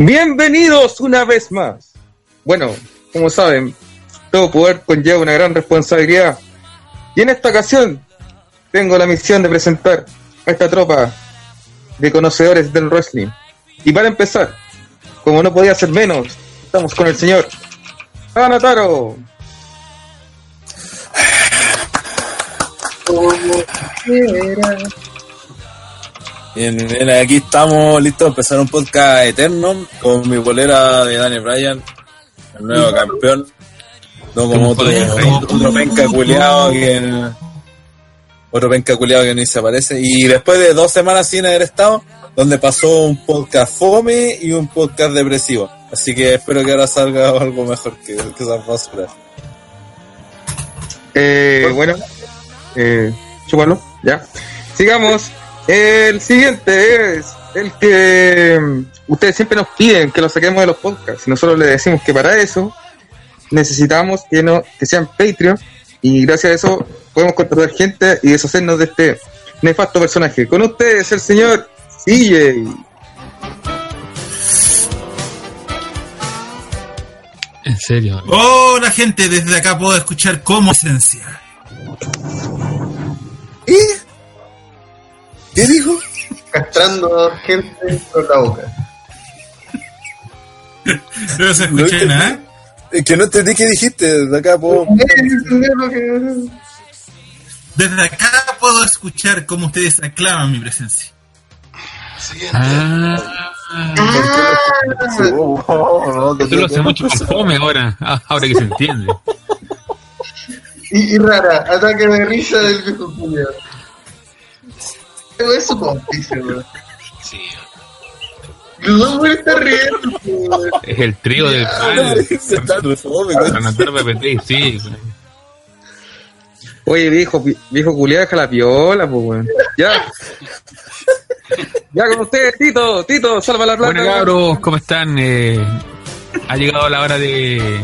Bienvenidos una vez más. Bueno, como saben, todo poder conlleva una gran responsabilidad. Y en esta ocasión tengo la misión de presentar a esta tropa de conocedores del wrestling. Y para empezar, como no podía ser menos, estamos con el señor Anataro. Bien, bien, aquí estamos listos para empezar un podcast eterno con mi bolera de Daniel Bryan, el nuevo campeón. No como otro, otro penca culiado que otro penca culiado que ni se aparece. Y después de dos semanas sin haber estado, donde pasó un podcast fome y un podcast depresivo. Así que espero que ahora salga algo mejor que, que esas basuras. Eh, bueno, eh, chúpalo, ya. Sigamos. El siguiente es el que mm, ustedes siempre nos piden que lo saquemos de los podcasts. Y nosotros les decimos que para eso necesitamos que, no, que sean Patreon. Y gracias a eso podemos contratar gente y deshacernos de este nefasto personaje. Con ustedes, el señor CJ. En serio. Hola gente, desde acá puedo escuchar como esencia. ¿Y? ¿Qué dijo? castrando gente con la boca. No se escuché No, nada. Es que no entendí qué dijiste, de acá puedo... Desde acá puedo escuchar cómo ustedes aclaman mi presencia. Ah, Oh, no, esto lo hace mucho con fome ahora, ah, ahora que se entiende. Y, y rara, ataque de risa del viejo culiao. Es su cómplice, weón. Los dos weones están riendo, weón. Es el trío del mal. Se está sí. Oye, viejo, viejo culiado, deja la piola, pues, weón. Ya. ya con ustedes, Tito, Tito, salva la plata. Bueno, cabros, ¿cómo están? Eh, ha llegado la hora de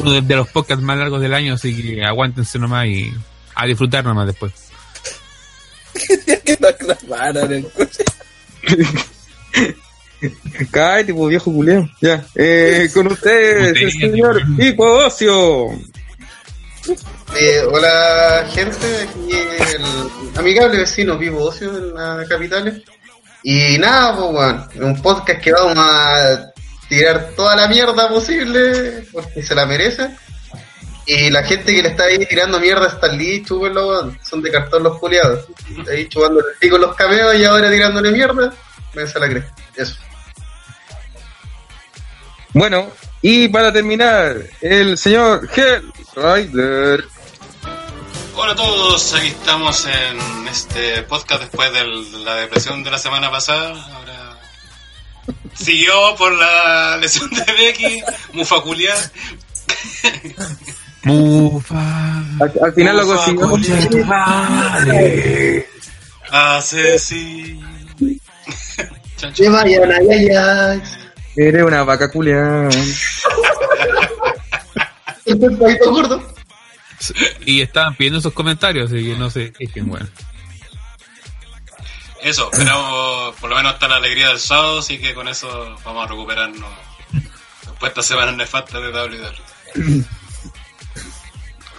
uno de, de los podcasts más largos del año, así que aguántense nomás y a disfrutar nomás después. Que no aclamaran el coche. Cállate, pues, viejo culiado. Ya. Eh, con ustedes, el señor. Pipo Ocio. Eh, hola gente, aquí el amigable vecino vivo ocio en la capital. Y nada, pues weón, un podcast que vamos a tirar toda la mierda posible porque se la merece. Y la gente que le está ahí tirando mierda a Stan Lee, chúpenlo, son de cartón los culiados. Ahí chupando el pico los cameos y ahora tirándole mierda, me se la cree. Eso. Bueno, y para terminar, el señor Hell Rider. Hola a todos, aquí estamos en este podcast después de la depresión de la semana pasada. Ahora siguió por la lesión de Becky, Mufaculia. Mufa. Al, al final lo consiguió. Asesino. Que vayan ay, ay. Eres una vaca pescadito gordo. Y estaban pidiendo esos comentarios, así que no sé, es que bueno. Eso, esperamos por lo menos hasta la alegría del sábado, así que con eso vamos a recuperarnos después de esta semana nefasta de WWE.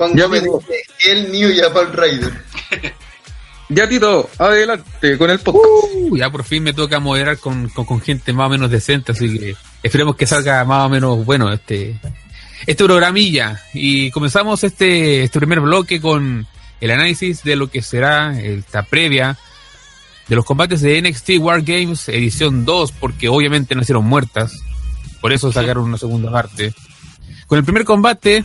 Juan Ya, Gómez dice, el New Japan Rider. Ya, Tito, adelante con el podcast. Uh, ya por fin me toca moderar con, con, con gente más o menos decente, así que esperemos que salga más o menos bueno este este programilla. Y comenzamos este, este primer bloque con el análisis de lo que será esta previa de los combates de NXT War Games edición 2, porque obviamente nacieron muertas, por eso sacaron una segunda parte. Con el primer combate,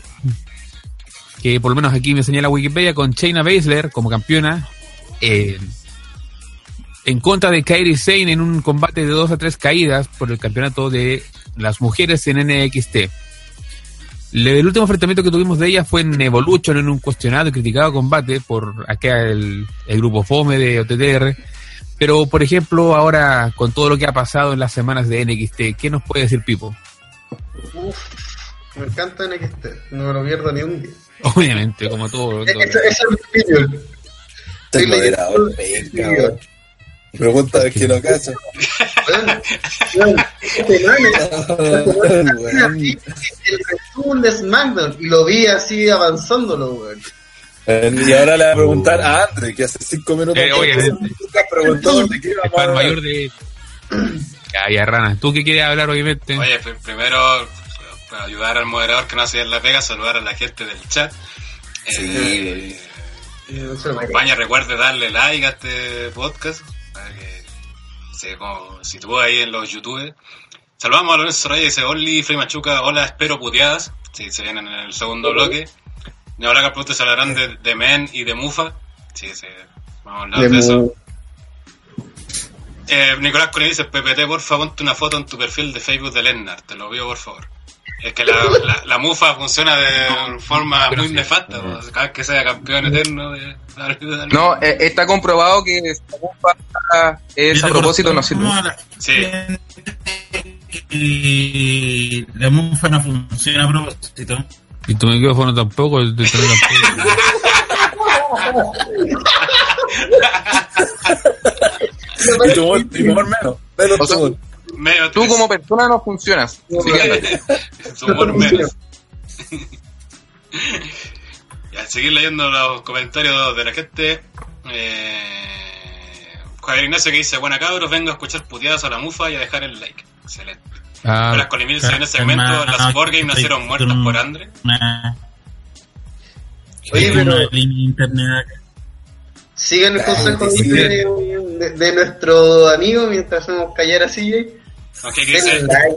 que por lo menos aquí me señala Wikipedia, con Shayna Baszler como campeona, eh, en contra de Kairi Sane en un combate de dos a tres caídas por el campeonato de las mujeres en NXT. El último enfrentamiento que tuvimos de ella fue en Evolution, en un cuestionado y criticado combate por acá el, grupo FOME de OTTR. Pero, por ejemplo, ahora con todo lo que ha pasado en las semanas de NXT, ¿qué nos puede decir Pipo? Me encanta NXT, no me lo pierdo ni un día. Obviamente, como todo. todo. Esa esa es mi opinión. Estoy moderado, weón. Pregunta de esta semana vi el SmackDown y lo vi así avanzándolo, weón. Y ahora le voy a preguntar a Andre, que hace cinco minutos Eh, obviamente. preguntó de qué El íbamos a mayor de. Ya, ya, rana. ¿Tú qué quieres hablar, obviamente? Oye, pr- primero, para ayudar al moderador que no hace bien la pega, saludar a la gente del chat. Eh, No lo merece. Compañía, recuerde darle like a este podcast para que se como, sitúe ahí en los YouTube. Saludamos a Lorenzo Reyes, dice Oli, Frey Machuca, hola, espero puteadas. Sí, se vienen en el segundo bloque. Neolaga Pregunta se hablarán de, de Men y de Mufa. Sí, sí, vamos a hablar de, De eso. Eh, Nicolás Colín dice, PPT, porfa, ponte una foto en tu perfil de Facebook de Lennart, te lo pido por favor. Es que la, la, la mufa funciona de forma Pero muy sí. nefasta, pues, cada vez que sea campeón eterno de la vida del- No, eh, está comprobado que esta bomba es a propósito, no sirve. La Sí. que la mufa no funciona a propósito. Y tu micrófono tampoco. el de tampoco. Y tu y humor menos. Menos Medio Tú tres. como persona no funcionas. Así que humor menos. y al seguir leyendo los comentarios de la gente, eh, Javier Ignacio que dice, buena cabros, vengo a escuchar puteadas a la mufa y a dejar el like. Excelente. Ah, Nicolás Colimil dice, en ese segmento las board games nacieron muertas por Andre. Oye, pero internet sigan el consejo de, de- de nuestro amigo mientras hacemos callar a CJ. Denle like.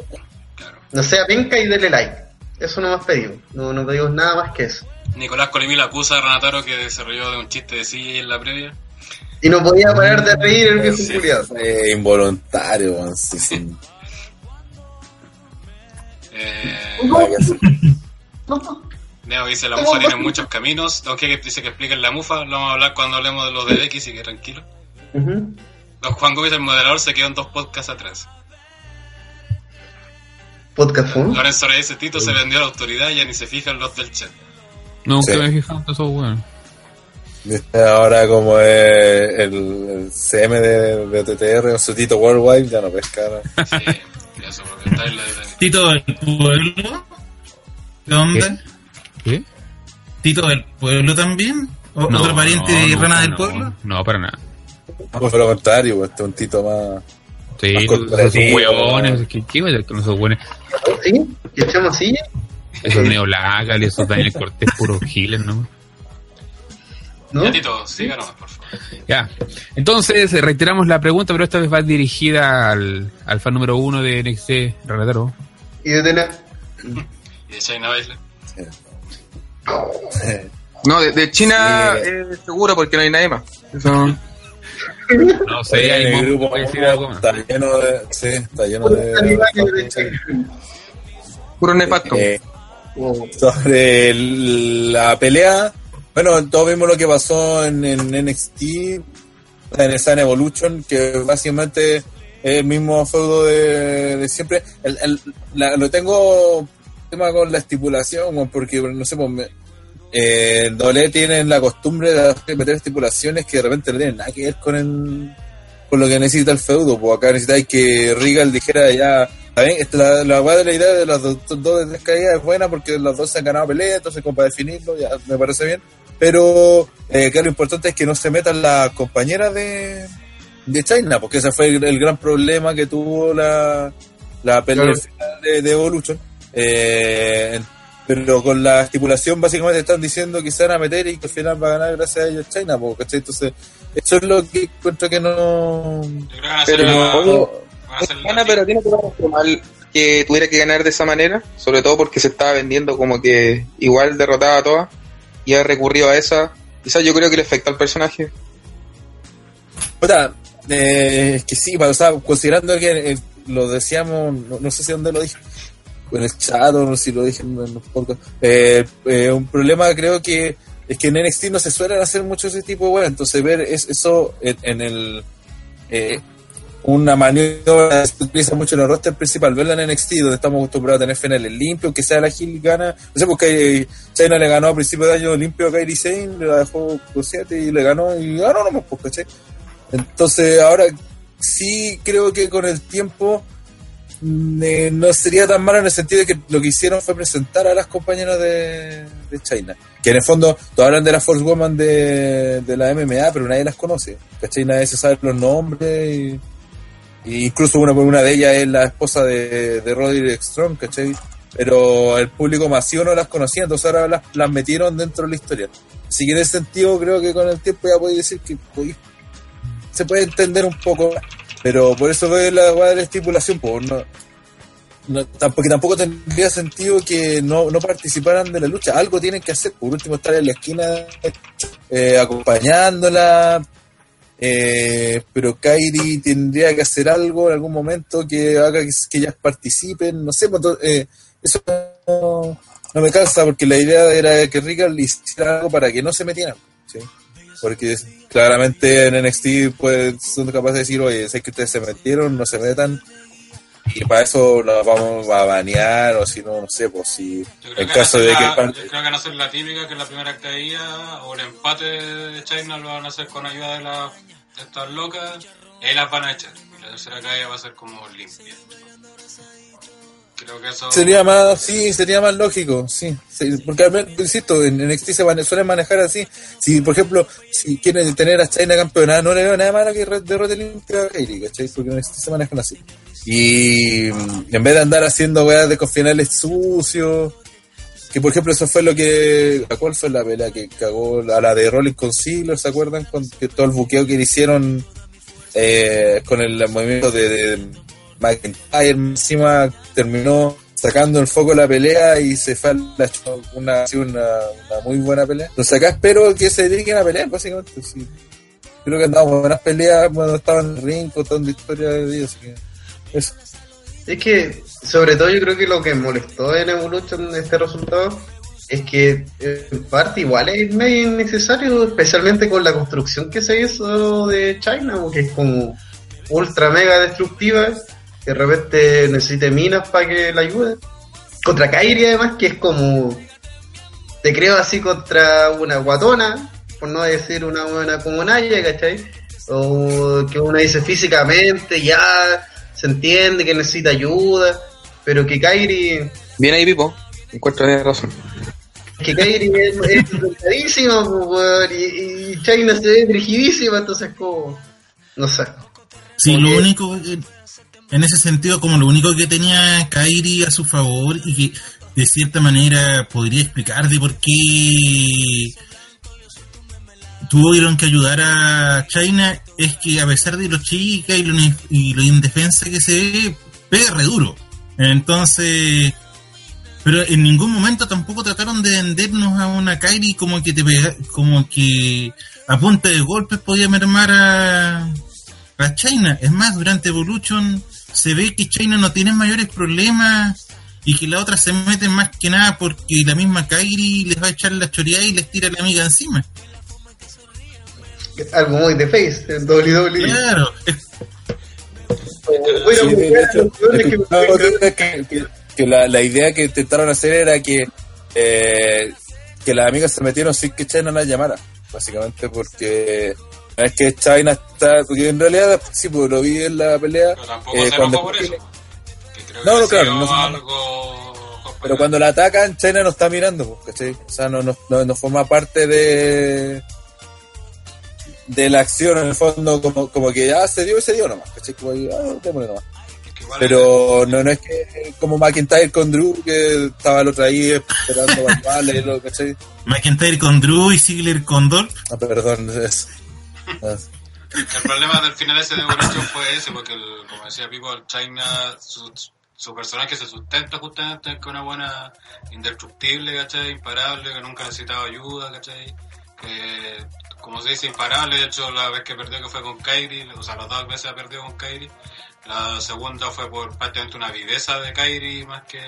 claro. No sea penca y denle like. Eso no más pedimos. No, no pedimos nada más que eso. Nicolás Colimil acusa a Renataro que se rió de un chiste de sí en la previa. Y no podía parar de reír el viejo Sí. culiado. Eh, involuntario, weón. Sí, sí. Eh. Neo dice, la mufa tiene muchos caminos. Don que dice que expliquen la mufa. Lo vamos a hablar cuando hablemos de los de X, y que tranquilo. Ujú. Don Juan Gómez, el moderador, se quedó en dos podcasts atrás. Podcast phone. Lorenzo Reyes dice, Tito se vendió a la autoridad y ya ni se fijan los del chat. nunca Sí. me he fijado en eso, weón. Viste, Ahora como es el, el CM de, de TTR, o su Tito Worldwide, ya no pesca. ¿no? Sí, eso, porque está en la Tito del pueblo. ¿De dónde? ¿Qué? ¿Tito del pueblo también? ¿O No, ¿Otro pariente no, de no, Rana del no, Pueblo? No, para nada. Pues por lo contrario, pues este es un Tito más... Sí, Más esos. ¿Qué, qué voy a hacer con esos hueones? ¿Sí? ¿Y echamos así? Esos neolagas y esos Daniel Cortés, puros giles, ¿no? ¿No? Ya, Tito, síganos, por favor. Ya. Entonces, eh, reiteramos la pregunta, pero esta vez va dirigida al, al fan número uno de NXT, Renataro. Y de tener. Y de China Baile. No, de, de China Sí. eh, seguro porque no hay nadie más. Eso, No sé, Oye, ahí el grupo decir algo más. está lleno de... Sí, está lleno de... puro nefasto. Eh, sobre el- la pelea. Bueno, todos vimos lo que pasó en, en NXT, en esa en Evolution, que básicamente es el mismo feudo de, de siempre. El, el- la- lo tengo tema con la estipulación, porque no sé, pues, me, eh, doble tienen la costumbre de meter estipulaciones que de repente no tienen nada que ver con el, con lo que necesita el feudo. Pues acá necesitáis que Regal dijera ya, la, la weá de la idea de las dos, dos de tres caídas es buena porque los dos se han ganado pelea, entonces como para definirlo ya me parece bien. Pero eh, que lo importante es que no se metan las compañeras de, de China, porque ese fue el, el gran problema que tuvo la, la pelea Claro. final de, de Evolution. Eh, pero con la estipulación básicamente están diciendo que se van a meter y que al final va a ganar gracias a ellos China, po, ¿cachai? Entonces, eso es lo que encuentro que no... Pero, la- Gana, pero tiene que ver mal que tuviera que ganar de esa manera, sobre todo porque se estaba vendiendo como que igual derrotaba a todas y ha recurrido a esa. Quizás yo creo que le afecta al personaje. Puta, eh, es que sí, o sea, considerando que eh, lo decíamos, no, no sé si dónde lo dije, en el chat o no sé si lo dije en, los podcasts, eh, eh, un problema creo que es que en NXT no se suelen hacer mucho ese tipo de weas, entonces ver es, eso en, el... eh, una maniobra que se utiliza mucho en el roster principal, verla en NXT, donde estamos acostumbrados a tener finales limpios, que sea la Gil gana, no sé, porque China le ganó a principio de año limpio a Kairi Sane, le la dejó con 7 y le ganó y ganó nomás, pues, ¿cachai? Entonces ahora sí creo que con el tiempo eh, no sería tan malo en el sentido de que lo que hicieron fue presentar a las compañeras de, China. Que en el fondo, todos hablan de la Force Woman de, de la MMA, pero nadie las conoce. ¿Cachai? Nadie se sabe los nombres. Y, incluso una, una de ellas es la esposa de, de Roderick Strong, ¿cachai? Pero el público masivo no las conocía, entonces ahora las, las metieron dentro de la historia. Así que en ese sentido creo que con el tiempo ya podéis decir que se puede entender un poco. Pero por eso veo la de la estipulación, pues no, porque tampoco tendría sentido que no, no participaran de la lucha. Algo tienen que hacer, por último estar en la esquina eh, acompañándola. eh, pero Kairi tendría que hacer algo en algún momento que haga que, ellas participen. No sé, pues, eh, eso no, me calza porque la idea era que Rica le hiciera algo para que no se metieran. ¿sí? Porque claramente en NXT pues, son capaces de decir, oye, sé que ustedes se metieron, no se metan. Y para eso nos vamos a banear, o si no, no sé, pues si en que caso de que la- parte- yo creo que van a hacer la típica que la primera caída o el empate de China lo van a hacer con ayuda de, la, de estas locas y ahí las van a echar. Y la tercera caída va a ser como limpia. Sería más, sí, sería más lógico, sí, sí, porque insisto, en NXT se suelen manejar así. Si, por ejemplo, si quieren tener a China campeona, no le veo nada malo que derrote limpia a Kairi, ¿cachai? Porque en NXT se manejan así. Y mm, en vez de andar haciendo weas de finales sucios, que por ejemplo eso fue lo que, ¿a ¿cuál fue la pelea que cagó? A la de Rolling con ¿se acuerdan? Con que todo el buqueo que le hicieron eh, con el movimiento de, de McIntyre encima terminó sacando el foco de la pelea y se fue a la una, una, una muy buena pelea. Entonces acá espero que se dediquen a pelear, básicamente. Sí. Creo que andamos buenas peleas cuando estaban en el ring contando historias de que eso. Es que, sobre todo, yo creo que lo que molestó en Evolution este resultado es que, eh, en parte, igual es medio innecesario, especialmente con la construcción que se hizo de China, porque es como ultra mega destructiva, que de repente necesite minas para que la ayuden. Contra Kairi, además, que es como. Te creo así contra una guatona, por no decir una buena como Naya, ¿cachai? O que uno dice físicamente, ya se entiende que necesita ayuda, pero que Kairi, Bien ahí, Pipo. Encuentro que razón. que Kairi es, es y, y China se ve rigidísima, entonces como, no sé. Sí, lo único, eh, en ese sentido, como lo único que tenía Kairi a su favor y que de cierta manera podría explicar de por qué tuvieron que ayudar a China es que a pesar de lo chica y lo, y lo indefensa que se ve, pega re duro. Entonces, pero en ningún momento tampoco trataron de vendernos a una Kairi como que te pega, como que a punta de golpes podía mermar a, a China. Es más, durante Evolution se ve que China no tiene mayores problemas y que la otra se meten más que nada porque la misma Kairi les va a echar la choreada y les tira la amiga encima. Algo muy de face, en WWE. Claro, que la, la idea que intentaron hacer era que eh, que las amigas se metieron sin que China las llamara, básicamente porque es que China está, porque en realidad sí, pues lo vi en la pelea, Pero tampoco eh, se cuando- enojó por eso. Que creo No, que no, claro, no algo. pero cuando la atacan China no está mirando, pues, ¿cachai? O sea, no, no, no, forma parte de de la acción en el fondo como, como que ya se dio y se dio nomás, ¿cachai? Como ahí, ah, démosle nomás. Pero no, no es que como McIntyre con Drew, que estaba el otro ahí esperando para y lo, ¿cachai? McIntyre con Drew y Ziggler con Dolph. Ah, perdón, es. Ah, El problema del final ese de Evolution fue ese, porque, el- como decía Pipo, el China, su, su personaje se sustenta justamente con una buena indestructible, ¿cachai? Imparable, que nunca necesitaba ayuda, ¿cachai? Que, como se dice, imparable. De hecho, la vez que perdió, que fue con Kairi, o sea, las dos veces ha perdido con Kairi. La segunda fue por prácticamente una viveza de Kairi más que.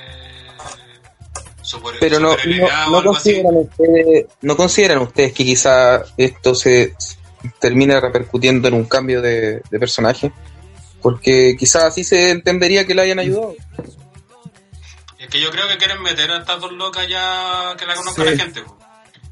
Super, Pero no, no, no consideran ustedes, no consideran ustedes que quizá esto se termine repercutiendo en un cambio de, de personaje, porque quizá así se entendería que la hayan ayudado. Es que yo creo que quieren meter a estas dos locas ya que la conozca Sí. la gente. po.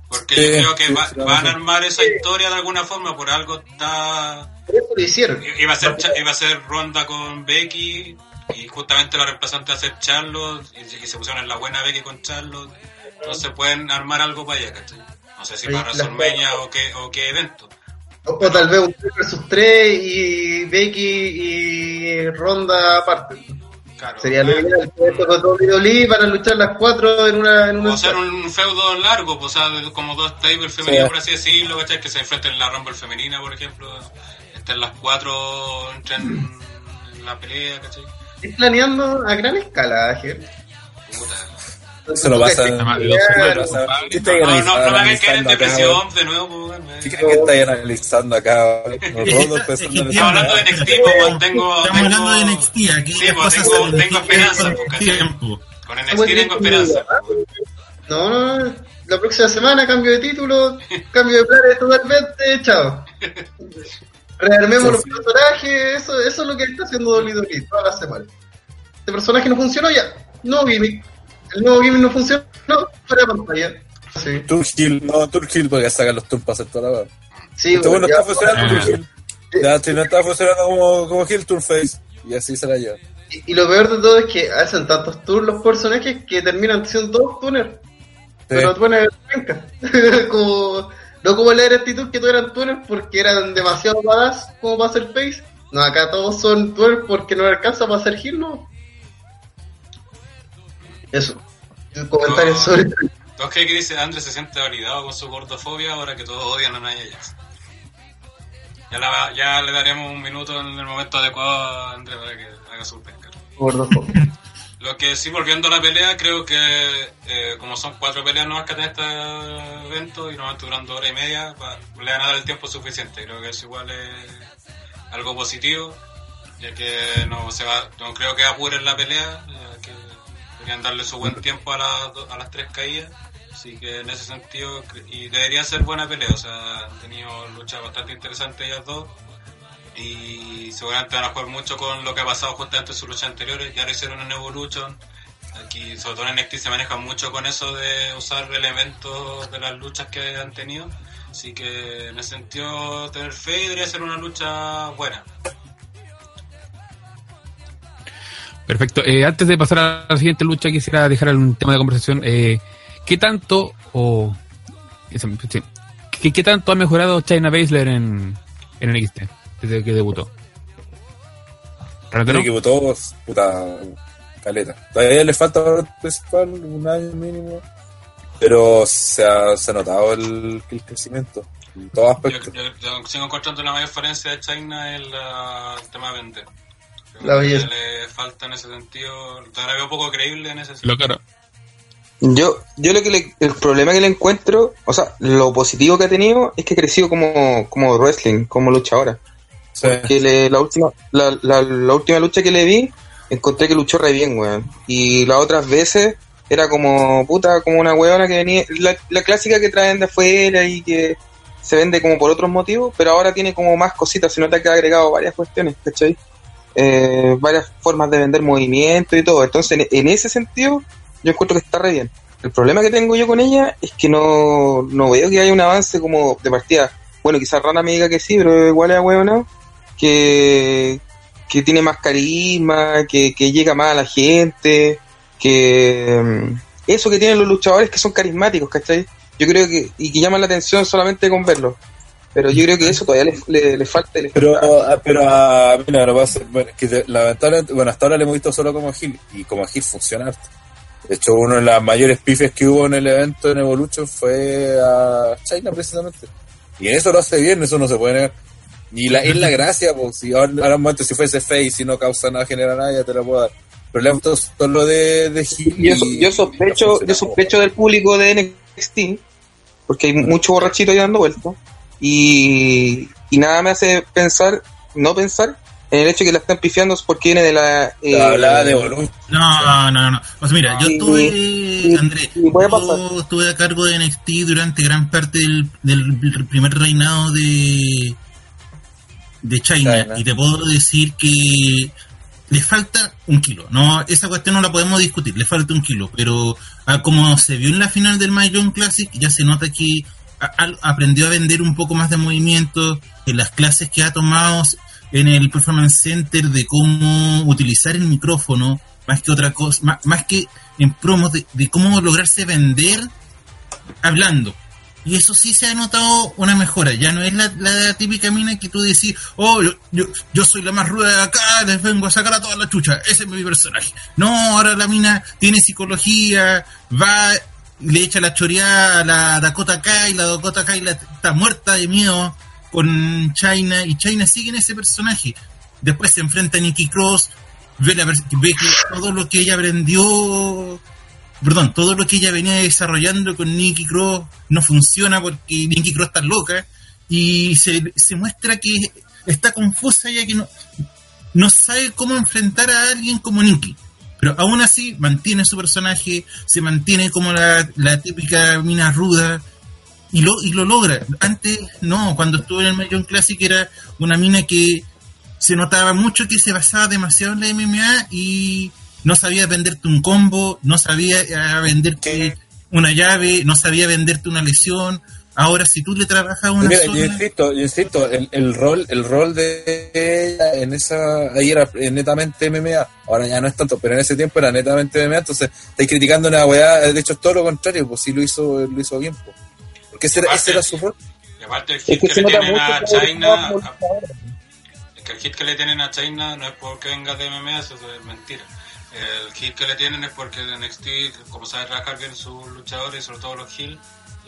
Porque Sí, yo creo que sí, va- van a armar esa historia de alguna forma, por algo está por eso lo hicieron. Iba a ser, iba a ser ronda con Becky y justamente la reemplazante va a ser Charlotte y, y se pusieron en la buena Becky con Charlotte. Entonces pueden armar algo para allá, ¿cachai? No sé si para las- WrestleMania o qué, o qué evento. O, o tal vez un 3 versus 3 y Becky y Ronda aparte. Claro. Sería lo ideal. Esto con WWE para luchar las cuatro en una. En O una hacer un feudo largo, pues, o sea, como dos tables femeninos, Sí. por así decirlo, ¿cachai? Que se enfrenten en la Rumble femenina, por ejemplo. Estén las cuatro, entren en la pelea, ¿cachai? Estoy planeando a gran escala, Ángel. Puta. Se lo. ¿qué está No, no, no me hagan caer en depresión de nuevo, pues, weón. ¿Qué crees que estáis analizando acá? Estamos hablando de NXT, pues, weón, tengo- Estamos tengo- hablando de NXT, aquí Sí, pues, tengo- tengo esperanza, con pues, NXT tengo esperanza. No, no, no. La próxima semana cambio de título, cambio de planes totalmente, chao. Rearmemos los personajes, eso, eso es lo que está haciendo WWE todas las semanas. Este personaje no funcionó ya, nuevo gimmick. El nuevo gimmick no funcionó, fuera de pantalla. Sí, Turgil, no, Turgil, porque sacar los para hacer toda la sí, Este bueno está funcionando. Turgil. Ya, si no está funcionando como, como Heel Turface. Y así se la lleva. y, y lo peor de todo es que hacen tantos tours los personajes que terminan siendo todos tuners. Pero tuners como, no como la actitud que todos eran tuners porque eran demasiado badass como para ser face. No, acá todos son tuners porque no alcanza para ser heel, ¿no? Eso. Un comentario No. sobre que dice Andrés se siente validado con su gordofobia ahora que todos odian a Naya Jax. Ya, la- ya le daremos un minuto en el momento adecuado a Andrés para que haga su pesca. gordofobia. Lo que sí, volviendo a la pelea, creo que eh, como son cuatro peleas nuevas que tiene este evento y normalmente durando hora y media, le van a dar el tiempo suficiente. Creo que eso igual es algo positivo, ya que no se va, no creo que apuren la pelea, ya que deberían darle su buen tiempo a, do- a las tres caídas. Así que en ese sentido, y debería ser buena pelea, o sea, han tenido luchas bastante interesantes ellas dos y seguramente van a jugar mucho con lo que ha pasado justamente en sus luchas anteriores. Ya lo hicieron en Evolution. Aquí, sobre todo en NXT, se maneja mucho con eso de usar elementos de las luchas que han tenido. Así que en ese sentido, tener fe debería ser una lucha buena. Perfecto. Eh, antes de pasar a la siguiente lucha, quisiera dejar un tema de conversación. Eh, ¿Qué tanto o sí, ¿qué, qué tanto ha mejorado China Baszler en, en NXT desde que debutó? ¿Realmente Tiene no? que votó, puta, caleta. Todavía le falta el principal, un año mínimo. Pero se ha, se ha notado el, el crecimiento. En todos Yo, aspectos. yo- yo sigo encontrando la mayor diferencia de China en la- el tema de vender. La belleza. le falta en ese sentido. Todavía veo poco creíble en ese sentido. Lo claro. Yo, yo lo que le- el problema que le encuentro, o sea, lo positivo que ha tenido es que ha crecido como, como wrestling, como luchadora. Sí. Que le- la última, la, la, la última lucha que le vi, encontré que luchó re bien, weón. Y las otras veces era como, puta, como una weona que venía, la, la clásica que traen de afuera y que se vende como por otros motivos, pero ahora tiene como más cositas, se nota que ha agregado varias cuestiones, ¿cachai? Eh, varias formas de vender movimiento y todo. Entonces, en, ese sentido, yo encuentro que está re bien. El problema que tengo yo con ella es que no, no veo que haya un avance como de partida. Bueno, quizás Rana me diga que sí, pero igual es huevo, Que, que tiene más carisma, que, que llega más a la gente, que mm, eso que tienen los luchadores que son carismáticos, ¿cachai? Yo creo que, y que llaman la atención solamente con verlos. Pero yo creo que eso todavía le, le, le falta. Le Pero, falta. ah, pero a mira, lo que pasa- bueno, que lamentablemente, bueno, hasta ahora le hemos visto solo como Gil, y como Gil funciona harto. De hecho, uno de las mayores pifes que hubo en el evento en Evolution fue a China, precisamente. Y en eso lo hace bien, eso no se puede negar. Y la, es la gracia, pues, si ahora, ahora un momento, si fuese face y no causa nada, genera nada, ya te lo puedo dar. Pero le solo de, de Gil. yo, y- yo sospecho, yo sospecho del público de NXT, porque hay mucho borrachito ahí dando vueltas, y, y nada me hace pensar, no pensar, en el hecho que la están pifiando es porque viene de la... Eh, hablaba de Evolution. No, no, no. Sea, mira, yo estuve, sí, André, yo estuve a cargo de NXT durante gran parte del, del primer reinado de, de China, China. y te puedo decir que le falta un kilo. No, esa cuestión no la podemos discutir, le falta un kilo, pero ah, como se vio en la final del Young Classic, ya se nota que aprendió a vender un poco más de movimiento en las clases que ha tomado en el Performance Center de cómo utilizar el micrófono, más que otra cosa, más, que en promos de, cómo lograrse vender hablando. Y eso sí se ha notado una mejora. Ya no es la, típica mina que tú decís, oh, yo, yo, yo soy la más ruda de acá, les vengo a sacar a toda la chucha. Ese es mi personaje. No, ahora la mina tiene psicología, va, le echa la choreada a la Dakota Kai, la Dakota Kai la- está muerta de miedo con China, y China sigue en ese personaje. Después se enfrenta a Nikki Cross, ve, la ve que todo lo que ella aprendió perdón, todo lo que ella venía desarrollando con Nikki Cross no funciona porque Nikki Cross está loca y se, se muestra que está confusa ya que no, no sabe cómo enfrentar a alguien como Nikki. Pero aún así mantiene su personaje, se mantiene como la, la típica mina ruda y lo, y lo logra. Antes, no, cuando estuvo en el Million Classic era una mina que se notaba mucho que se basaba demasiado en la MMA y no sabía venderte un combo, no sabía eh, venderte una llave, no sabía venderte una lesión. Ahora, si tú le trabajas una Mira, yo insisto, yo insisto, el, el rol, el rol de ella en esa, ahí era netamente MMA, ahora ya no es tanto, pero en ese tiempo era netamente MMA, entonces estáis criticando una weá, de hecho es todo lo contrario, pues sí lo hizo, lo hizo bien, pues. Porque ese era, ese era su rol. Y aparte el Es hit que que, se le tienen mucho a China, es que el hit que le tienen a China no es porque venga de MMA, eso es mentira. El hit que le tienen es porque NXT, como sabe trabajar bien sus luchadores y sobre todo los Hill,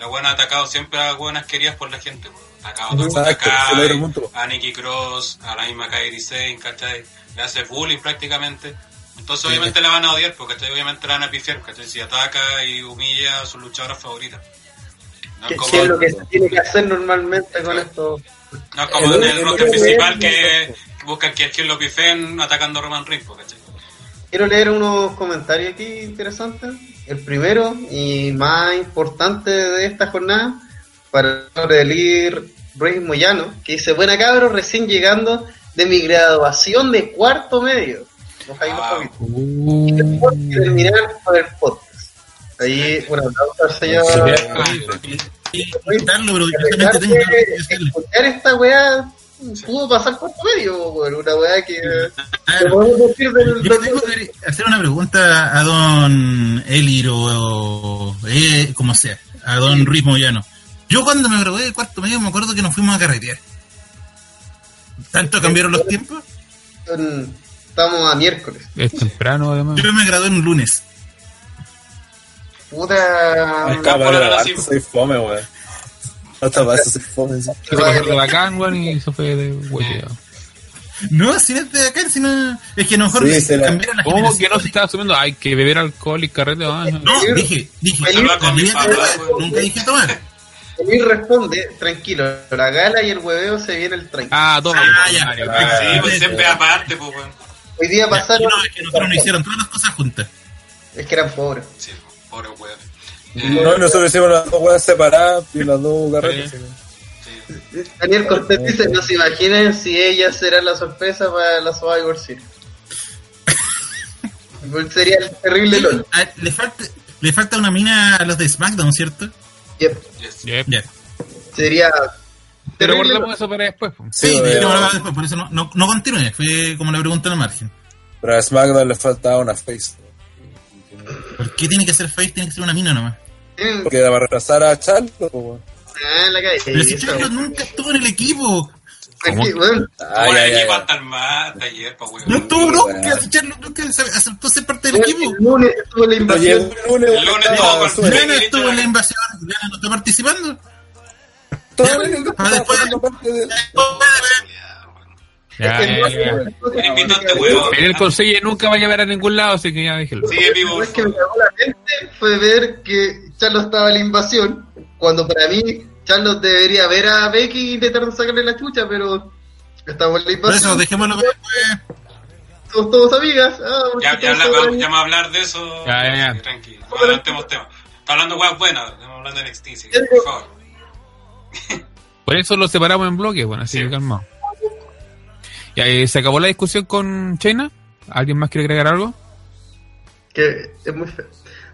la buena ha atacado siempre a buenas queridas por la gente. Ha atacado a Kai, a Nikki Cross, a la misma Kairi Sane, ¿cachai? Le hace bullying prácticamente. Entonces obviamente la van a odiar, porque obviamente la van a pifiar, ¿cachai? Si ataca y humilla a sus luchadoras favoritas. No ¿Qué, es como- qué es lo que se tiene que hacer normalmente con esto? no es como El- en el- el principal el- que que buscan que el quien lo pifeen atacando a Roman Reigns. Quiero leer unos comentarios aquí interesantes. El primero y más importante de esta jornada para el líder Luis Moyano, que dice, buena cabro, recién llegando de mi graduación de cuarto medio. Ah. poquito. Y después de terminar con el podcast. Ahí, un aplauso al señor. Escuchar esta weá, pudo pasar cuarto medio, una weá que... Ah, que podemos decir del- Yo del- tengo que hacer una pregunta a don Elir o, o- eh, como sea, a don Ruiz Moyano. Yo cuando me gradué de cuarto medio me acuerdo que nos fuimos a carretear. ¿Tanto cambiaron los tiempos? Estamos a miércoles. Es temprano, además. Yo me gradué un lunes. Puta. Sí. soy fome, weón. Hasta para eso soy fome. Se pasó de bacán, weón, y eso fue de huevo. No, si no es de acá, sino es que a lo mejor Sí, se la- cambiaron las ¿Cómo que no se está asumiendo? Hay que beber alcohol y carrete. ah, No, dije, dije, nunca dije tomar. Él responde, tranquilo, la gala y el hueveo se viene el 30. Ah, toma. Ah, ya. Ah, Sí, pues siempre aparte, pues, weón. Hoy día Ya, pasaron, no, es que nosotros nos hicieron todas las cosas juntas. es que eran pobres. Sí, pobre weón. No, nosotros hicimos las dos weas separadas y las dos carretas. Sí. Daniel Cortés dice, no se imaginen si ella será la sorpresa para la Survivor Series. Igual sería el terrible LOL. Ah, le, falta, le falta una mina a los de SmackDown, ¿cierto? Yep. Yes. Yep. Ya. Sería Pero guardamos eso para después. Sí, Sí, hablaba después, por eso no, no, no continúe, fue como la pregunta en el margen. Pero a SmackDown le faltaba una face. ¿Por qué tiene que ser face? Tiene que ser una mina nomás. Mm, Porque va a retrasar a Charlo, pues, weón. Ah, en la calle. Pero si eso. Charlotte nunca estuvo en el equipo. Aquí, bueno, Ay, Como el ay, equipo ay. el pues. No estuvo nunca. Charlotte nunca se- aceptó ser parte del el equipo. lunes estuvo la invasión. el lunes, El lunes todo. Lana estuvo en la invasión. Lana no está participando. todo el después- de- En el consejo nunca va a llevar a ningún lado, así que ya déjelo. Sigue vivo, Lo que me cagó la mente fue ver que Charlos estaba en la invasión, cuando para mí Charlos debería ver a Becky e intentar sacarle la chucha, pero estamos en la Por eso, invasión, dejémoslo después. somos todos amigas. Ah, Ya, ya, todos habla- vamos, ya vamos a hablar de eso. Ya, ya, ya. Sí, Tranquilo. Adelantemos temas. Está hablando weas buenas. Estamos hablando de NXT, sí, por favor. Por eso lo separamos en bloques, bueno, así Sí. que calmado. Ya, eh, ¿se acabó la discusión con China? ¿Alguien más quiere agregar algo? Que es muy feo.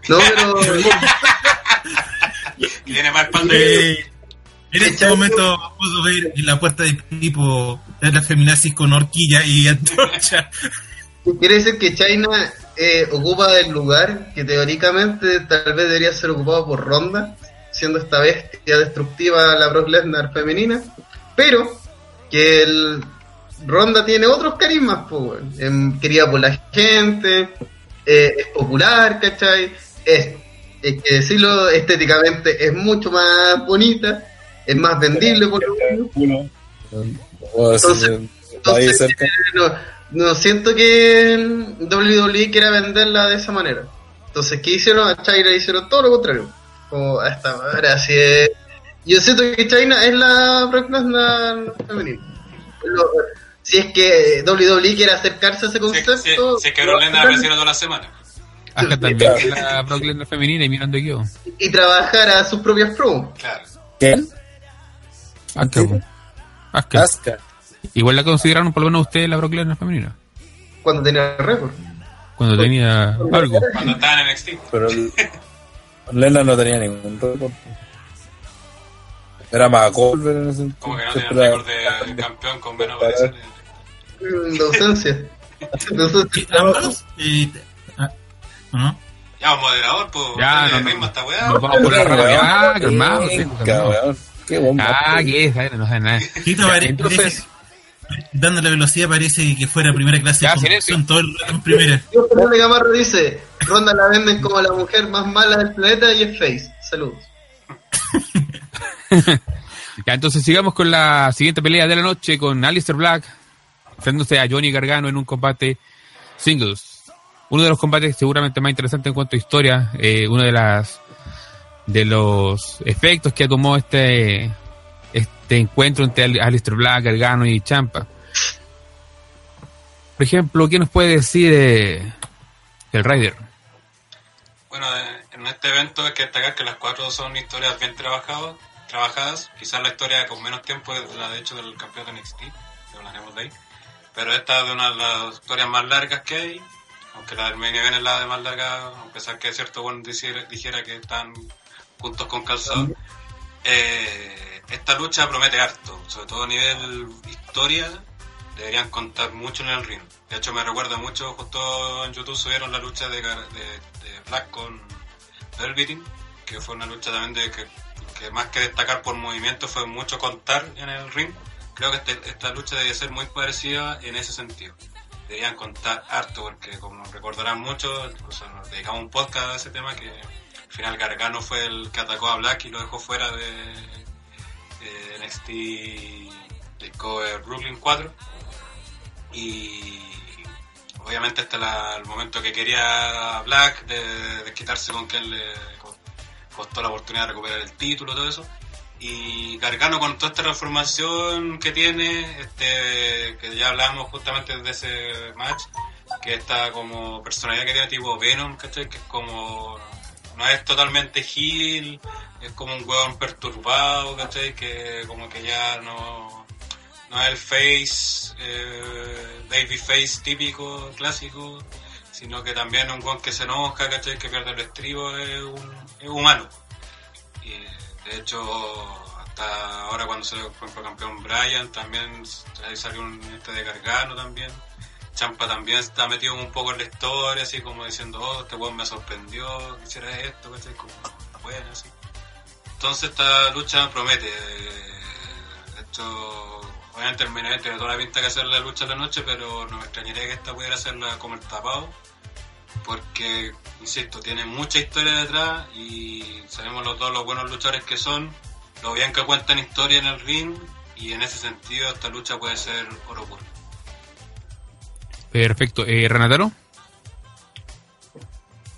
No, pero Y tiene más Eh, En este momento puedo ver en la puerta de tipo la feminazis con horquilla y antorcha. Quiere decir que China eh, ocupa el lugar que teóricamente tal vez debería ser ocupado por Ronda, siendo esta bestia destructiva la Brock Lesnar femenina, pero que el Ronda tiene otros carismas, pues, weón. Em, querida por la gente, eh, es popular, ¿cachai? Es, hay que decirlo, estéticamente es mucho más bonita, es más vendible por lo menos. Entonces, entonces, eh, no, no siento que WWE quiera venderla de esa manera. Entonces, ¿qué hicieron? A China hicieron todo lo contrario. Como a esta madre, así es. Yo siento que China es la Brock femenina. Lo- Si es que WWE quiere acercarse a ese Si, si, concepto si es que Brock Lesnar apareciera toda la semana. Acá también la Brock Lesnar femenina y mirando yo. y trabajar a sus propias promos. Claro. ¿Quién? Acá. Asuka. Igual la consideraron por lo menos ustedes la Brock Lesnar femenina. Cuando tenía récord. Cuando tenía algo. Cuando estaba en NXT. Pero Lena no tenía ningún récord. Era más Goldberg en ese Como que no tenía récord de campeón con menos apariciones. De ausencia. De ausencia. Eh, ah, ¿no? Ya, moderador, pues. Ya, no, no. esta weá. Nos vamos por la rama. Ya, calmado. weón. Qué bomba. Ah, ¿qué es? No sabe nada. Pare- entonces, parece- dando la velocidad parece que fuera primera clase Ya, de todo el rato en primera. Yo, Fernando Gamarro dice, Ronda la venden como la mujer más mala del planeta y es face. Saludos. ya, entonces sigamos con la siguiente pelea de la noche con Alistair Black enfrentándose a Johnny Gargano en un combate singles. Uno de los combates seguramente más interesantes en cuanto a historia, eh, uno de las de los efectos que tomó este este encuentro entre Al- Alistair Black, Gargano y Champa. Por ejemplo, ¿qué nos puede decir eh, el Rider? Bueno, eh, en este evento hay que destacar que las cuatro son historias bien trabajadas, trabajadas. Quizás la historia con menos tiempo es la de hecho del campeón de NXT, que hablaremos de ahí. Pero esta es una de las historias más largas que hay, aunque la del main event es la de más larga, a pesar que cierto bueno dijera, dijera que están juntos con calzado. Eh, esta lucha promete harto, sobre todo a nivel historia, deberían contar mucho en el ring. De hecho, me recuerda mucho, justo en YouTube subieron la lucha de Black con Velveteen, que fue una lucha también de que, que más que destacar por movimiento fue mucho contar en el ring. Creo que este- esta lucha debe ser muy parecida en ese sentido. Deberían contar harto, porque como recordarán mucho, incluso nos dedicamos un podcast a ese tema, que al final Gargano fue el que atacó a Black y lo dejó fuera de, de NXT Takeover Brooklyn 4 y obviamente hasta la- el momento que quería Black de, de quitarse con que le co- costó la oportunidad de recuperar el título todo eso y Gargano con toda esta transformación que tiene este que ya hablamos justamente de ese match que está como personalidad que tiene tipo Venom ¿cachai? que es como no es totalmente heel es como un huevón perturbado ¿cachai? que como que ya no no es el face, eh, baby face típico, clásico, sino que también es un guan que se enoja, ¿cachai? que pierde el estribo, es, un, es humano. De hecho, hasta ahora cuando salió por ejemplo, campeón Brian, también ahí salió un este de Gargano también. Champa también está metido un poco en la historia, así como diciendo, oh, este weón me sorprendió, quisiera esto, ¿cachai? Como, bueno, así. Entonces esta lucha promete. De hecho, obviamente el toda la pinta que hacer la lucha de la noche, pero no me extrañaría que esta pudiera hacerla como el tapado. Porque, insisto, tiene mucha historia detrás y sabemos los dos los buenos luchadores que son, lo bien que cuentan historia en el ring y en ese sentido esta lucha puede ser oro puro. Perfecto. Eh, ¿Renataro?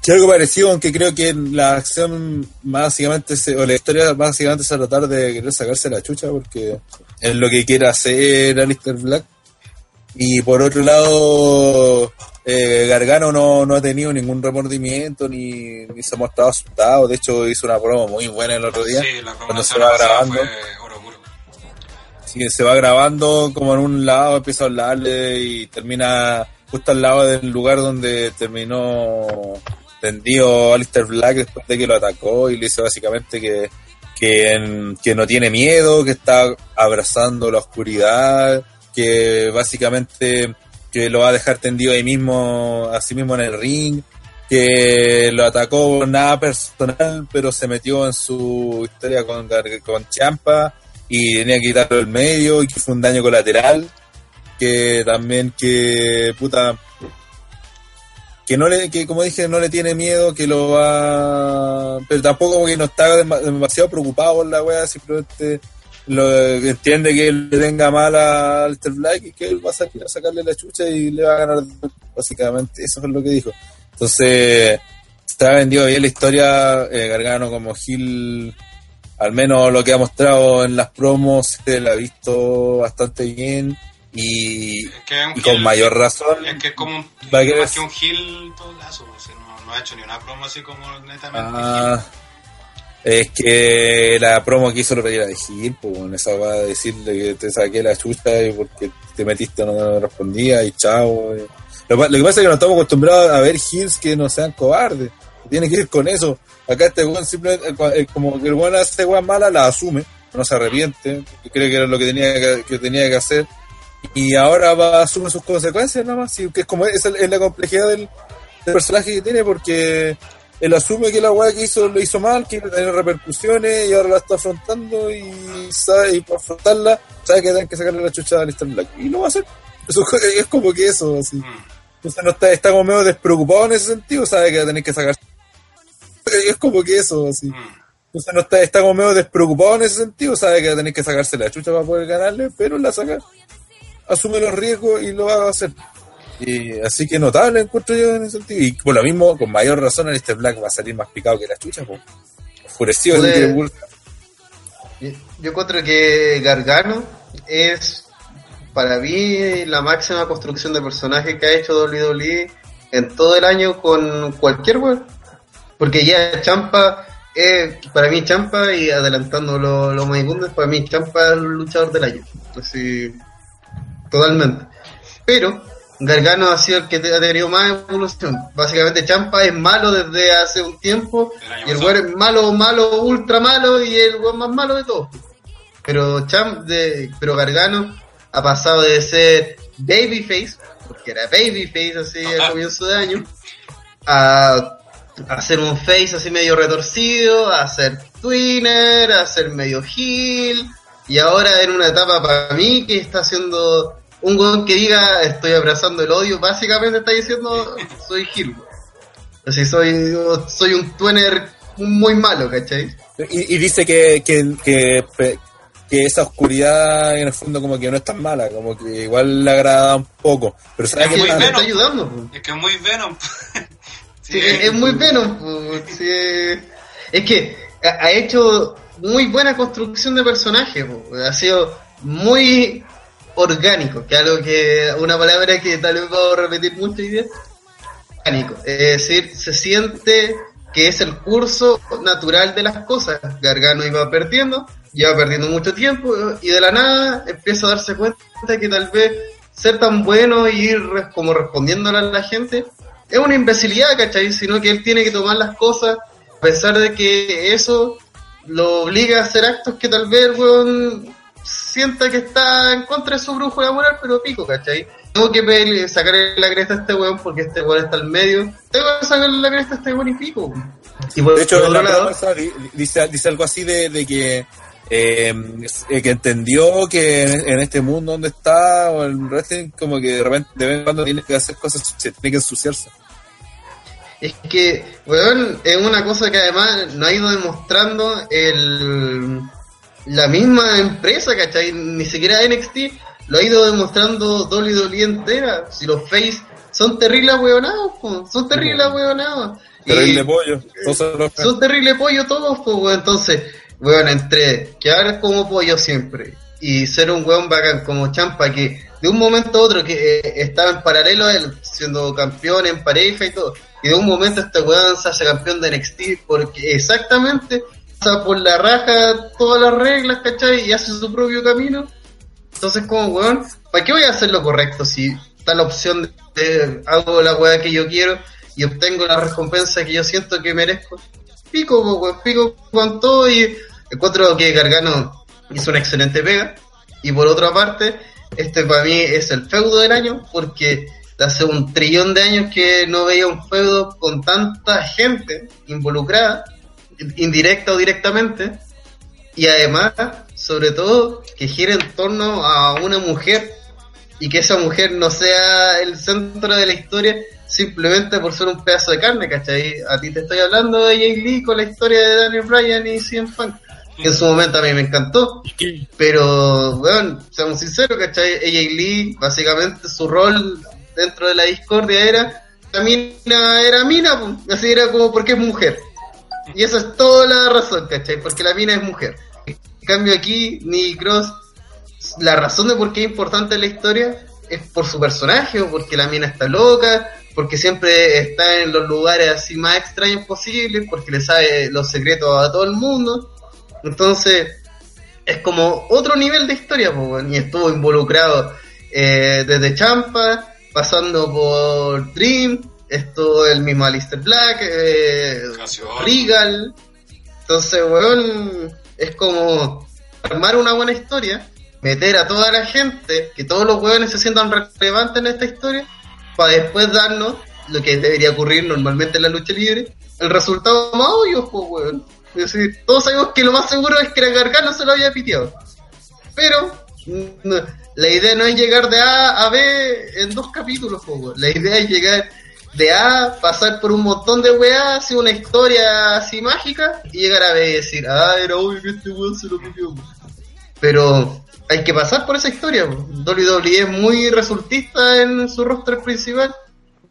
Sí, algo parecido, aunque creo que la acción básicamente se, o la historia básicamente se tratar de querer sacarse la chucha porque es lo que quiere hacer Alistair Black. Y por otro lado, eh, Gargano no, no ha tenido ningún remordimiento ni, ni se ha mostrado asustado. De hecho, hizo una promo muy buena el otro día. Sí, la cuando se va grabando. oro que se va grabando como en un lado, empieza a hablarle y termina justo al lado del lugar donde terminó tendido Alistair Black después de que lo atacó y le dice básicamente que, que, que no tiene miedo, que está abrazando la oscuridad, que básicamente que lo va a dejar tendido ahí mismo, así mismo en el ring, que lo atacó nada personal, pero se metió en su historia con, con Champa y tenía que quitarlo del medio y que fue un daño colateral, que también que puta que no le, que como dije, no le tiene miedo, que lo va, pero tampoco que no está demasiado preocupado por la wea, simplemente lo entiende que él le tenga mal a Alter Black y que él va a, salir a sacarle la chucha y le va a ganar, básicamente, eso es lo que dijo. Entonces, está vendido bien la historia, eh, Gargano como Gil, al menos lo que ha mostrado en las promos, se la ha visto bastante bien y, con mayor razón. Es que es como un, más que un Gil todo caso, no, no, ha hecho ni una promo así como netamente. Ah, es que la promo que hizo lo pedía de Gil, pues bueno, esa va a decirle que te saqué la chucha y porque te metiste no me respondía y chao. Lo, que pasa es que no estamos acostumbrados a ver Gils que no sean cobardes. Tiene que ir con eso. Acá este weón simplemente, eh, como que el weón hace weón mala, la asume, no se arrepiente, cree que era lo que tenía que tenía que hacer y ahora va a asumir sus consecuencias nada más, que es como es, la complejidad del, personaje que tiene porque él asume que la weá que hizo lo hizo mal, que iba a tener repercusiones y ahora la está afrontando y sabe, y para afrontarla sabe que tienen que sacarle la chucha a Lister Black y lo va a hacer. Eso, es como que eso, así. Mm. Entonces no está, está como medio despreocupado en ese sentido, sabe que va a tener que sacar. Es como que eso, así. Mm. Entonces no está, está como medio despreocupado en ese sentido, sabe que va a tener que sacarse la chucha para poder ganarle, pero la saca asume los riesgos y lo va a hacer. Y, así que notable encuentro yo en ese sentido. Y por lo mismo, con mayor razón, el este Black va a salir más picado que la chucha, pues. Enfurecido el Yo encuentro que Gargano es para mí la máxima construcción de personaje que ha hecho WWE en todo el año con cualquier web. Porque ya Champa, es, para mí Champa, y adelantando los lo para mí Champa es el luchador del año. Así, totalmente. Pero Gargano ha sido el que ha tenido más evolución. Básicamente Champa es malo desde hace un tiempo y el güey es malo, malo, ultra malo y el güey más malo de todos. Pero Champ de, pero Gargano ha pasado de ser babyface, porque era babyface así al comienzo de año, a, a ser un face así medio retorcido, a ser twinner, a ser medio heel, y ahora en una etapa para mí que está haciendo un weón que diga estoy abrazando el odio, básicamente está diciendo soy Gil. Así soy, soy un tuener muy malo, ¿cachai? Y, dice que, que, que, que, esa oscuridad en el fondo como que no es tan mala, como que igual le agrada un poco. Pero es que, muy está ayudando. Es que es muy Venom. sí, es, muy Venom. Es que ha hecho muy buena construcción de personaje. Ha sido muy orgánico, que algo que, una palabra que tal vez puedo repetir mucho y Orgánico, es decir, se siente que es el curso natural de las cosas. Gargano iba perdiendo, iba perdiendo mucho tiempo y de la nada empieza a darse cuenta que tal vez ser tan bueno y ir como respondiéndole a la gente es una imbecilidad, ¿cachai? Sino que él tiene que tomar las cosas a pesar de que eso lo obliga a hacer actos que tal vez, weón, sienta que está en contra de su brújula moral, pero pico, ¿cachai? Tengo que pedirle, sacarle la cresta a este weón porque este weón está al medio. Tengo que sacarle la cresta a este weón y pico. Y por, de hecho, otro lado, dice, dice algo así de, de que eh, que entendió que en, este mundo donde está o el wrestling como que de repente de vez en cuando tiene que hacer cosas tiene que ensuciarse es que weón es una cosa que además nos ha ido demostrando el la misma empresa, ¿cachai? Ni siquiera NXT lo ha ido demostrando WWE entera. Si los face son terribles hueonados, son terribles hueonados. Terrible pollo, son terrible pollo todos, pues, entonces, weón, entre quedar como pollo siempre y ser un weón bacán como Champa que de un momento a otro que eh, estaba en paralelo a él, siendo campeón en pareja y todo, y de un momento este weón se hace campeón de NXT porque exactamente por la raja todas las reglas, ¿cachai? Y hace su propio camino. Entonces, como, weón, ¿para qué voy a hacer lo correcto si está la opción de, hago la weá que yo quiero y obtengo la recompensa que yo siento que merezco? Pico, weón, pico con todo y encuentro que Gargano hizo una excelente pega. Y por otra parte, este para mí es el feudo del año, porque hace un trillón de años que no veía un feudo con tanta gente involucrada, indirecta o directamente, y además, sobre todo, que gira en torno a una mujer y que esa mujer no sea el centro de la historia simplemente por ser un pedazo de carne, ¿cachai? A ti te estoy hablando de Jay Lee con la historia de Daniel Bryan y CM Punk, que en su momento a mí me encantó, pero, bueno, seamos sinceros, ¿cachai? AJ Lee, básicamente su rol dentro de la discordia era, la mina era mina, así era como porque es mujer. Y esa es toda la razón, ¿cachai? Porque la mina es mujer. En cambio aquí, Nicky Cross, la razón de por qué es importante la historia es por su personaje, o porque la mina está loca, porque siempre está en los lugares así más extraños posibles, porque le sabe los secretos a todo el mundo. Entonces, es como otro nivel de historia, pues, y estuvo involucrado eh, desde Champa, pasando por Dream, esto el mismo Alistair Black, eh, Regal. Entonces, weón, es como armar una buena historia, meter a toda la gente, que todos los weones se sientan relevantes en esta historia, para después darnos lo que debería ocurrir normalmente en la lucha libre, el resultado más obvio, pues, weón. Es decir, todos sabemos que lo más seguro es que la Gargano se lo había piteado. Pero la idea no es llegar de A a B en dos capítulos, pues, La idea es llegar de A, pasar por un montón de weá, hacer una historia así mágica y llegar a B y decir, ah, era obvio que este weón se lo pitió. Pero hay que pasar por esa historia. WWE es muy resultista en su roster principal.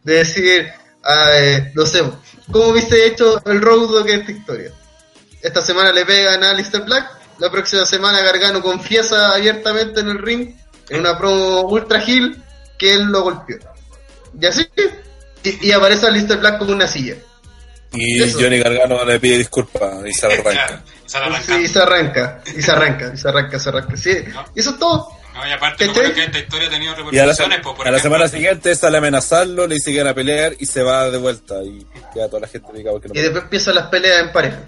De decir, ah, eh, no sé, ¿cómo viste hecho el road que esta historia? Esta semana le pegan a Alistair Black. La próxima semana Gargano confiesa abiertamente en el ring, en una promo ultra heel, que él lo golpeó. Y así, y, y aparece Alistair Black como una silla. Y Eso. Johnny Gargano le pide disculpas y se arranca. Sí, y se arranca, y se arranca, y se arranca, se arranca. Sí, y eso es todo. No, y aparte, que esta historia ha tenido Y a la, repercusiones, pues, por a la semana siguiente sale a amenazarlo, le dice que a pelear y se va de vuelta. Y queda toda la gente picada porque no Y después empiezan las peleas en pareja.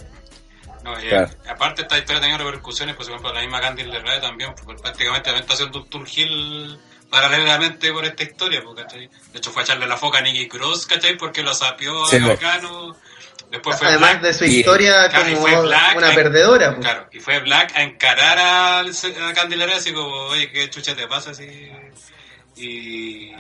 No, y, Claro. aparte esta historia ha tenido repercusiones, por ejemplo, la misma Candy LeRae también, pues, prácticamente también está haciendo un tour hill paralelamente por esta historia, pues, ¿cachai? De hecho fue a echarle la foca a Nicky Cruz, ¿cachai? Porque lo sapió Sí. Gargano. Después fue Además Black, de su y- historia y como fue Black una a- perdedora. pues. Claro, y fue Black a encarar a, a Candy LeRae así como, oye, qué chucha te pasa así. Y...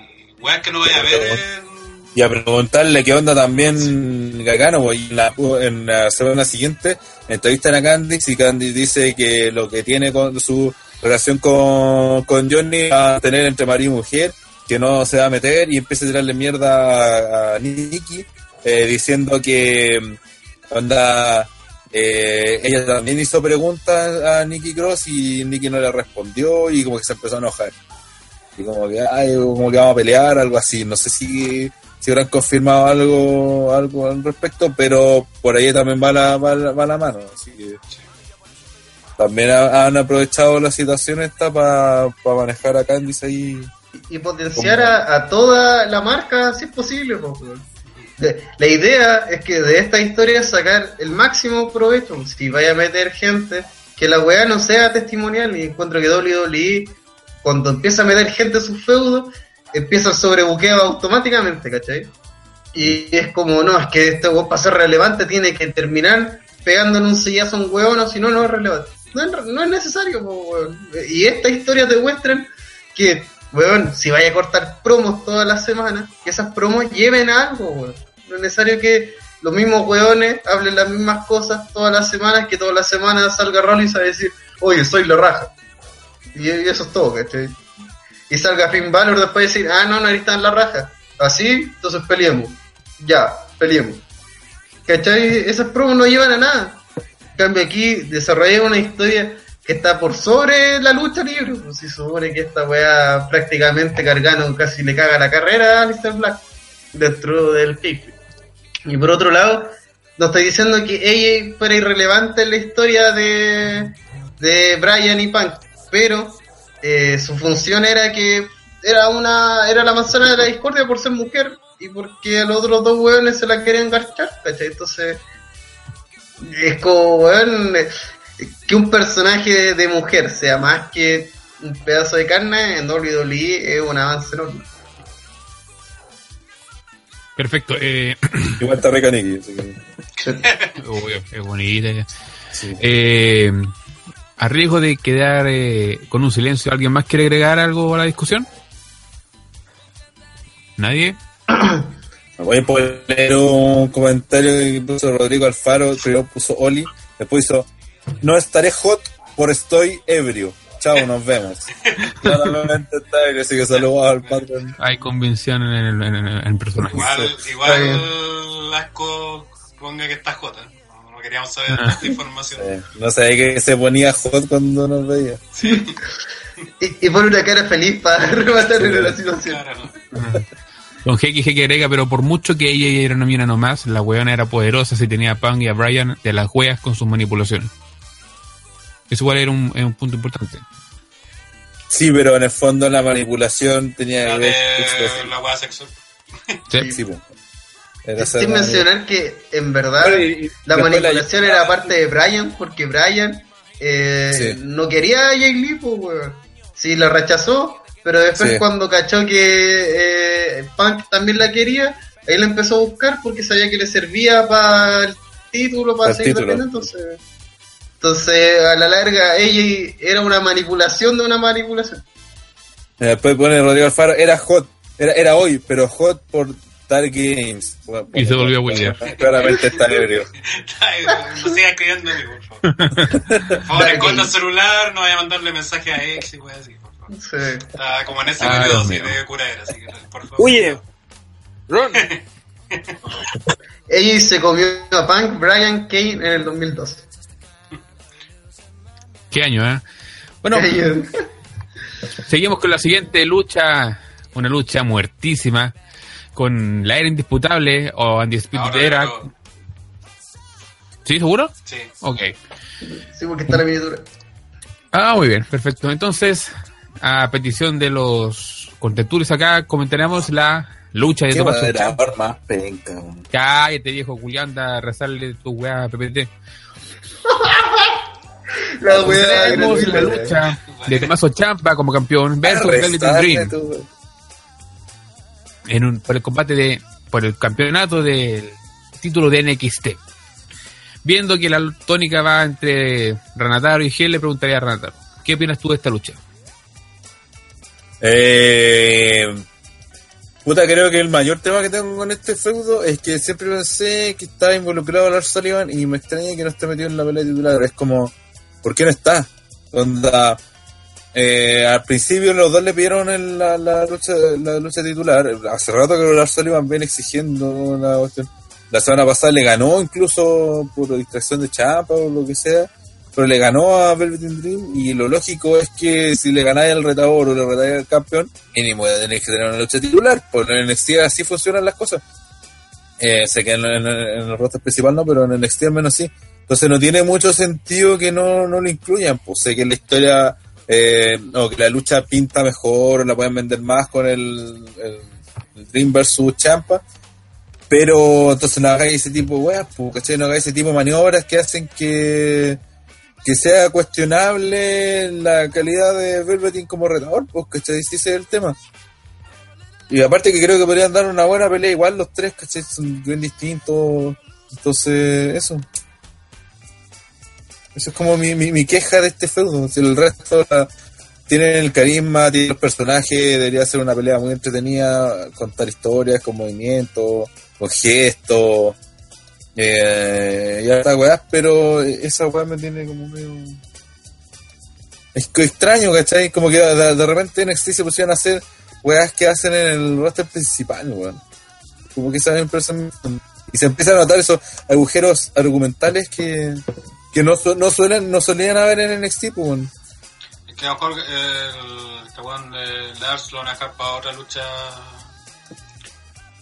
Weas que no vaya a ver en... Y a preguntarle qué onda también Gargano, pues, y en la, en la semana siguiente entrevistan a Candice y Candice dice que lo que tiene con su relación con, con Johnny a tener entre marido y mujer, que no se va a meter y empieza a tirarle mierda a, a Nicky, eh, diciendo que mm, onda eh, ella también hizo preguntas a Nicky Cross y Nicky no le respondió y como que se empezó a enojar. Y como que, ay, como que vamos a pelear, algo así. No sé si, si habrán confirmado algo, algo al respecto, pero por ahí también va la, va la, va la mano. Así también ha- han aprovechado la situación esta para manejar a Candice ahí. y potenciar a, a toda la marca si es posible. po, La idea es que de esta historia sacar el máximo provecho. Si vaya a meter gente, que la weá no sea testimonial. Y encuentro que WWE, cuando empieza a meter gente en sus feudos, empieza el sobrebuqueo automáticamente, ¿cachai? Y es como, no, es que este weón para ser relevante tiene que terminar pegándole un sillazo a un weón, o si no, no es relevante. No es, no es necesario. Y esta historia te muestran que, weón, si vaya a cortar promos todas las semanas, que esas promos lleven a algo, weón. No es necesario que los mismos weones hablen las mismas cosas todas las semanas, que todas las semanas salga Rollins a decir, oye, soy la raja. Y, eso es todo, ¿cachai? Y salga Finn Balor después de decir, ah, no, no eres tan la raja. Así, entonces peleemos. Ya, peleemos. ¿Cachai? Esas promos no llevan a nada. Cambio aquí desarrollé una historia que está por sobre la lucha libre. Pues se supone que esta weá prácticamente cargando casi le caga la carrera a Alistair Black dentro del FIFA. Y por otro lado, no estoy diciendo que ella fuera irrelevante en la historia de, de Brian y Punk, pero eh, su función era que era una era la manzana de la discordia por ser mujer y porque a los otros dos weones se la querían garchar, ¿cachai? Entonces, es como, weón, que un personaje de mujer sea más que un pedazo de carne en WWE es un avance enorme. Perfecto. Eh, Igual está rica Nikki. es bonita. sí. Eh, a riesgo de quedar eh, con un silencio, ¿alguien más quiere agregar algo a la discusión? ¿Nadie? Voy a poner un comentario que puso Rodrigo Alfaro. Primero puso Oli, después hizo: No estaré hot por estoy ebrio. Chao, nos vemos. Claramente está ebrio, así que saludos al patrón. Hay convención en el, en el- en el personaje. Igual, igual Asco ponga que está Jota. No, no queríamos saber esta información. Eh, no sabía que se ponía hot cuando nos veía. Y, y pone una cara feliz para rematar en la situación. Claro, ¿no? Don Jeque Jeque agrega, pero por mucho que ella era una mina nomás, la weona era poderosa si tenía a Punk y a Brian de las weas con sus manipulaciones. Eso igual era un, punto importante. Sí, pero en el fondo la manipulación tenía La que ver. de la hueá sexual. ¿Sí? Sí. Era Sin mencionar que en verdad Bueno, y- y la manipulación era parte de Brian, porque Brian eh, Sí. no quería a Jay Lee, pues, weón. Sí, la rechazó, pero después Sí. cuando cachó que eh, Punk también la quería, ahí la empezó a buscar porque sabía que le servía para el título, para el seguir título. defendiendo, entonces... Entonces, a la larga, ella era una manipulación de una manipulación. Eh, Después pone Rodrigo Alfaro, era hot, era, era hoy, pero hot por Dark Games. Bueno, Y se volvió a huevear. Claramente está ebrio. No sigas escribiendo por favor. Por favor, el celular, no vaya a mandarle mensaje a ex y así, por. Sí. Está como en ese así mío. de curadera, así que por favor. Oye, Ron, Ella se comió a Punk, Brian Kane en el 2012. ¿Qué año, eh? Bueno, seguimos con la siguiente lucha, una lucha muertísima, con la era indisputable o Undisputed Era. ¿Sí, seguro? Sí. Ok. Sí, porque está la miniatura. Ah, muy bien, perfecto. Entonces, a petición de los contentures acá, comentaremos la lucha de Tomás más penca. Cállate, viejo Julián, anda a rezarle tu weá a PPT. La wea Tenemos la lucha de Tommaso Champa como campeón versus Velvet Dream tú. en un, por el combate de por el campeonato del título de NXT. Viendo que la tónica va entre Ranataro y Gel, le preguntaría a Ranataro, ¿qué opinas tú de esta lucha? Eh, puta, creo que el mayor tema que tengo con este feudo es que siempre pensé que estaba involucrado Lars Sullivan y me extraña que no esté metido en la pelea titular. Es como, ¿por qué no está? Onda, eh, al principio los dos le pidieron en la, la lucha la lucha titular. Hace rato que Lars Sullivan viene exigiendo la cuestión. La semana pasada le ganó incluso por distracción de chapa o lo que sea pero le ganó a Velvet Dream y lo lógico es que si le ganáis al retador o le retáis al campeón, mínimo tenéis que tener una lucha titular, porque en NXT así funcionan las cosas. Eh, sé que en, el roster principal no, pero en NXT al menos sí. Entonces no tiene mucho sentido que no, no lo incluyan, pues sé que la historia, eh, o que la lucha pinta mejor, la pueden vender más con el, el, el Dream versus Champa, pero entonces no hagáis ese tipo de weas, pues. No hagáis ese tipo de maniobras que hacen que que sea cuestionable la calidad de Velveteen como retador, pues, ¿cachai? Ese es el tema. Y aparte que creo que podrían dar una buena pelea igual los tres, ¿cachai? Son bien distintos. Entonces, eso. Eso es como mi, mi, mi queja de este feudo. Si el resto la- tienen el carisma, tienen los personajes, debería ser una pelea muy entretenida, contar historias con movimientos, con gestos. Eh, y harta weá, pero esa weá me tiene como medio. Es que extraño, ¿cachai? Como que de, de repente en NXT se pusieron a hacer weas que hacen en el roster principal, weón. Como que saben Y se empiezan a notar esos agujeros argumentales que, que no, no suelen, no solían haber en NXT, pues, weón. Es que a lo mejor eh, el este weón de Lars lo van a dejar para otra lucha.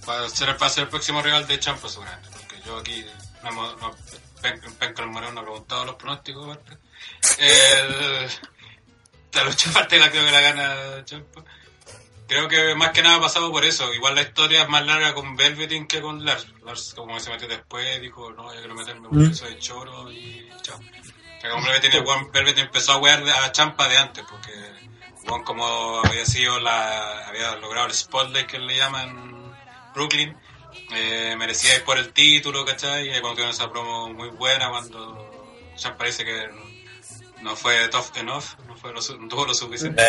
Para ser, para ser el próximo rival de Champa, seguramente. Yo aquí. No, no, Pen- Penca el Moreno no ha preguntado los pronósticos, aparte. El, la lucha aparte la creo que la gana Champa. Creo que más que nada ha pasado por eso. Igual la historia es más larga con Velveteen que con Lars. Lars, como se metió después, dijo: No, yo quiero meterme porque soy choro y chao. Como Velvet, el weón Velvet empezó a wear a Champa de antes, porque weón como había sido la, había logrado el spotlight que le llaman Brooklyn, eh, merecía ir por el título, ¿cachai? Y ahí cuando tuvieron esa promo muy buena, cuando Champa dice que no fue tough enough, no, fue lo, su- no tuvo lo suficiente.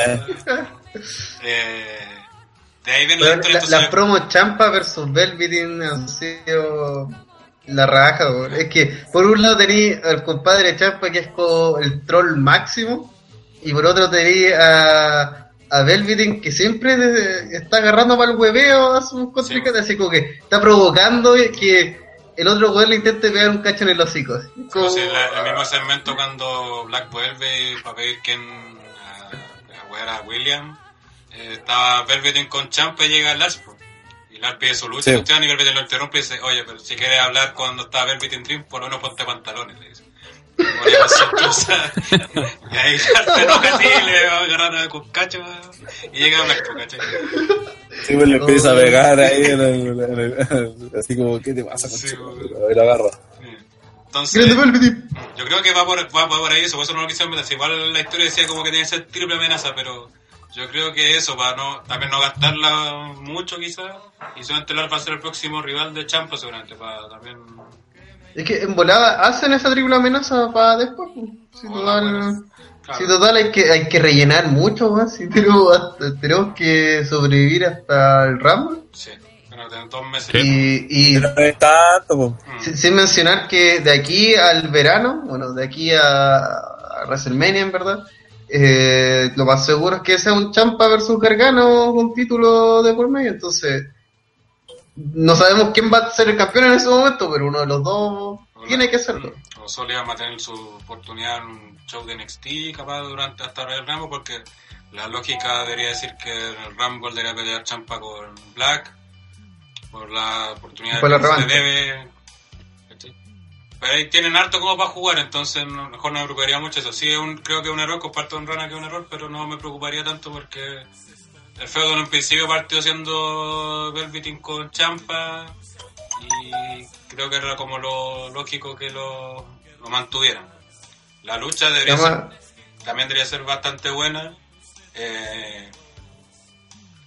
Eh, de ahí viene la la, la promo Champa versus Velveteen han sido la raja, weón. Es que por un lado tenía al compadre Champa que es como el troll máximo, y por otro tenía a, a Velveteen que siempre está agarrando para el hueveo a sus contrincantes, así como que está provocando que el otro weón le intente pegar un cacho en el hocico. así. Como Como- si la- el mismo segmento cuando Black vuelve para pedir que a, a, William, eh, estaba Velveteen con Champa y llega Lars, po. y Lars pide su lucha, Sí. y Velveteen lo interrumpe y dice, oye, pero si quieres hablar cuando está Velveteen Dream, por lo menos ponte pantalones, le dice. Ponía sorpresa. y ahí se enoja así, le va a agarrar a con cacho, y llega Black, po, ¿cachai? Sí, pues le empieza a pegar ahí, en el- en el- así como, ¿qué te pasa? Sí, concha? A ver, agarra. Entonces, Grande. Yo creo que va por, va por ahí eso, por eso no lo quisieron meter. Si Igual la historia decía como que tiene que ser triple amenaza, pero yo creo que eso, para no también no gastarla mucho quizás, y solamente va a ser el próximo rival de Champa seguramente, para también... Es que en volada hacen esa triple amenaza para después. Si Hola, total. Claro. si total hay que hay que rellenar mucho más. Si tenemos, hasta- tenemos que sobrevivir hasta el Rumble. Sí, bueno, tienen dos meses. Y, y Pero no es tanto. Mm. sin, sin mencionar que de aquí al verano, bueno, de aquí a, a WrestleMania en verdad, eh, lo más seguro es que sea un Champa versus Gargano con título de por medio. Entonces, no sabemos quién va a ser el campeón en ese momento, pero uno de los dos tiene que serlo. O solo iba a tener su oportunidad en un show de NXT, capaz, durante hasta el Rumble, porque la lógica debería decir que el Rumble debería pelear Champa con Black, por la oportunidad Por la que se debe. Pero ahí tienen harto como para jugar, entonces no- mejor no me preocuparía mucho eso. Sí, es un, creo que es un error, comparto con Rana que es un error, pero no me preocuparía tanto porque el feudo en un principio partió siendo Velveteen con Champa y creo que era como lo lógico que lo, lo mantuvieran. La lucha debería ser, también debería ser bastante buena. Eh,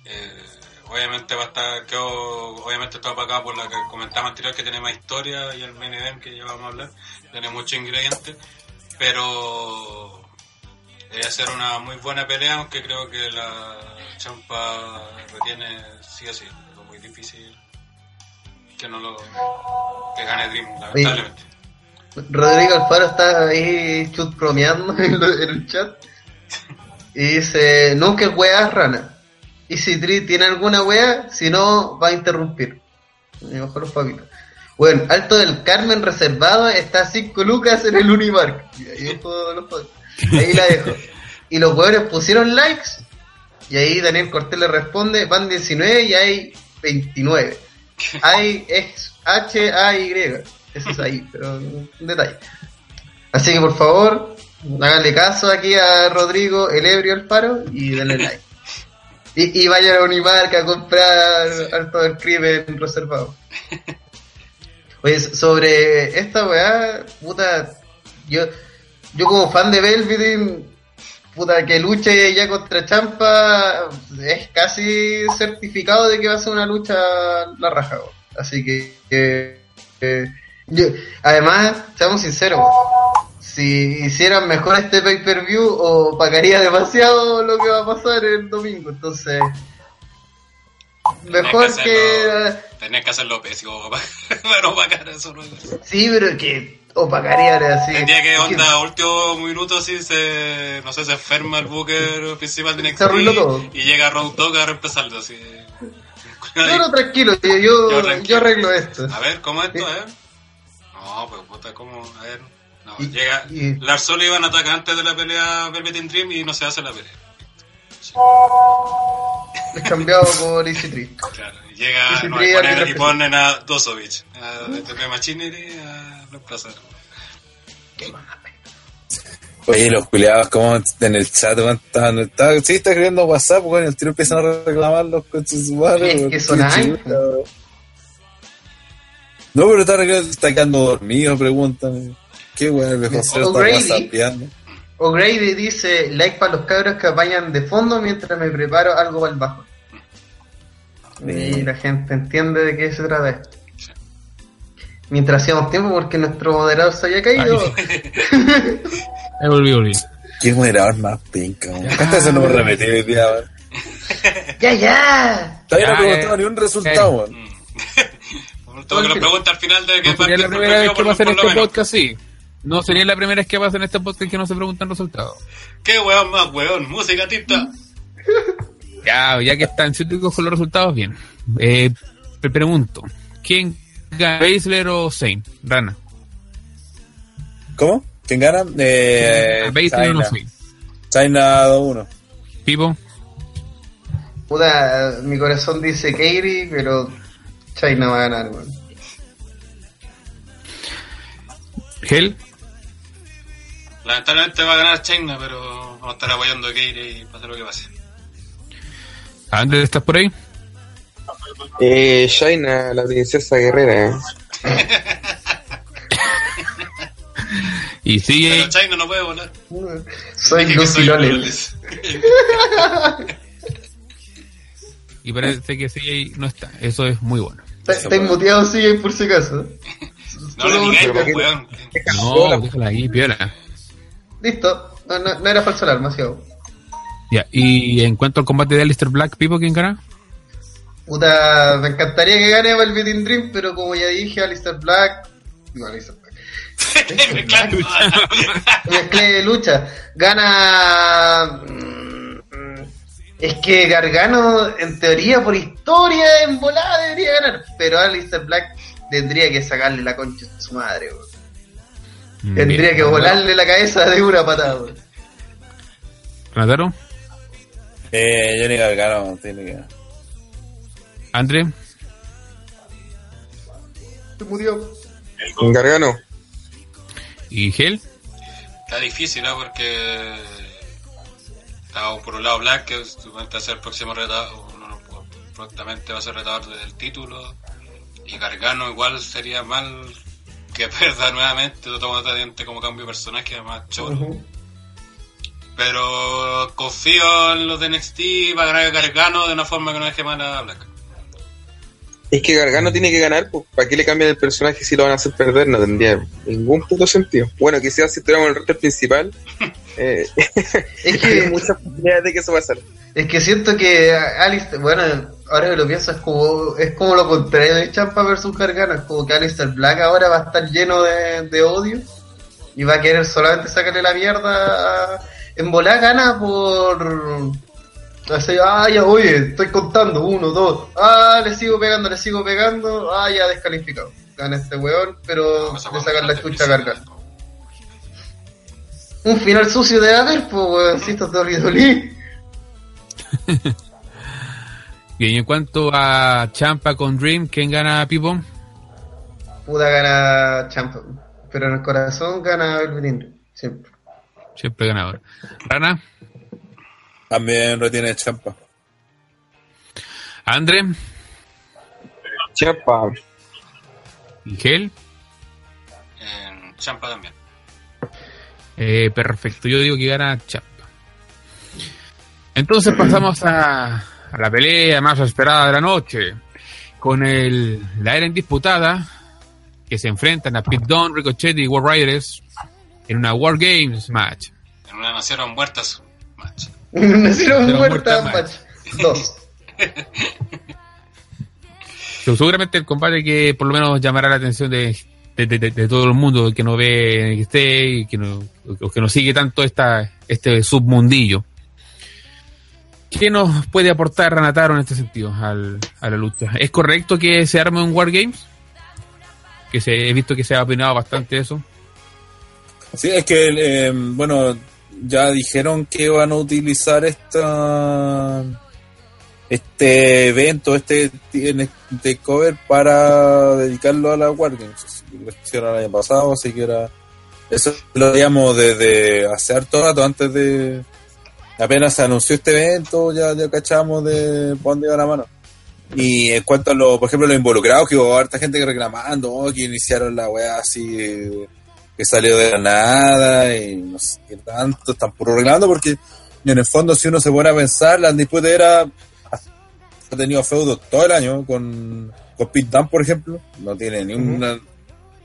eh, obviamente va a estar, quedó, obviamente está opacado por la que comentaba anterior que tiene más historia y el main event que ya vamos a hablar, tiene muchos ingredientes, pero debería ser una muy buena pelea, aunque creo que la champa retiene sí o sí, es muy difícil que no lo que gane Dream, lamentablemente. Rodrigo Alfaro está ahí chut bromeando en, lo- en el chat. Y dice, nunca es weá rana. Y si Tri tiene alguna wea, si no, va a interrumpir. Y mejor los papitos. Bueno, Alto del Carmen reservado está a 5 lucas en el Unimark. Y ahí. Ahí la dejo. Y los weones pusieron likes. Y ahí Daniel Cortés le responde, van 19 y hay 29. Hay ex H A Y. Eso es ahí, pero un detalle. Así que por favor, háganle caso aquí a Rodrigo, el ebrio Alfaro, y denle like. Y, y vayan a Unimark a comprar Alto del Crimen reservado. Oye, sobre esta weá, puta, yo, yo como fan de Velveteen, puta, que luche ya contra Champa, es casi certificado de que va a ser una lucha la raja. Así que, que- que- yo- además, seamos sinceros, si hicieran mejor este pay-per-view, o pagaría demasiado lo que va a pasar el domingo, entonces, mejor Tenés que... hacerlo- tenés que hacerlo pésimo para, para no pagar eso. ¿no? Sí, pero que o pagaría así. Tendría que onda último minuto si se no sé se enferma el booker principal de NXT Se arruinó todo. y llega Road Dogg a reemplazarlo así. No, no, tranquilo, yo, yo, Yo tranquilo. yo arreglo esto. A ver, ¿cómo es esto? A ver. No, pues puta, ¿cómo? A ver. No, Y- llega. y- Lars Sullivan ataca antes de la pelea Velvet Dream y no se hace la pelea. Es cambiado por Easy Tree. Claro, llega no, sí, y, ponen, arbitra y ponen a Dosovich, a TP Machinery a reemplazar. Oye, los culiados, como en el chat, weón, estaban, estaban, sí, está escribiendo WhatsApp, weón, y el tiro empiezan a reclamar los coches su madre, Es weón, que son qué weón. No, pero está, arreglando- está quedando dormido, preguntan. Qué bueno, el Cero está O'Grady. dice, like para los cabros que apañan de fondo mientras me preparo algo para el bajo. Y la gente entiende de qué se trata esto. Mientras hacíamos tiempo porque nuestro moderador se había caído. Ahí volví, volví. Qué moderador más pinca, weón. ¿Cuántas veces no repetido hoy día, weón? ¡Ya, ya! Todavía no eh. ni un resultado, weón. Mm. Todo que nos pregunta al final de qué No sería la primera vez que pasa en este podcast, sí. No sería la primera vez que pasa en este podcast que no se preguntan resultados. ¿Qué weón más weón? Música tinta. Ya, ya que están científicos con los resultados, bien. Eh, te pregunto, ¿quién gana, Baszler o Zane? Rana. ¿Cómo? ¿Quién gana? Eh, Baszler o China. Zane. China 2-1. Pipo, Puta, mi corazón dice Kairi, pero China va a ganar, weón. Lamentablemente va a ganar China, pero vamos a estar apoyando a Keire y pase lo que pase. Andrés, ¿estás por ahí? Eh, Shaina, la princesa guerrera. Y Pero sigue, China no puede volar. Soy Dije que Lucy Loles. Y parece que sigue no está. Eso es muy bueno. Estáis muteado, sí, por si acaso. No le digáis, Pero, pues, weón. No, déjala ahí, piola. Listo. No, no, no era falso alarma, sí, hago. Ya, y en cuanto al combate de Alistair Black, Pipo, ¿quién gana? Puta, me encantaría que gane Velvet in Dream, pero como ya dije, Alistair Black. No, Alistair Black. Claro. Mezclé de lucha. Gana. mm, Es que Gargano, en teoría, por historia, en volada debería ganar. Pero Alistair Black tendría que sacarle la concha a su madre, weón. Tendría Bien. que volarle la cabeza de una patada, weón. Eh, Johnny Gargano tiene que André, Se murió. Gargano. y Hel. Está difícil, ¿no? Porque está por un lado Black, que supuestamente va a ser el próximo retador, o no, no, prontamente va a ser retador del título, y Gargano igual sería mal que pierda nuevamente, totalmente como cambio de personaje, además choro. Pero confío en los de NXT y va a ganar Gargano de una forma que no deje mal a Black. Es que Gargano tiene que ganar, pues, ¿para qué le cambian el personaje si lo van a hacer perder? No tendría ningún puto sentido. Bueno, quizás si estuviéramos en el roster principal, eh, Es hay que, muchas posibilidades de que eso pasara. es que siento que Alistair, bueno, ahora que lo pienso, es como, es como lo contrario de Champa versus Gargano. Es como que Alistair Black ahora va a estar lleno de, de odio y va a querer solamente sacarle la mierda. a- En volar gana por. Así, ah, ya, oye, estoy contando, uno, dos, ah, le sigo pegando, le sigo pegando, ah, ya descalificado. Gana este weón, pero le sacan la chucha a Gargano. Un final sucio de haber, pues, weoncitos de Dolly Bien, y en cuanto a Champa con Dream, ¿quién gana, Pipo? Puta gana Champa, pero en el corazón gana Velveteen, siempre. Siempre ganador. Rana, También retiene champa. Y Hel. En Champa también. Eh, perfecto, yo digo que gana Champa. Entonces pasamos a, a la pelea más esperada de la noche. Con el, la era indisputada que se enfrentan a Pete Dunne, Ricochet y War Riders en una War Games match. En una nacieron muertas. Match. Nacieron muertas muerta match. Dos. So, seguramente el combate que por lo menos llamará la atención de, de, de- de todo el mundo que no ve NXT y que no, o que no sigue tanto esta, este submundillo. ¿Qué nos puede aportar Ranataro en este sentido al, a la lucha? ¿Es correcto que se arme un Wargames? Que se, he visto que se ha opinado bastante eso. Sí, es que, eh, bueno, ya dijeron que van a utilizar esta este evento, este takeover para dedicarlo a la Wargames. Lo hicieron el año pasado, así que era. Eso lo veíamos desde hace harto rato, antes de. Apenas se anunció este evento, ya, ya cachamos de por dónde iba la mano. Y en cuanto a los, por ejemplo, los involucrados, que hubo harta gente reclamando, oh, que iniciaron la weá así. Que salió de la nada y no sé qué tanto, están puro arreglando porque en el fondo si uno se pone a pensar, la Undisputed era ha tenido feudos todo el año con, con Pete Dunne, por ejemplo, no tiene ni una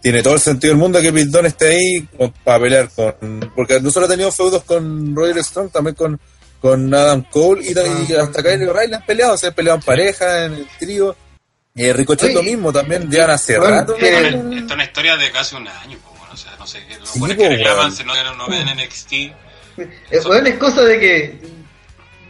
tiene todo el sentido del mundo que Pete Dunne esté ahí con- para pelear con porque no solo ha tenido feudos con Roger Strong, también con con Adam Cole y, y hasta Kyle O'Reilly han peleado, se han peleado en pareja, en el trío. Eh, Ricochet lo mismo, también llevan hace rato. Esta ¿no? es una- historia de casi un año, sea, no sé, los Sí, buenos que reclaman si no, no ven NXT. Eh, es cosa de que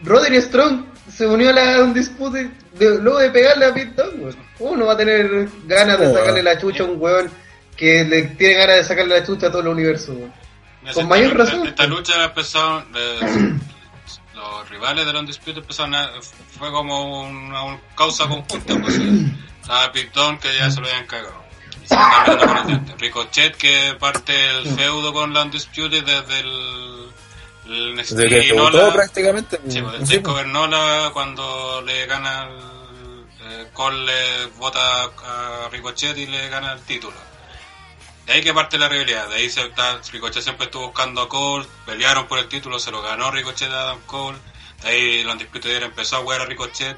Roderick Strong se unió a la un dispute de- luego de pegarle a Pete Dunne, weón. ¿Cómo no va a tener ganas de sacarle la chucha a un weón que le tiene ganas de sacarle la chucha a todo el universo? Mira, Con mayor esta, razón. Esta lucha empezaron, eh, los rivales de los Undisputed empezaron a, fue como una, una causa conjunta, pues. Estaba Pete Dunne, que ya se lo habían cagado. Ricochet, que parte el feudo con la Undisputed desde el, el Desde que debutó prácticamente. Sí, pues, el Sí, Takeover Nola cuando le gana el, eh, Cole le vota a Ricochet y le gana el título. De ahí que parte la rivalidad, de ahí se está, Ricochet siempre estuvo buscando a Cole, pelearon por el título, se lo ganó Ricochet a Adam Cole, de ahí la Undisputed empezó a jugar a Ricochet,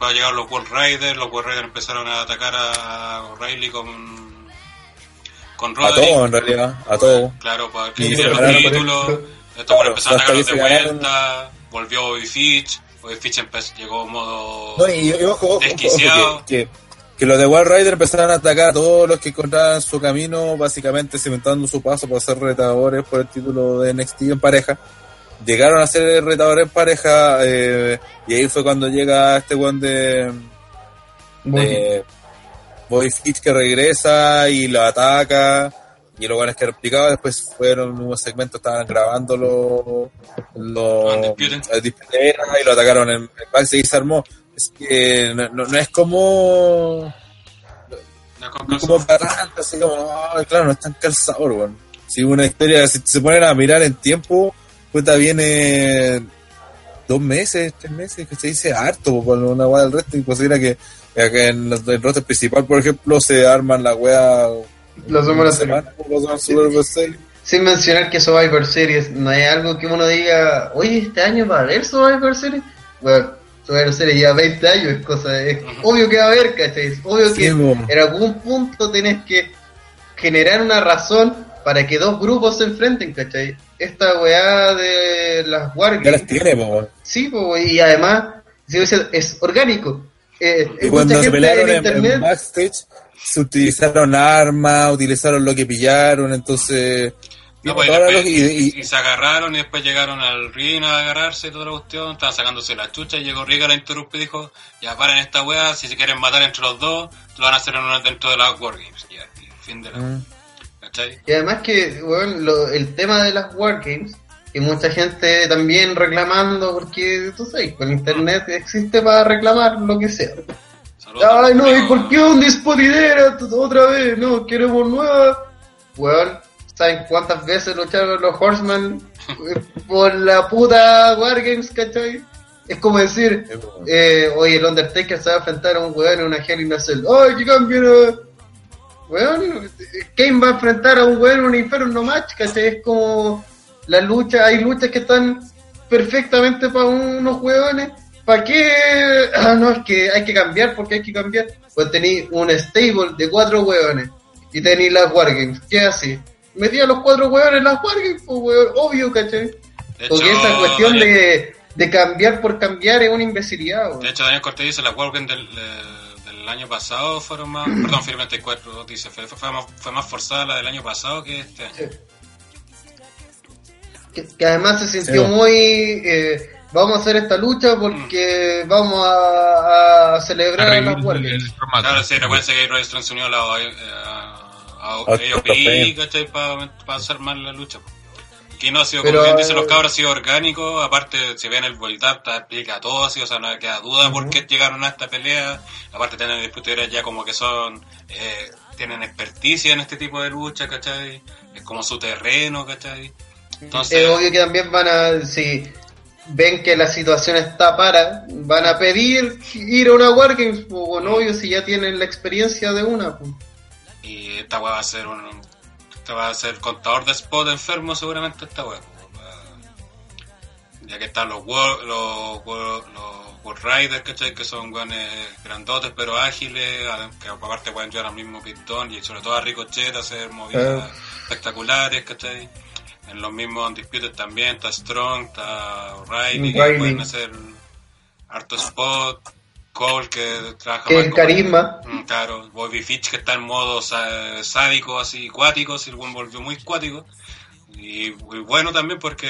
para llegar los World Raiders, los World Raiders empezaron a atacar a O'Reilly con, con a todo en realidad, a todo. Claro, para que los ganaron títulos. ejemplo. Estos Claro, bueno, empezaron a atacarlos de vuelta. Volvió Bobby Fitch. Bobby Fitch empezó, llegó modo. No, y, y ojo, ojo, ojo, Desquiciado. que, que, que los de Wild Rider empezaron a atacar a todos los que encontraban su camino, básicamente cimentando su paso para ser retadores por el título de NXT en pareja. Llegaron a ser retadores en pareja eh, y ahí fue cuando llega este one de, de Bobby Fitch que regresa y lo ataca y los buenos que explicaba después fueron un segmento estaban grabando los Undisputed y lo atacaron en el backstage y se armó. Es que no, no- no es como No, no es como bastante, así como "Ay, claro no es tan calzador weón. si una historia si se ponen a mirar en tiempo puta viene dos meses tres meses que se dice harto po, por una weá del resto y considera que eh, que en los- el roster principal por ejemplo se arman la weá semana una semana los Series. Sin mencionar que Survivor Series no hay algo que uno diga, oye, este año va a haber Survivor Series. Bueno, Survivor Series lleva 20 años, es cosa, es obvio que va a haber, ¿cachai? Es obvio Sí, que mo. en algún punto tenés que generar una razón para que dos grupos se enfrenten, ¿cachai? Esta weá de las Ya las Wargames, tiene, po. sí, po, y además, si es, es orgánico. Eh, Y cuando se pelearon en internet en backstage, se utilizaron armas, utilizaron lo que pillaron, entonces. No, pues, y, toda la después- lógica- y- y- y se agarraron y después llegaron al ring a agarrarse y toda la cuestión. Estaban sacándose la chucha y llegó Riga, la interrumpió y dijo: Ya paren esta weá, si se quieren matar entre los dos, lo van a hacer en una- dentro de las Wargames. Ya, y fin de la. Mm. ¿Cachai? Y además que, bueno, lo- el tema de las Wargames, que mucha gente también reclamando, porque tú sabes, con internet existe para reclamar lo que sea. Saludos. Ay, no, ¿y por qué un dispodidera otra vez? No, queremos nueva. Weón, ¿saben cuántas veces lucharon los Horsemen eh, por la puta Wargames, cachai? Es como decir, eh, oye, el Undertaker se va a enfrentar a un weón en una Hell in a Cell. ¡Ay, que cambien! Weón, Kane va a enfrentar a un weón en un Inferno match, ¿cachai? Es como la lucha, hay luchas que están perfectamente para unos weones. ¿Para qué? Ah, no, es que hay que cambiar porque hay que cambiar. Pues tenéis un stable de cuatro weones y tenéis las Wargames. ¿Qué así? Metí a los cuatro weones en las Wargames, pues weón, obvio, ¿cachai? Porque hecho, esa cuestión Daniel- de, de cambiar por cambiar es una imbecilidad, weón. De hecho, Daniel Cortés dice las Wargames del, del año pasado fueron más. perdón, Firme 34 dice: fue, fue, más, fue más forzada la del año pasado que este año. que, que además se sintió Sí. muy eh, vamos a hacer esta lucha porque vamos a, a celebrar a Arreglar las el, Wargames. el formato. Claro, sí, recuerden que Roy Strong se unió a la a, a, A AOP, ¿cachai? Para hacer más la lucha. po. Que no ha sido, Pero, como bien dicen eh, los cabros, ha sido orgánico. Aparte, si ven el Voltap, te explica todo así, o sea, no queda duda por qué llegaron a esta pelea. Aparte, tienen disputadores ya como que son, eh, tienen experticia en este tipo de lucha, ¿cachai? Es como su terreno, ¿cachai? Entonces, Es obvio que también van a, si ven que la situación está para, van a pedir ir a una Wargames, pues bueno, obvio si ya tienen la experiencia de una. pues. y esta weá va a ser un, Esta va a ser contador de spot enfermo seguramente esta web. Ya que están los World, los, World- los World Riders, ¿cachai? Que son guanes grandotes pero ágiles, que aparte pueden llevar al mismo pistón y sobre todo a Ricochet a hacer movidas Ah. espectaculares, ¿cachai? En los mismos Undisputed también, está Strong, está O'Reilly, que O'Reilly. pueden hacer harto spot, Cole que trabaja Que como- carisma. Mm, Claro, Bobby Fitch que está en modo sádico, así cuático, si el buen volvió muy cuático. Y, y bueno también porque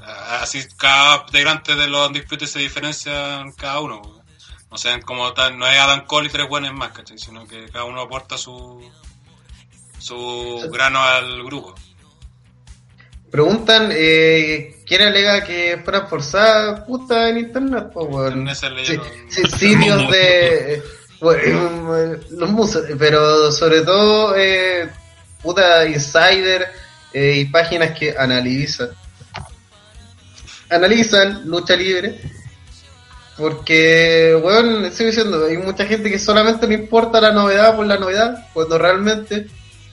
ah, así cada integrante de los Undisputed se diferencian cada uno. No sé, como tal, no es Adam Cole y tres buenos más, ¿cachai? Sino que cada uno aporta su su grano al grupo. Preguntan, eh, ¿quién alega que fuera forzada puta en internet? Internet se Sí, sí, sitios de... bueno, eh, los musos, pero sobre todo eh, puta insider eh, y páginas que analizan analizan lucha libre porque bueno estoy diciendo hay mucha gente que solamente le importa la novedad por la novedad cuando realmente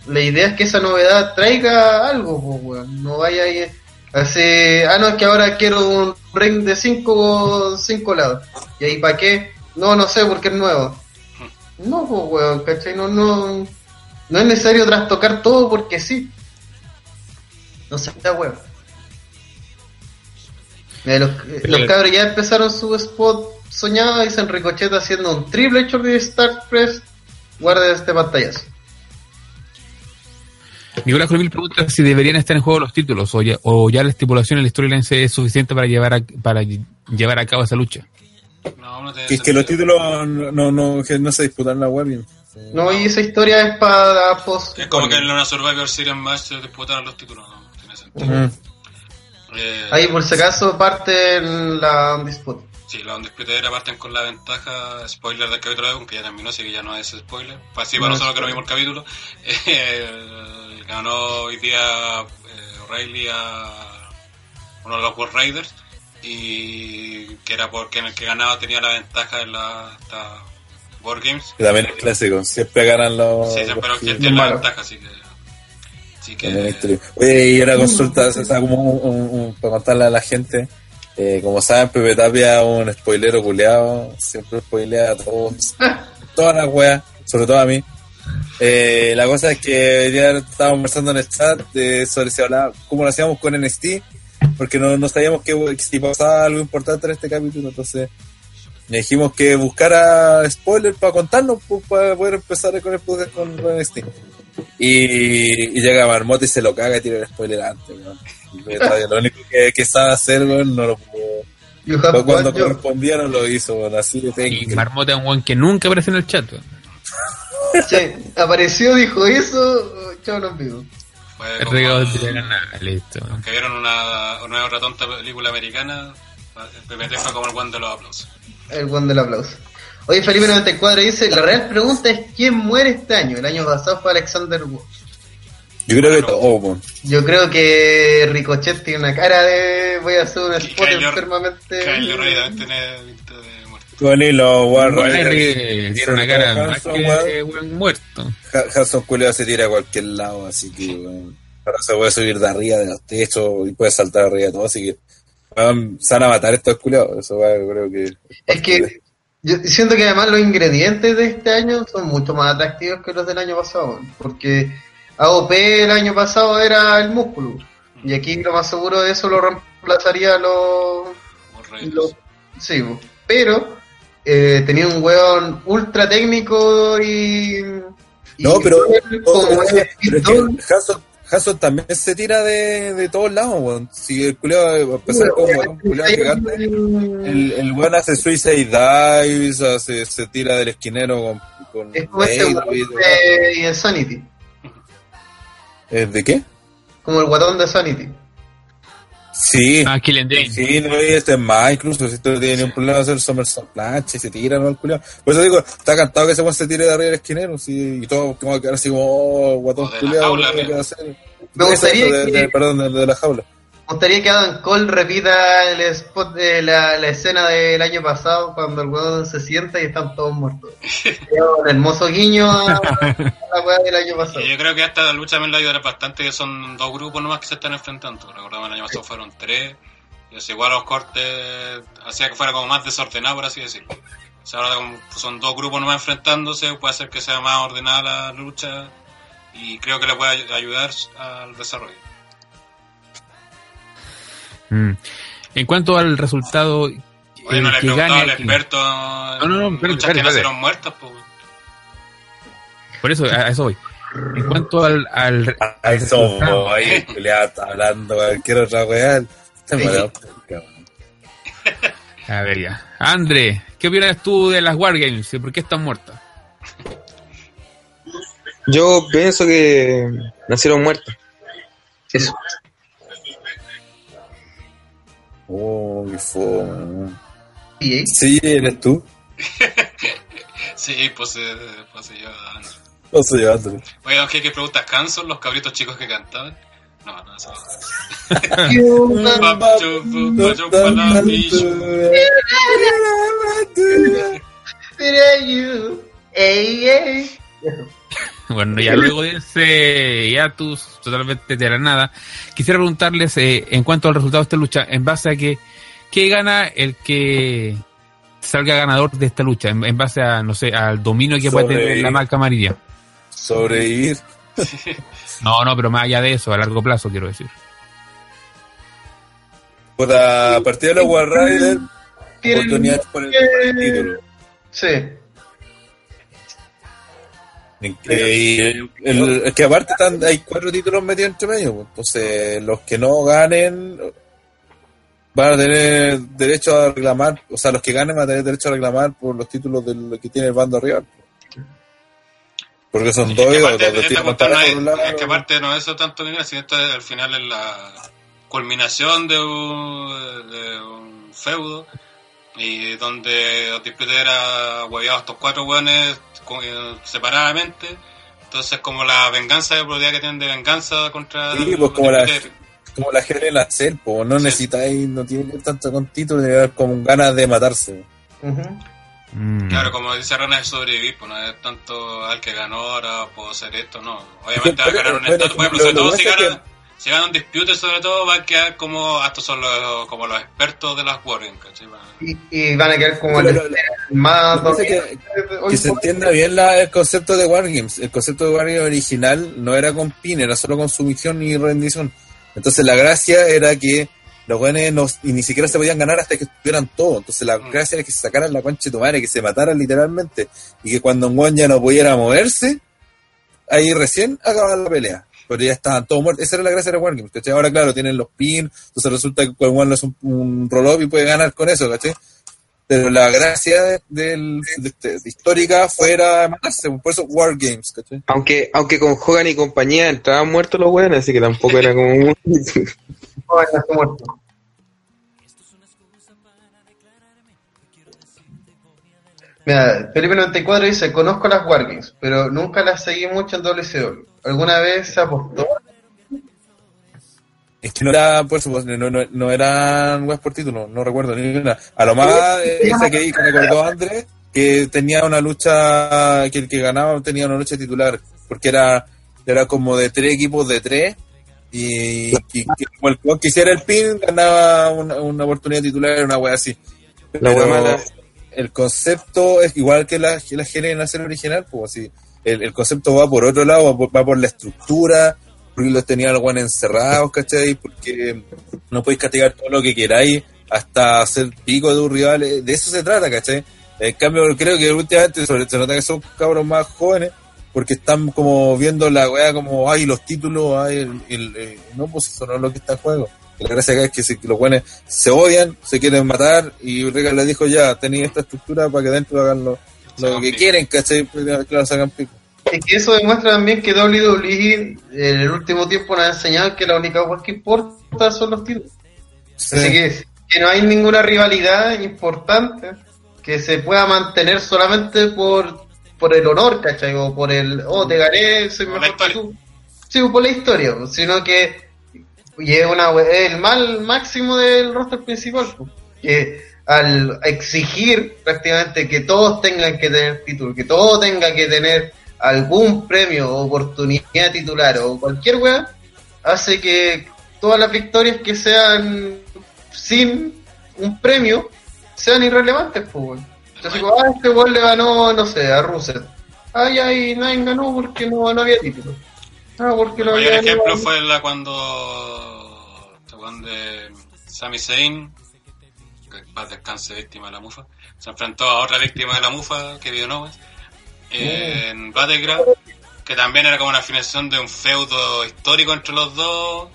la idea es que esa novedad traiga algo pues, weón. no vaya ahí así ah no es que ahora quiero un ring de cinco cinco lados y ahí para qué no no sé porque es nuevo no pues weón ¿cachai? no no no es necesario trastocar todo porque sí no se da weón los, eh, los cabros ya empezaron su spot soñado y se Ricochet haciendo un triple short de Start Press. Guarda este pantallazo. Nicolás Colmil pregunta si deberían estar en juego los títulos o ya, o ya la estipulación en la storyline es suficiente para llevar a, para llevar a cabo esa lucha. No, no es que los títulos no, no, no, que no se disputan en la web. bien. No, y esa historia es para post. Es como que en una Survivor Series match se disputaron los títulos, no tiene sentido. Eh, Ahí por si acaso parte en la Undisputed. Sí, los Undisputed era parten con la ventaja, spoiler del capítulo de Egon, que ya terminó, así que ya no es spoiler. Pues sí, para No, nosotros que no spoiler. vimos el capítulo. Eh, ganó hoy día eh, O'Reilly a uno de los World Raiders, y que era porque en el que ganaba tenía la ventaja en la esta War Games. También es clásico. Siempre ganan los. Sí, pero los tiene la ventaja, así que... Así que... Oye, y una consulta, o sea, como un- un- un- para contarle a la gente. Eh, como saben, Pepe Tapia es un spoilero culeado. Siempre spoilea a todos. todas las weas, sobre todo a mí. Eh, la cosa es que ya estábamos conversando en el chat de sobre si hablaba, cómo lo hacíamos con NXT, porque no, no sabíamos que si pasaba algo importante en este capítulo, entonces le dijimos que buscara spoiler para contarnos, pues, para poder empezar con el podcast con, NXT. Y, y llega Marmota y se lo caga y tira el spoiler antes, Tapia, Lo único que, que sabe hacer, no lo pudo. Cuando correspondía no lo hizo, weón, así de Y. Marmota es un weón que nunca aparece en el chat. Sí, apareció, dijo eso, chao los vivos. Fue El como- regalo de la nada, listo. Los que vieron una, una otra tonta película americana, el PPT fue como el one de los aplausos. El one del aplauso. Oye, Felipe 94 dice, la real pregunta es ¿quién muere este año? El año pasado fue Alexander Wood. Yo creo que todo. Yo creo que Ricochet tiene una cara de voy a hacer un spot Kyle- enfermamente. Kyle tiene de. Con y los War Bueno, Raiders. que tiene una cara más que muerto. Hanson Culeo se tira a cualquier lado, así que ahora se puede subir de arriba de los techos y puede saltar arriba de todo, así que se van a matar estos culeados. Eso va, creo que. Es que yo siento que además los ingredientes de este año son mucho más atractivos que los del año pasado, porque AOP el año pasado era el músculo, y aquí lo más seguro de eso lo reemplazaría los... Los sí, pero eh, tenía un weón ultra técnico y... y No, pero, como es es que también se tira de, de todos lados, weón. Si el culeado a empezar como un culeado gigante. El, el weón hace Suicide Dives, hace, se tira del esquinero con, con es como David, weón de Insanity, ¿Eh, ¿De qué? como el guatón de Sanity. Sí. Ah, Killian Dane. Sí, no, y este es más, incluso si tú no tienes ningún problema de hacer Somersault plancha y se tira, ¿no? El culiao. Por eso digo, está cantado que ese se tire de arriba del esquinero, sí, y todo como a quedar así como, oh, guatón O de la culiao, jaula, ¿qué mira. va a hacer? Me gustaría Exacto, de- que- de- perdón, de, de la jaula. Gustaría que Adam Cole repita el spot de la, la escena del año pasado cuando el weón se sienta y están todos muertos. Un hermoso guiño a, a la weá del año pasado. Y yo creo que esta lucha también la ayudará bastante, que son dos grupos nomás que se están enfrentando. Recordamos el año pasado fueron tres, y así igual los cortes hacía que fuera como más desordenado, por así decirlo. O sea, ahora como son dos grupos nomás enfrentándose, puede hacer que sea más ordenada la lucha, y creo que le puede ay- ayudar al desarrollo. Mm. En cuanto al resultado, Oye, el no le he que preguntado gane al experto no, no, espérate, que espérate, nacieron muertas, pues. Por eso, a a eso voy. En cuanto al, al, ahí, culiado, está hablando cualquier otra weá. A ver ya. André, ¿qué opinas tú de las Wargames y por qué están muertas? Yo pienso que nacieron muertos. Eso. Oh, qué fome. Sí, ¿eh? Sí, eres tú. Sí, pues, eh, pues yo. Soy yo, Andrés. Oye, aunque que preguntas canson los cabritos chicos que cantaban. No, no, eso. Bueno, ya luego de ese hiatus totalmente de la nada, quisiera preguntarles eh, en cuanto al resultado de esta lucha, en base a que, ¿qué gana el que salga ganador de esta lucha? En, en base a, no sé, al dominio que puede tener Sobrevivir. la marca amarilla. Sobrevivir. No, no, pero más allá de eso, a largo plazo quiero decir. Puta, a partir de los War Riders, Tienen oportunidades por el título. Sí. Y el- el- es que aparte están, hay cuatro títulos metidos entre medio, pues. entonces los que no ganen van a tener derecho a reclamar, o sea, los que ganen van a tener derecho a reclamar por los títulos del que tiene el bando rival. Porque son dos, es- que aparte no es eso tanto nada, sino esto es- al final es la culminación de un, de un feudo y donde los Disputed era hueveados estos cuatro hueones separadamente. Entonces como la venganza de probabilidad que tienen de venganza contra Sí, los pues, como la-. Como la gente en la CEL, pues, no Sí. necesitáis, no tienen que ir tanto con ver como ganas de matarse. Mm. Claro, como dice Rana, es sobrevivir, pues no es tanto al que ganó, ahora puedo hacer esto, no. Obviamente va a Pero- ganar un estatus, por ejemplo, lo- sobre todo que si gana, si gana un dispute, sobre todo va a quedar como, estos son los, como los expertos de las Wargames, ¿cachai? Y, y van a quedar como Pero el lo- más que Que se entienda bien la- el concepto de Wargames. El concepto de Wargames original no era con pin, era solo con sumisión y rendición. Entonces la gracia era que los buenos no, y ni siquiera se podían ganar hasta que estuvieran todo. Entonces la Mm. gracia era que se sacaran la concha de tu madre, que se mataran literalmente. Y que cuando un guan ya no pudiera moverse, ahí recién acababa la pelea. Pero ya estaban todos muertos. Esa era la gracia de Wargames, ¿cachai? Ahora, claro, tienen los pins, entonces resulta que guan no es un, un roll-up y puede ganar con eso, ¿cachai? Pero la gracia de, del- de- de- de histórica fuera matarse, por eso Wargames, ¿cachai? Aunque, aunque con Hogan y compañía entraban muertos los weones, así que tampoco era como un... Muerto. Mira, Felipe 94 dice, conozco las Wargames, pero nunca las seguí mucho en WCW. ¿Alguna vez se apostó? Es que no era, por eso, pues, no, no, no eran weas por título, no recuerdo ni una. A lo más, eh, esa que recordó Andrés, que tenía una lucha, que el que ganaba tenía una lucha titular, porque era, era como de tres equipos de tres, y, y que como el que quisiera el pin ganaba una, una oportunidad titular, una wea así. La wea Pero mala. el concepto es igual que la, que la GN en la serie original, pues así. El, concepto va por otro lado, va por, va por la estructura, porque los tenían los buenos encerrados, ¿cachai? Porque no podéis castigar todo lo que queráis hasta hacer pico de un rival. eh, De eso se trata, ¿cachai? En cambio, creo que últimamente sobre, se nota que son cabros más jóvenes, porque están como viendo la weá como, ay, los títulos, ay, el, no, pues eso no es lo que está en juego. La gracia acá es que, que los buenos se odian, se quieren matar, y Regal le dijo ya, tenéis esta estructura para que dentro hagan lo, lo que pico. quieren, ¿cachai? Claro, sacan pico. Es que eso demuestra también que WWE en el último tiempo nos ha enseñado que la única cosa que importa son los títulos. Así que, que no hay ninguna rivalidad importante que se pueda mantener solamente por, por el honor, ¿cachai? O por el, oh, te gané, soy Por la mejor que historia. tú. Sí, o por la historia, sino que Y es, una, es el mal máximo del roster principal. Que al exigir prácticamente que todos tengan que tener título, que todo tenga que tener algún premio o oportunidad titular o cualquier weá, hace que todas las victorias que sean sin un premio sean irrelevantes, pues. Entonces, como, ah, este weón le ganó, no sé, a Rusev. Ah, ya, y nadie ganó porque no, no había título. Ah, porque El lo mayor había ejemplo ganado. fue la cuando. este weón de Sami Zayn, paz descanse víctima de la mufa, se enfrentó a otra víctima de la mufa, que vio Owens, en Battleground, que también era como una finalización de un feudo histórico entre los dos,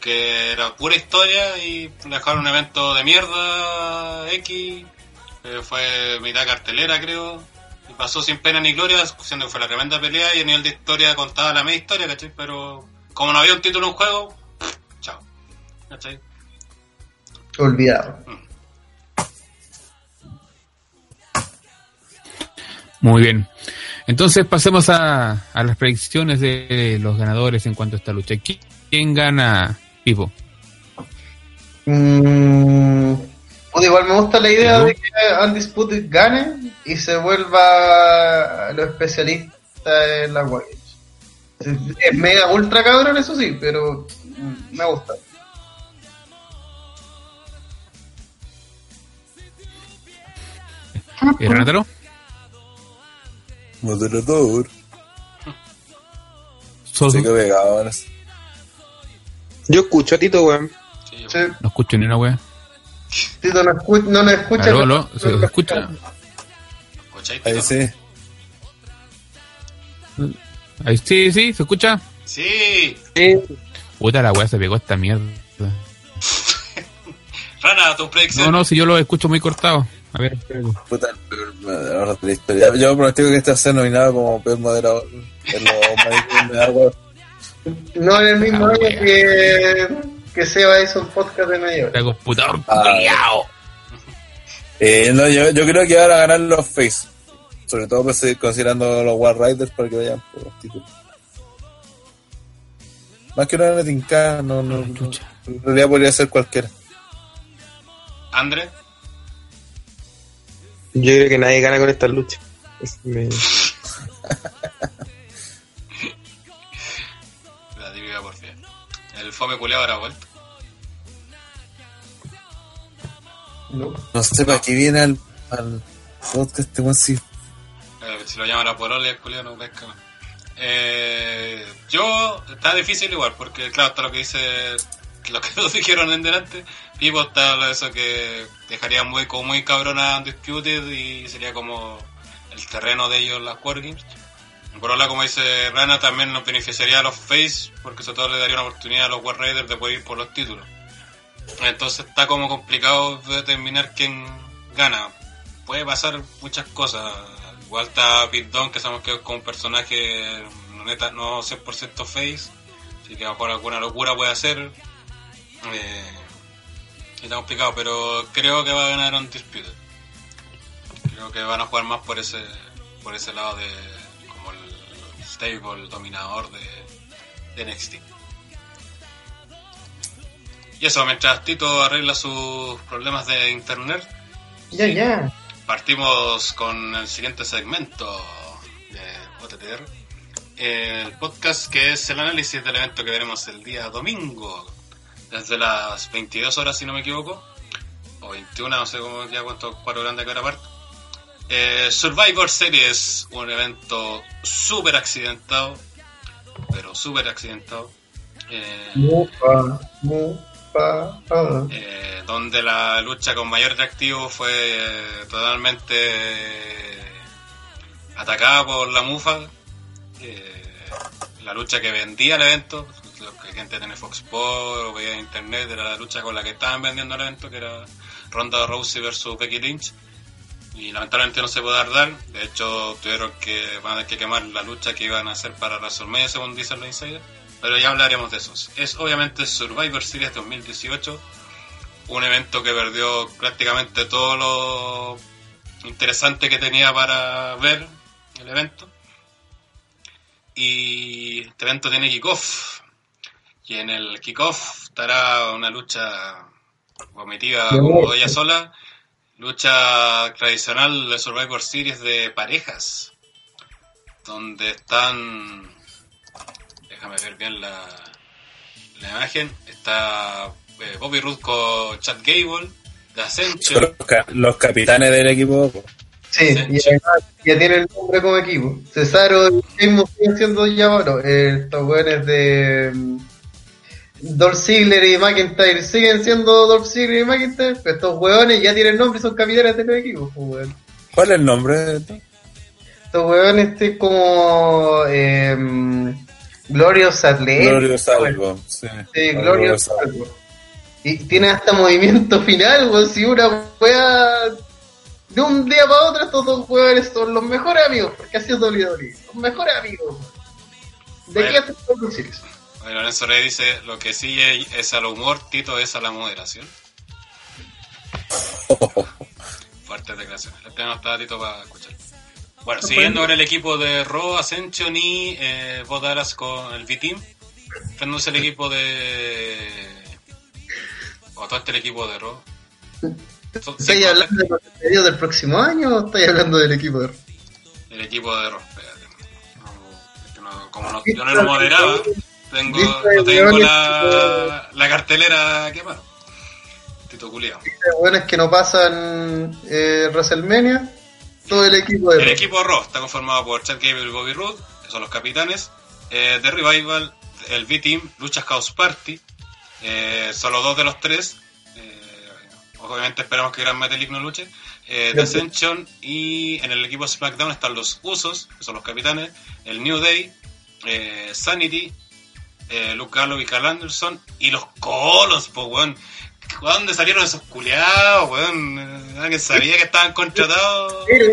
que era pura historia y dejaron un evento de mierda X, que fue mitad cartelera creo, y pasó sin pena ni gloria, siendo que fue la tremenda pelea y a nivel de historia contaba la media historia, ¿cachai? Pero como no había un título en juego, chao. ¿Cachai? Olvidado. Muy bien. Entonces pasemos a, a las predicciones de los ganadores en cuanto a esta lucha. ¿Qui- ¿Quién gana, Pipo? Mm, igual me gusta la idea de que Undisputed gane y se vuelva lo especialista en la Warriors. Es mega ultra cabrón, eso sí, pero me gusta. ¿Y Renataro? Moderador. Solo pegado ahora. Yo escucho a Tito, weón. Sí, Sí, no escucho ni una wea. Tito no, escu- no nos escucha. Aló, no- ¿se escucha? ¿Escucháis, Ahí sí. Ahí sí, sí, ¿se escucha? Sí. Puta la wea se pegó esta mierda. Rana, tu predicción. No, no, si yo lo escucho muy cortado. A ver, espérate. Puta, el peor moderador de la historia. Yo pronostico que este va a ser nominado como peor moderador en los de agua. No en el mismo Ah, año wea. que, que Seba hizo un podcast de hora. Este computador Ah, culiao. Eh, no, yo, yo creo que van a ganar los Face. Sobre todo pues, eh, considerando los War Riders para que vayan por los títulos. Más que una Tinka, no, no, no, chucha. en realidad podría ser cualquiera. André. Yo creo que nadie gana con esta lucha. Es- me- La divida por fin. El fome culeado ahora vuelto. No. No sé para qué viene al, al podcast este weón, sí. Eh, si lo llaman a Porolia, el culiao no pesca. más. Eh, yo, está difícil igual, porque claro, está lo que dice, lo que nos dijeron en delante. Pipo está eso que dejaría muy, como muy cabrona a Undisputed y sería como el terreno de ellos las Wargames. Por otro lado, como dice Rana, también nos beneficiaría a los Face, porque sobre todo le daría una oportunidad a los War Raiders de poder ir por los títulos. Entonces está como complicado determinar quién gana. Puede pasar muchas cosas. Igual está Pete Dunne, que sabemos que es como un personaje neta, no 100% face. Así que a lo mejor alguna locura puede hacer. Eh, está complicado, pero creo que va a ganar Undisputed. Creo que van a jugar más por ese por ese lado de como el stable, dominador de, de NXT. Y eso, mientras Tito arregla sus problemas de internet, Ya, ya. partimos con el siguiente segmento de OTTR. El podcast que es el análisis del evento que veremos el día domingo, desde las 22 horas si no me equivoco, o 21, no sé cómo ya cuántos cuatro grandes que era parte. Eh, Survivor Series, un evento súper accidentado, pero súper accidentado. Eh, Mufa, mufa, ah. eh, donde la lucha con mayor atractivo fue totalmente eh, atacada por la mufa. Eh, la lucha que vendía el evento, lo que gente tiene Fox Sports o veía en internet, era la lucha con la que estaban vendiendo el evento, que era Ronda Rousey versus Becky Lynch. Y lamentablemente no se puede dar. De hecho, tuvieron que, van a tener que quemar la lucha que iban a hacer para WrestleMania, según dicen los insiders. Pero ya hablaremos de esos. Es obviamente Survivor Series 2018 un evento que perdió prácticamente todo lo interesante que tenía para ver el evento. Y este evento tiene kickoff. Y en el kickoff estará una lucha vomitiva como ella sola. Lucha tradicional de Survivor Series de parejas. Donde están. Déjame ver bien la, la imagen. Está eh, Bobby Roode con Chad Gable de Ascension. Los, ca- los capitanes del equipo. po. Sí, y además ya tiene el nombre como equipo. Cesaro y Sheamus siguen siendo llamados. estos weones de mm, Dolph Ziggler y McIntyre siguen siendo Dolph Ziggler y McIntyre, pero estos weones ya tienen nombre y son capitanes de los equipos. pues, weón. ¿Cuál es el nombre? de esto? Estos weones este, como eh, Glorious Athletic. Glorious algo. Sí, Sí, Glorious algo. Y tiene hasta movimiento final, weón. Si una wea. De un día para otro, estos dos weones son los mejores amigos, porque así es WWE. Los mejores amigos, weón. De aquí Bueno. hasta Survivor Lorenzo Rey dice, lo que sigue es al humor, Tito es a la moderación. Fuertes declaraciones. Le tenemos hasta Tito para escuchar. Bueno, siguiendo con el equipo de Raw, Ascension y eh, Bo Dallas con el V-Team. Enfrentándose el equipo de... O todo este el equipo de Raw. Son ¿Estáis cinco- hablando de los pedidos del próximo año o estáis hablando del equipo de El equipo de Raw, espérate. No, es que no- como no, yo no lo moderaba, tengo, no tengo la, la cartelera quemada. Tito Culeado. weones que no pasan eh, WrestleMania? Todo el equipo de El equipo Raw está conformado por Chad Gable y Bobby Roode, que son los capitanes. Eh, The Revival, el V-Team, Luchas House Party. Eh, solo dos de los tres. Eh, obviamente esperamos que Gran Metalik no luche. Eh, The Ascension y en el equipo SmackDown están los Usos, que son los capitanes. El New Day, Sanity, eh, Luke Gallows y Carl Anderson. Y los Colons, pues weón. ¿Dónde salieron esos culiados, weón? Eh, Alguien sabía que estaban contratados. Pero,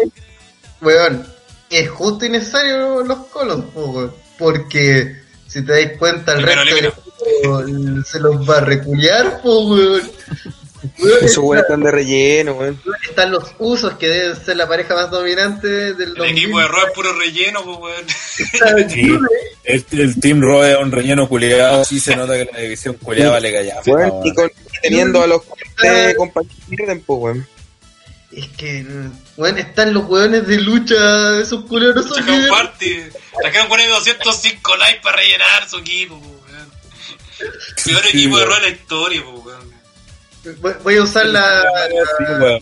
weón, es justo y necesario los colos, po, weón, porque si te das cuenta, el Primero resto equipo se los va a reculiar, po, weón. Esos weones están de relleno, weón. Están los usos que deben ser la pareja más dominante del El equipo de Raw es puro relleno, pues, weón. Sí. El, el Team Raw es un relleno culiado. Sí se nota que la división culiada vale callar. Weón, y, con- teniendo a los de compañeros pierden, pues, weón. Es que, weón, están los weones de lucha, esos culeros no son Sacaron party. Sacaron con 205 likes para rellenar su equipo, pues, weón. Peor Sí, equipo de. Raw de la historia, pues, weón. Voy- a usar la, la-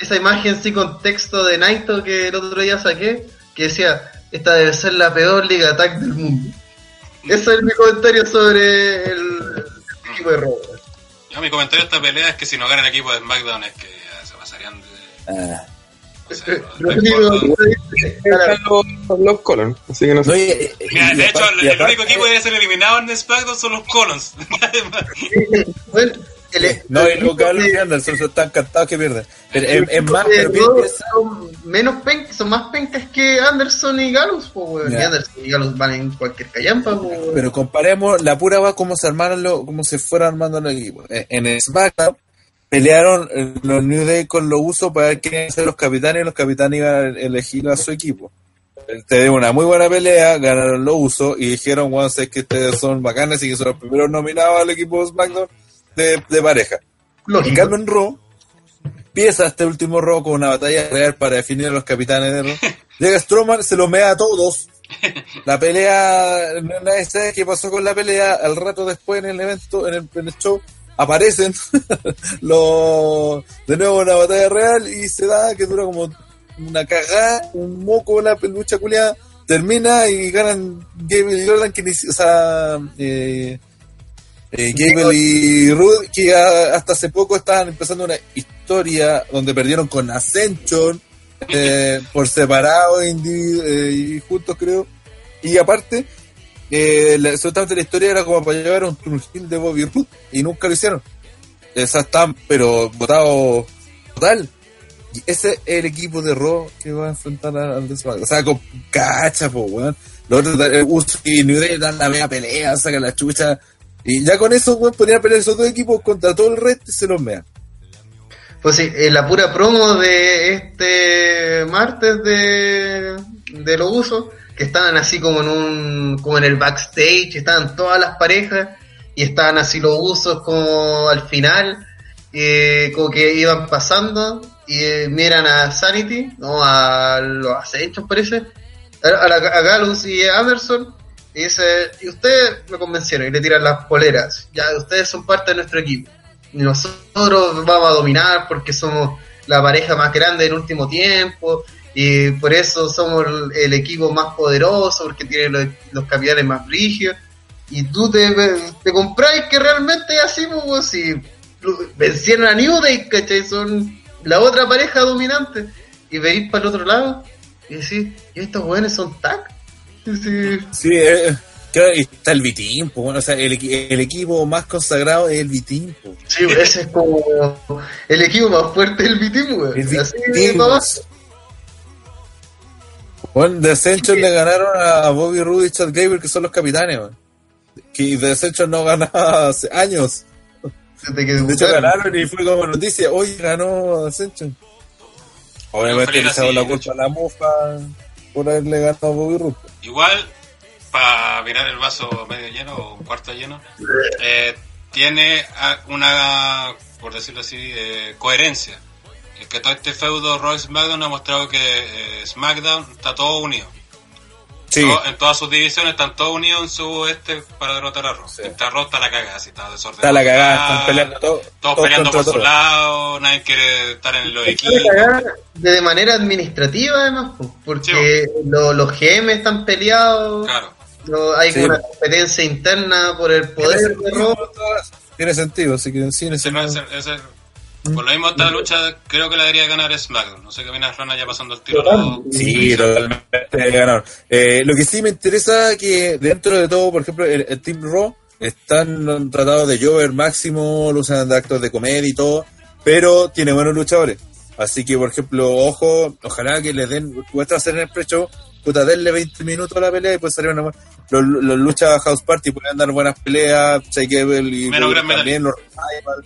esa imagen sin contexto de Naito que el otro día saqué, que decía, esta debe ser la peor liga tag del mundo. Ese es mi comentario sobre el, el equipo de. Yo, mi comentario de esta pelea es que si no gana el equipo de SmackDown es que ya se pasarían de. Ah. o sea, no- los, los Colon, así que no sé. Mira, y de hecho, el, único equipo que debe ser eliminado en SmackDown son los Colons. Bueno, el- No, y los y de- Anderson son tan cantados que pierden. Pero es, es más, pero piensa- son menos pencas, son más pencas que Anderson y Gallows, po, weón. Ya. Y Anderson y Gallows van en cualquier callampa. Pero comparemos la pura va cómo se armaron los, cómo se fueron armando los equipos. En, en SmackDown pelearon eh, los New Day con los usos para ver quiénes ser los capitanes y los capitanes iban a elegir a su equipo. Te dio una muy buena pelea, ganaron los usos y dijeron, bueno, sé que ustedes son bacanes y que son los primeros nominados al equipo de SmackDown de, de pareja. Lógico. cambio en Raw, empieza este último Raw con una batalla real para definir a los capitanes de Raw. Llega Strowman, se los mea a todos. La pelea, nadie sabe qué pasó con la pelea. Al rato después en el evento, en el, en el show, aparecen los de nuevo una batalla real y se da que dura como una cagada, un moco, la lucha culiada. Termina y ganan y Roland, que o sea, eh, eh, Gable y Rude, que a- hasta hace poco estaban empezando una historia donde perdieron con Ascension eh, por separado eh, y juntos, creo. Y aparte, eh, la, la historia era como para llevar un, heel de Bobby Roode y nunca lo hicieron. Esas están, pero votados total. Y ese es el equipo de Raw que va a enfrentar al de. O sea, con cacha, po, weón. Los otros, Uso y New Day dan la media pelea, sacan la chucha. Y ya con eso, weón, ponían a pelear esos dos equipos contra todo el resto y se los mean. Pues sí, eh, la pura promo de este martes de, de los usos, que estaban así como en un, como en el backstage, estaban todas las parejas, y estaban así los usos como al final, eh, como que iban pasando y eh, miran a Sanity, no a los acechos parece, a, a, a Galus y a Anderson y dice, y ustedes me convencieron y le tiran las poleras, ya ustedes son parte de nuestro equipo y nosotros vamos a dominar porque somos la pareja más grande del último tiempo y por eso somos el, equipo más poderoso porque tiene los, los capitales más rígidos y tú te, te compráis que realmente es así, pues, si vencieron a New Day, ¿cachai? Son la otra pareja dominante y veis para el otro lado y decís, ¿y estos jóvenes son tag? Decís, Sí, eh, claro, y está el Vitín, pues, bueno, o sea, el, equi- el equipo más consagrado es el Vitín, pues. Sí, ese es como el equipo más fuerte weón. El Así Vitín, abajo. pues. Bueno, The Ascension le ganaron a Bobby Roode y Chad Gable, que son los capitanes, man. Que The Ascension no ganaba hace años. Desde que De hecho, ganaron y fue como noticia. Hoy ganó Ascension. Obviamente le así, la culpa a la mufa por haberle ganado a Bobby Roode. Igual, para mirar el vaso medio lleno o cuarto lleno, eh, tiene una, por decirlo así, eh, coherencia. Es que todo este feudo Roy SmackDown ha mostrado que eh, SmackDown está todo unido. Sí, Todo- en todas sus divisiones están todos unidos en su este para derrotar a Raw. Sí. Está Raw está la cagada, así está desordenado. está la cagada, están peleando todo, Todos todos peleando contra por su todos. lado, nadie quiere estar en los Está la equipos. cagada de manera administrativa además, po, porque lo- los GM están peleados, Claro. no, hay Sí. una competencia interna por el poder de Raw. Tiene sentido, así que sí, Ese no ese- por lo mismo esta lucha creo que la debería ganar SmackDown. No sé qué opinas Rana ya pasando el tiro. Total. Sí, totalmente ganaron. Eh, lo que sí me interesa que dentro de todo, por ejemplo, el, el Team Raw están tratados de Jover máximo, lo usan de actos de comedia y todo, pero tiene buenos luchadores. Así que, por ejemplo, ojo, ojalá que les den, cuesta hacer en el precho, puta, denle 20 minutos a la pelea y pues salir una buena. Los, los luchas House Party pueden dar buenas peleas, Gable y Menos también los Revival,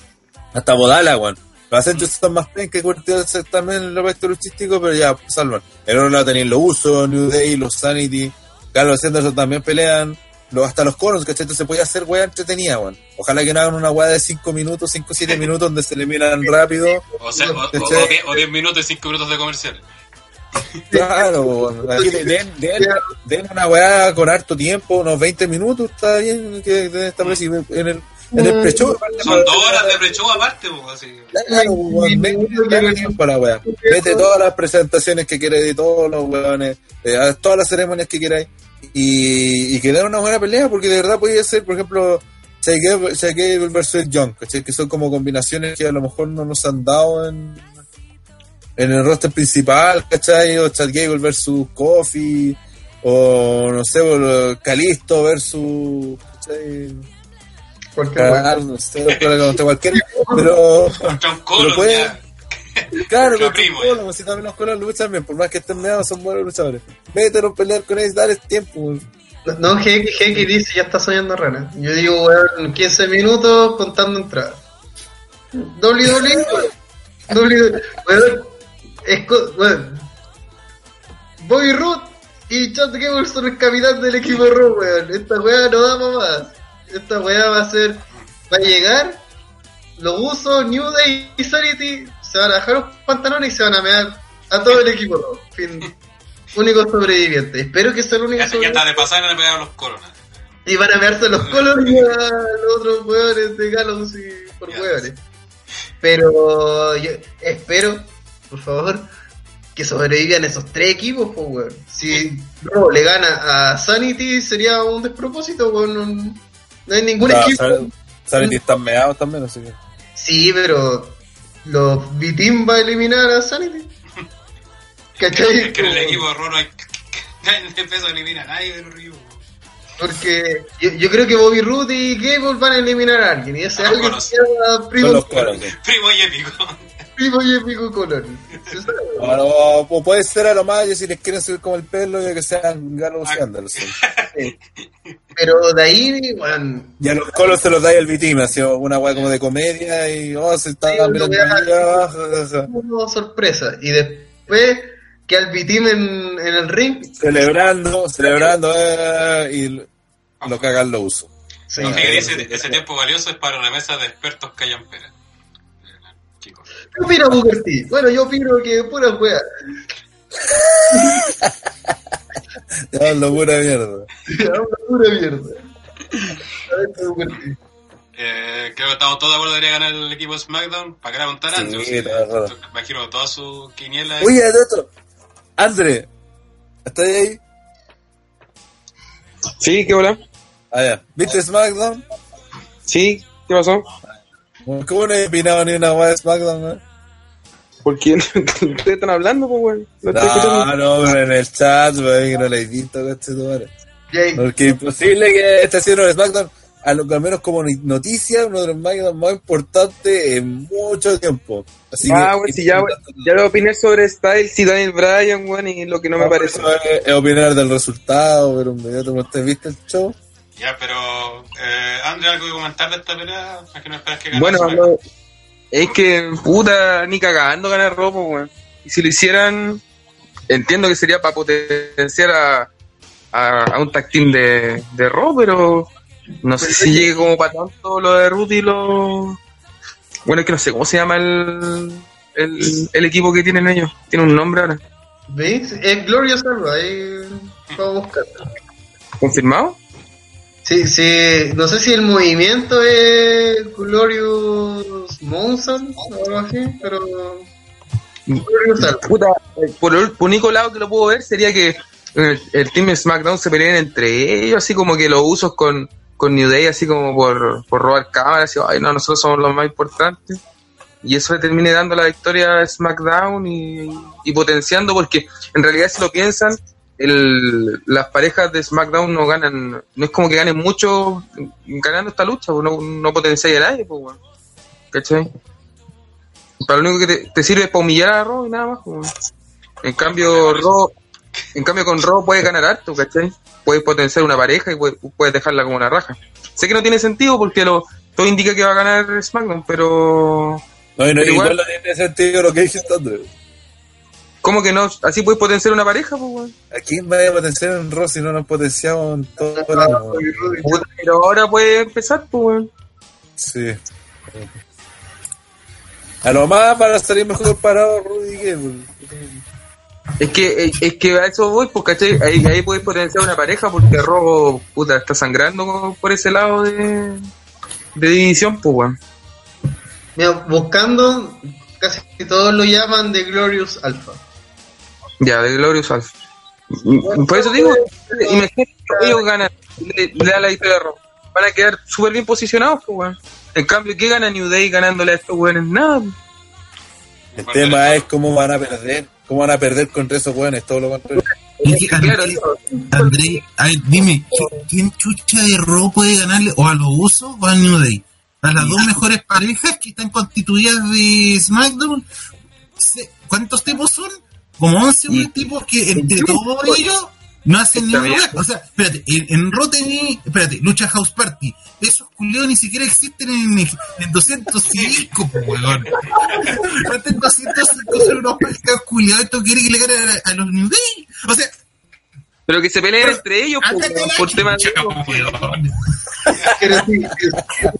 hasta Bodala, weón. Los Ascension están más pen que Curtis también en el aspecto luchístico, pero ya, pues, salvan. En otro lado tenían los Usos, New Day, los Sanity, Carlos Anderson también pelean, los, hasta los Coros, ¿cachai? Entonces se puede hacer weá entretenida, weón. Ojalá que no hagan una weá de 5 minutos, 5 7 minutos donde se eliminan rápido. O, sea, o, o, ¿Cachai? o diez- o 10 minutos y 5 minutos de comerciales. Claro, weón. Aquí den, den, den- una weá con harto tiempo, unos 20 minutos, está bien que den esta vez y en el, en el pre-show. Son dos horas de pre-show aparte, pues, así. Claro, weón, mete- todas las presentaciones que quieras de todos los weones, eh, todas las ceremonias que queráis y, y que den una buena pelea, porque de verdad podría ser, por ejemplo, Gable versus Young, ¿cachai? que son como combinaciones que a lo mejor no nos han dado en, en el roster principal, ¿cachai? O Chad Gable versus Kofi, o no sé, Calisto versus. ¿cachai? Cualquier. Claro, no sé, contra cualquier, pero, Contra un Colon, puede- claro, contra primo, un si también los colos luchan bien, por más que estén meados, son buenos luchadores. Mételo a pelear con ellos, dale tiempo. No, Heiki Heiki dice ya está soñando rana. Yo digo, weón, 15 minutos contando entradas. WWE, weón. WWE, weón. Es weón. Bobby Root y Chad Gable son el capitán del equipo Raw, weón. Esta weá no da más. Esta weá va a ser. Va a llegar. Los usos, New Day y Sanity se van a bajar los pantalones y se van a mear a todo el equipo. Fin. Único sobreviviente. Espero que sea el único Ya, ya sobreviviente. está de pasar le pegaron los coronas. Y van a mearse los colores y a los otros hueones de Gallows y por Ya. hueones. Pero yo espero, por favor, que sobrevivan esos tres equipos, pues weón. Si Raw le gana a Sanity sería un despropósito, weón. No, no hay ningún Claro, equipo. que están meados también, así que. Sí, pero los B-Team va a eliminar a Sanity. ¿Cachai? Es que en el equipo no hay. Nadie de peso elimina a nadie de los Ryu. Porque yo, yo creo que Bobby Roode y Gable van a eliminar a alguien. Y ese los alguien se llama Primo. Primo y épico. Primo y Épico Color. Se sabe. Bueno, o, puede ser a lo más, y si les quieren subir como el pelo, ya que sean Gallows y. Anderson. Pero de ahí, bueno, Y a los colos se los da el B-Team, así una weá como de comedia y oh, se está Sí, mirando una sorpresa. Y después que al B-Team en, en el ring, celebrando, celebrando, eh, y lo- cagan lo uso. Sí. Miguel dice, ese tiempo valioso es para una mesa de expertos callampera. ¿Qué opina Booker T? Bueno, yo opino que pura wea. Ya, lo pura mierda. Pura mierda. A ver, Booker T. Eh, creo que estamos todos de acuerdo debería ganar el equipo de SmackDown para que era contar Sí, imagino toda su quiniela. Oye, de otro. André, ¿estás ahí? Sí, ¿qué hola? Ah, ya. ¿Viste SmackDown? Sí, ¿qué pasó? ¿Cómo no he opinado ni una weá de SmackDown, weón? ¿Por quién? ¿Ustedes están hablando, pues, weón? Lo estoy escuchando. No, no, pero en el chat, weón, que no lo he visto. Jay, Porque es imposible que este sea uno de SmackDown, a lo que al menos como noticia, uno de los SmackDown más importantes en mucho tiempo. Así Ah, que, weón, si ya, ya lo opiné sobre Styles y Daniel Bryan, weón, y lo que no me parece. Eso es, es opinar del resultado, pero inmediato no te viste el show. Ya, pero eh, André, ¿algo que comentar de esta pelea? ¿A que no esperas que gane Bueno, no, es que, puta, ni cagando ganar ropa, weón. Y si lo hicieran, entiendo que sería para potenciar a, a, a un team de, de Raw, pero no sé si llegue como para tanto lo de Ruth y lo... Bueno, es que no sé cómo se llama el, el, el equipo que tienen ellos. Tiene un nombre ahora. ¿Veis? Es Glorious Alba, ahí vamos a buscar. ¿Confirmado? Sí, sí, no sé si el movimiento es Glorious Monson o algo así, pero. Glorious Alba. Puta, eh, por el único lado que lo puedo ver sería que el, el team SmackDown se peleen entre ellos, así como que los usos con, con New Day, así como por, por robar cámaras, y ay no, nosotros somos los más importantes. Y eso le termine dando la victoria a SmackDown y, y potenciando, porque en realidad si lo piensan, el, las parejas de SmackDown no ganan, no es como que ganen mucho ganando esta lucha, pues no, no potencia a nadie, pues. ¿cachai? Para lo único que te, te sirve es para humillar a Raw y nada más. pues. En cambio, Raw, en cambio con Raw puedes ganar harto, ¿cachai? Puedes potenciar una pareja y puedes, puedes dejarla como una raja. Sé que no tiene sentido porque lo, todo indica que va a ganar SmackDown, pero No, no, Pero igual, igual- no tiene sentido lo que dijiste, André. ¿Cómo que no? Así puedes potenciar una pareja, pues, weón. ¿A quién vaya a potenciar en Raw si no nos potenciamos en todo el año? Rudy. Puta, Pero ahora puede empezar, pues, weón. Sí. A lo más para salir mejor parado, Rudy que pues. Es que, es, es que a eso voy, pues, ¿cachai? Ahí, ahí puedes potenciar una pareja porque Raw, puta, está sangrando por ese lado de, de división, pues, weón. Mira, buscando, casi todos lo llaman de Glorious Alpha. Ya, de Glorious Alpha. Mm, Por eso digo, imagínate que ellos ganan, le, le da la victoria. Van a quedar súper bien posicionados, pues, weón. En cambio, ¿qué gana New Day ganándole a estos weones? Nada. El tema es cómo van a perder. ¿Cómo van a perder contra esos weones? Todo lo contrario. Es que, Claro, André, a ver, dime, ¿qui- ¿quién chucha de Raw puede ganarle o a los usos o a New Day? A las dos mejores parejas que están constituidas de SmackDown, ¿cuántos tipos son? Como 11 Y- tipos que entre todos ellos no hacen ni Está bien. wea. O sea, espérate, en, en tení, espérate, Lucha House Party. Esos culiados ni siquiera existen en, en 205, po, weón. Antes 205 son unos pescados culiados. Esto quiere que le gane a, a los New Day. O sea, Pero que se peleen entre ellos, por temas de... decir,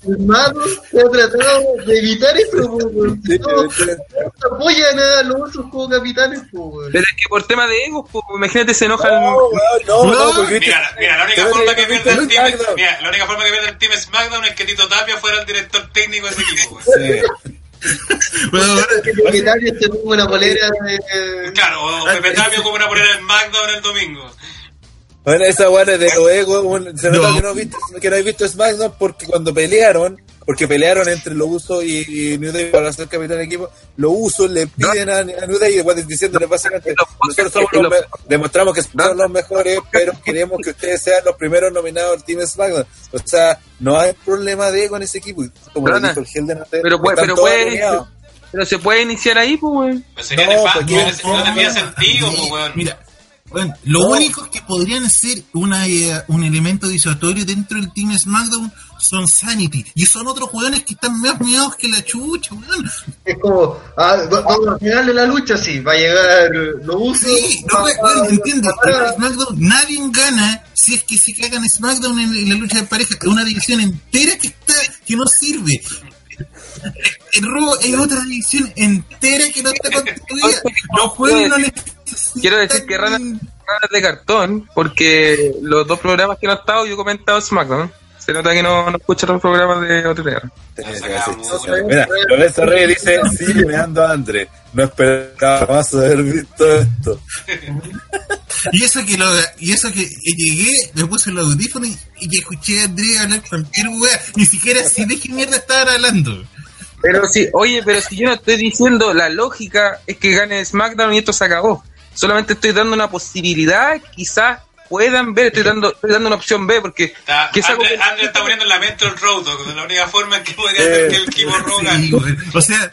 el hermano se ha tratado de evitar po. Sí, No, sí. no apoyan a los otros como capitanes, po. Pero es que por temas de egos, imagínate, se enojan... No, no, no, Mira, mira, la única Pero forma que pierde el team, mira, la única forma que pierde el team SmackDown es que Tito Tapia fuera el director técnico de ese equipo. güey. Sí. Bueno, se pongan una polera de... Claro, o Pepe Tapia como una polera en SmackDown el domingo. Bueno, esa weá es de los egos, weón. se nota No. que no, viste, que no has visto SmackDown porque cuando pelearon, porque pelearon entre los usos y, y New Day para ser capitán de equipo, los usos le piden a, a New Day igual diciéndole básicamente, nosotros somos los demostramos que son los mejores, pero queremos que ustedes sean los primeros nominados al Team SmackDown. O sea, no hay problema de ego en ese equipo. Y Como lo dijo el Helden antes, Pero, puede, están pero, puede, alineados. pero se puede iniciar ahí, pues, weón. Pues sería No, nefasto, porque- no, no tendría sentido, pues, weón. Mira, bueno, lo único que podrían ser una, eh, un elemento disuasorio dentro del Team SmackDown son Sanity. Y son otros jugadores que están más miedos que la chucha, weón. Es como, ah, va- vamos al final de la lucha, sí, va a llegar, lo uso. Sí, no, weón, va- entiende. va- En SmackDown nadie gana si es que se cagan SmackDown en, en la lucha de pareja, es una división entera que está, que no sirve. El Raw es otra división entera que no está constituida. Los juegos no necesitan. Quiero decir que Rana ranas de cartón, porque los dos programas que no he estado, yo he comentado SmackDown. Se nota que no, no escucha los programas de OTT. Mira, Lorenzo Reyes dice, sigue meando a André. No esperaba más haber visto esto. Y eso que lo, y eso que llegué, me puse los audífonos y, escuché a Andrés hablar cualquier wea, ni siquiera si de qué mierda estaban hablando. Pero si, oye, pero si yo no estoy diciendo la lógica es que gane SmackDown y esto se acabó. Solamente estoy dando una posibilidad, quizás puedan ver, estoy dando, estoy dando una opción B porque Está, que esa- Andre, Andre está poniendo en la mente el Road Dogg, la única forma en que podría hacer que el equipo Sí, wea. o sea,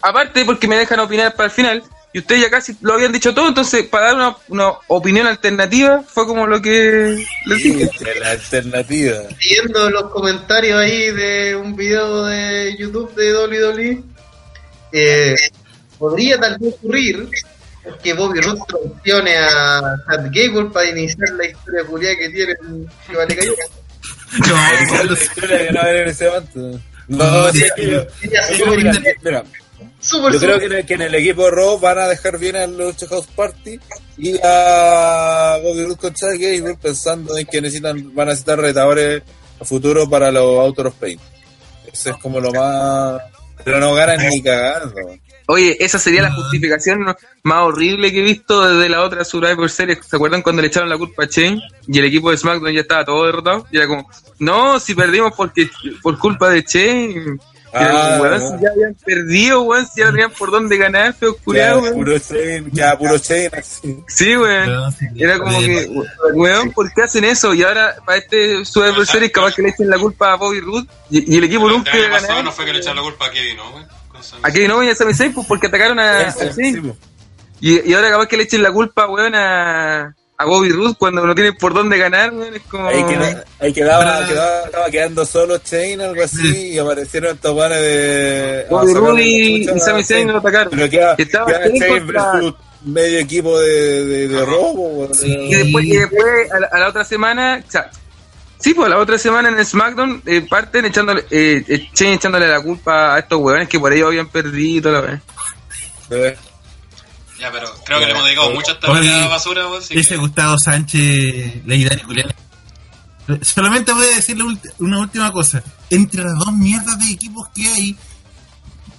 aparte porque me dejan opinar para el final y ustedes ya casi lo habían dicho todo, entonces para dar una, una opinión alternativa fue como lo que les dije. La alternativa. Viendo los comentarios ahí de un video de YouTube de WWE, eh, podría tal vez ocurrir que Bobby Roode traicione a Chad Gable para iniciar la historia culiada que tiene que vale callar. no, La historia que no era en ese momento. No, sí, yo- Sería yo mira, yo creo que en, el, que en el equipo Raw van a dejar bien a Lucha House Party y a Bobby Roode con Chad Gable pensando en que necesitan, van a necesitar retadores a futuro para los Autos of Pain. Eso es como lo más... Pero no ganan ni cagando. Oye, esa sería la justificación más horrible que he visto desde la otra Survivor Series. ¿Se acuerdan cuando le echaron la culpa a Shane y el equipo de SmackDown ya estaba todo derrotado? Y era como, no, si perdimos porque por culpa de Shane. Y era como, Ah, weón, no. si ya habían perdido, weón, si ya no tenían por dónde ganar, Ya, culiao, weón. puro chain, ya, puro chain, así. Sí, weón. Era como que, weón, ¿por qué hacen eso? Y ahora, para este Survivor Series, capaz que le echen la culpa a Bobby Roode y, y el equipo El nunca ganar. no fue que le echaron la culpa a Kevin, ¿no? güey? A Kevin Owens y a Sami Zayn, pues porque atacaron a, a Sí, Zayn. sí, Y, y ahora capaz que le echen la culpa, weón, a, a Bobby Roode cuando no tiene por dónde ganar, weón. Es como... Ahí, queda- ahí quedaba, quedaba, estaba quedando solo Chain, algo así, y aparecieron estos panes de. Bobby a sacar Roode y, y Sami Zayn lo atacaron. Pero queda, Que estaba queda Chain Chain contra- versus medio equipo de, de, de robo. weón. Sí. Y después, y después a, la, a la otra semana, o sea, sí, pues la otra semana en el SmackDown eh, parten echándole, eh, eh, echándole la culpa a estos weones que por ellos habían perdido la vez. Ya, pero creo que le hemos dedicado mucho a esta basura, así ese que- Gustavo Sánchez, legendario Julián. Solamente voy a decirle una última cosa. Entre las dos mierdas de equipos que hay,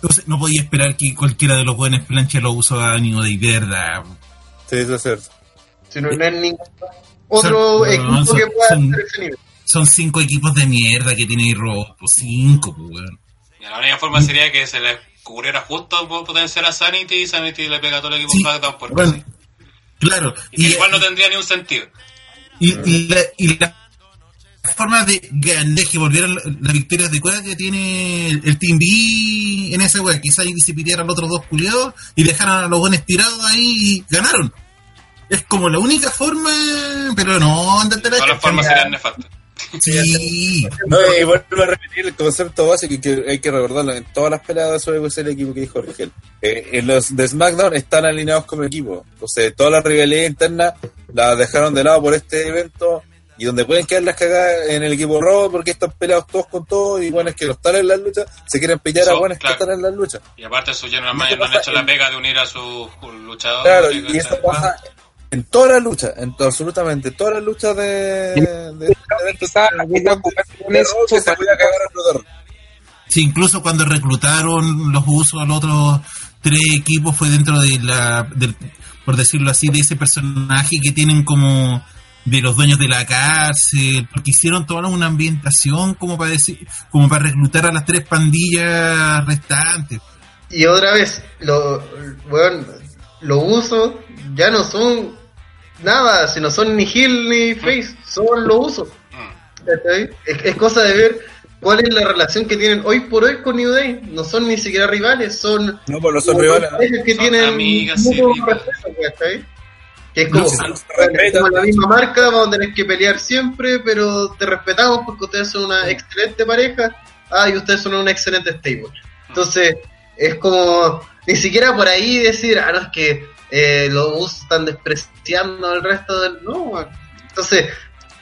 no, sé, no podía esperar que cualquiera de los buenos planches lo usó a ánimo de verdad. Sí, eso es cierto. Si no, no hay ningún otro Son- equipo no, son- que pueda son- hacer ese nivel. Son cinco equipos de mierda que tiene Raw. Pues cinco, pues, weón. Y la única forma sería que se le cubriera justo por potenciar a Sanity y Sanity le pega a todo el equipo Sí, SmackDown porque bueno, sí. claro. Y Y, igual no tendría ni un sentido. y, y la, y la forma de que volvieran las victorias de cueva que tiene el, el Team B en ese weón. Quizás ahí se pidieran los otros dos culiados y dejaran a los buenos tirados ahí y ganaron. Es como la única forma, pero no, andate la Todas las formas serían nefastas. Sí, No, y vuelvo a repetir el concepto básico que hay que recordarlo en todas las peleas sobre el equipo que dijo Rigel. Eh, en los de SmackDown están alineados como equipo. Entonces, todas las rivalidades internas las dejaron de lado por este evento y donde pueden quedar las cagadas en el equipo Raw porque están peleados todos con todos y bueno, es que los están en las luchas se quieren pillar a Eso, buenos claro. que están en las luchas. Y aparte sus general manager no han hecho la en- pega de unir a sus luchadores. Claro, y esto pasa en todas las luchas, en to- absolutamente todas las luchas de, de. Sí, incluso cuando reclutaron los usos a los otros tres equipos fue dentro de la, del, por decirlo así, de ese personaje que tienen como de los dueños de la cárcel, porque hicieron toda una ambientación como para decir, como para reclutar a las tres pandillas restantes. Y otra vez, lo, weón, los usos ya no son nada, si no son ni heel ni face, son los usos. Es, es cosa de ver cuál es la relación que tienen hoy por hoy con New Day. No son ni siquiera rivales, son No, pues no que Son tienen amigas. Que es como, No, la misma marca, vamos a tener que pelear siempre, pero te respetamos porque ustedes son una excelente pareja, ah, y ustedes son una excelente stable. Entonces, es como, ni siquiera por ahí decir, ah, no, es que eh, los US están despreciando al resto del... No, entonces,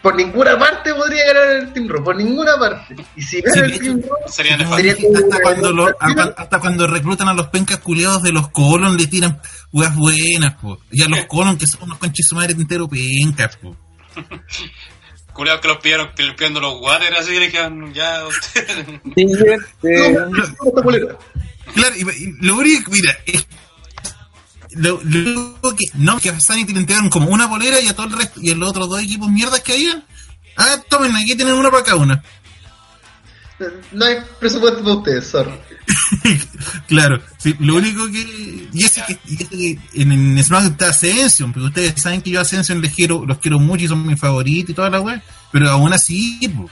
por ninguna parte podría ganar el Team Raw, por ninguna parte. Y si gana Sí, el Team Raw, Sería dije, hasta, cuando lo- hasta, hasta cuando reclutan a los pencas culiados de los colon le tiran weas buenas, po. Y a los colon que son unos conches su madre entero pencas, po. Culeados que los pillaron limpiando los water así le dijeron, ya ustedes. Claro, y, y lo único, mira, es- lo, lo único que, no, que a Sanity le entregaron como una polera y a todo el resto, y a los otros dos equipos mierdas que habían, ah, tomen, aquí tienen una para cada una. No hay presupuesto para ustedes, sorry. claro, sí, lo único que. Y ese que, y ese que en, en Smack está Ascension, porque ustedes saben que yo a Ascension les quiero, los quiero mucho y son mis favoritos y toda la wea, pero aún así, po.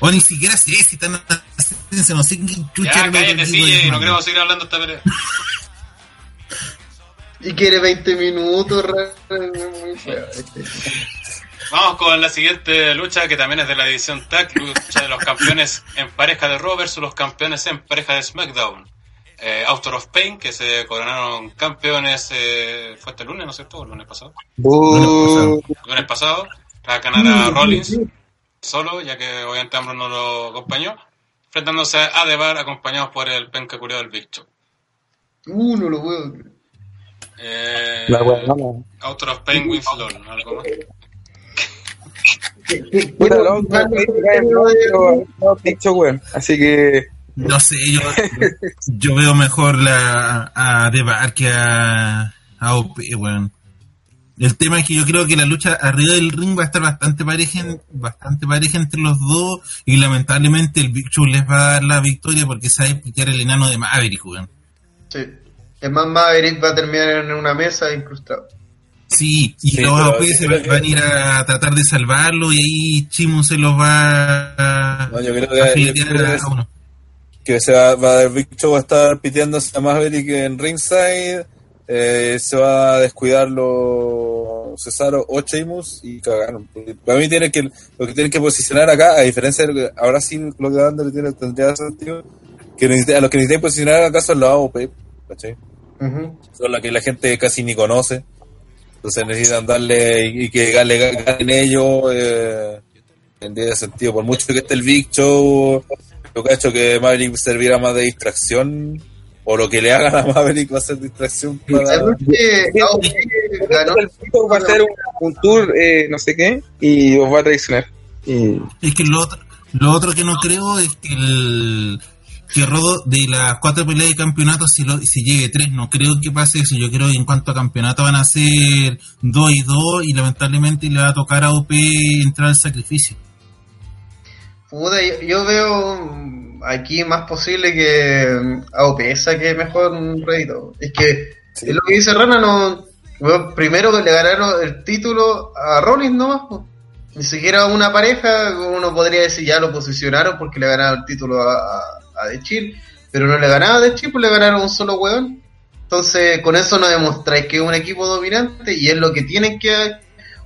o ni siquiera sé si están Ascension, no sé qué chucha Ya, cállate, sí, no queremos seguir hablando esta pelea. Y quiere 20 minutos, muy feo. Vamos con la siguiente lucha que también es de la división TAG, lucha de los campeones en pareja de Raw versus los campeones en pareja de SmackDown. Eh, Author of Pain, que se coronaron campeones, eh, fue este lunes, ¿no es cierto? ¿O el lunes pasado? El lunes pasado, tras ganar a Rollins solo, ya que obviamente Ambrose no lo acompañó, enfrentándose a Debar acompañados por el penca curioso del Big Show. Uh, no lo puedo creer. Eh, La wea, no, wins LOL, ¿algo más? Puta, lo no dicho, weón. Así que, No sé, yo, yo veo mejor la, a Debar que a, a OP, weón. El tema es que yo creo que la lucha arriba del ring va a estar bastante pareja, bastante pareja entre los dos y lamentablemente el Big Show les va a dar la victoria porque sabe picar el enano de Maverick, weón. Sí. Es más, Maverick va a terminar en una mesa incrustado. Sí, y Sí, los que- van a ir a tratar de salvarlo y ahí Chimo se los va a, No, yo creo a que- a uno. que se va, va el Big Show va a estar piteándose a Maverick en ringside, eh, se va a descuidar los Cesaro o Sheamus y cagaron. Para mí tiene que, lo que tienen que posicionar acá, a diferencia de lo que ahora sí lo que Ander tiene, tendría sentido, que a los que necesitan posicionar acá son los AOP, ¿cachai? Son las que la gente casi ni conoce. Entonces necesitan darle y, y que le ganen ellos. Eh, tendría sentido. Por mucho que esté el Big Show, yo cacho que Maverick servira más de distracción. O lo que le hagan a Maverick va a ser distracción para. ¿Sabes que AOP ganó? el tipo va a hacer un, un tour, eh, no sé qué, y os va a traicionar. Y Es que lo otro, lo otro que no creo es que el que Rodo de las cuatro peleas de campeonato si, lo, si llegue tres, no creo que pase eso. Yo creo que en cuanto a campeonato van a ser dos y dos y lamentablemente le va a tocar a OP entrar al sacrificio. Puta, yo, yo veo aquí más posible que mm, AOP saque mejor un rédito. Es que Sí. es lo que dice Rana, no. primero que le ganaron el título a Rollins nomás, po. ni siquiera una pareja, uno podría decir ya lo posicionaron porque le ganaron el título a, a, The Chill, pero no le ganaron a The Chill, pues le ganaron un solo weón. Entonces, con eso no demostráis que es un equipo dominante y es lo que tienen que.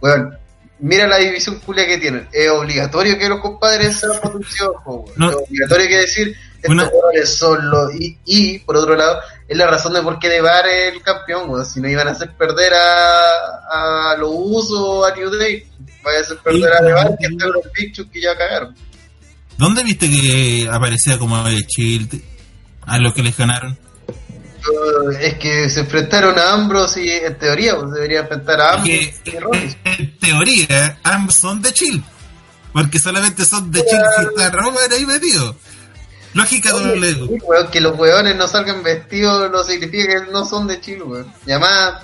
Weón, mira la división culia que tienen. Es obligatorio que los compadres sean potenciados. No. Es obligatorio que decir. Estos Una- jugadores son los. Y, y, por otro lado, es la razón de por qué Debar es el campeón, weón. Si no iban a hacer perder a, a los usos a New Day, vaya a hacer perder a Debar que están los bichos que ya cagaron. ¿Dónde viste que aparecía como de Shield a los que les ganaron? Uh, es que se enfrentaron a Ambrose y en teoría pues debería enfrentar a Ambrose Que y Rollins. en teoría ambos son de Chill, porque solamente son de Chill si está Roman ahí metido. Lógica doble. Sí, weón, que los weones no salgan vestidos no significa que no son de Chile, weón. Y además,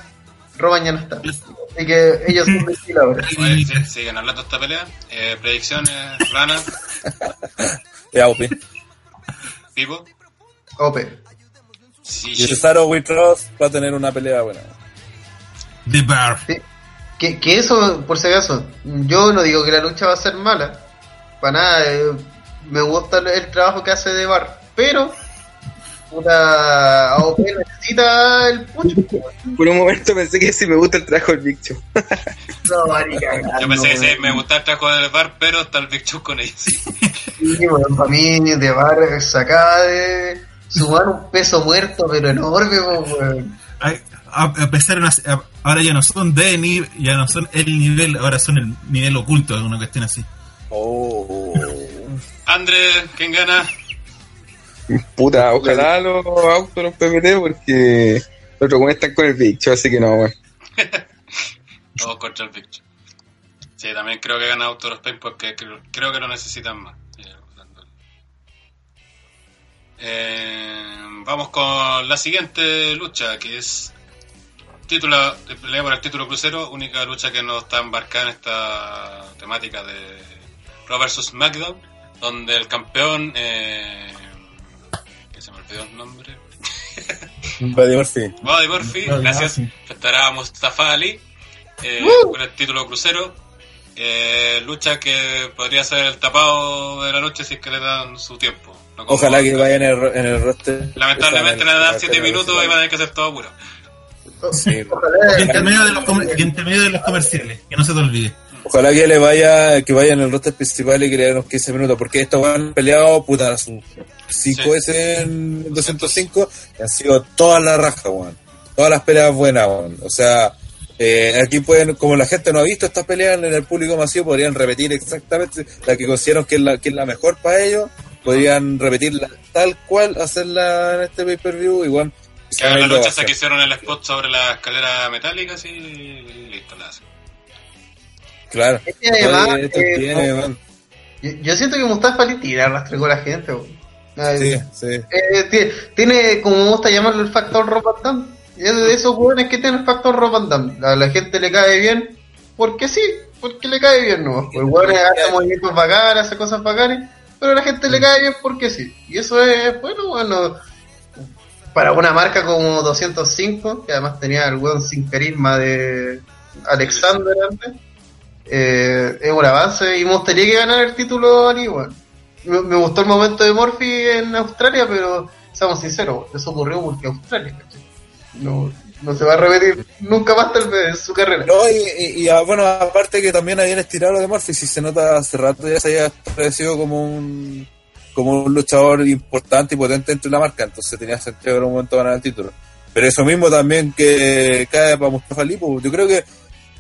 Roman ya no está. Así que ellos son sí, siguen hablando de esta pelea. Eh, predicciones, Rana, de AOP. Pipo. Ope. Sí, Y Cesaro with Ross va a tener una pelea buena. The Bar. Sí. Que, que eso, por si acaso, yo no digo que la lucha va a ser mala. Para nada, eh, me gusta el, el trabajo que hace de bar. Pero, puta, AOP necesita el pucho. por un momento pensé que sí me gusta el trabajo del Big Show. No, marica, Yo pensé que sí, me gustaba el trabajo del bar, pero está el Big Show con ellos. Sí, bueno, para mí de bar se acaba de sumar un peso muerto, pero enorme, po, weón. a, a- a pesar de una- a- ahora ya no son de nivel, ya no son el nivel, ahora son el nivel oculto, una cuestión así. Oh. André, ¿quién gana? Puta, ojalá los autos los PPT porque los otros están con el bicho, así que no, weón. Todos contra el Victor. Sí, también creo que gana Auto Spain porque creo, creo que lo necesitan más. Eh, vamos con la siguiente lucha, que es título, pelea por el título crucero, única lucha que no está embarcada en esta temática de Raw vs SmackDown, donde el campeón, eh, se me olvidó el nombre, Buddy Murphy. Buddy Murphy, gracias. Estará Mustafa Ali eh, con el título crucero. Eh, lucha que podría ser el tapado de la noche si es que le dan su tiempo. No Ojalá que vaya en el, en el roster. Lamentablemente le dan esa- 7 esa- minutos y va a tener que hacer todo puro. Sí. Y entre medio de los, comer- y entre medio de los comerciales, que no se te olvide. Ojalá que le vaya, que vaya en el roster principal y que le den unos 15 minutos, porque estos han peleado, puta, sus 5 Sí. veces en 205 y han sido todas las rajas, weón. Todas las peleas buenas, weón. O sea, eh, aquí pueden, como la gente no ha visto estas peleas en el público masivo, podrían repetir exactamente la que consideran que es la, que es la mejor para ellos, podrían repetirla tal cual, hacerla en este pay-per-view, igual. Que la lucha esa que hicieron el spot sobre la escalera metálica así, y listo, la hacen. Claro. Es que además, Oye, esto eh, tiene. Yo, yo siento que Mustafa Ali tira arrastre con la gente, weón. Ay, Sí, sí. eh, tiene, tiene, como me gusta llamarlo, el factor Rob Van es de esos jóvenes que tienen el factor Rob Van Damme. A la gente le cae bien, porque sí, porque le cae bien, ¿no? El weón hace movimientos bacanes, hace cosas bacanes, pero a la gente le cae bien porque sí. Y eso es, bueno, bueno, para una marca como 205, que además tenía el weón sin carisma de Alexander antes, eh, es un avance y me gustaría que ganara el título Ali. Me, gustó el momento de Murphy en Australia, pero seamos sinceros, eso ocurrió porque Australia. No, no se va a repetir nunca más tal vez en su carrera. No, y, ah, bueno, aparte que también habían estirado lo de Murphy, si se nota hace rato ya se había establecido como un como un luchador importante y potente entre la marca, entonces tenía sentido en un momento ganar el título. Pero eso mismo también que cae para Mustafa pues, yo creo que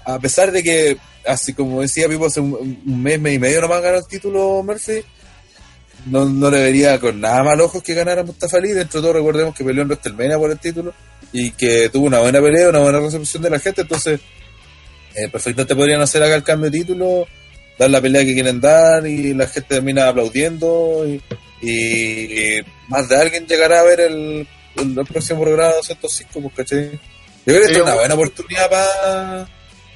a pesar de que, así como decía Pipo, hace un, un mes, mes y medio nomás ganó el título Murphy, no, no le vería con nada mal ojos que ganara Mustafa Ali. Dentro de todo, recordemos que peleó en WrestleMania por el título y que tuvo una buena pelea, una buena recepción de la gente. Entonces, eh, perfectamente podrían hacer acá el cambio de título, dar la pelea que quieren dar y la gente termina aplaudiendo. Y, y más de alguien llegará a ver el, el, el próximo programa de 205, pues, ¿cachai? Yo creo que Sí, es una buena oportunidad para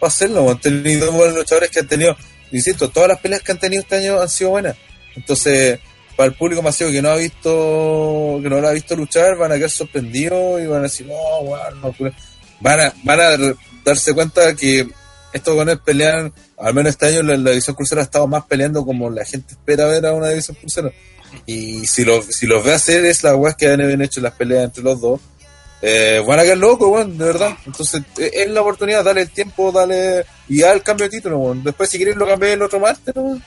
hacerlo. Han tenido buenos luchadores que han tenido, insisto, todas las peleas que han tenido este año han sido buenas. Entonces, para el público masivo que no ha visto, que no lo ha visto luchar, van a quedar sorprendidos y van a decir, no, weón, no, pues". van a, van a darse cuenta que estos gones pelean, al menos este año la, división crucero ha estado más peleando como la gente espera ver a una división crucero. Y si lo, si los ve hacer es la weas que han hecho las peleas entre los dos, eh, van a quedar locos, weón, de verdad. Entonces, eh, es la oportunidad, dale el tiempo, dale, y haz el cambio de título, weón. Después, si quieres, lo cambié el otro martes, ¿no?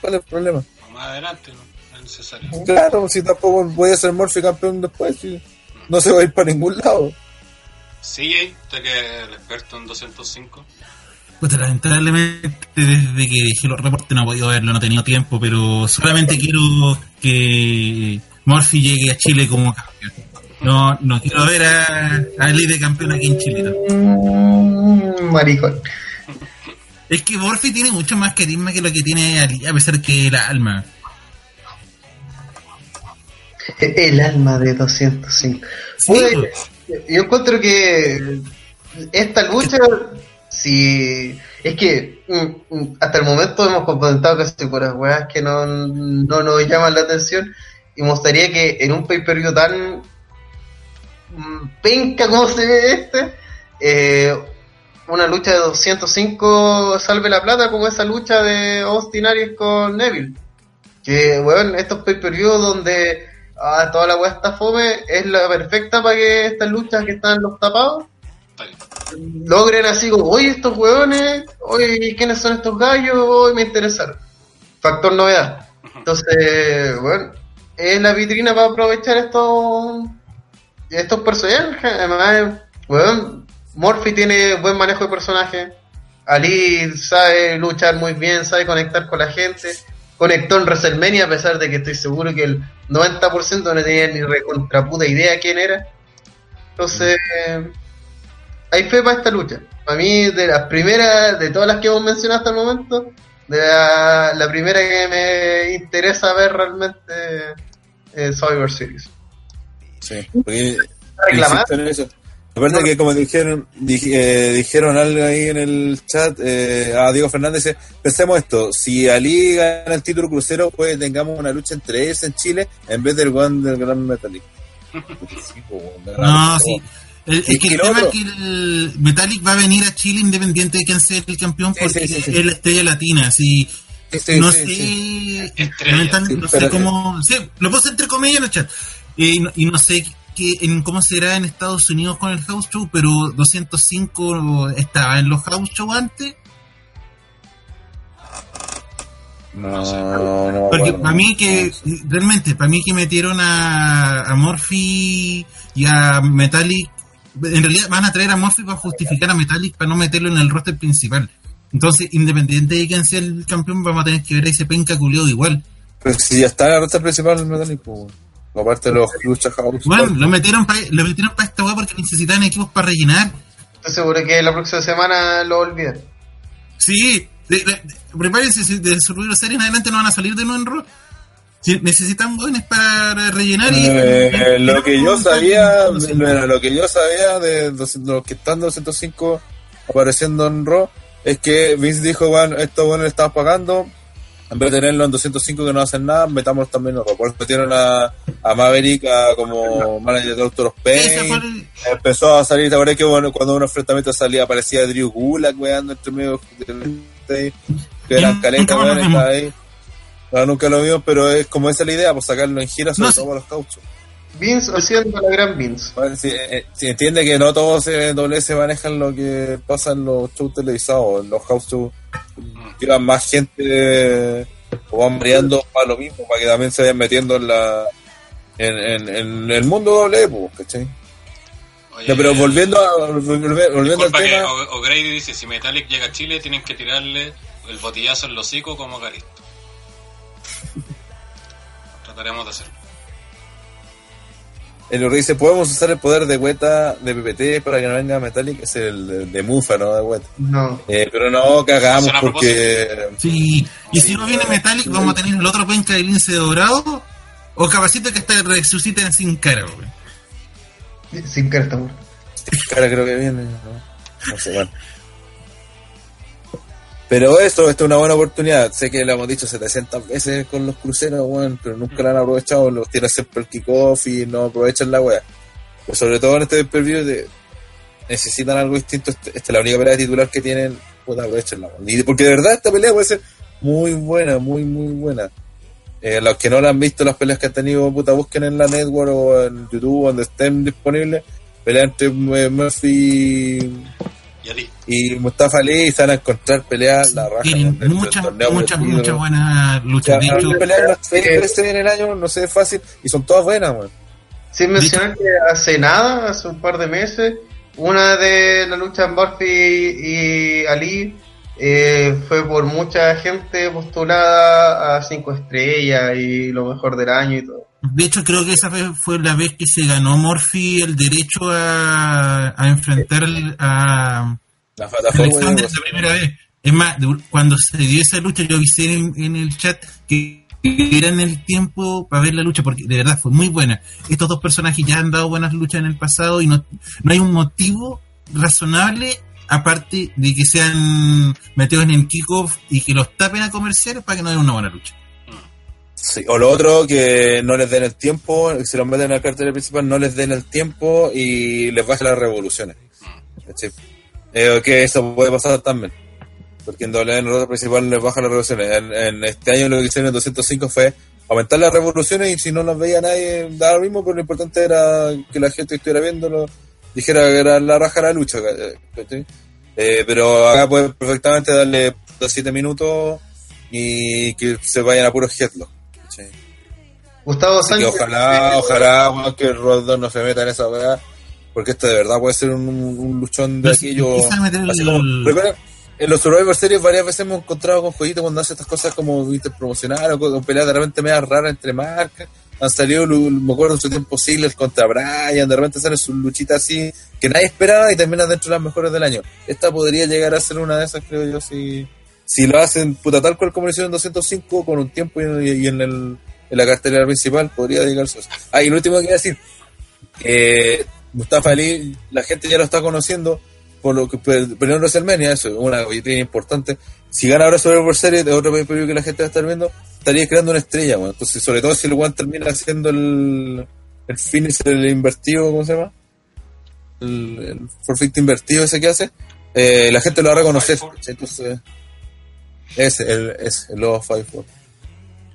¿Cuál es el problema? Más adelante, no, no es necesario. Claro, si tampoco voy a ser Murphy campeón después, si no se va a ir para ningún lado. CJ, usted que es el experto en 205. Puta, lamentablemente desde que dije los reportes no he podido verlo, no he tenido tiempo, pero solamente quiero que Murphy llegue a Chile como campeón. No, no quiero ver a, a Ali de campeón aquí en Chile. ¿no? Mm, maricón. Es que Murphy tiene mucho más carisma que lo que tiene Ali, a pesar que la alma. El alma de 205. Sí, pues. yo encuentro que esta lucha, si es que mm, mm, hasta el momento hemos comentado casi puras weas que no, no nos llaman la atención y me gustaría que en un pay-per-view tan mm, penca como se ve este, eh, una lucha de 205 salve la plata como esa lucha de Austin Aries con Neville. Que, weón, estos pay-per-view donde ah, toda la weá está fome es la perfecta para que estas luchas que están los tapados logren así como, oye, estos weones, oye, ¿quiénes son estos gallos? Hoy me interesaron. Factor novedad. Entonces, bueno, es la vitrina para aprovechar estos estos personajes, además, weón, Morphy tiene buen manejo de personaje. Ali sabe luchar muy bien, sabe conectar con la gente. Conectó en WrestleMania, a pesar de que estoy seguro que el 90% no tenía ni recontra idea quién era. Entonces, hay fe para esta lucha. Para mí, de las primeras, de todas las que hemos mencionado hasta el momento, de la, primera que me interesa ver realmente es Survivor Series. Sí, porque reclamar? insisto en eso. Aparte que como dijeron dij- eh, dijeron algo ahí en el chat eh, a Diego Fernández, dice, pensemos esto, si Ali gana el título crucero, pues tengamos una lucha entre ellos en Chile en vez del one del Gran Metallic. Sí, weón, No, sí. El, es que el tema es que el Metallic va a venir a Chile independiente de quién sea el campeón porque sí, sí, sí. es la estrella latina. Así, Sí, sí, no sé, no sé cómo. Sí, lo puse entre comillas en el chat. Y, no, y no sé que, en cómo será en Estados Unidos con el house show, pero 205 estaba en los house show antes. No, no, Porque bueno, para mí que, no, realmente, para mí que metieron a, a Morphy y a Metallic, en realidad van a traer a Morphy para justificar a Metallic para no meterlo en el roster principal. Entonces, independiente de quién sea el campeón, vamos a tener que ver a ese penca culiado igual. Pero si ya está en la ruta principal Metallic, pues. Aparte de los luchas house. Bueno, lo metieron para lo metieron para esta weá porque necesitaban equipos para rellenar. Estoy seguro que la próxima semana lo olvidan. Sí, de- de- de- prepárense, si de Survivor Series en adelante no van a salir de nuevo en Raw. Si necesitan buenos para rellenar y... Eh, lo que yo sabía, lo, que yo sabía de los, los que están 205 apareciendo en Raw es que Vince dijo, bueno, esto bueno le estamos pagando, en vez de tenerlo en 205 que no hacen nada, metámoslo también Raw. Por eso metieron a, a Maverick a- como manager de Doctor Ese fue Pain. el- Empezó a salir, ¿te acuerdas que bueno, cuando un enfrentamiento salía aparecía Drew Gulak weando entre medio de- que eran Nunca caletas, weón, estaba ahí. No, nunca lo vimos, pero es como esa es la idea, pues sacarlo en gira sobre No, todo para los cauchos. Vince haciendo la gran Vince. Bueno, si, eh, si entiende que no todos en WS manejan lo que pasa en los shows televisados, en los house shows, llevan más gente o van variando para lo mismo, para que también se vayan metiendo en la en, en, en el mundo doble, pues, ¿cachai? Oye, pero volviendo, a, volviendo, volviendo al tema, O'Grady dice, si Metallic llega a Chile, tienen que tirarle el botillazo en los hocico como Garisto. Trataremos de hacerlo. El Uri dice, podemos usar el poder de Weta de PPT para que no venga Metallic, es el de, de Mufa, ¿no? De Weta. No. Eh, pero no cagamos porque... Sí, y si no viene Metallic, vamos a tener el otro penca de lince dorado o capacito que está resucita sin cara, güey. Sin carta, amor. cara creo que viene, ¿no? No sé, bueno. Pero eso, esto es una buena oportunidad. Sé que lo hemos dicho 700 veces con los cruceros, weón, pero nunca la han aprovechado. Los tiran siempre el kickoff y no aprovechan la wea. Pero sobre todo en este de necesitan algo distinto. Este- Esta es la única pelea titular que tienen. Puta, aprovechen la wea. Y Porque de verdad esta pelea puede ser muy buena, muy, muy buena. Eh, los que no la han visto, las peleas que han tenido, puta, busquen en la network o en YouTube, donde estén disponibles. Pelea entre Murphy Ali. y Mustafa Ali y se van a encontrar peleas la raja. Tienen muchas, muchas, muchas buenas luchas. De hecho, peleas veces en el año, no sé, es fácil, y son todas buenas, man. Sin mencionar que hace nada, hace un par de meses, una de la lucha Murphy y Ali eh, fue por mucha gente postulada a cinco estrellas y lo mejor del año y todo. De hecho, creo que esa vez fue la vez que se ganó Morphy el derecho a, a enfrentar a La Forward, Alexander la primera vez. Es más, cuando se dio esa lucha, yo avisé en, en el chat que dieran el tiempo para ver la lucha, porque de verdad fue muy buena. Estos dos personajes ya han dado buenas luchas en el pasado y no, no hay un motivo razonable, aparte de que sean metidos en el kickoff y que los tapen a comerciales para que no den una buena lucha. Sí, o lo otro, que no les den el tiempo, si los meten al cartel principal, no les den el tiempo y les bajen las revoluciones. Eh, que eso puede pasar también. Porque en doble en el principal les bajan las revoluciones. En, en este año lo que hicieron en 205 fue aumentar las revoluciones y si no las veía nadie, daba lo mismo, pero lo importante era que la gente estuviera viéndolo dijera que era la raja la lucha. Eh, pero acá pueden perfectamente darle 7 minutos y que se vayan a puros headlock. Gustavo Así que Sánchez. ojalá, ojalá, weón, que Rodon no se meta en esa weá. Porque esto de verdad puede ser un, un luchón de aquello. recuerda, en los Survivor Series varias veces hemos encontrado con jueguitos cuando hace estas cosas como viste promocionar o con peleas de repente medio raras entre marcas. Han salido, me acuerdo en su tiempo Ziggler contra Brian, de repente salen sus luchitas así que nadie esperaba y terminan dentro de las mejores del año. Esta podría llegar a ser una de esas, creo yo, si, si lo hacen puta tal cual como lo hicieron en 205 con un tiempo y, y en, el, en la cartelera principal podría dedicarse a eso. Ah, y lo último que quería decir, eh, Mustafa Ali, la gente ya lo está conociendo por lo que peleó en WrestleMania, eso es una vitrina importante. Si gana ahora Survivor Series, de otro pay que la gente va a estar viendo, estaría creando una estrella, bueno. Entonces, sobre todo si el One termina haciendo el, el finish, el invertido, ¿cómo se llama? El, el forfeit invertido ese que hace, eh, la gente lo va a reconocer. Entonces, ese, el, ese, el Lobo Five Four.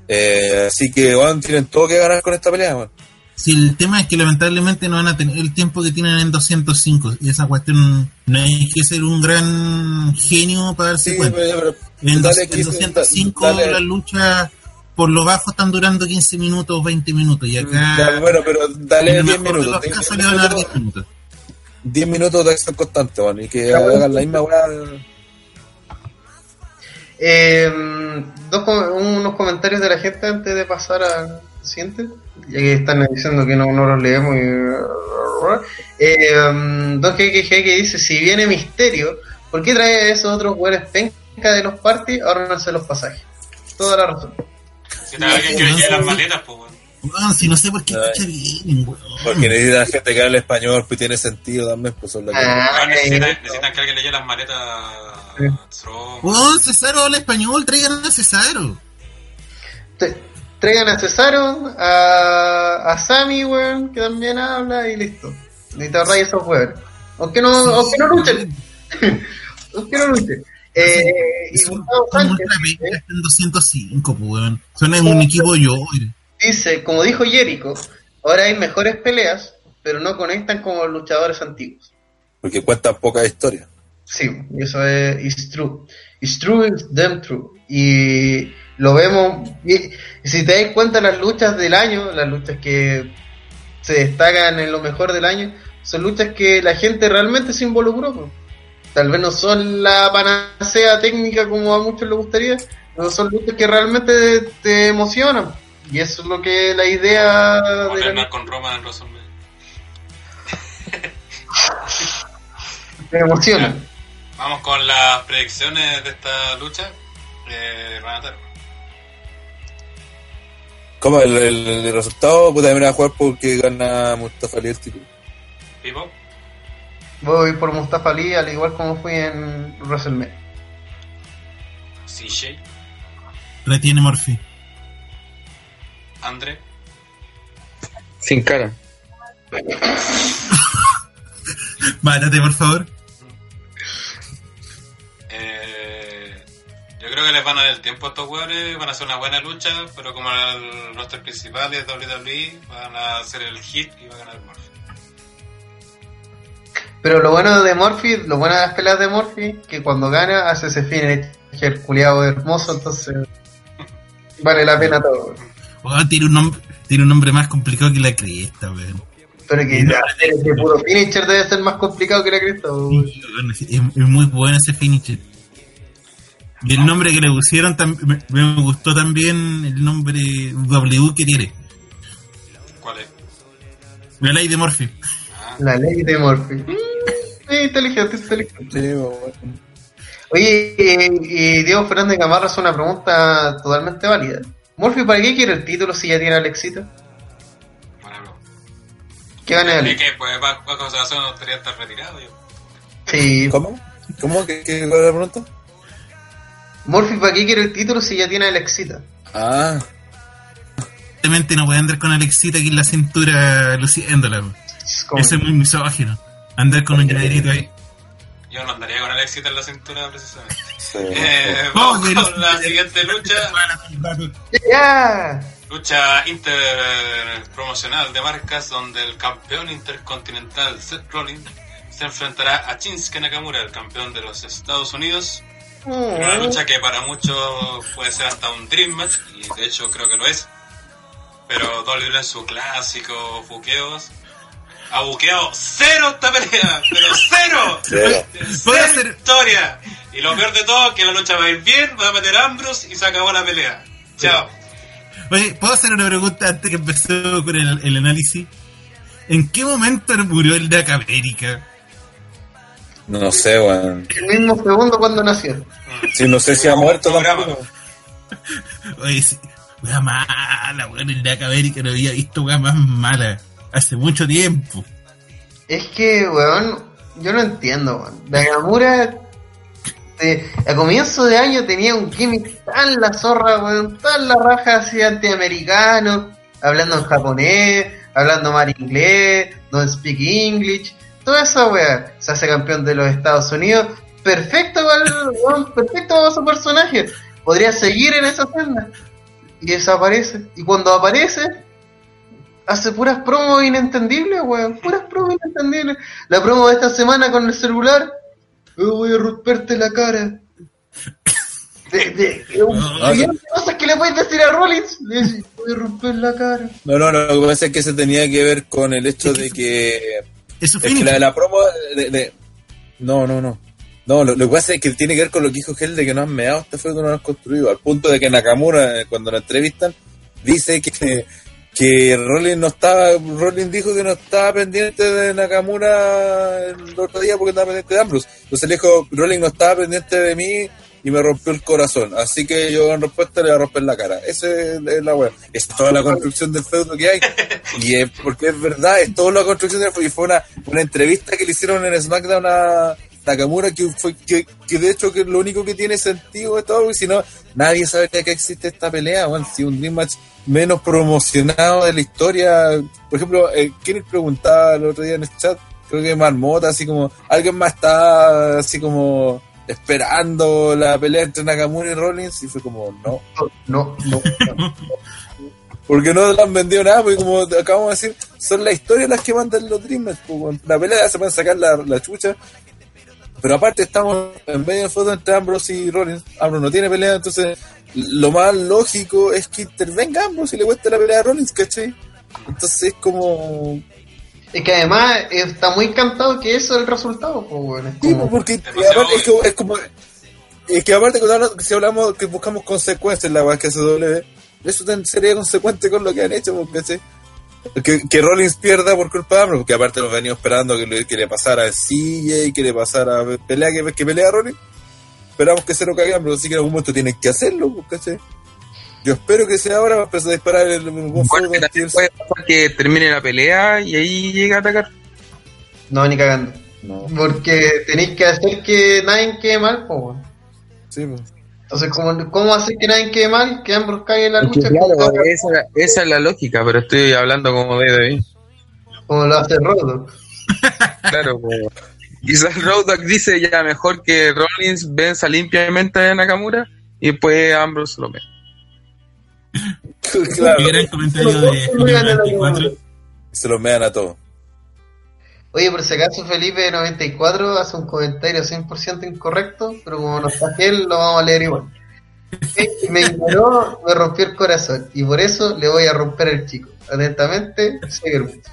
Eh, así que, bueno, tienen todo que ganar con esta pelea, bueno. Si el tema es que lamentablemente no van a tener el tiempo que tienen en 205 y esa cuestión no hay que ser un gran genio para darse Sí, cuenta. pero- pero- En, dale, en Kiss, 205 dale. las luchas por lo bajo están durando 15 minutos, 20 minutos y acá Ya, bueno, pero dale el 10 mejor de minutos. los 10 casos le van a dar 10 minutos, minutos. 10 minutos de acción constante, bueno, y que hagan la misma weá. Eh, dos, unos comentarios de la gente antes de pasar al siguiente. Ya que están diciendo que no, no los leemos. Y... Eh, dos GGG que dice: Si viene Misterio, ¿por qué trae a esos otros güeyes penca de los parties? Ahorrense los pasajes. Toda la razón. Si alguien que las maletas, pues, weón. Weón, si no sé por qué escucha bien, weón. Porque necesitan gente que hable español, pues tiene sentido también, pues son la que- Ah, Weón, necesitan, eh, necesitan que alguien le las maletas. Weón, Cesaro habla español, traigan a Cesaro. Traigan a Cesaro, a, a Sammy, weón, que también habla y listo. Y te ahorráis esos weones. Aunque no, aunque no luchen. aunque no luchen. Eh, y Es un, Gustavo Sánchez están 205, pues, weón. Son en un equipo yo. Dice, como dijo Jericho, ahora hay mejores peleas, pero no conectan como los luchadores antiguos. porque cuentan poca historia. Sí, y eso es it's true. It's true, it's damn true. Y lo vemos, y, si te das cuenta las luchas del año, las luchas que se destacan en lo mejor del año, son luchas que la gente realmente se involucró. Tal vez no son la panacea técnica como a muchos les gustaría, pero son luchas que realmente te, te emocionan. Y eso es lo que la idea Como de la con Roman en te emociona. Vamos con las predicciones de esta lucha. Eh, Renatar. ¿Cómo? El, el, el resultado, puta, también va a jugar porque gana Mustafa Ali el título. Pipo. Voy por Mustafa Ali, al igual como fui en WrestleMania. CJ. Retiene Morphy. Andre. Sin cara. Mátate, por favor. Eh, yo creo que les van a dar el tiempo a estos jugadores, van a hacer una buena lucha, pero como el roster principal es WWE, van a hacer el hit y va a ganar Murphy. Pero lo bueno de Morphy, lo bueno de las peleas de Morphy, que cuando gana hace ese finisher culiado hermoso, entonces vale la pena todo. Tiene un nombre, tiene un nombre más complicado que la cresta, weón. Pero que hacer ese puro finisher debe ser más complicado que la cresta. weón. Es, es muy bueno ese finisher. Y el nombre que le pusieron me, me gustó también el nombre W que tiene. ¿Cuál es? La ley de Morphy. Ah, La ley de Morphy. Mm, sí, inteligente, inteligente. Sí, bueno. Oye, y, y Diego Fernández Gamarra hace una pregunta totalmente válida. Morphy, ¿para qué quiere el título si ya tiene al éxito? pregunta. ¿Qué gana él? que pues va va con razón no estaría estar retirado yo. Sí. ¿Cómo? ¿Cómo? ¿Qué, qué la pregunta? Morphy, ¿para qué quiere el título si ya tiene al éxito? Ah, Evidentemente no puede andar con Alexita aquí en la cintura luciéndola. Es como- Eso es muy misógino. Andar con un llaverito ahí. Yo no andaría con el éxito en la cintura precisamente. sí. Eh, vamos con la siguiente lucha. ¡Ya! Lucha interpromocional de marcas donde el campeón intercontinental Seth Rollins se enfrentará a Shinsuke Nakamura, el campeón de los Estados Unidos. En una lucha que para muchos puede ser hasta un dream match, y de hecho creo que lo es. pero Dolly en su clásico buqueos. Ha buqueado cero esta pelea, pero cero. Cero. Puede Cero ser- historia. Y lo peor de todo es que la lucha va a ir bien, va a meter a Ambrose y se acabó la pelea. Chao. Oye, ¿puedo hacer una pregunta antes que empezó con el, el análisis? ¿En qué momento murió el de América? No sé, weón. El mismo segundo cuando nació. Sí, no sé si ha muerto tampoco. Oye, sí, wea mala, weón, el de América no había visto wea más mala. Hace mucho tiempo. Es que, weón, yo no entiendo, weón. Nakamura eh, a comienzo de año tenía un gimmick tan la zorra, weón, tan la raja así antiamericano, hablando en japonés, hablando mal inglés, don't speak English, toda esa weá. Se hace campeón de los Estados Unidos, perfecto, weón, weón, perfecto su personaje. Podría seguir en esa senda. Y desaparece. Y cuando aparece, hace puras promos inentendibles, weón. Puras promos inentendibles. La promo de esta semana con el celular. "Oh, voy a romperte la cara. De, de, de un millón de cosas que le puedes decir a Rollins. Le dice, voy a romper la cara. No, no, no, lo que pasa es que se tenía que ver con el hecho de que. Es su Es que la, la promo de, de- No, no, no. No, lo, lo que pasa es que tiene que ver con lo que dijo Gel de que no han meado este que no lo han construido. Al punto de que Nakamura, eh, cuando lo entrevistan, dice que, que Rollins no estaba. Rollins dijo que no estaba pendiente de Nakamura el otro día porque estaba pendiente de Ambrose. Entonces le dijo: Rollins no estaba pendiente de mí y me rompió el corazón. Así que yo en respuesta le voy a romper la cara. Esa es, es la wea. Es toda la construcción del feudo que hay. Y es porque es verdad, es toda la construcción del feudo. Y fue una, entrevista que le hicieron en SmackDown a Nakamura que fue que, que de hecho que es lo único que tiene sentido de todo, porque si no, nadie sabe que existe esta pelea. Bueno, si un Dream Match menos promocionado de la historia. Por ejemplo, eh, Kenneth preguntaba el otro día en el chat, creo que Marmota, así como, alguien más está así como esperando la pelea entre Nakamura y Rollins y fue como, no, No, no. no. porque no le han vendido nada, porque como acabamos de decir, son las historias las que mandan los Dream Match, pues, la pelea se pueden sacar la, la chucha, pero aparte estamos en medio de foto entre Ambrose y Rollins, Ambrose no tiene pelea, entonces lo más lógico es que intervenga Ambrose y le cueste la pelea a Rollins, ¿cachai? Entonces es como... Es que además eh, está muy cantado que eso es el resultado, pues, weón. Es Sí, como- pues, porque aparte es, que- es como... Es que aparte si hablamos que buscamos consecuencias en la weá que hace W, eso sería consecuente con lo que han hecho, porque ¿cachai? que, que Rollins pierda por culpa de Ambrose, porque aparte nos venimos esperando que le, que le pasara a CJ, que le pasara a pelea, que, que pelea a Rollins. Esperamos que se lo cague a Ambrose, así que en algún momento tienen que hacerlo, pues, ¿cachai? Yo espero que sea ahora para empezar a disparar el, Bueno, feudo que termine la pelea y ahí llega a atacar. No, ni cagando. No, Porque tenéis que hacer que nadie quede mal, pues, weón. sí, pues. Entonces, ¿cómo, ¿cómo hacer que nadie quede mal? Que Ambrose caiga en la lucha claro, esa, esa es la lógica, pero estoy hablando como de ahí. como lo hace Rodo. Claro, como- quizás Road Dogg dice ya mejor que Rollins venza limpiamente a Nakamura y después Ambrose lo ve. claro, Y gran comentario de Julio 94. se los mean a todos. Oye, por si acaso Felipe 94 hace un comentario 100% incorrecto, pero como no está él, lo vamos a leer igual. Eh, Me ignoró, me rompió el corazón y por eso le voy a romper el chico. Atentamente, Segermuth.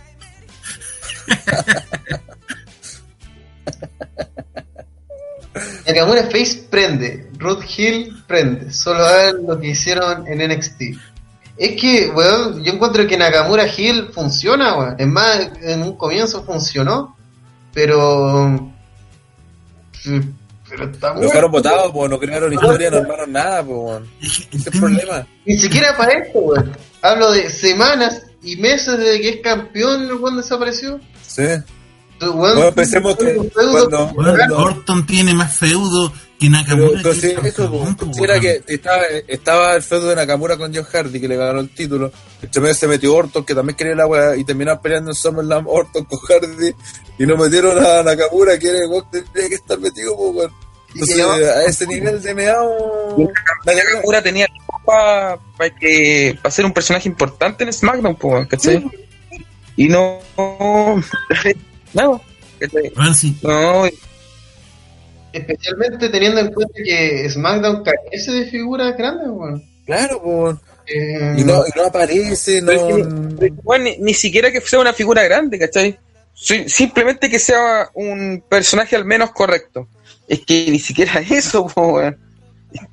Nakamura Face prende, Ruth Hill prende, solo hagan lo que hicieron en NXT. Es que, weón, yo encuentro que Nakamura Hill funciona, weón. Es más, en un comienzo funcionó, pero. Pero está Lo dejaron votados, pues no crearon historia, no armaron nada, weón. Ese es el problema. Ni siquiera para esto, weón. Hablo de semanas y meses desde que es campeón el weón desapareció. Sí. Weón- Bueno, pensemos que cuando- cuando- Orton tiene más feudo que Pero Nakamura. que consi- el eso, campeón, considera weón. que estaba, estaba el feudo de Nakamura con Joe Hardy que le ganó el título. Entre se metió Orton que también quería la weá y terminaron peleando en SummerSlam Orton con Hardy y no metieron a Nakamura que era el que tenía que estar metido, weón. Entonces, Y que- a ese nivel de meao. Nakamura- Nakamura tenía para que para ser un personaje importante en SmackDown, weón, ¿cachai? Y no. No, ¿cachai? Weón, sí. No, Especialmente teniendo en cuenta que SmackDown carece de figuras grandes, weón. Claro, weón. Eh, Y no, y no aparece, no. Es que, weón, ni, ni siquiera que sea una figura grande, ¿cachai? Si- Simplemente que sea un personaje al menos correcto. Es que ni siquiera eso, weón.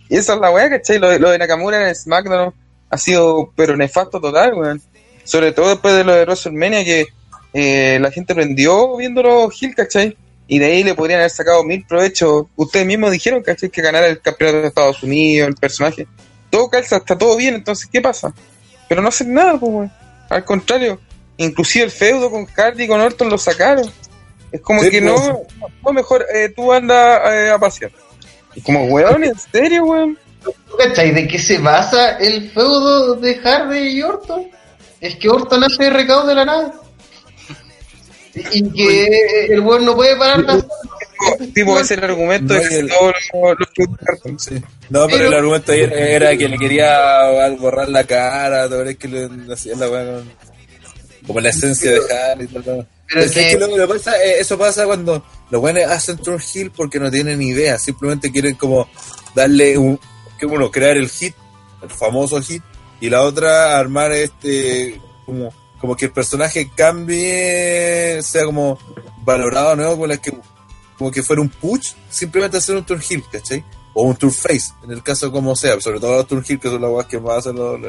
Esa es la weá, ¿cachai? Lo de, lo de Nakamura en SmackDown ha sido, pero nefasto total, weón. Sobre todo después de lo de WrestleMania, que eh, la gente prendió viéndolo Hill, ¿cachai? Y de ahí le podrían haber sacado mil provechos. Ustedes mismos dijeron, ¿cachai? Que ganar el campeonato de Estados Unidos, el personaje. Todo calza, está todo bien, entonces, ¿qué pasa? Pero no hacen nada, pues. Al contrario, inclusive el feudo con Hardy y con Orton lo sacaron. Es como Sí, que pues. no, no, mejor eh, tú andas eh, a pasear. Y como, weón, ¿en serio, weón? ¿Tú cachai de qué se basa el feudo de Hardy y Orton? Es que Orton hace recado de la nada. Y que el weón no puede parar la Tipo, tipo ese es el argumento No, de y que el- todos los, los feudos de Orton. Sí. No, pero, Pero- el argumento era, era que le quería borrar la cara, ¿te que le hacía la weá con. Como la esencia de Harry y tal. tal. Pero Es que- que lo que pasa, eh, eso pasa cuando los buenos hacen turn heel porque no tienen idea, simplemente quieren como darle un, que uno, crear el hit, el famoso hit, y la otra armar este, como, como que el personaje cambie, sea como valorado, ¿no? Como, la que, como que fuera un push, simplemente hacer un turn heel, ¿cachai? O un turn face, en el caso como sea, sobre todo los turn heel, que son las que más hacen los,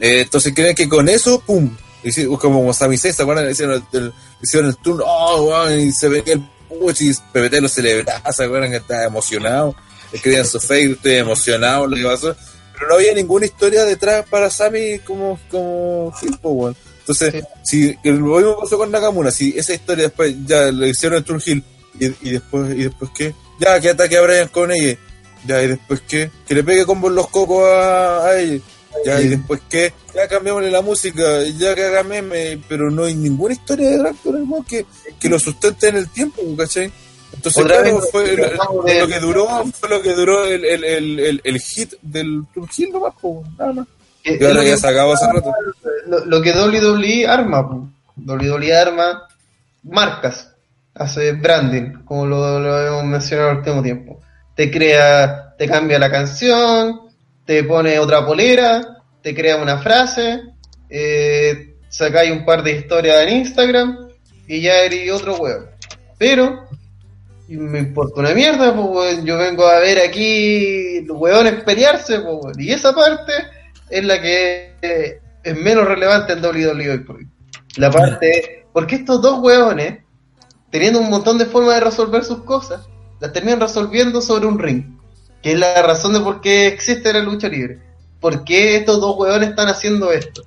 eh, entonces creen que con eso, pum, sí, como, Sami Zayn, ¿se acuerdan? Hicieron el, el- hicieron el turno, oh, weón, y se veía el puch y PPT lo celebraba, ¿se acuerdan? Que estaba emocionado, escribían su Facebook, estoy emocionado, lo que pasó, pero no había ninguna historia detrás para Sami como, como po, weón. Entonces, si lo mismo pasó con Nakamura, si esa historia después ya le hicieron el turn heel, y, y después, y después qué, ya que ataque a Brian con ella, ya y después qué, que le pegue con los cocos a, a ella. Ya, y después que ya cambiamosle la música, ya que haga meme, pero no hay ninguna historia de drag weón que, que lo sustente en el tiempo, ¿cachai? Entonces, Otra claro, vez, fue lo, lo que duró, fue lo que duró el, el, el, el, el hit del Tour Hill nomás, nada más. Que- Y ahora es ya lo se acabó hace rato. que- lo, lo que WWE arma. WWE arma marcas, hace branding, como lo, lo hemos mencionado el último tiempo. Te crea, te cambia la canción, te pone otra polera, te crea una frase, eh, sacáis un par de historias en Instagram y ya eres otro huevo. Pero y me importa una mierda, pues yo vengo a ver aquí los hueones pelearse, pues y esa parte es la que eh, es menos relevante en WWE hoy por hoy. La parte, porque estos dos hueones, teniendo un montón de formas de resolver sus cosas, las terminan resolviendo sobre un ring, que es la razón de por qué existe la lucha libre. ¿Por qué estos dos hueones están haciendo esto?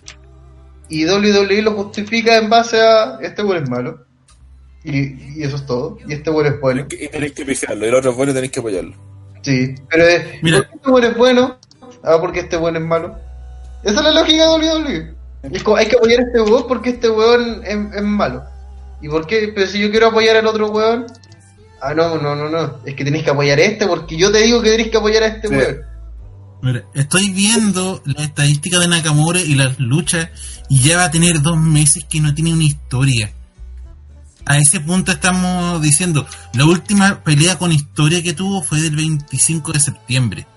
Y WWE lo justifica en base a este hueón es malo. Y, y eso es todo. Y este hueón es bueno. Y tenéis que pifiarlo, y el otro es bueno y tenéis que apoyarlo. Sí, pero es, Mira. ¿por qué este bueno es bueno? Ah, porque este bueno es malo. Esa es la lógica de WWE. Es como, hay que apoyar a este weón porque este weón es, es malo. ¿Y por qué? Pero si yo quiero apoyar al otro weón. Ah, no, no, no, no. Es que tenéis que apoyar a este porque yo te digo que tenéis que apoyar a este Sí. weón. Mira, estoy viendo la estadística de Nakamura y las luchas y ya va a tener dos meses que no tiene una historia. A ese punto estamos diciendo, la última pelea con historia que tuvo fue del 25 de septiembre.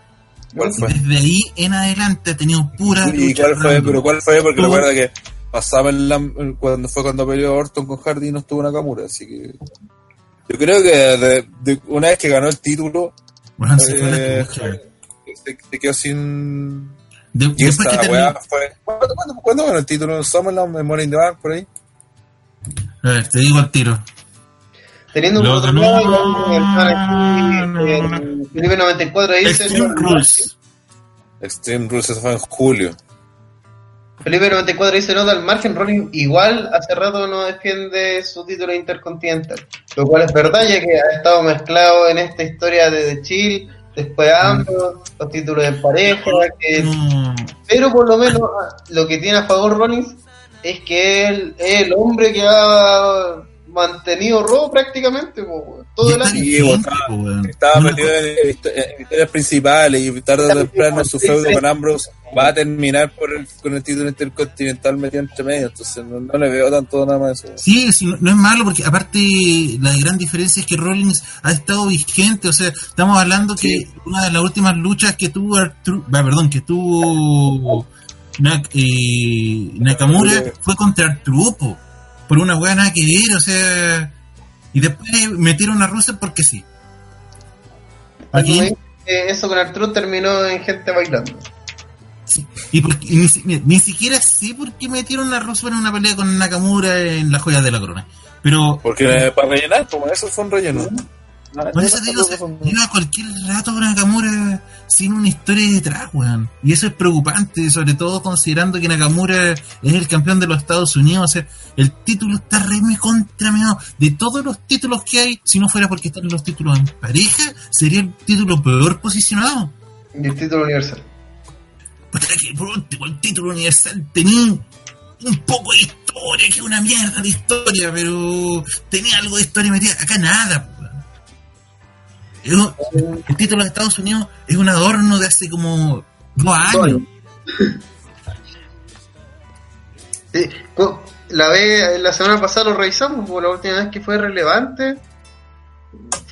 ¿Cuál fue? Desde ahí en adelante ha tenido pura ¿Y cuál fue? random. Pero ¿cuál fue? Porque recuerda que pasaba en la, cuando fue cuando peleó Orton con Hardy y no estuvo Nakamura, así que yo creo que de- de- una vez que ganó el título Bueno, se fue la eh, se, se quedó sin De- y que weá fue ¿cuándo, cuándo, cuándo ganó el título? ¿Summerland, Memoria in the Bank, por ahí? A ver, te digo al tiro. Teniendo un Lo otro lado, el fan aquí, en Felipe 94 dice. Extreme Rules. Extreme Rules eso fue en julio Felipe 94 dice nota al margen, Rollins igual hace rato no defiende su título intercontinental, lo cual es verdad ya que ha estado mezclado en esta historia de The Chill, después ambos, los títulos de pareja, que- No, pero por lo menos ah, lo que tiene a favor Rollins es que él es el hombre que ha mantenido Raw prácticamente po, todo el año. Sí, estaba metido en, histo- en historias principales y tarde o temprano su feudo con Ambrose va a terminar por el, con el título intercontinental metido entre medio, entonces no, no le veo tanto nada más eso. Sí, sí, no, es malo porque aparte la gran diferencia es que Rollins ha estado vigente, o sea, estamos hablando que una de las últimas luchas que tuvo Artru- ah, perdón, que tuvo Nak- eh, Nakamura fue contra el trupo por una weá nada que ver, o sea. Y después metieron a Rusev porque sí. Aquí, eh, eso con Arturo terminó en gente bailando. y, por- y ni, mira, ni siquiera sé por qué metieron a Rusev en una pelea con Nakamura en las joyas de la corona. Pero Porque para rellenar, como eso fue un relleno. Por eso te digo, o sea, lleva cualquier rato Nakamura sin una historia detrás, weón. Y eso es preocupante, sobre todo considerando que Nakamura es el campeón de los Estados Unidos. O sea, el título está re me contra. De todos los títulos que hay, si no fuera porque están los títulos en pareja, sería el título peor posicionado. Y el título universal. Puta que último el título universal tenía un poco de historia, que es una mierda de historia, pero tenía algo de historia metida. Acá nada, El título de Estados Unidos es un adorno de hace como dos años. Sí, la vez, la semana pasada lo revisamos, porque la última vez que fue relevante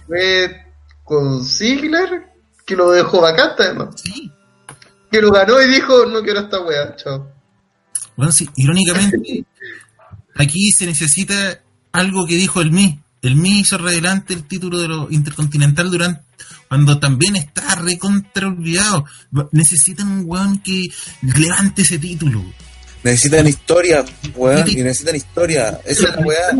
fue con Ziggler, que lo dejó vacante además. Sí. Que lo ganó y dijo, no quiero esta wea, chao. Bueno, sí, irónicamente, aquí se necesita algo que dijo el Mi. El Mi hizo adelante el título de lo intercontinental durante cuando también está recontra olvidado. Necesitan un weón que levante ese título. Necesitan historia, weón, y necesitan historia. Esa es la weá.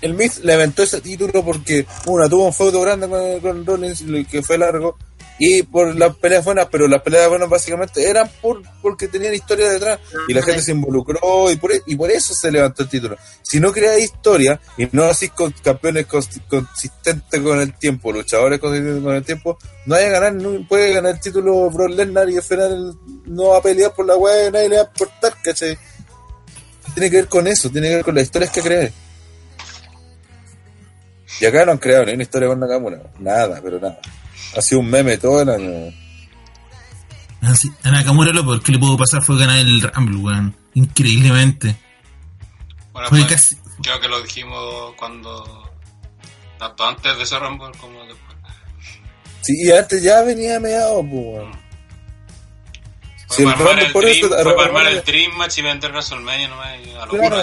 El Miz- levantó ese título porque, una, tuvo un feudo grande con, con Rollins que fue largo y por las peleas buenas, pero las peleas buenas básicamente eran por porque tenían historia detrás y la gente se involucró y por, e- y por eso se levantó el título. Si no creas historia y no así con campeones cons- consistentes con el tiempo, luchadores consistentes con el tiempo, no hay a ganar, no puede ganar el título Brock Lesnar y al final no va a pelear por la weá y nadie le va a importar, ¿cachai? Tiene que ver con eso, tiene que ver con las historias que cree. Y acá no han creado ni una historia con Nakamura. Nada, pero nada. Ha sido un meme todo el año. Así, A Nakamura lo peor que le pudo pasar fue ganar el Rumble, weón. Increíblemente. Bueno, Fue pues, casi. creo que lo dijimos cuando. Tanto antes de ese Rumble como después. Sí, y antes ya venía meado, pues, weón. Fue el para armar el, por dream, eso- fue para armar Rumble- el Dream Match y vender WrestleMania nomás. y A lo Claro,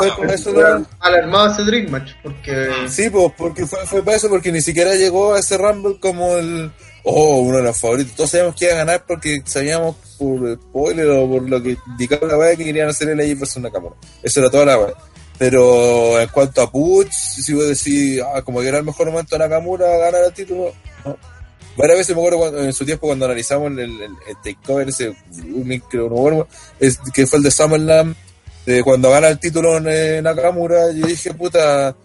fue con eso Alarmado ese Dream Match, porque Sí, pues, porque fue, fue para eso, porque ni siquiera llegó a ese Rumble como el. Oh, uno de los favoritos. Todos sabíamos que iba a ganar porque sabíamos por spoiler o por lo que indicaba la weá que querían hacer el AJ versus Nakamura. Eso era toda la weá. Pero en cuanto a Puch, si vos decís, ah, como que era el mejor momento de Nakamura ganar el título, no. Varias veces me acuerdo cuando- en su tiempo cuando analizamos el, el, takeover, ese que fue el de SummerSlam, de cuando gana el título en, eh, Nakamura, yo dije, puta,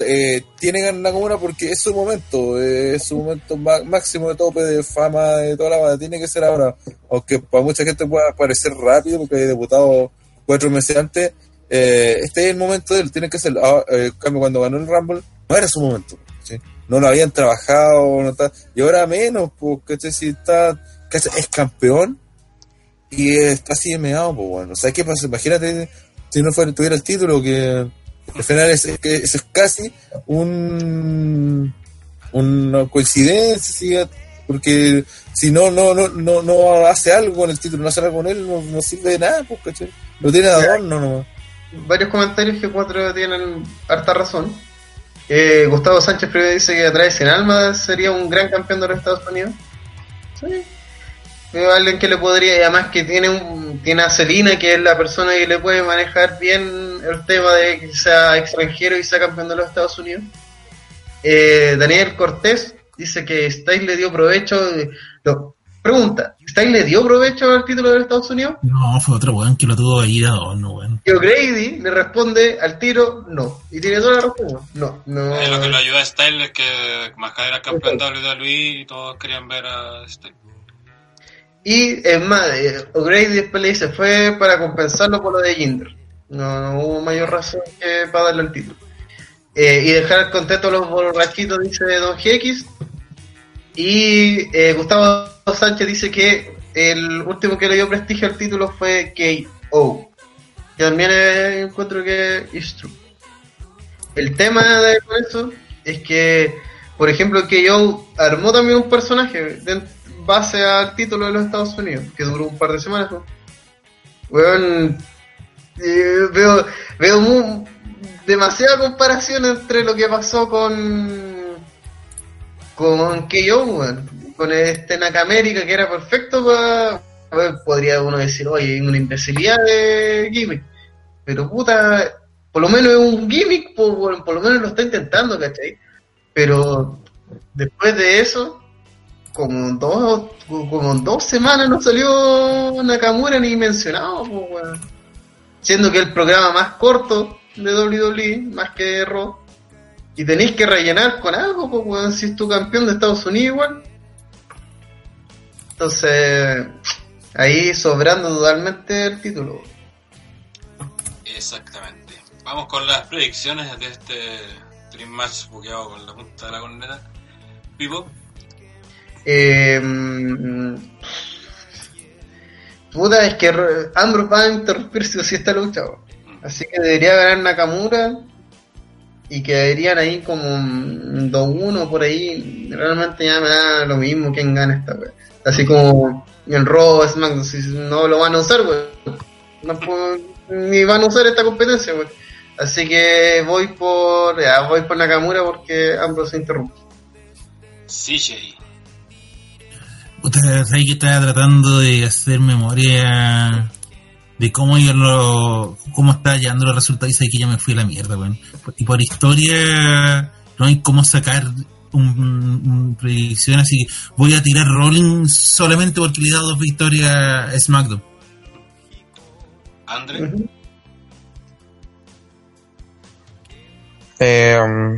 eh, tiene ganas Nakamura porque es su momento, eh, es su momento máximo de tope de fama de toda la banda, tiene que ser ahora, aunque para mucha gente pueda parecer rápido porque hay debutado cuatro meses antes, eh, este es el momento de él, tiene que ser, ah, en cambio cuando ganó el Rumble, no era su momento. No lo habían trabajado, no está, y ahora menos, porque si está, es campeón y está así de meado, pues bueno, o sea, ¿qué pasa? Imagínate si no fuera, tuviera el título que al final es, es es casi un una coincidencia porque si no no no no no hace algo con el título no hace algo con él no, no sirve de nada pues, ¿cachai? lo tiene de adorno nomás varios comentarios que cuatro tienen harta razón. Eh, Gustavo Sánchez primero dice que atrás sin alma sería un gran campeón de los Estados Unidos. Sí. A alguien que le podría, y además que tiene un, tiene a Celina, que es la persona que le puede manejar bien el tema de que sea extranjero y sea campeón de los Estados Unidos. Eh, Daniel Cortés dice que Styles le dio provecho. de- lo- pregunta, ¿Styles le dio provecho al título de Estados Unidos? No, fue otro weón que lo tuvo ahí de adorno, weón. Y O'Grady le responde al tiro, no. Y tiene toda la razón. No, no. Eh, lo que lo ayuda a Style es que Mascara era campeón de WWE y todos querían ver a Style. Y es más, eh, O'Grady después le dice, fue para compensarlo por lo de Jinder. No, no hubo mayor razón que para darle el título. Eh, y dejar contento a los borrachitos, dice Don GX. Y eh, Gustavo Sánchez dice que el último que le dio prestigio al título fue KO. Que también eh, encuentro que es true. El tema de eso es que, por ejemplo, KO armó también un personaje dent- base al título de los Estados Unidos, que duró un par de semanas. ¿no? Eh, veo, veo mu- demasiada comparación entre lo que pasó con con KO, weón, con este Nakamérica que era perfecto para podría uno decir, oye, una imbecilidad de gimmick, pero puta, por lo menos es un gimmick, po, weón, por lo menos lo está intentando, ¿cachai? Pero después de eso, como dos, como en dos semanas no salió Nakamura ni mencionado, weón. siendo que el programa más corto de WWE, más que Raw, y tenéis que rellenar con algo, pues, si es tu campeón de Estados Unidos igual. Entonces, ahí sobrando totalmente el título. Exactamente. Vamos con las predicciones de este Dream Match buqueado con la punta de la corneta. Pipo, Eh, mm, puta, es que Ro- Ambrose va a interrumpir si o sí esta lucha. weón. Así que debería ganar Nakamura y quedarían ahí como un 2-1 por ahí. Realmente ya me da lo mismo quién gana esta wea. Así como en Raw, SmackDown, si no lo van a usar. No puedo- ni van a usar esta competencia, weón. Así que voy por, ya, voy por Nakamura porque Ambrose se interrumpe. CJ, Puta, sabes que estaba tratando de hacer memoria de cómo yo lo, cómo estaba llevando los resultados y sabes que ya me fui a la mierda, weón. Y por historia no hay cómo sacar un, un predicción, así que voy a tirar Rolling solamente porque le he dado dos victorias a SmackDown. Andre, Ujú. Eh, um,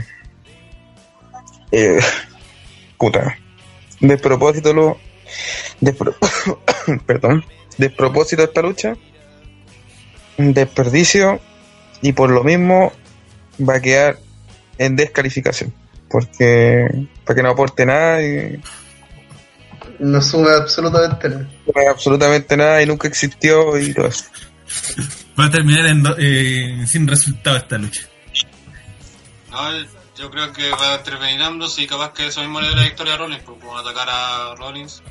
eh, puta. Despropósito lo. despro- perdón. Despropósito esta lucha. Un desperdicio. Y por lo mismo va a quedar en descalificación. Porque. Para que no aporte nada y. No sube absolutamente nada. no absolutamente nada y nunca existió y todo eso. Va a terminar en do- eh, sin resultado esta lucha. no, yo creo que va a Ambrose y capaz que eso mismo le dé la victoria a Rollins, porque van a atacar a Rollins.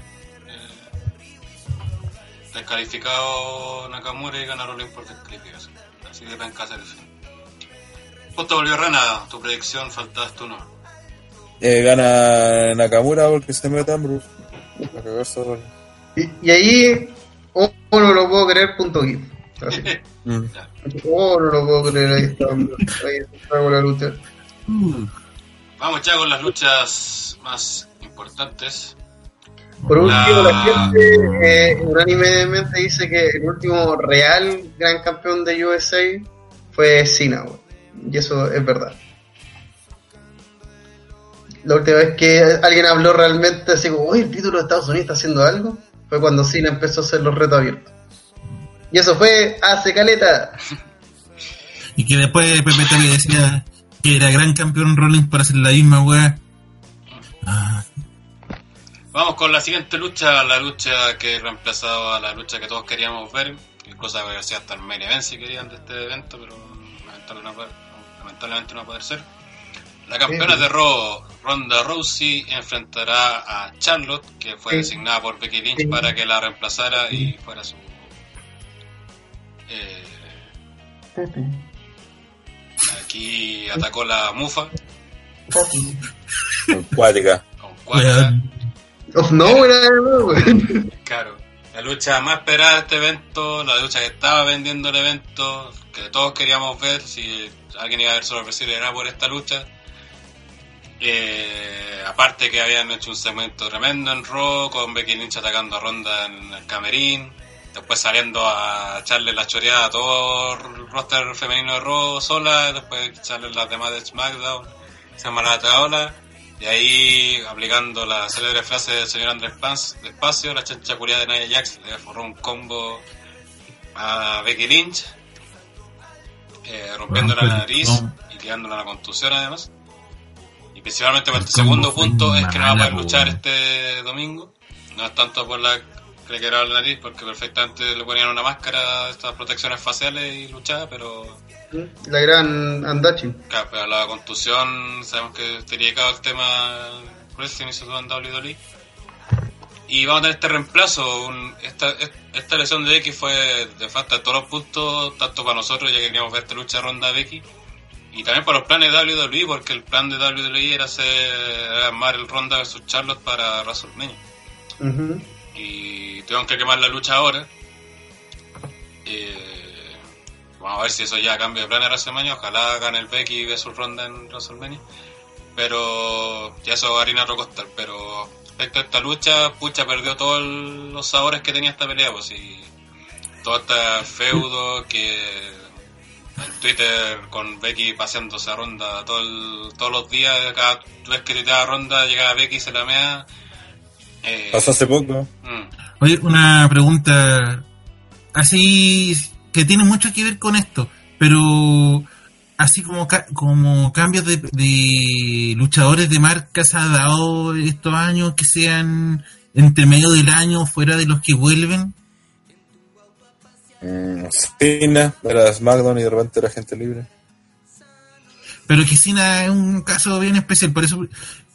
Descalificado Nakamura y gana Rollins por descalificación. Así que ven hacer eso. Justo volvió Rana, tu predicción, faltabas tú no. Eh, gana Nakamura porque se mete Ambrose. A cagarse a Rollins. Y, y ahí, oh, no lo puedo creer, punto gif. Así. Mm. Oh, no lo puedo creer, ahí está. Ahí está con la lucha. Vamos ya con las luchas más importantes. Por último, la La- gente eh, unánimemente dice que el último real gran campeón de USA fue Cena, y eso es verdad. La última vez que alguien habló realmente así como, uy, el título de Estados Unidos está haciendo algo, fue cuando Cena empezó a hacer los retos abiertos. Y eso fue hace caleta. Y que después Pepe le decía que era gran campeón Rollins para hacer la misma weá. Ah, Vamos con la siguiente lucha, la lucha que reemplazaba a la lucha que todos queríamos ver, cosa que hacía hasta el main event si querían de este evento, pero lamentablemente no, va a poder ser. La campeona Sí. de Raw, Ronda Rousey, enfrentará a Charlotte, que fue Sí. designada por Becky Lynch Sí. para que la reemplazara y fuera su... eh, aquí atacó la Mufa Cuática. con cuatro. Of nowhere, weón. Claro, la lucha más esperada de este evento, la lucha que estaba vendiendo el evento, que todos queríamos ver, si alguien iba a ver solo ofrecido era por esta lucha. Eh, aparte que habían hecho un segmento tremendo en Raw, con Becky Lynch atacando a Ronda en el camerín, después saliendo a echarle la choreada a todo el roster femenino de Raw sola, después echarle las demás de SmackDown, se llama la taola. Y ahí, aplicando la célebre frase del señor Andrés Paz, despacio, la chancha curia de Nia Jax le forró un combo a Becky Lynch, eh, rompiendo la el nariz y quedándola la contusión además. Y principalmente por El este segundo punto es que no va a poder luchar este domingo. No es tanto por la que le la nariz, porque perfectamente le ponían una máscara, estas protecciones faciales y luchaba, pero La gran Andachi. Claro, pero la contusión, sabemos que está dedicado al tema wrestling y todo en WWE. Y vamos a tener este reemplazo. un- esta, esta lesión de Becky fue de falta de todos los puntos, tanto para nosotros, ya que queríamos ver esta lucha ronda de Becky, y también para los planes de WWE, porque el plan de WWE era, hacer, era armar el ronda versus Charlotte para WrestleMania. Ujú. Y tuvieron que quemar la lucha ahora. Eh, vamos a ver si eso ya cambia de plan de WrestleMania. Ojalá hagan el Becky versus Ronda en WrestleMania. Pero ya eso es harina a otro costal. Pero respecto a esta lucha, pucha, perdió todos los sabores que tenía esta pelea. Pues y todo este feudo que en Twitter con Becky paseándose a Ronda todo el- todos los días, cada vez que tuiteaba Ronda llegaba Becky y se la mea. Eh, Pasó hace poco. mm. Oye, una pregunta así que tiene mucho que ver con esto, pero así como ca- como cambios de, de luchadores de marcas ha dado estos años que sean entre medio del año fuera de los que vuelven. Mm, Cena era SmackDown y de repente era gente libre. Pero que Cena es un caso bien especial, por eso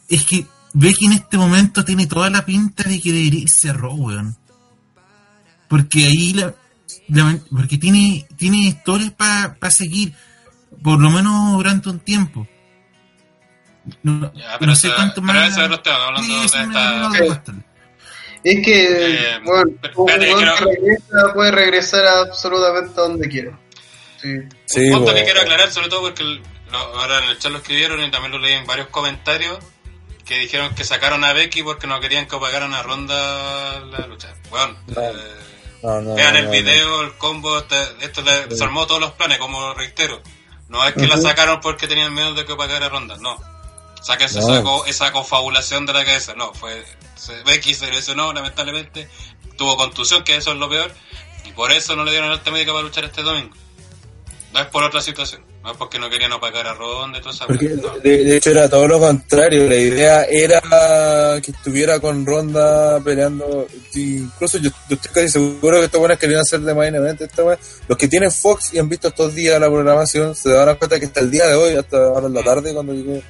es que Becky en este momento tiene toda la pinta de que debería irse a Raw, weón. Porque ahí la- porque tiene, tiene historias para seguir, por lo menos durante un tiempo. No, Ya, pero no sé cuánto pero más. hablando Sí, de esta-. Es que, Eh, bueno, pero un espérate, weón quiero- que regresa puede regresar absolutamente a donde quiera. Sí. Sí, un punto bueno. que quiero aclarar, sobre todo porque lo- ahora en el chat lo escribieron y también lo leí en varios comentarios que dijeron que sacaron a Becky porque no querían que pagaran a Ronda la lucha. Bueno, No. eh, No, no, vean el video, el combo, te- esto le desarmó todos los planes, como reitero. No es que la sacaron porque tenían miedo de que pagara Ronda, no. Sáquense No. esa, co- esa confabulación de la cabeza, no. fue se- Becky se lesionó, lamentablemente, tuvo contusión, que eso es lo peor, y por eso no le dieron alta médica para luchar este domingo. No es por otra situación, no es porque no querían no pagar a Ronda y toda esa Porque no. de, de hecho era todo lo contrario, la idea era que estuviera con Ronda peleando, incluso yo, yo estoy casi seguro que estos buenos querían hacer de main event esta. Los que tienen Fox y han visto estos días la programación se darán cuenta que hasta el día de hoy, hasta ahora en la tarde cuando llegué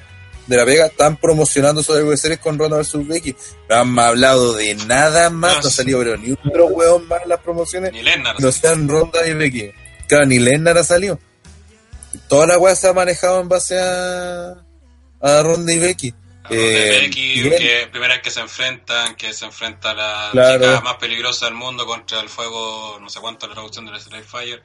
de la Vega, están promocionando sobre Series con Ronda vs Becky. No han hablado de nada más, No, no ha salido pero ni un otro weón más en las promociones Ni Lennar. no sean Ronda y Becky. Claro, ni Lennar ha salido. Toda la weá se ha manejado en base a, a Ronda y Becky. A Ronda y Eh, Becky, que primera vez que se enfrentan, que se enfrenta la Claro. chica más peligrosa del mundo contra el fuego, no sé cuánto la traducción del Strike Fire.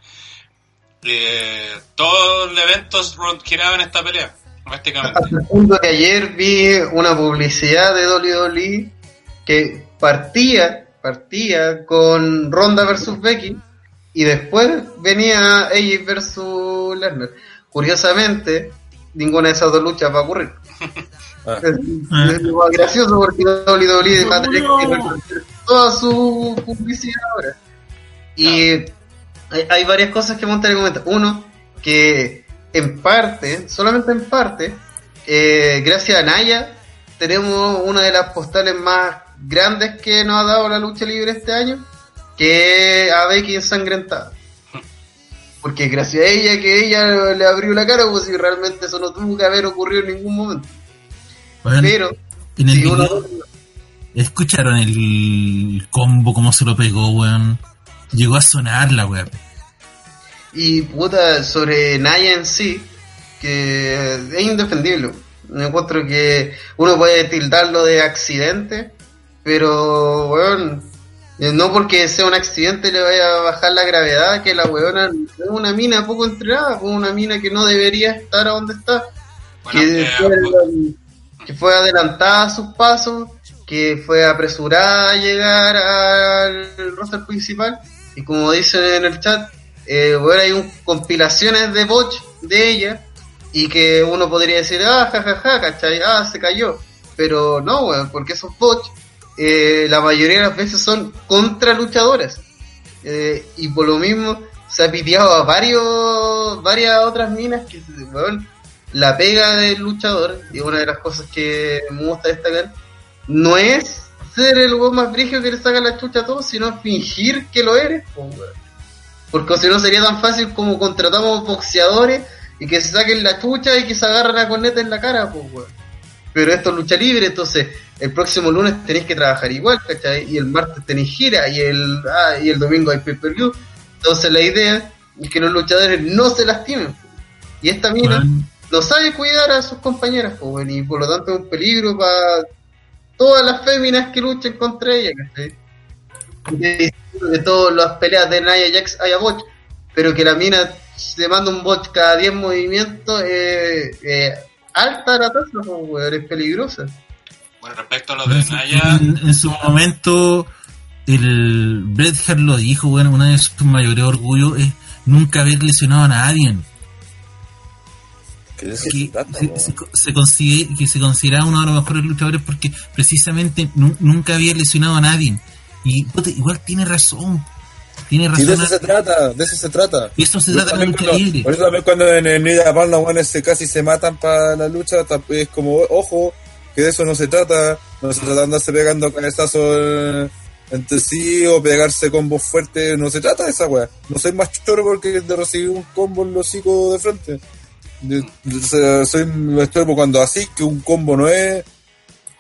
Eh, todos los eventos giraban esta pelea, prácticamente. Hasta el punto que ayer vi una publicidad de WWE que partía, partía con Ronda versus Becky y después venía AJ versus Lesnar. Curiosamente, ninguna de esas dos luchas va a ocurrir. Ah. Es, es lo más gracioso porque WWE va a tener que toda su publicidad ahora. Y hay, hay varias cosas que me gustaría comentar. Uno, que en parte, solamente en parte, eh, gracias a Naya, tenemos una de las postales más grandes que nos ha dado la lucha libre este año, que a Becky ensangrentada. Porque gracias a ella que ella le abrió la cara, pues si realmente eso no tuvo que haber ocurrido en ningún momento. Pero, en el si uno ¿Escucharon el combo cómo se lo pegó, weón? Llegó a sonar la weón. Y puta, sobre Naya en sí, que es indefendible. Me encuentro que uno puede tildarlo de accidente, pero, weón, no porque sea un accidente le vaya a bajar la gravedad, que la weona es una mina poco entrenada, pues una mina que no debería estar a donde está. Bueno, que, eh, fue, que fue adelantada a sus pasos, que fue apresurada a llegar al roster principal, y como dicen en el chat, eh, bueno, hay un, compilaciones de botch de ella, y que uno podría decir, ah, jajaja, ¿cachai? Ah, se cayó. Pero no, weón, porque esos botch, eh, la mayoría de las veces son contra luchadoras. Eh, y por lo mismo se ha piteado a varios, varias otras minas que, weón, la pega del luchador, y una de las cosas que me gusta destacar, no es ser el weón más brígido que le saca la chucha a todos, sino fingir que lo eres. Porque si no sería tan fácil como contratamos boxeadores y que se saquen la chucha y que se agarren a corneta en la cara, pero esto es lucha libre, entonces el próximo lunes tenéis que trabajar igual, ¿cachai? Y el martes tenéis gira y el, ah, y el domingo hay pay-per-view. Entonces la idea es que los luchadores no se lastimen. Y esta mina Weón, no sabe cuidar a sus compañeras, pues, weón, y por lo tanto es un peligro para todas las féminas que luchen contra ella, ¿cachai? De, de todas las peleas de Nia Jax haya bot, pero que la mina se manda un bot cada 10 movimientos, eh, eh, alta la tasa, pues, es peligrosa. Bueno, respecto a lo de Naya, en, en su momento, el Bret Hart lo dijo, bueno, uno de sus mayores orgullos es nunca haber lesionado a nadie. Que de se que se, considera, que se considera uno de los mejores luchadores porque precisamente nu- nunca había lesionado a nadie. Y puta, igual tiene razón. Tiene Sí, de razón. eso se trata, de eso se trata. Y eso se Por trata eso de también lucha cuando- libre. Por eso también cuando en el New Japan los buenos se casi se matan para la lucha, es como, ojo, que de eso no se trata, no se trata de andarse pegando cabezazos eh, entre sí o pegarse combos fuertes, no se trata de esa weá. No soy más choro porque de recibir un combo en los hocico de frente. De- de- se- soy más choro cuando así, que un combo no es,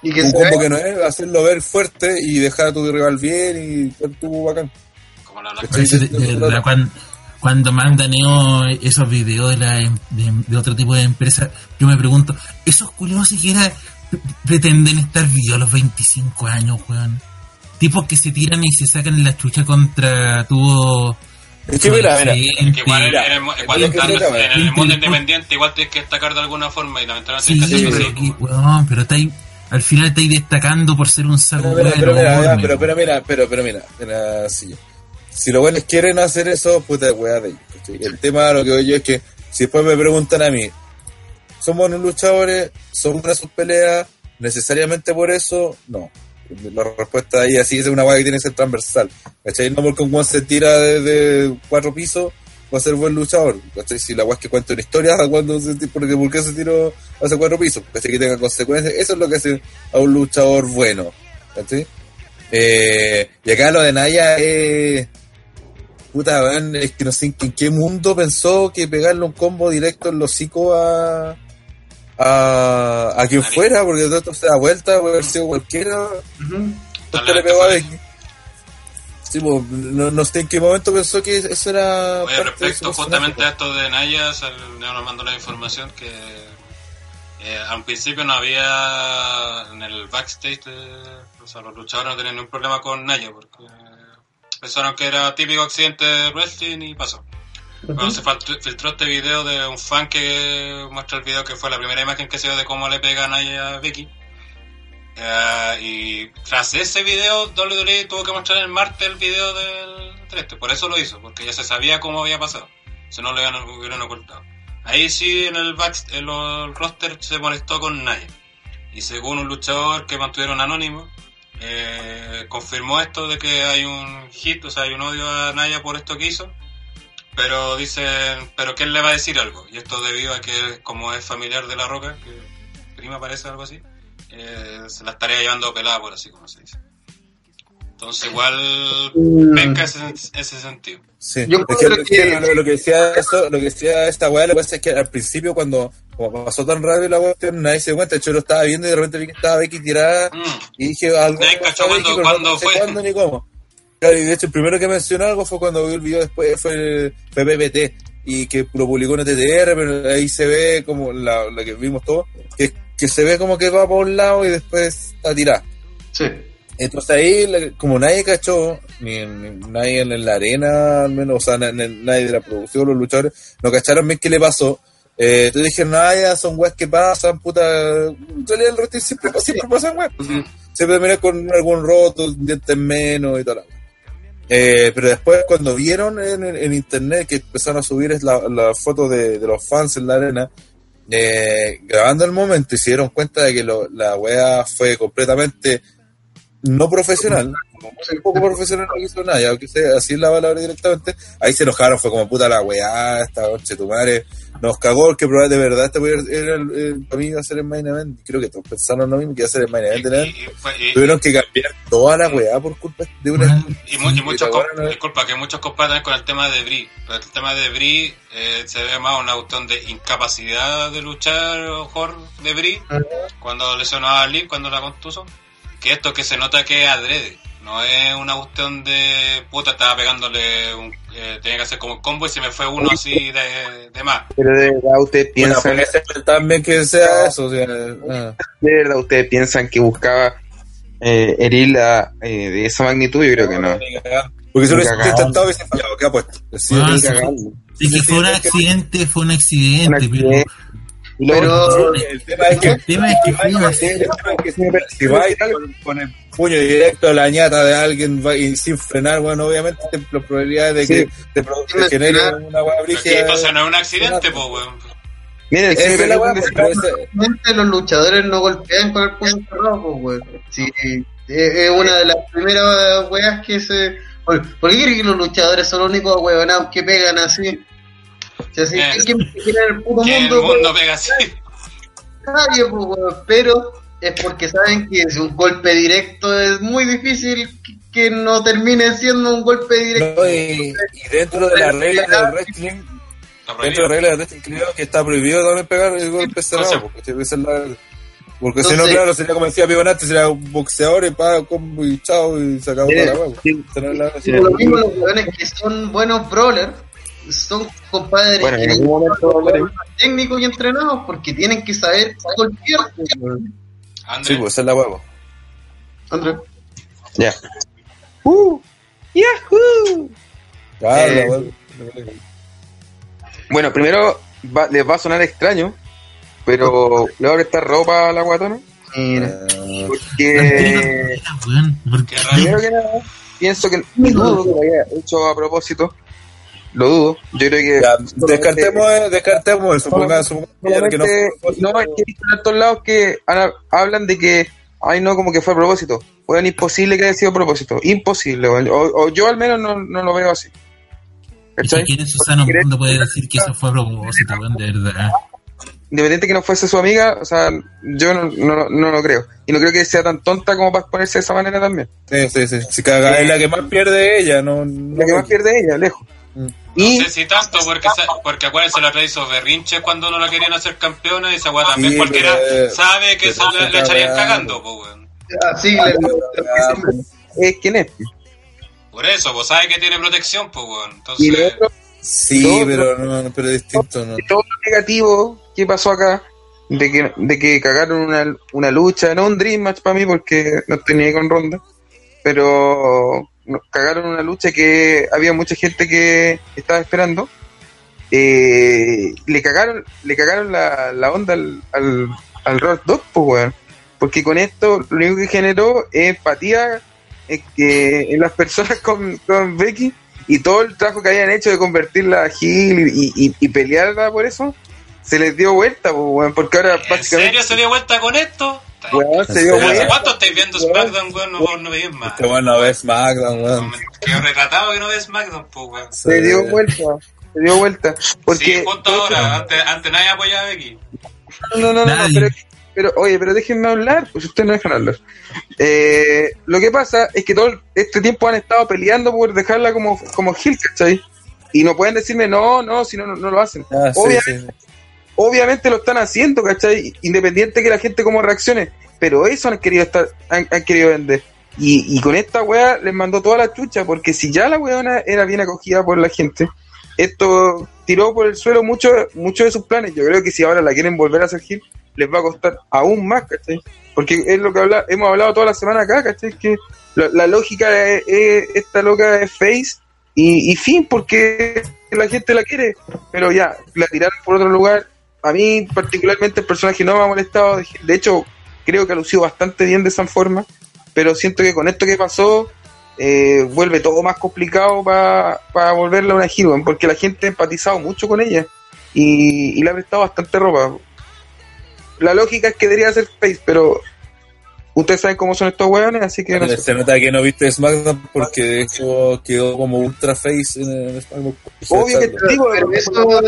Y que un combo que no es, hacerlo ver fuerte y dejar a tu rival bien y ser tú bacán. como la sí. cuan- cuando manda Neo esos videos de, la, em- de, de otro tipo de empresa, yo me pregunto, ¿esos culiados siquiera pretenden estar vivos a los 25 años, weón? Tipos que se tiran y se sacan la chucha contra tuvo... Es que mira, mira, igual en, en el, en, mundo independiente igual tienes que destacar de alguna forma y lamentablemente Sí, pero, así. aquí, weón, pero está ahí, al final estáis destacando por ser un saco Pero, pero, weón, pero, mira, pero, pero mira, pero, pero mira, mira, sí. Si los buenos quieren hacer eso, puta weá de ellos. El tema lo que veo yo es que si después me preguntan a mí, ¿son buenos luchadores? ¿Son buenas sus peleas? ¿Necesariamente por eso? No. La respuesta ahí así es una weá que tiene que ser transversal. ¿Cachai? No porque un weón se tira desde cuatro pisos va a ser buen luchador. Si la es que cuenta una historia, cuando se, porque, ¿por qué se tiró hace cuatro pisos? ¿Cachai? Que tenga consecuencias. Eso es lo que hace a un luchador bueno. ¿Cachai? Eh, y acá lo de Naya es. Puta, weón, es que no sé en qué- en qué mundo pensó que pegarle un combo directo en los hocico a. a. a quien fuera, porque esto se da vuelta, puede haber sido cualquiera. ¿Por qué le pegó a Becky? Sí, pues, no, no sé en qué momento pensó que eso era. Oye, respecto justamente a personaje. esto de Naya, Neo nos mandó la información que eh, al principio no había en el backstage, de- o sea, los luchadores no tenían ningún problema con Naya porque pensaron que era típico accidente de wrestling y pasó. Cuando se filtró este video de un fan que muestra el video que fue la primera imagen que se dio de cómo le pega a Naya a Vicky. Eh, y tras ese video, WWE tuvo que mostrar el martes el video del 3. Por eso lo hizo, porque ya se sabía cómo había pasado. Si no lo hubieran, ocultado. Ahí sí, en el, back, roster se molestó con Naya. Y según un luchador que mantuvieron anónimo, eh, confirmó esto de que hay un hit, o sea, hay un odio a Naya por esto que hizo. Pero dicen, pero que él le va a decir algo. Y esto debido a que, como es familiar de La Roca, que prima parece algo así, eh, se la estaría llevando pelada, por así como se dice. Entonces, igual, Mm. penca ese, ese sentido. Sí. Yo Es que, creo es que que- lo, lo que decía eso, lo que decía esta weá, lo que pasa es que al principio cuando como pasó tan rápido la cuestión, nadie se dio cuenta, yo lo estaba viendo y de repente vi que estaba Becky tirada Mm. y dije algo. Nadie cachó pero cuándo no sé fue. cuándo ni cómo. Claro, y de hecho el primero que mencionó algo fue cuando vi el video después, fue, fue PPT y que lo publicó en TTR, pero ahí se ve como la, la que vimos todos, que, que se ve como que va por un lado y después está tirada. Sí. Entonces ahí, como nadie cachó, ni, ni nadie en la arena, al menos, o sea, na- na- nadie de la producción, los luchadores, no cacharon bien qué le pasó. Eh, entonces dijeron, ah, ya son weas que pasan, puta. En realidad el wrestling siempre, siempre pasan weas. Siempre termina con algún roto, dientes menos y tal. Eh, pero después cuando vieron en, internet que empezaron a subir la, la foto de, de los fans en la arena, eh, grabando el momento y se dieron cuenta de que lo- la wea fue completamente no profesional, un poco profesional no hizo nada, ya que sea así la palabra directamente, ahí se enojaron, fue como puta la weá, esta noche tu madre, nos cagó, que probablemente de verdad este weá era el, el, para mí iba a ser el main event, creo que todos pensaron lo mismo, que iba a ser el main event. Y, y, y- tuvieron que cambiar toda la weá por culpa de una... Y mu- y muchos, no- disculpa, que muchos comparan con el tema de Brie. Pero el tema de Brie eh, se ve más una cuestión de incapacidad de luchar, mejor, de Brie, cuando lesionó a Lee, cuando la contuso, que esto que se nota que es adrede. No es una cuestión de puta, estaba pegándole un. eh, tenía que hacer como un combo y se me fue uno así de, de más. Pero de verdad ustedes piensan, también que sea eso, o sea, ah. de verdad ustedes piensan que buscaba eh, herirla eh, de esa magnitud, yo creo que no. Porque si lo Ni hubiese cagando. intentado, hubiese fallado, ¿qué ha puesto? Sí, Ah, sí. Es que fue un accidente, fue un accidente, Un Pero El tema es que el tema es que fue un accidente. si vas con, con el puño directo a la ñata de alguien va- y sin frenar, bueno, obviamente te- las probabilidades de que Sí. te, te genere una hueá brígida. entonces no es un accidente, pues, weón. miren, si es la hueá, realmente los luchadores no golpean con el puño cerrado, pues, weón. Sí, es una de las primeras weas que se. ¿Por por qué creen que los luchadores son los únicos huevonados que pegan así? O sea, si. ¿quién quiere en el puto Que el mundo? mundo pega así. Nadie, pues. Pero es porque saben que si un golpe directo es muy difícil que, que no termine siendo un golpe directo. no, y, y dentro de las reglas del wrestling, dentro de las reglas del wrestling creo que está prohibido también pegar el golpe cerrado, porque, es porque si no, claro, sería como decía Pibonate, sería un boxeador y pa, combo y chao y se acabó Eh, la hueá. sí. Es Por lo mismo, los weones que son buenos brawlers son compadres Bueno, en que algún momento hablaremos. técnicos y entrenados porque tienen que saber golpear. Sí, pues es la hueá. André. Ya. Uh, Yahoo. Claro, Eh, la. Bueno, primero va- les va a sonar extraño, pero le voy a prestar ropa a la guatona. Mira. Porque, primero que nada, pienso que que lo haya hecho a propósito. Lo dudo. Yo creo que. Ya, descartemos, eh, descartemos eso, que no no, es que he visto en todos lados que han- hablan de que, ay no, como que fue a propósito. Bueno, imposible que haya sido a propósito. Imposible, o, o yo al menos no, no lo veo así. Quién en su sano mundo puede decir que eso fue a propósito, de verdad. Independiente que no fuese su amiga, o sea, yo no, no, no lo creo. Y no creo que sea tan tonta como para exponerse de esa manera también. Sí, sí, sí. Si caga, es la que más pierde ella, no. no La que más pierde ella, lejos. Y No sé si tanto, porque, porque acuérdense, la otra hizo berrinches cuando no la querían hacer campeona y esa weá también Sí, cualquiera pero, sabe que se la, la echarían cagando. pues, weón. Así le es quien es. Por eso, pues sabe que tiene protección, pues, weón. Entonces, Sí, Todo- pero no, pero distinto, ¿no? todo lo negativo que pasó acá, de que, de que cagaron una, una lucha, no un Dream Match para mí porque no tenía ahí con ronda, pero cagaron una lucha que había mucha gente que estaba esperando. Eh, le cagaron, le cagaron la, la onda al, al, al Road Dog, pues, weón. Porque con esto lo único que generó es empatía en, que, en las personas con, con Becky y todo el trabajo que habían hecho de convertirla a Heel y, y, y pelearla por eso, se les dio vuelta, pues, weón, porque ahora ¿en básicamente serio se dio vuelta con esto? Weón, se dio ¿En serio? ¿Hace vuelta. cuánto estáis viendo SmackDown, weón? No, no veis más. Este bueno ves SmackDown, weón. Qué retratado que no ves SmackDown, pues, weón. Se dio vuelta, se dio vuelta. Porque, Sí, justo ahora, antes, antes nadie apoyaba a Becky. No, no, no, no, pero, pero, oye, pero déjenme hablar, pues ustedes no dejan hablar. Eh, lo que pasa es que todo este tiempo han estado peleando por dejarla como, como Gil, ¿cachai? Y no pueden decirme no, no, si no, no, no lo hacen. Ah, sí, Obvia- sí. Obviamente lo están haciendo, ¿cachai? Independiente que la gente como reaccione, pero eso han querido estar, han, querido vender. Y, y con esta wea les mandó toda la chucha, porque si ya la weona era bien acogida por la gente, esto tiró por el suelo mucho, mucho de sus planes. Yo creo que si ahora la quieren volver a hit, les va a costar aún más, ¿cachai? Porque es lo que habla, hemos hablado toda la semana acá, ¿cachai? Que la, lógica es- esta loca es face y, y fin, porque la gente la quiere, pero ya, la tiraron por otro lugar. A mí particularmente el personaje no me ha molestado, de hecho creo que ha lucido bastante bien de esa forma, pero siento que con esto que pasó eh, vuelve todo más complicado para volverla una weón, porque la gente ha empatizado mucho con ella y, y le ha prestado bastante ropa. La lógica es que debería ser face, pero Ustedes saben cómo son estos weones, así que no. Se nota que no viste SmackDown porque de hecho quedó como ultra face en el SmackDown. Obvio que te digo, Pero eso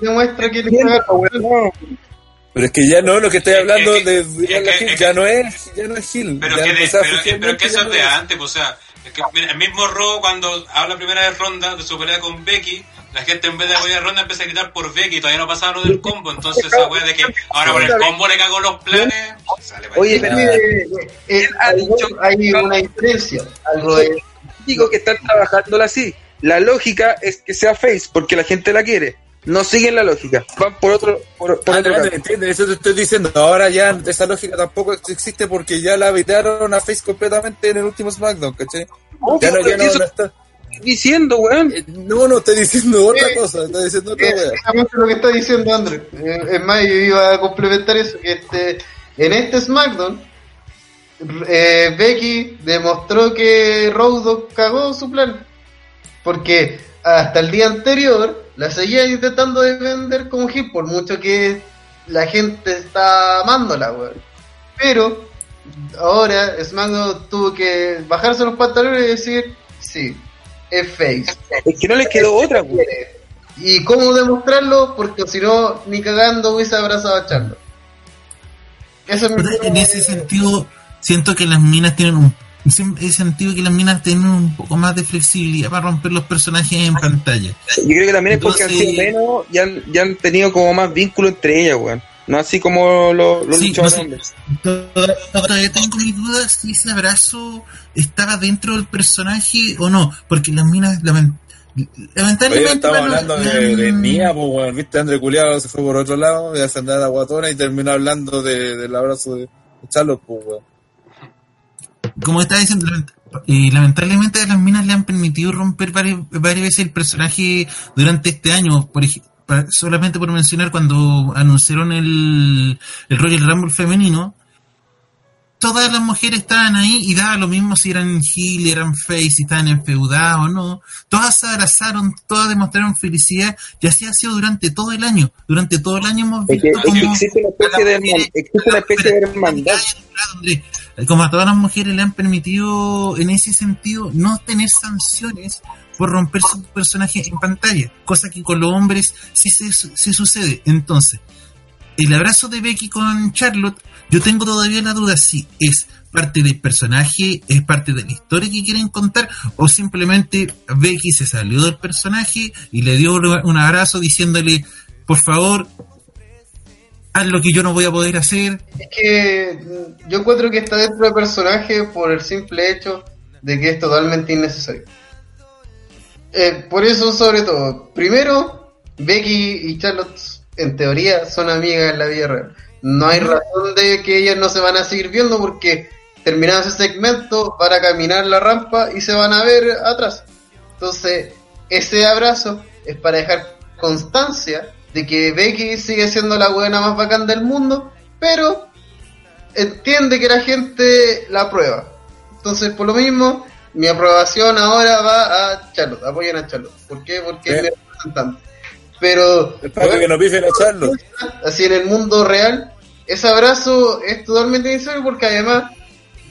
demuestra que le juega no. Pero es que ya no, lo que estoy Es- hablando es que- de es Real que- Gil, es ya que- no es, ya no es Gil. Pero ya que, de- no, o sea, pero, que eso es de antes, pues, o sea, es que mira, el mismo Raw cuando habla primera vez Ronda de su pelea con Becky, la gente en vez de apoyar a Ronda empieza a gritar por Becky, todavía no pasaba lo del combo, entonces esa wea de que ahora con el combo le cagó los planes, sale Oye, pero- Eh, eh, hay, hay una diferencia. Algo de, digo que están trabajándola así. La lógica es que sea face porque la gente la quiere. No siguen la lógica. Van por otro, por, por Ah, otro no, entiende, eso te estoy diciendo. Ahora ya esa lógica tampoco existe porque ya la evitaron a Face completamente en el último SmackDown, ¿cachai? Ya no, ya no, Eso no está. Diciendo, weón. Eh, No, no, estoy diciendo otra Sí. cosa, estoy diciendo otra es wea. exactamente lo que está diciendo André. Eh, es más, yo iba a complementar eso. Que este, en este SmackDown, eh, Becky demostró que Road cagó su plan. Porque hasta el día anterior la seguía intentando defender como hit, por mucho que la gente está amándola, weón. Pero ahora SmackDown tuvo que bajarse los pantalones y decir, sí, es face. Es que no les quedó otra, weón. ¿Y cómo demostrarlo? Porque si no, ni cagando hubiese abrazado a Charlo. Eso es mi Pero en ese sentido, siento que las minas tienen un. He sentido que las minas tienen un poco más de flexibilidad para romper los personajes en pantalla. Yo creo que también es porque han Entonces- sido menos y han, y han tenido como más vínculo entre ellas, weón. No así como los, los Sí, luchadores no sé. Todavía tengo mis dudas si ese abrazo estaba dentro del personaje o no, porque las minas lamen- Oye, lamentablemente estamos bueno, hablando la- de, de Nia, pues, bueno, viste, André Culiado se fue por otro lado, de ascender a la guatona y terminó hablando de, del abrazo de Charlotte, pues, weón. como estaba diciendo, eh, lamentablemente a las minas le han permitido romper varias, varias veces el personaje durante este año, por ej- pa- solamente por mencionar cuando anunciaron el, el Royal Rumble femenino, todas las mujeres estaban ahí y daba lo mismo si eran heel, eran face, si estaban enfeudadas o no. Todas se abrazaron, todas demostraron felicidad y así ha sido durante todo el año. Durante todo el año hemos Es que, visto es que cómo existe una especie de, herman- existe una especie de hermandad. André, como a todas las mujeres le han permitido en ese sentido no tener sanciones por romper su personaje en pantalla, cosa que con los hombres sí, se, sucede. Entonces, el abrazo de Becky con Charlotte, yo tengo todavía la duda si es parte del personaje, es parte de la historia que quieren contar, o simplemente Becky se salió del personaje y le dio un abrazo diciéndole, por favor, haz lo que yo no voy a poder hacer, Es que yo encuentro que está dentro del personaje por el simple hecho de que es totalmente innecesario. Eh, por eso, sobre todo, primero, Becky y Charlotte, en teoría, son amigas en la vida real. No hay razón de que ellas no se van a seguir viendo porque terminado ese segmento van a caminar la rampa y se van a ver atrás. Entonces, ese abrazo es para dejar constancia de que Becky sigue siendo la buena más bacán del mundo, pero entiende que la gente la aprueba. Entonces, por lo mismo, mi aprobación ahora va a Charlotte, apoyen a Charlotte. ¿Por qué? Porque Sí. es mi representante. Pero Es para que no pifen a Charlotte. así en el mundo real, ese abrazo es totalmente necesario porque además,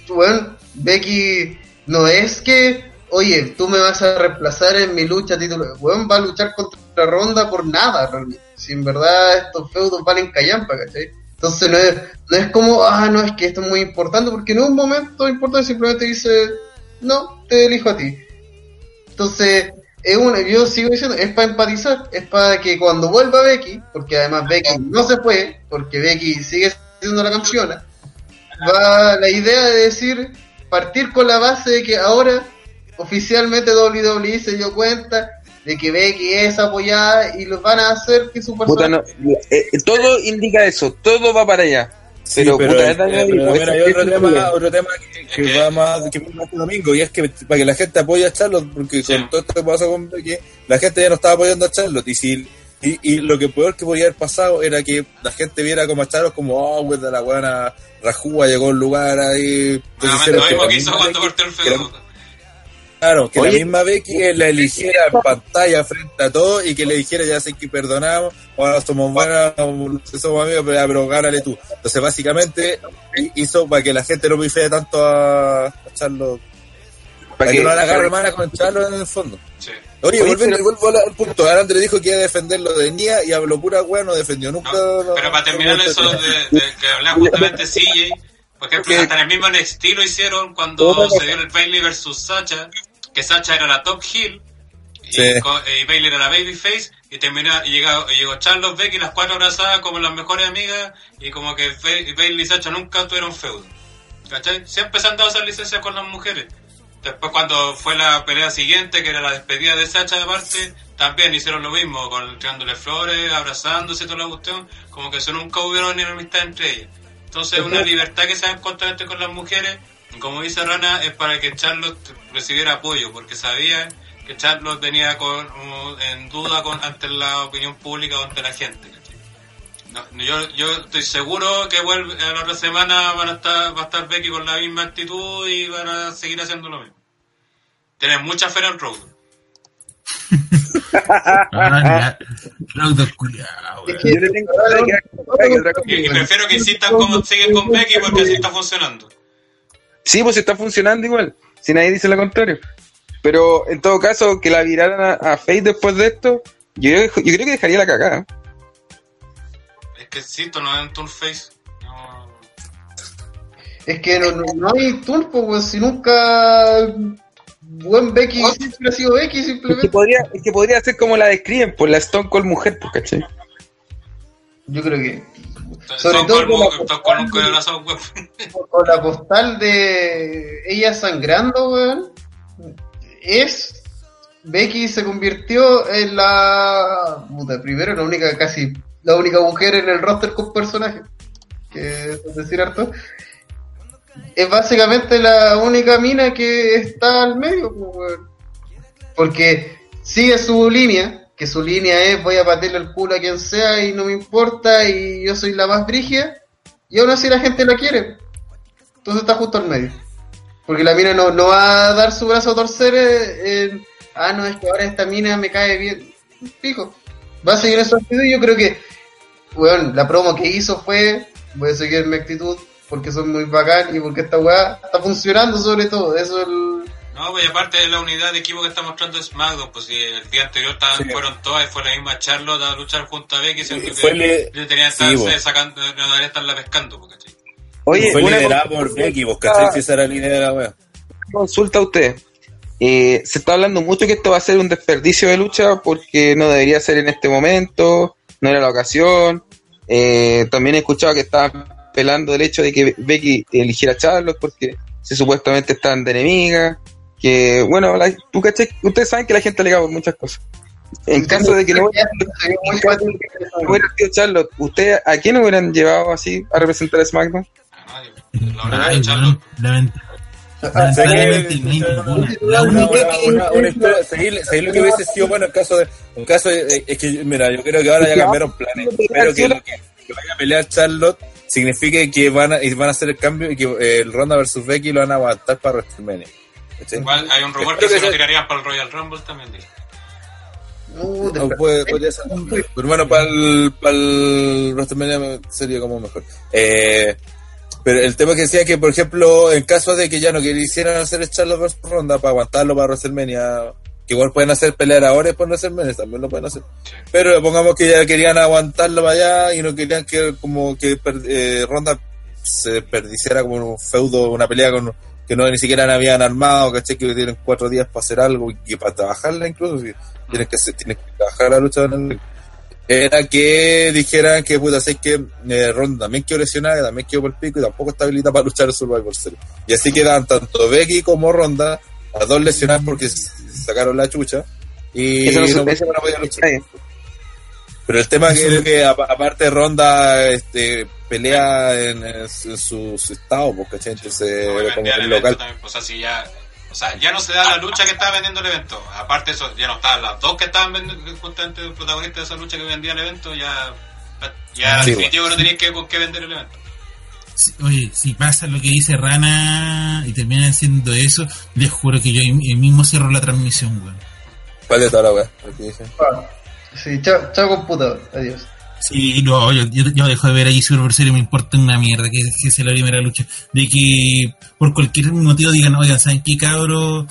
bueno, Becky no es que, oye, tú me vas a reemplazar en mi lucha título, weón, va a luchar contra Ronda por nada, realmente. Si en verdad estos feudos valen callampa, ¿cachai? Entonces no es, no es como, ah, no, es que esto es muy importante, porque es un momento importante, simplemente dice, no, te elijo a ti. Entonces, es una, yo sigo diciendo, es para empatizar, es para que cuando vuelva Becky, porque además Becky no se fue, porque Becky sigue siendo la campeona, va la idea de decir, partir con la base de que ahora oficialmente WWE se dio cuenta de que Becky es apoyada y los van a hacer que su Puta, persona... no, eh, eh, todo indica eso, todo va para allá. Sí, Pero, pero, puta, es daño pero vivo, también ese- hay otro tema, otro tema que, que va más que más este domingo y es que para que la gente apoye a Charlotte porque Sí. con todo esto que pasa con Becky la gente ya no estaba apoyando a Charlotte y si y, y lo que peor que podía haber pasado era que la gente viera como a Charlotte como oh güey, de la buena Rajúa llegó a un lugar ahí Entonces, lo mismo que hizo cuando cortó el que feudo. Claro, que Oye. la misma Becky que la eligiera en pantalla frente a todo y que le dijera ya sé que perdonamos, ahora somos buenas, somos amigos, pero, pero gánale tú. Entonces básicamente hizo para que la gente no bifee tanto a, a Charlo, para, que, no la agarre mala con Charlo en el fondo. Sí. Oye, Oye, volviendo, vuelvo al punto, Arandre dijo que iba a defender lo de Nia y habló pura weá, no defendió nunca. No, no- pero para terminar no- eso de, de que hablaba justamente CJ, por ejemplo, hasta en el mismo NXT lo hicieron cuando se dio el Bailey versus Sacha, que Sacha era la top heel y, Sí. y Bailey era la babyface y terminó y llegó, y llegó Charlotte Becky las cuatro abrazadas como las mejores amigas y como que Ba- Bailey y Sacha nunca tuvieron feudo. ¿Cachai? Siempre se han dado esas licencias con las mujeres. Después cuando fue la pelea siguiente, que era la despedida de Sacha de parte, también hicieron lo mismo, con tirándole flores, abrazándose y toda la cuestión, como que eso nunca hubieron ni amistad entre ellas. Entonces una libertad que se dan constantemente con las mujeres, y como dice Rana, es para que Charlotte recibiera apoyo, porque sabía que Charlotte venía con, en duda con, ante la opinión pública o ante la gente. yo, yo estoy seguro que vuelve, a la otra semana van a estar, va a estar Becky con la misma actitud y van a seguir haciendo lo mismo. Tienes mucha fe en el road. Ya. Claudio culiao, Es weón. que- Yo le tengo fe que haga- que otra cosa. Y, y prefiero que insistan como siguen con Becky porque así está funcionando. Sí, pues está funcionando igual, si nadie dice lo contrario. Pero en todo caso, que la viraran a, a Faith después de esto, yo, yo creo que dejaría la cagada. Es que insisto, no es un turn face. No. Es que no, no, no hay turpo, pues si nunca. Buen Becky siempre ha sido Becky, Es que simplemente. podría, es que podría ser como la describen, por la Stone Cold mujer, pues, ¿cachai? Yo creo que. Sobre todo la con la postal de ella sangrando, weón, es Becky se convirtió en la puta, primero la única casi la única mujer en el roster con personaje, que es decir harto. Es básicamente la única mina que está al medio, pues, weón. porque sigue su línea, que su línea es voy a patearle el culo a quien sea y no me importa y yo soy la más brigia, y aún así la gente la quiere. Entonces está justo al medio. Porque la mina no, no va a dar su brazo a torcer eh, en, ah, no, es que ahora esta mina me cae bien. Pico. Va a seguir en su actitud y yo creo que, weón, la promo que hizo fue, voy a seguir mi actitud porque soy muy bacán y porque esta weá está funcionando sobre todo. Eso es. No, pues y aparte de la unidad de equipo que está mostrando SmackDown, pues si el día anterior estaban, Sí. fueron todas y fue la misma Charlotte a luchar junto a Becky, siendo que fue le- le tenían que sí, estarse vos. sacando, no debería estarla pescando, pues, ¿cachai? Oye, fue liderada por Becky, vos cachai que esa era la línea de la wea. consulta a usted. Eh, se está hablando mucho que esto va a ser un desperdicio de lucha porque no debería ser en este momento, no era la ocasión. Eh, también he escuchado que estaban pelando el hecho de que Becky eligiera a Charlotte porque se supuestamente están de enemiga. Que bueno, la- tú caché, ustedes saben que la gente alega por muchas cosas. En caso de que no hubiera, no sido Charlotte, ¿usted a quién hubieran llevado así a representar a SmackDown? A nadie. Seguir, lo que hubiese sido bueno en caso de, en caso de, es que, mira, yo creo que ahora ya cambiaron planes, pero que, lo que, que vaya a pelear Charlotte signifique que van a, y van a hacer el cambio y que eh, el Ronda versus Becky lo van a aguantar para WrestleMania. Igual hay un rumor que se lo tirarían para el Royal Rumble también, dice. Uh, No, puede, podría ser. Pero bueno, para el, para el WrestleMania sería como mejor. Eh, pero el tema que decía que, por ejemplo, en caso de que ya no quisieran hacer el Charlotte versus Ronda para aguantarlo para WrestleMania, que igual pueden hacer pelear ahora y después no WrestleMania, también lo pueden hacer. Pero pongamos que ya querían aguantarlo para allá y no querían que como que eh, Ronda se desperdiciara como un feudo, una pelea con que no ni siquiera habían armado, ¿cachai? Que tienen cuatro días para hacer algo y, que para trabajarla incluso, si tienen que hacer- tienen que trabajar la lucha en el- era que dijeran que puta sé que eh, Ronda también quedó lesionada, que también quedó por el pico y tampoco está habilitada para luchar el Survivor Series. Y así quedan tanto Becky como Ronda, las dos lesionadas porque sacaron la chucha. Y Eso no no, no podían luchar. Pero el tema es que apa- aparte Ronda este, pelea en, en su, en su- estado, porque Entonces, No voy a como vender el local. también, pues, o sea, si ya, o sea, ya no se da la lucha que estaba vendiendo el evento. Aparte de eso, ya no estaban las dos que estaban vendiendo, justamente el protagonista de esa lucha que vendía el evento, ya, ya Sí, definitivo que no tenías que, con qué vender el evento. oye, si pasa lo que dice Rana y terminan haciendo eso, les juro que yo mismo cierro la transmisión, weón. ¿Cuál de toda la weá? Sí, chao, chao computador, adiós. Sí, no, yo, yo, yo dejo de ver allí Survivor Series, me importa una mierda que, que sea la primera lucha. De que por cualquier motivo digan, oigan, ¿saben qué cabro?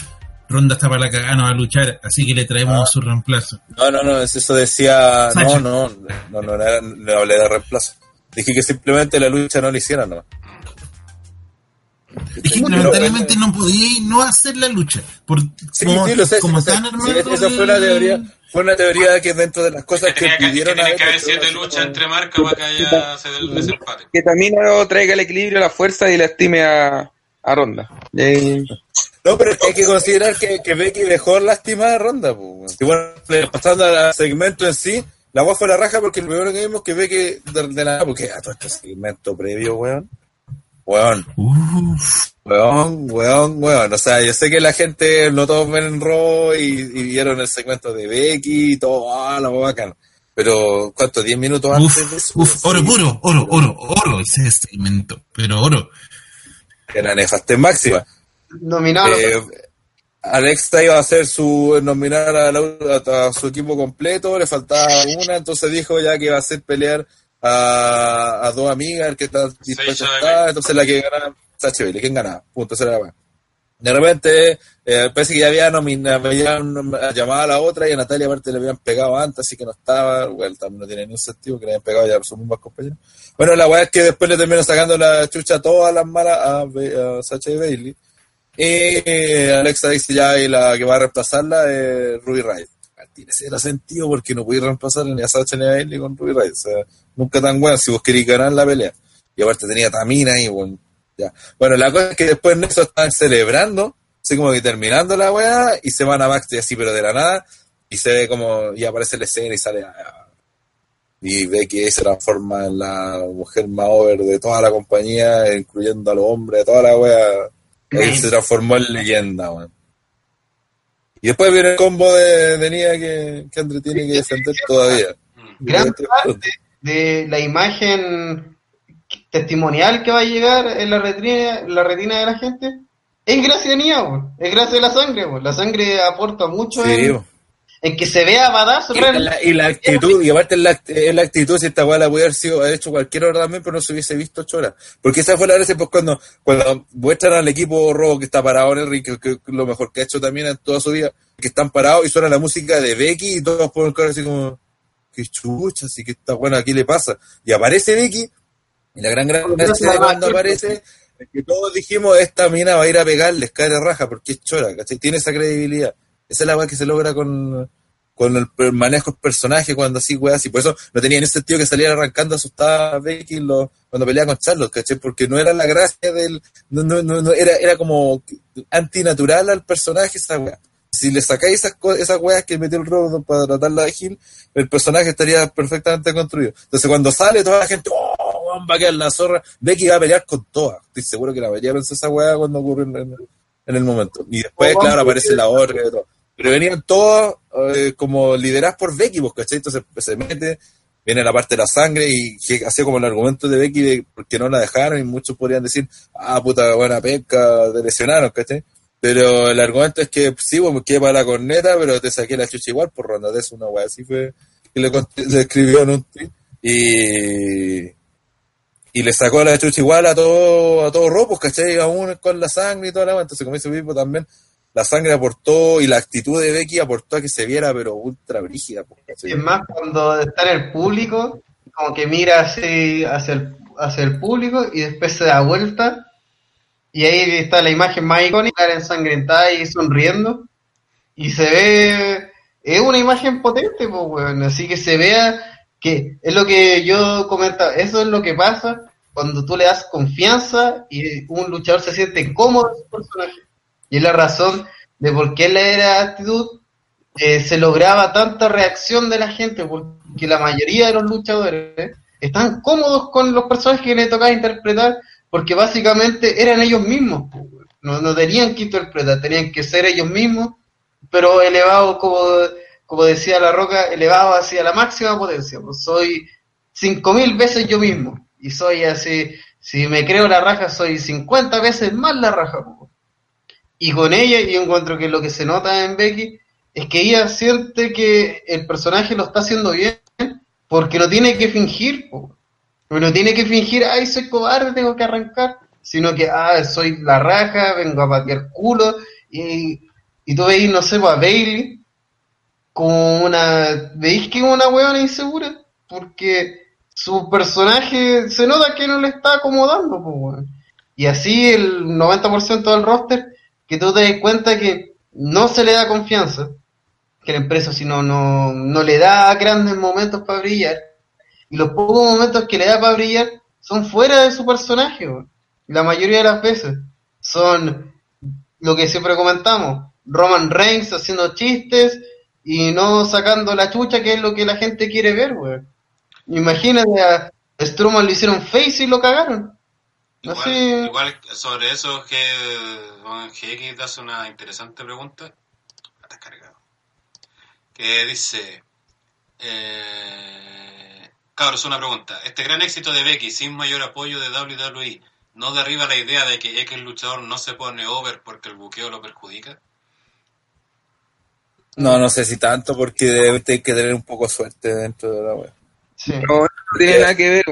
Ronda está para la cagada, no va a luchar, así que le traemos su reemplazo. No, no, no, es eso decía. Sacha. No, no, no, no, no, no hablé de reemplazo. Dije que simplemente la lucha no la hicieran, ¿no? Es que lamentablemente no podía no hacer la lucha. Por, Sí, como, sí, lo sé. como sé. están Sí, esa fue el- teoría. Fue una teoría que dentro de las cosas Que que que, que pidieron tenía que haber siete luchas entre marcas para que haya el desempate. Que también no traiga el equilibrio, la fuerza y la estime a, a Ronda. Eh, No, pero que hay que considerar que, que Becky dejó lastimada a Ronda. Pues. Y bueno, pasando al segmento en sí, la voz fue la raja porque lo primero que vimos es que Becky de, de la... Porque a todo este segmento previo, weón. Weón, Uf, weón, weón, weón. O sea, yo sé que la gente no todos ven Raw y, y vieron el segmento de Becky y todo, ah, la bacana. Pero, ¿cuánto? ¿10 minutos antes de eso? uf, oro Sí, puro, oro, oro, oro, ese es el invento, pero oro. Era nefasta en máxima. Nominado. Eh, Alexa iba a hacer su nominar a, la- a su equipo completo, le faltaba una, entonces dijo ya que iba a hacer pelear a, a dos amigas que está dispuesta a entonces la que ganaba, Sacha Bailey, ¿quién ganaba? Punto, esa era la. De repente, eh, parece que ya había nominado, llamado a la otra y a Natalia aparte le habían pegado antes, así que no estaba, bueno, también no tiene ningún sentido que le habían pegado ya a sus mismas compañeros. Bueno, la weá es que después le terminó sacando la chucha a todas las malas a, a Sacha y Bailey. Y eh, Alexa dice ya y la que va a reemplazarla es Ruby Riot. Tiene cero sentido porque no pude reemplazar ni a Sacha ni a Bailey con Ruby Riot. O sea, nunca tan bueno si vos queréis ganar la pelea. Y aparte tenía Tamina y bueno, ya. Bueno, la cosa es que después en eso están celebrando, así como que terminando la weá, y se van a backstage así, pero de la nada, y se ve como, y aparece la escena y sale y ve que se transforma en la mujer más over de toda la compañía, incluyendo a los hombres, toda la wea. Ahí se transformó en leyenda, weón. Y después viene el combo de, de Nia que, que Andre tiene que defender todavía. Gran parte de la imagen testimonial que va a llegar en la retina, en la retina de la gente es gracias a Nia, weón. es gracias a la sangre. La sangre aporta mucho Sí, en, en que se vea badass Y la, y la actitud, y aparte la, act- eh, la actitud, si esta la puede haber sido hecho cualquier hora también, pero no se hubiese visto ocho horas. Porque esa fue la gracia, pues cuando, cuando muestran al equipo rojo que está parado en el ring, que, que- que lo mejor que ha hecho también en toda su vida, que están parados y suena la música de Becky y todos ponen cara así como, qué chucha, así que está bueno, aquí le pasa. Y aparece Becky, y la gran gracia de cuando aparece, es que todos dijimos, esta mina va a ir a pegarles, cae de raja, porque es chora, ¿cachai? Tiene esa credibilidad. Esa es la weá que se logra con, con el manejo del personaje cuando así weas, y por eso no tenía en ese sentido que saliera arrancando asustada Becky lo- cuando peleaba con Charlotte, ¿cachai? Porque no era la gracia del, no, no, no, no, era, era como antinatural al personaje esa wea. Si le sacáis esas, esas weas que metió el robo para tratarla de Gil, el personaje estaría perfectamente construido. Entonces cuando sale toda la gente, oh, va a quedar la zorra, Becky va a pelear con todas. Estoy seguro que la mayoría pensó esa wea cuando ocurrió en, en- en el momento. Y después, Oh, claro, aparece la orga y todo. Pero venían todos eh, como lideradas por Becky, pues, ¿cachai? Entonces se mete, viene la parte de la sangre y hacía como el argumento de Becky de por qué no la dejaron y muchos podrían decir, ah, puta, buena pesca, te lesionaron, ¿cachai? Pero el argumento es que sí, pues me quedé para la corneta, pero te saqué la chucha igual por ronda de eso, una wea así fue que le, le escribió en un tweet y y le sacó la chucha igual a todo a todos ropos, ¿cachai? Aún con la sangre y toda la wea. entonces como dice Pipo también la sangre aportó y la actitud de Becky aportó a que se viera pero ultra brígida, pues, ¿cachai? Es más, cuando está en el público, como que mira así hacia el, hacia el público y después se da vuelta. Y ahí está la imagen más icónica, ensangrentada y sonriendo. Y se ve. Es una imagen potente, pues, weón. Así que se vea que es lo que yo comentaba. Eso es lo que pasa cuando tú le das confianza y un luchador se siente cómodo en su personaje. Y es la razón de por qué la era actitud eh, se lograba tanta reacción de la gente, porque la mayoría de los luchadores están cómodos con los personajes que les tocaba interpretar, porque básicamente eran ellos mismos, no, tenían que interpretar, tenían que ser ellos mismos, pero elevados, como, como decía La Roca, elevados hacia la máxima potencia, pues soy cinco mil veces yo mismo, y soy así, si me creo la raja soy 50 veces más la raja. Y con ella yo encuentro que lo que se nota en Becky es que ella siente que el personaje lo está haciendo bien porque no tiene que fingir. No tiene que fingir, ay, soy cobarde, tengo que arrancar, sino que, ah, soy la raja, vengo a patear culo, y, y tú veis, no sé, pues, a Bailey como una, veis que es una huevona insegura, porque su personaje se nota que no le está acomodando, pues, weón. Y así el 90% del roster, que tú te das cuenta que no se le da confianza, que la empresa si no, no le da grandes momentos para brillar, y los pocos momentos que le da para brillar son fuera de su personaje, weón. la mayoría de las veces son lo que siempre comentamos, Roman Reigns haciendo chistes y no sacando la chucha que es lo que la gente quiere ver, weón. Imagínate a Strowman lo hicieron face y lo cagaron. Igual, Así, igual sobre eso que GX te hace una interesante pregunta. Está cargado. Que dice... Eh, cabros, una pregunta. Este gran éxito de Becky sin mayor apoyo de WWE, ¿no derriba la idea de que X luchador no se pone over porque el buqueo lo perjudica? No, no sé si tanto, porque debe tener que tener un poco de suerte dentro de la web. sí. No, no tiene nada que ver.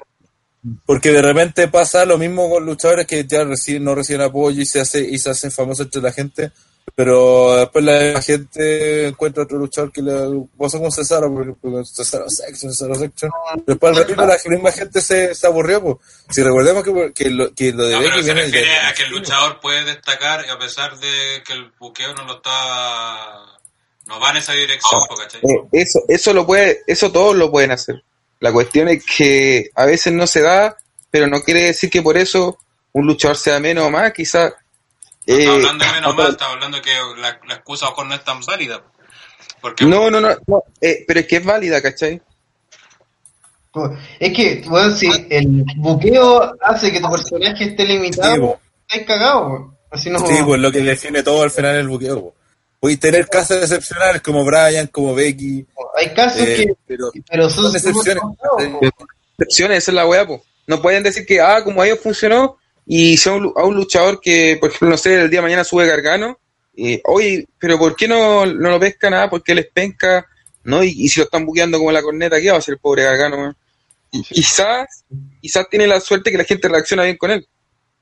Porque de repente pasa lo mismo con luchadores que ya reciben, no reciben apoyo y se hace y se hacen famosos entre la gente, pero después la gente encuentra otro luchador que le pasa con Cesaro, por ejemplo, Cesaro Section, Cesaro Section. Después al ratito la misma gente se, se aburrió, pues. Si recordemos que, que, lo, que lo de No, Becky pero se viene refiere de- a que el luchador puede destacar a pesar de que el buqueo no lo está... No va en esa dirección. Eh, eso, eso lo puede, eso todos lo pueden hacer. La cuestión es que a veces no se da, pero no quiere decir que por eso un luchador sea menos o más, quizás. No eh, está hablando de menos mal, está hablando que la, la excusa a lo mejor no es tan válida. Porque no, no, no, no, eh, pero es que es válida, ¿cachai? Es que, bueno, si el buqueo hace que tu personaje esté limitado, estás cagado. Así no. Sí, pues lo que define todo al final es el buqueo. po. Puedes tener casos excepcionales como Brian, como Becky, Hay casos eh, que. pero Pero son son excepciones. Excepciones, esa es la weá, po. No pueden decir que, ah, como a ellos funcionó, y si a un, a un luchador que, por ejemplo, no sé, el día de mañana sube Gargano, y, oye, pero ¿por qué no, no lo pesca nada? Porque él es penca, ¿no? Y, y si lo están buqueando como la corneta, ¿qué va a hacer el pobre Gargano? Y quizás, quizás tiene la suerte que la gente reacciona bien con él,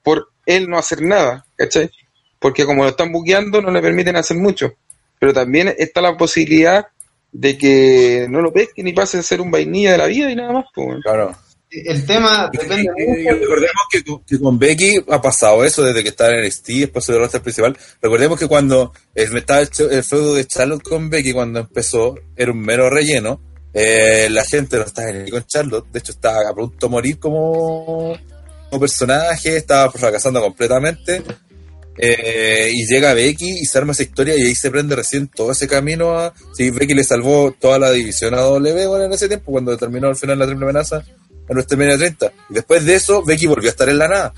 por él no hacer nada, ¿cachai? Porque como lo están buqueando, no le permiten hacer mucho. Pero también está la posibilidad de que no lo pesquen y pase a ser un vainilla de la vida y nada más, pues, claro. El tema depende mucho. recordemos que, con- que con Becky ha pasado eso desde que estaba en NXT, después del roster principal. Recordemos que cuando el, estaba el, el feudo de Charlotte con Becky, cuando empezó, era un mero relleno. Eh, la gente no estaba ni con Charlotte, de hecho estaba a punto de morir como, como personaje, estaba fracasando completamente. Eh, y llega Becky y se arma esa historia y ahí se prende recién todo ese camino a... Sí, Becky le salvó toda la división a W bueno, en ese tiempo, cuando terminó al final la triple amenaza en nuestra media 30. Y después de eso, Becky volvió a estar en la nada.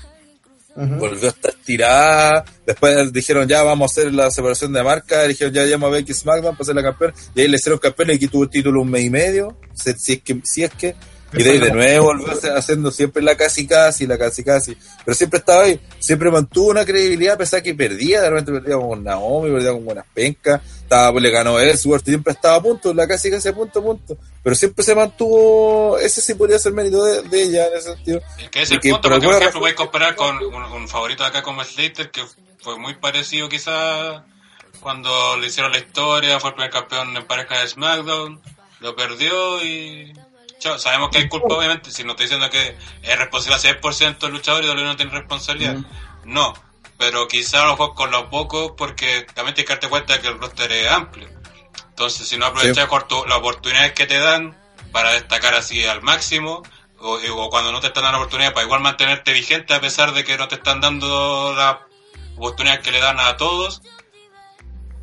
Volvió a estar tirada. Después dijeron, ya vamos a hacer la separación de marca. Dijeron, ya llama a Becky SmackDown para ser la campeona. Y ahí le hicieron campeona y aquí tuvo el título un mes y medio. Si si es que, si es que. Y de ahí de nuevo volvió a haciendo siempre la casi casi, la casi casi. Pero siempre estaba ahí. Siempre mantuvo una credibilidad, a pesar que perdía. De repente perdía con Naomi, perdía con buenas pencas. Estaba, pues, le ganó Ellsworth. Siempre estaba a punto, la casi casi a punto, a punto. Pero siempre se mantuvo. Ese sí podría ser mérito de, de ella en ese sentido. Es que es el que punto, por porque por ejemplo razón- puedes comparar con un, un favorito de acá como Slater, que fue muy parecido quizás cuando le hicieron la historia, fue el primer campeón en pareja de SmackDown, lo perdió y... sabemos que hay culpa obviamente, si no estoy diciendo que es responsabilidad 100% del luchador y WWE no tiene responsabilidad, no, pero quizás a lo mejor con lo poco, porque también tienes que darte cuenta de que el roster es amplio. Entonces, si no aprovechas Sí. las oportunidades que te dan para destacar así al máximo, o, o cuando no te están dando oportunidades para igual mantenerte vigente a pesar de que no te están dando las oportunidades que le dan a todos,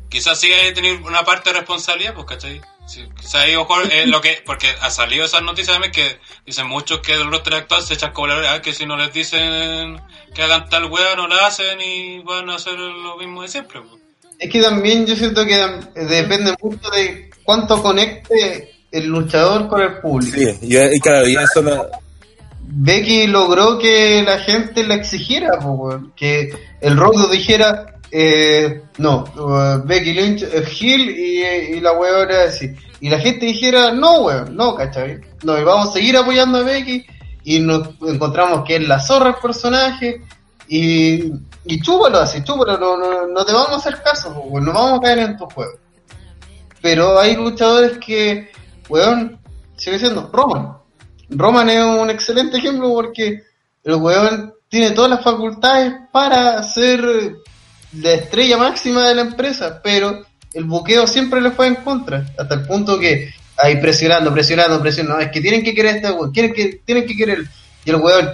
quizás sí hay que tener una parte de responsabilidad, pues, ¿cachai? Sí, ahí, ojo, es lo que, porque ha salido esas noticias también que dicen muchos que del roster actual se echan como la ah, que si no les dicen que hagan tal wea no la hacen y van a hacer lo mismo de siempre. pues. Es que también yo siento que depende mucho de cuánto conecte el luchador con el público. Sí, y, y claro, y eso no, Becky logró que la gente la exigiera, weón. que el Rodo dijera, eh, no, uh, Becky Lynch es Hill y, y la weón era así. Y la gente dijera, no, weón, no, ¿cachai? No, y vamos a seguir apoyando a Becky y nos encontramos que es la zorra el personaje y, y así, chúpalo, no, no, no te vamos a hacer caso, no vamos a caer en tu juego. Pero hay luchadores que, weón, sigue siendo Roman. Roman es un excelente ejemplo porque el weón tiene todas las facultades para ser la estrella máxima de la empresa, pero el buqueo siempre le fue en contra, hasta el punto que ahí presionando, presionando, presionando, es que tienen que querer este weón, tienen que, tienen que querer, y el weón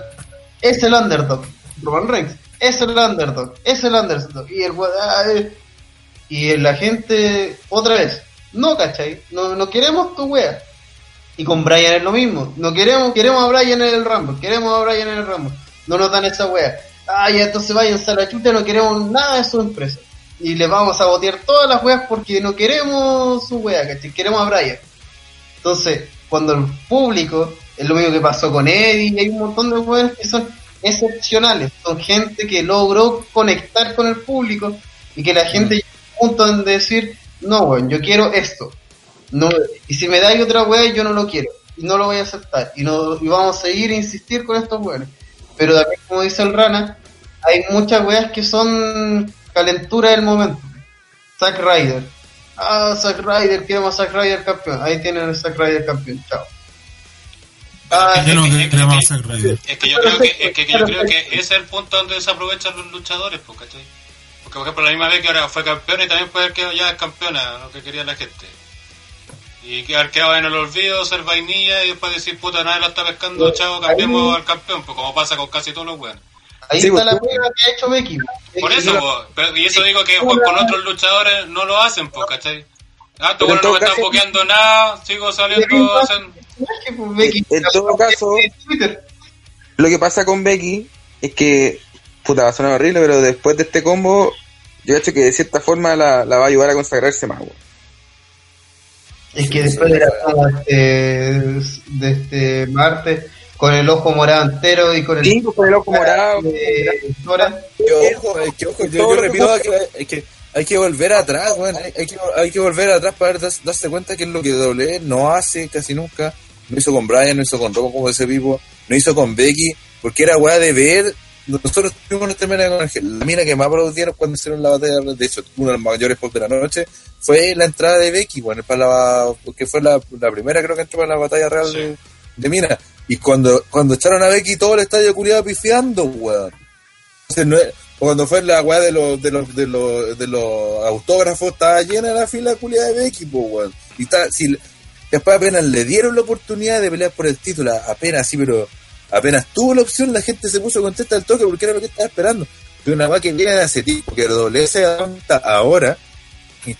es el underdog, Roman Reigns, es el underdog, es el underdog, y el weón, ah, eh, y la gente, otra vez, no, ¿cachai? No, no queremos tu wea. Y con Brian es lo mismo. No queremos, queremos a Brian en el Rumble, queremos a Brian en el Rumble. No nos dan esa wea. Ah, ya entonces vayan a la chuta, no queremos nada de su empresa. Y les vamos a botear todas las weas porque no queremos su wea, ¿cachai? Queremos a Brian. Entonces, cuando el público, es lo mismo que pasó con Eddie, hay un montón de weas que son excepcionales. Son gente que logró conectar con el público y que la gente llegó a un punto en decir, no, weón, yo quiero esto. No, y si me dais otra wea, yo no lo quiero. Y no lo voy a aceptar. Y, no, y vamos a seguir a insistir con estos weones. Pero también, como dice el Rana, hay muchas weas que son calentura del momento. Zack Ryder. Ah, Zack Ryder, queremos a Zack Ryder campeón. Ahí tienen a Zack Ryder campeón. Chao. Ah, es que- queremos es que-. Es yo creo que, es que yo creo que ese es el punto donde se aprovechan los luchadores, pues, ¿cachai? Porque, por ejemplo, la misma vez que ahora fue campeona y también puede haber quedado ya es campeona, lo que quería la gente. Y que haber quedado en el olvido, ser vainilla y después decir, puta, nadie la está pescando, chavo, cambiemos al campeón, pues como pasa con casi todos los weones. ahí Sí, está pues, la prueba que ha hecho Becky. Por Becky eso, po, pero- y eso digo que pues, con otros luchadores no lo hacen, pues, ¿cachai? Ah, en weones no me están caso- boqueando nada, sigo saliendo, hacen... personaje, pues, Becky. En todo caso- En Twitter. Lo que pasa con Becky es que, puta, va a sonar horrible, pero después de este combo, yo he hecho que de cierta forma la, la va a ayudar a consagrarse más, weón. Es que después de la toma de este, de este martes, con el ojo morado entero y con el. Sí, pues, con el ojo morado. de Dora, Que ojo, que ojo, yo, yo repito que, es que hay que volver atrás, weón, hay, hay que, hay que volver atrás para dar- darse cuenta que es lo que WWE no hace casi nunca, no hizo con Brian, no hizo con Robo como ese vivo, no hizo con Becky, porque era weá de ver, nosotros tuvimos nuestra mina con la mina que más aplaudieron cuando hicieron la batalla, de hecho, uno de los mayores pop de la noche, fue la entrada de Becky, bueno, para la, porque fue la, la primera creo que entró para la batalla real Sí. de, de mina, y cuando, cuando echaron a Becky todo el estadio culiado pifiando, weón. Entonces, no es- cuando fue la weá de los, de los, de los, de los autógrafos, estaba llena la fila culiada de Becky, pues, weón. Y está, si, después apenas le dieron la oportunidad de pelear por el título, apenas sí, pero apenas tuvo la opción, la gente se puso contenta al toque porque era lo que estaba esperando. Pero una weá que viene de hace tiempo, que doble se ahora,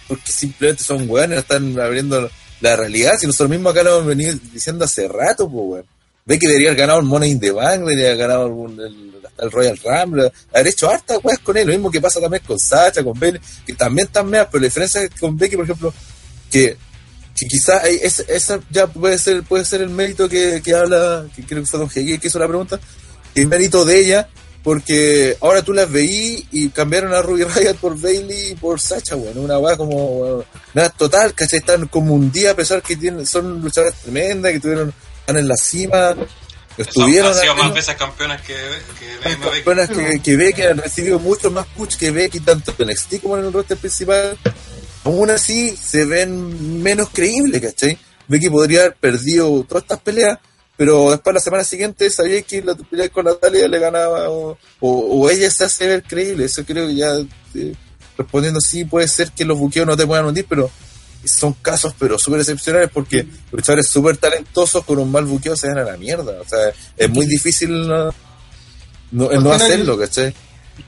porque simplemente son weones, están abriendo la realidad, si nosotros mismos acá lo hemos venido diciendo hace rato, pues, weón. Becky debería haber ganado el Money in the Bank, debería haber ganado el, el- Royal Rumble, haber hecho hartas weas con él, lo mismo que pasa también con Sacha, con Bailey, que también están meas, pero la diferencia es que con Becky, por ejemplo, que, que quizás esa, esa ya puede ser puede ser el mérito que, que habla, que creo que fue Don Hegel que hizo la pregunta, que el mérito de ella, porque ahora tú las veí y cambiaron a Ruby Riot por Bailey y por Sacha, bueno, una wea como bueno, nada total, ¿cachai? Están como un día a pesar que tienen, son luchadoras tremendas, que tuvieron, están en la cima, estuvieron han sido más veces campeonas que, que campeonas que, que Becky han recibido mucho más push que Becky, tanto en NXT como en el roster principal. Aún así, se ven menos creíbles, ¿cachai? Becky podría haber perdido todas estas peleas, pero después la semana siguiente sabía que la pelea con Natalia le ganaba o, o- o ella se hace ver creíble. Eso creo que ya, eh, respondiendo sí, puede ser que los buqueos no te puedan hundir, pero son casos pero súper excepcionales porque luchadores súper talentosos con un mal buqueo se dan a la mierda. O sea, es muy difícil no, no, hacerlo, ¿cachai?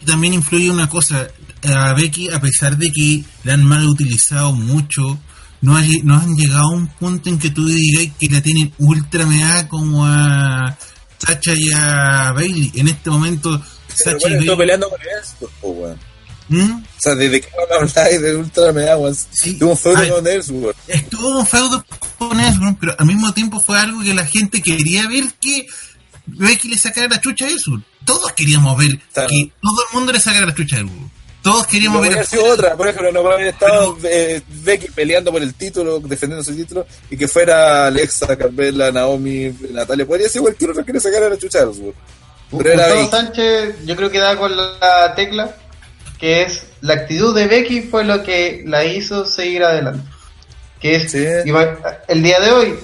También influye una cosa, a Becky, a pesar de que la han mal utilizado mucho, no, ha lle- no han llegado a un punto en que tú digas que la tienen ultra mea como a Sacha y a Bailey. En este momento, Sacha bueno, y Bailey. peleando con esto, po, weón. ¿Mm? O sea, desde que habláis de Ultra Mega, weón. Sí. Tuvo un feudo Ay. con Ellsworth. Estuvo un feudo con ¿no? pero al mismo tiempo fue algo que la gente quería ver que Becky le sacara la chucha a eso. Todos queríamos ver que todo el mundo le sacara la chucha a eso. Todos queríamos ver. podría sido otra, por ejemplo, no podría haber estado eh, Becky peleando por el título, defendiendo su título, y que fuera Alexa, Carmela, Naomi, Natalia. Podría ser cualquier otra que le sacara a Ellsworth. Pero era Gustavo. Sánchez, yo creo que da con la tecla, que es la actitud de Becky fue lo que la hizo seguir adelante. Que es, Sí. el día de hoy,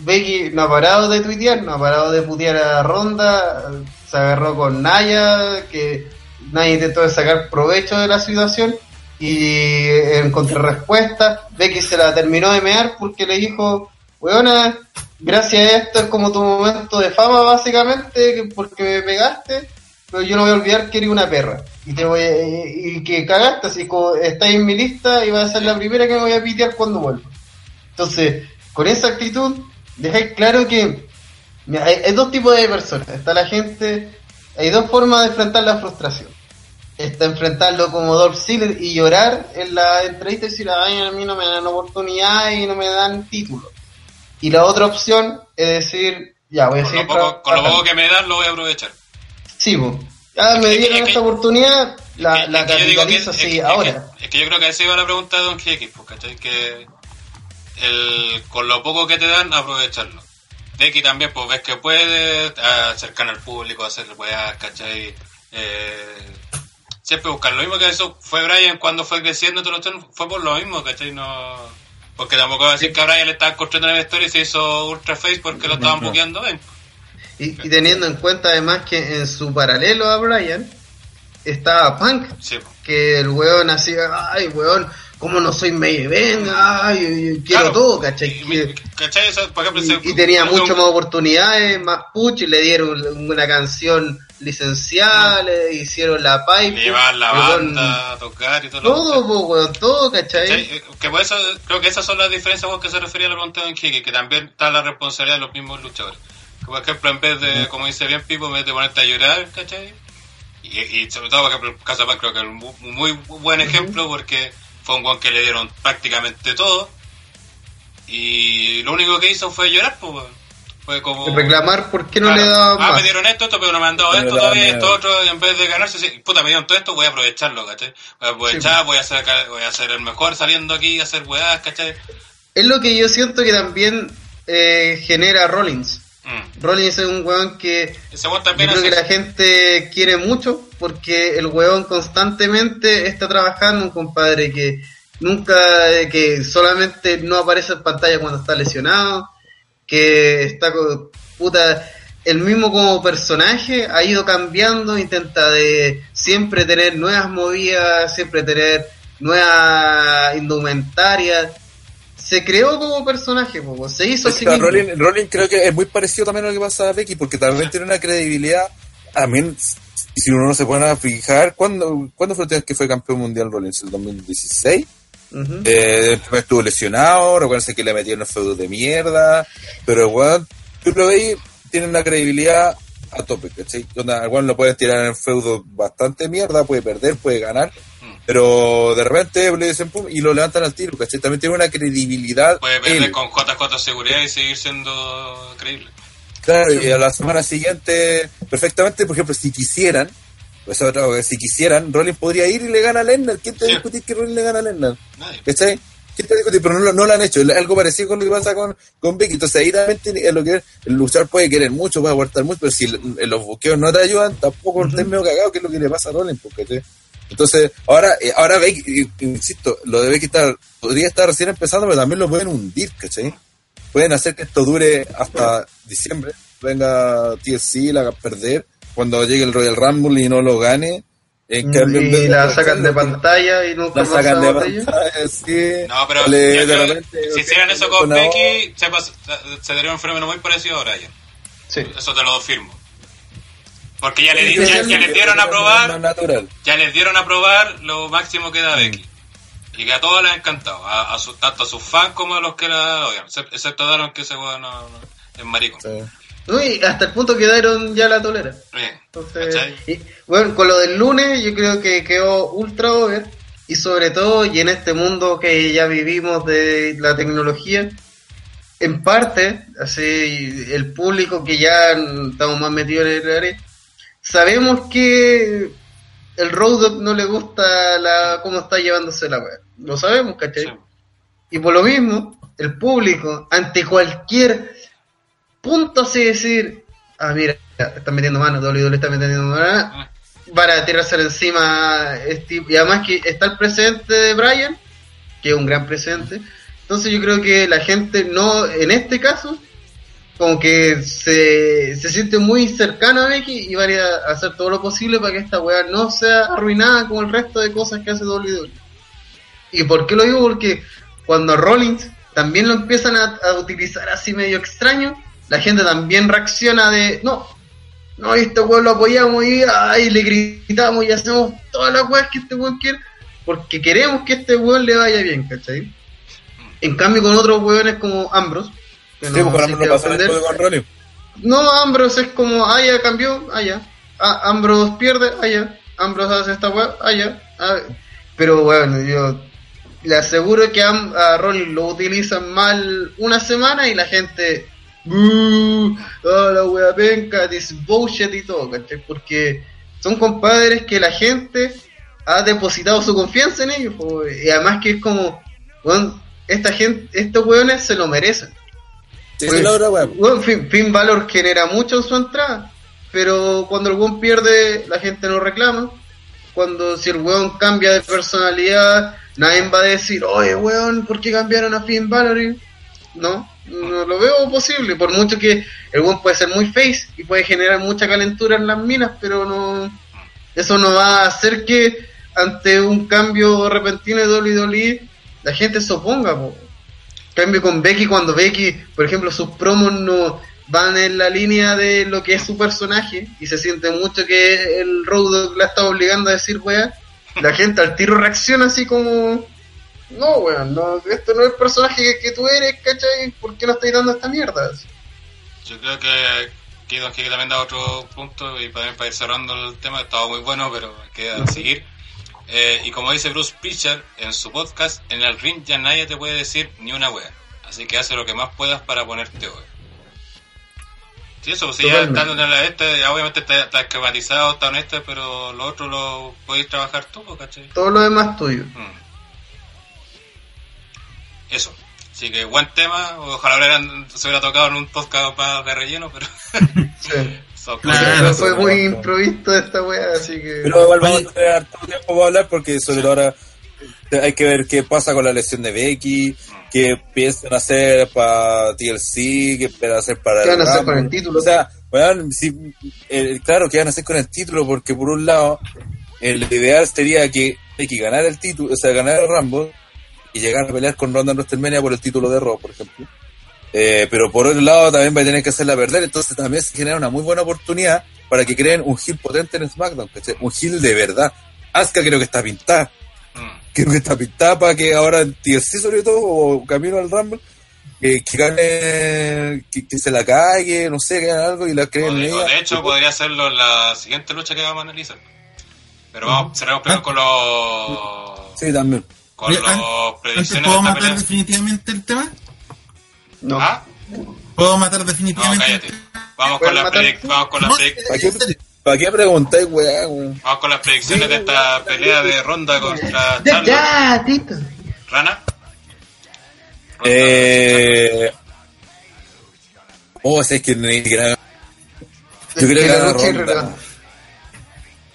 Becky no ha parado de tuitear, no ha parado de putear a Ronda, se agarró con Naya, que Naya intentó sacar provecho de la situación y en contrarrespuesta, Becky se la terminó de mear porque le dijo, weona, gracias a esto es como tu momento de fama básicamente, que- porque me pegaste, pero yo no voy a olvidar que eres una perra. Y te voy a- y, que cagaste, así como estás en mi lista y vas a ser la primera que me voy a pitear cuando vuelva. Entonces, con esa actitud, dejáis claro que hay dos tipos de personas. Está la gente, hay dos formas de enfrentar la frustración. Está enfrentarlo como Dolph Ziggler y llorar en la entrevista y decir, ay, a mí no me dan oportunidad y no me dan título. Y la otra opción es decir, ya, voy a Con seguir lo, poco, con lo poco que me dan, lo voy a aprovechar. Sí, po. Ya me dieron es que- esta oportunidad, la, Es que- la capitalizo así es ahora. que- Es que yo creo que así va la pregunta de Don X, pues, ¿cachai? Que el, con lo poco que te dan, aprovecharlo. Becky también, pues ves que puede acercar al público, hacer weas, ¿cachai? Eh, siempre buscar lo mismo que eso fue Brian cuando fue creciendo, todo lo- fue por lo mismo, ¿cachai? No, porque tampoco va a decir que a Brian le estaban construyendo una historia y se hizo ultra face porque lo estaban buqueando bien. Y, y teniendo en cuenta además que en su paralelo a Brian estaba Punk, Sí, que el weón hacía, ay weón, ¿cómo no soy main event? Ay, yo- quiero Claro. todo, ¿cachai? Y- y- ¿cachai? Eso, por ejemplo, Y, se- y tenía mucho un- más oportunidades, más push, y le dieron una canción licenciada, le hicieron la pipe. le llevaban la banda tocar y todo lo Todo, po, weón, todo, ¿cachai? ¿Cachai? Eh, Que por eso creo que esas son las diferencias con que se refería a la pregunta de Don Quique, que también está la responsabilidad de los mismos luchadores. Que por ejemplo, en vez de, como dice bien Pipo, en vez de ponerte a llorar, ¿cachai? Y, y sobre todo, por ejemplo, el caso de Punk creo que es un mu- muy, buen ejemplo porque fue un guan que le dieron prácticamente todo y lo único que hizo fue llorar, pues, weón. Fue como... Reclamar por qué no Claro. le daban Ah, más. me dieron esto, esto, pero no me han dado Pero esto todavía, esto otro, y en vez de ganarse, sí, puta, me dieron todo esto, voy a aprovecharlo, ¿cachai? Voy a aprovechar, voy a ser, voy a ser el mejor saliendo aquí, a hacer weás, ¿cachai? Es lo que yo siento que también eh, genera Rollins. Mm. Rollins es un weón que yo creo que la gente quiere mucho porque el weón constantemente está trabajando, un compadre que nunca, eh, que solamente no aparece en pantalla cuando está lesionado, que está con puta, el mismo como personaje ha ido cambiando, intenta de siempre tener nuevas movidas, siempre tener nuevas indumentarias. Se creó como personaje, po, se hizo así Claro, Rollins creo que es muy parecido también a lo que pasa a Becky, porque también tiene una credibilidad. También, si uno no se pone a fijar, ¿cuándo, ¿cuándo fue que fue campeón mundial Rollins? ¿El 2016? Ujú. Eh, después estuvo lesionado, recuérdense que le metieron feudos de mierda, pero weón, tú lo veis, tiene una credibilidad a tope, ¿cachai? Weón lo pueden tirar en feudos bastante mierda, puede perder, puede ganar. Pero de repente le dicen pum y lo levantan al tiro, ¿cachai? También tiene una credibilidad. puede perder él. con JJ seguridad y seguir siendo creíble. Claro, y a la semana siguiente, perfectamente, por ejemplo, si quisieran, pues si quisieran, Rollins podría ir y le gana a Lennar. ¿Quién te va a Sí. discutir que Rollins le gana a Lennar? Nadie. ¿Cachai? ¿Quién te va a discutir? Pero no, lo- no lo han hecho. Es algo parecido con lo que pasa con, con Becky. Entonces ahí realmente es lo que es, el luchar puede querer mucho, puede aguantar mucho, pero si los buqueos no te ayudan, tampoco estés medio cagado, que es lo que le pasa a Rollins, ¿cachai? Entonces, ahora, eh, ahora Becky, eh, insisto, lo de Becky está, podría estar recién empezando, pero también lo pueden hundir, ¿cachai? Pueden hacer que esto dure hasta diciembre. Venga TLC, la haga perder. Cuando llegue el Royal Rumble y no lo gane. En cambio, y de la sacan de pantalla y nunca la sacan de pantalla, sí. No, pero Le- yo de repente, si hicieran eso con Becky, se, se daría un fenómeno muy parecido a Brian. Sí. Eso te lo firmo. Porque ya le, di- Sí, ya, sí, ya sí, les dieron a probar, ya les dieron a probar lo máximo que da Becky. Y que a todos les ha encantado, a, a su- tanto a sus fans como a los que la odian, Excep- excepto a Daron que ese weón no, no- es maricón. Sí. No, y hasta el punto que Dairon ya la tolera. Bien, Entonces, bueno, con lo del lunes yo creo que quedó ultra over y sobre todo y en este mundo que ya vivimos de la tecnología, en parte, así, el público que ya estamos más metidos en el área, sabemos que el Road no le gusta la cómo está llevándose la web. Lo sabemos, ¿cachai? Sí. Y por lo mismo, el público, ante cualquier punto así decir, ah, mira, están metiendo mano, WWE está metiendo mano, para tirárselo encima. este- y además que está el presente de Brian, que es un gran presente. Entonces yo creo que la gente no, en este caso, como que se, se siente muy cercano a Becky y van a hacer todo lo posible para que esta weá no sea arruinada como el resto de cosas que hace WWE. ¿Y por qué lo digo? Porque cuando Rollins también lo empiezan a, utilizar así medio extraño, la gente también reacciona de, no, no, este weón lo apoyamos y le gritamos y hacemos todas las weas que este weón quiere, porque queremos que este weón le vaya bien, ¿cachai? En cambio con otros weones como Ambrose, que Sí, no porque con Ronnie. no, Ambrose es como, ah, ya cambió, ah, ya. Ah, Ambrose pierde, ah, ya. Ambrose hace esta weá, ah, ya. Ah, pero bueno, yo le aseguro que a, a Rollins lo utilizan mal una semana y la gente, "Boo, ah, la weá penca, this bullshit y todo, ¿cachai? Porque son compadres que la gente ha depositado su confianza en ellos, po, y además que es como, weón, esta gente, estos weones se lo merecen. Sí, Pues, sí, la otra, weón. Bueno, Finn, Finn Balor genera mucho en su entrada, pero cuando el weón pierde, la gente no reclama. Cuando si el weón cambia de personalidad, nadie va a decir, oye weón, ¿por qué cambiaron a Finn Balor? Y- No, no lo veo posible, por mucho que el weón puede ser muy face y puede generar mucha calentura en las minas, pero no eso no va a hacer que ante un cambio repentino de WWE la gente se oponga. po. Cambio con Becky cuando Becky, por ejemplo, sus promos no van en la línea de lo que es su personaje y se siente mucho que el Road la está obligando a decir weá, la gente al tiro reacciona así como no weón, no, esto no es el personaje que, que tú eres, ¿cachai? ¿Por qué no estáis dando esta mierda? Yo creo que Quique también da otro punto y para, para ir cerrando el tema, estaba muy bueno, pero queda seguir. Eh, y como dice Bruce Pitcher en su podcast, en el ring ya nadie te puede decir ni una wea. Así que hace lo que más puedas para ponerte hoy. Sí, eso, pues si ya está en la este, ya obviamente está, está esquematizado, está honesto, pero lo otro lo podéis trabajar tú, pues, ¿cachai? Todo lo demás tuyo. Mm. Eso. Así que buen tema. Ojalá se hubiera tocado en un podcast más de relleno, pero Sí. Claro, fue muy improvisto esta weá, así que... Pero igual vamos a tener harto tiempo para hablar porque sobre ahora hay que ver qué pasa con la lesión de Becky, qué piensan hacer para TLC, qué piensan hacer para ¿Qué van a hacer con el título? O sea, weón, si, eh, claro, ¿qué van a hacer con el título? Porque por un lado, el ideal sería que Becky ganara el título, o sea, ganara el Rumble y llegar a pelear con Ronda en WrestleMania por el título de Raw, por ejemplo. Eh, pero por otro lado también va a tener que hacerla perder, entonces también se genera una muy buena oportunidad para que creen un heel potente en SmackDown, ¿cachai? un heel de verdad. Asuka creo que está pintada, Mm. creo que está pintada para que ahora en TLC sobre todo, o camino al Rumble, eh, que gane, que, que se la cague, no sé, que haga algo y la creen en de, o ella. de hecho, podría hacerlo en la siguiente lucha que vamos a analizar. Pero vamos, cerramos primero con los. Sí, también. Con los predicciones de ¿puedo esta matar pelea. definitivamente el tema? No. ¿Ah? ¿Puedo matar No, definitivamente tema? Vamos con vamos con las No, predic- ¿Para qué, en serio. ¿para qué preguntáis, weá? weón? vamos con las predicciones de esta pelea de Ronda contra Ya, Charlotte. ya, Tito. Rana. Eh... Oh, es que ni siquiera... Yo creo que la Ronda.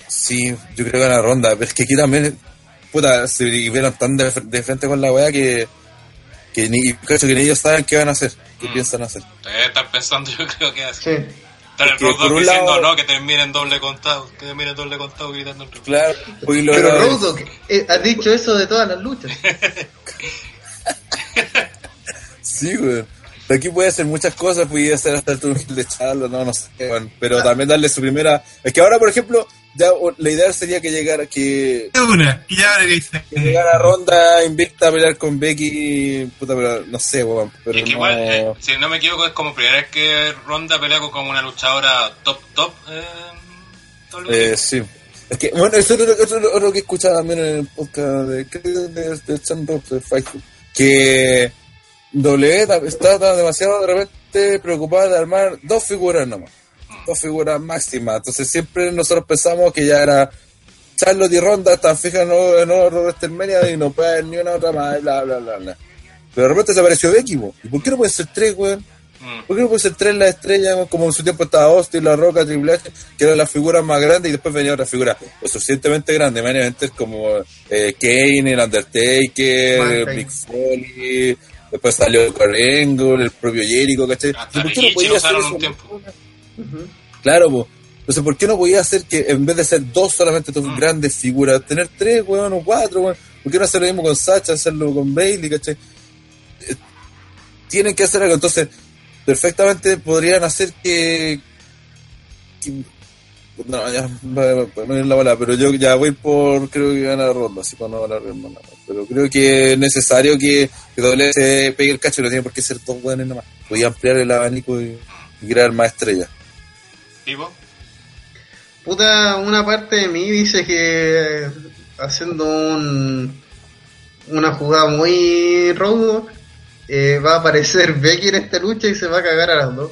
Sí, yo creo que gana Ronda. Pero es que aquí también, puta, se vieron tan de, de frente con la weá que, que ni, cacho, que ni ellos saben qué van a hacer, qué Mm. piensan hacer. Estar pensando, yo creo que así. Sí. Estar el un diciendo lado- no, que terminen doble contado, que terminen doble contado gritando el. Claro, lo Pero Dogg, eh, has dicho eso de todas las luchas. Sí, weón. Pero Aquí puede hacer muchas cosas, puede hacer hasta el turno de Charlo, no, no sé, weón. Pero también darle su primera. Es que ahora, por ejemplo, ya la idea sería que llegara, que, una, que ya que dice. que llegara Ronda invicta a pelear con Becky, puta, pero no sé, weón. Pero Y es que no- igual, eh, si no me equivoco, es como primera vez que Ronda pelea con como una luchadora top, top. Eh. Eh, sí. Es que, bueno, eso es otro, otro- otro que escuchaba también en el podcast de, de, de Sam Rock, de Fightful, que W está ta- demasiado de repente preocupada de armar dos figuras nomás. Dos figuras máximas. Entonces siempre nosotros pensamos que ya era Charlotte y Ronda están fijas en oro- WrestleMania y no puede haber ni una otra más, bla, bla, bla, bla. Pero de repente se apareció Becky. ¿y por qué no pueden ser tres, weón? Mm. ¿Por qué no pueden ser tres las estrellas, como en su tiempo estaba Austin, La Roca, Triple H, que eran las figuras más grandes y después venía otra figura lo suficientemente grande, main eventers como eh, Kane, el Undertaker, Mankind. Big Foley, después salió Kurt el propio Jericho, ¿cachai? Hasta ¿Por qué no podía hacer eso? Claro, pues. Entonces, ¿por qué no podía hacer que en vez de ser dos solamente tus Mm. grandes figuras, tener tres, weón, o cuatro, weón? ¿Por qué no hacer lo mismo con Sacha, hacerlo con Bailey, cachai? Eh, Tienen que hacer algo. Entonces, perfectamente podrían hacer que. que- no, ya, va- es la bala, pero yo ya voy por. Creo que gana la ronda, así para no hablar hermano. Pero creo que es necesario que, que doble se pegue el cacho, no tiene por qué ser dos weones nomás. Podía ampliar el abanico y, y crear más estrellas. Puta, una parte de mí dice que haciendo un, una jugada muy rodo, eh, va a aparecer Becky en esta lucha y se va a cagar a las dos.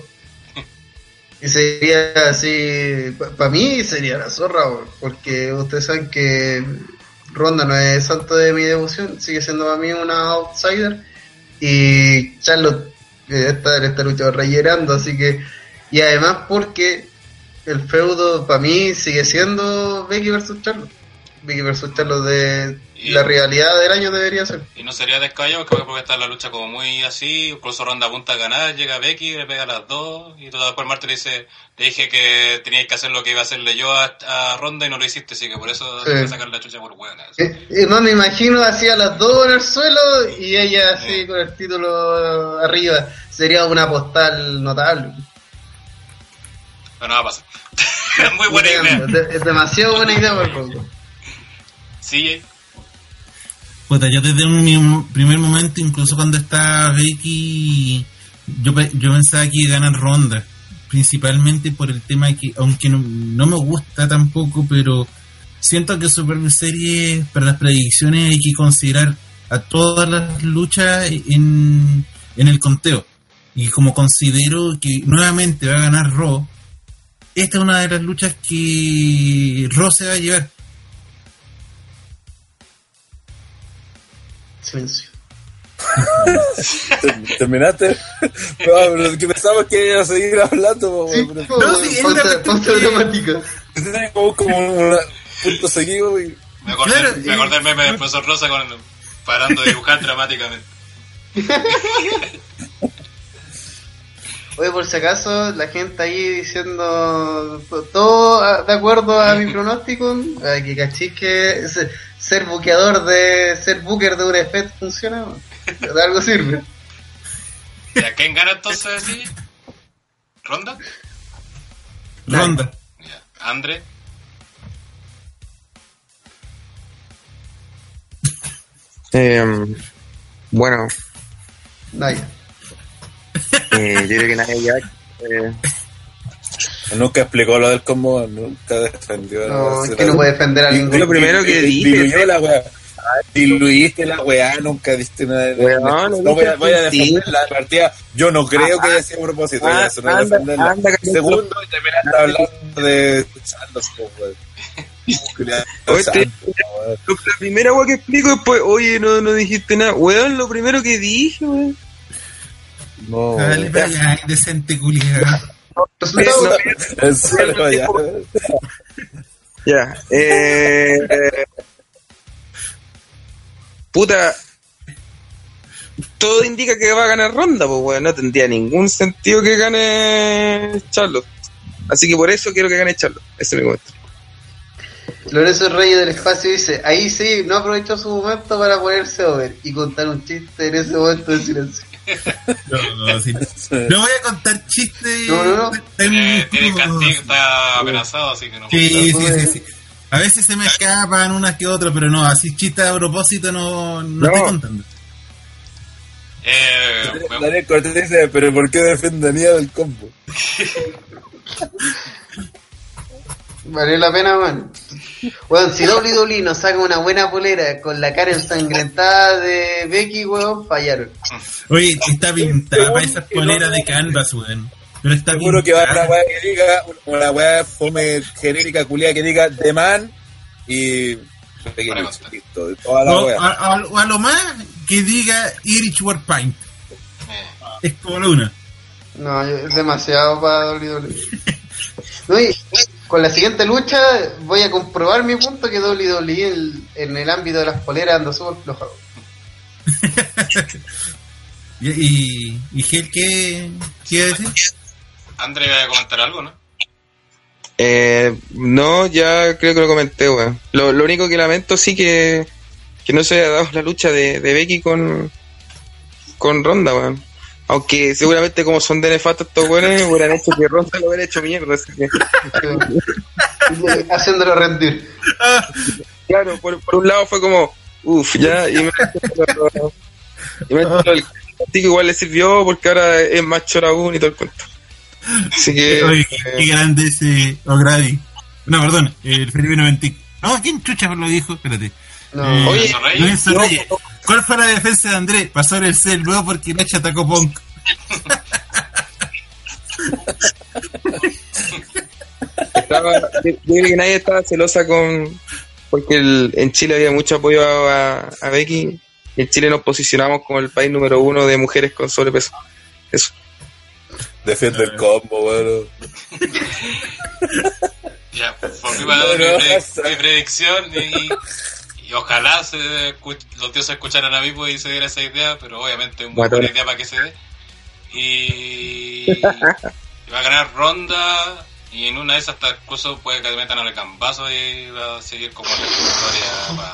Y sería así, para mí sería la zorra, porque ustedes saben que Ronda no es santo de mi devoción, sigue siendo para mí una outsider. Y Charlotte eh, está en esta lucha reyerando, así que. Y además porque el feudo para mí sigue siendo Becky versus Charlotte. Becky versus Charlotte de Y- la rivalidad del año debería ser. y no sería descabellado porque está la lucha como muy así, incluso Ronda apunta a ganar, llega Becky, le pega a las dos, y todo después Marta le dice, te dije que teníais que hacer lo que iba a hacerle yo a, a Ronda y no lo hiciste, así que por eso Sí. sacar la chucha por buena. Eh, eh, más me imagino así a las dos en el suelo y ella así Sí. con el título arriba. Sería una postal notable. Pero no va a pasar. muy buena idea. Es, es demasiado buena idea por poco. Sí, Puta, yo desde un primer momento, incluso cuando estaba Becky, yo, yo pensaba que iba a ganar ronda. Principalmente por el tema de que, aunque no, no me gusta tampoco, pero siento que Super Series, para las predicciones, hay que considerar a todas las luchas en, en el conteo. Y como considero que nuevamente va a ganar Raw, esta es una de las luchas que Raw se va a llevar. Silencio. ¿Terminaste? no, pero que pensamos que iba a seguir hablando, Sí, pero- No, sí, es cuestión que- dramática. Tiene como, como un punto seguido y me acordé, Claro, me acordé del meme del profesor Rosa con, parando de dibujar dramáticamente. Oye, por si acaso, la gente ahí diciendo to- todo de acuerdo a mi pronóstico, ah, que cachis que se- ser buqueador de ser booker de un FED funciona, de algo sirve. ¿Ya quién gana entonces, sí? ¿Ronda? Ronda. Ya. ¿Andre? Eh, bueno, Naya. eh, yo creo que nadie ya. eh, nunca explicó lo del combo, nunca defendió. No, es que no puede defender a ningún. lo primero que dije. Diluyó la weá. Diluiste la weá, nunca diste nada. de- Weón, no no voy a, voy a defender la partida. Yo no creo que Ah, haya sido a propósito. ah, eso no anda, anda, caliente. Segundo, y terminaste hablando de weón. Oye, te- weón. lo- la primera weá que explico después, oye, no, no dijiste nada. Weón, lo primero que dije, weón. No, Dale, weón. vaya, decente culiado. Ya. Ya, eh, puta, todo indica que va a ganar ronda, pues weón, no tendría ningún sentido que gane Charlotte. Así que por eso quiero que gane Charlotte, ese es mi comentario. Lorenzo Reyes del Espacio dice, ahí sí, no aprovechó su momento para ponerse over y contar un chiste en ese momento de silencio. No, no, sí. No voy a contar chistes. No, no, no. tan tiene castigo, está amenazado, así que no. Sí, sí, sí, sí. A veces se me escapan unas que otras, pero no, así chistes a propósito no, no, No. estoy contando. Eh, bueno, Daniel Cortés dice, pero ¿por qué defendería del combo? Valió la pena, man. Weón, si WWE nos saca una buena polera con la cara ensangrentada de Becky, weón, fallaron. Oye, está pintada para esas poleras de canvas, weón. Pero está Seguro que va a una pintada. weá que diga, una weá fome genérica culia que diga The Man y. Listo, toda la O weá. a, a- o a lo más que diga Irish War Paint. Eh, Es como la una. No, es demasiado para WWE. No, y con la siguiente lucha voy a comprobar mi punto que WWE en, en el ámbito de las poleras anda súper floja. Y, y, y Gel, ¿qué, qué decir? André iba a comentar algo, ¿no? Eh, no, ya creo que lo comenté, weón. Lo, lo único que lamento sí que, que no se haya dado la lucha de, de Becky con, con Ronda, weón. Aunque seguramente como son de nefastos estos weones, hubieran hecho que Ronda lo hubiera hecho mierda. así que- Haciéndolo rendir. claro, por, por un lado fue como, uff, ya, y me y me el castigo igual le sirvió porque ahora es más chora aún y todo el cuento. Así que... Oye, qué, eh, qué grande ese O'Grady. No, perdón, el Felipe Noventic. No, ¿quién chucha lo dijo? Espérate. No. Eh, Oye, Lorenzo Reyes. No. ¿Cuál fue la defensa de Andrés? Pasó el cel luego porque Nacha atacó Punk. estaba, yo que nadie estaba celosa con porque el- en Chile había mucho apoyo a, a Becky y en Chile nos posicionamos como el país número uno de mujeres con sobrepeso eso Defiende el combo, weón. Ya, por mi, mi predicción y, y ojalá se los dioses escucharan a Vivo y se diera esa idea, pero obviamente es una buena idea para que se dé. Y, y va a ganar Ronda y en una de esas hasta incluso puede que le metan al cambazo y va a seguir como la historia para...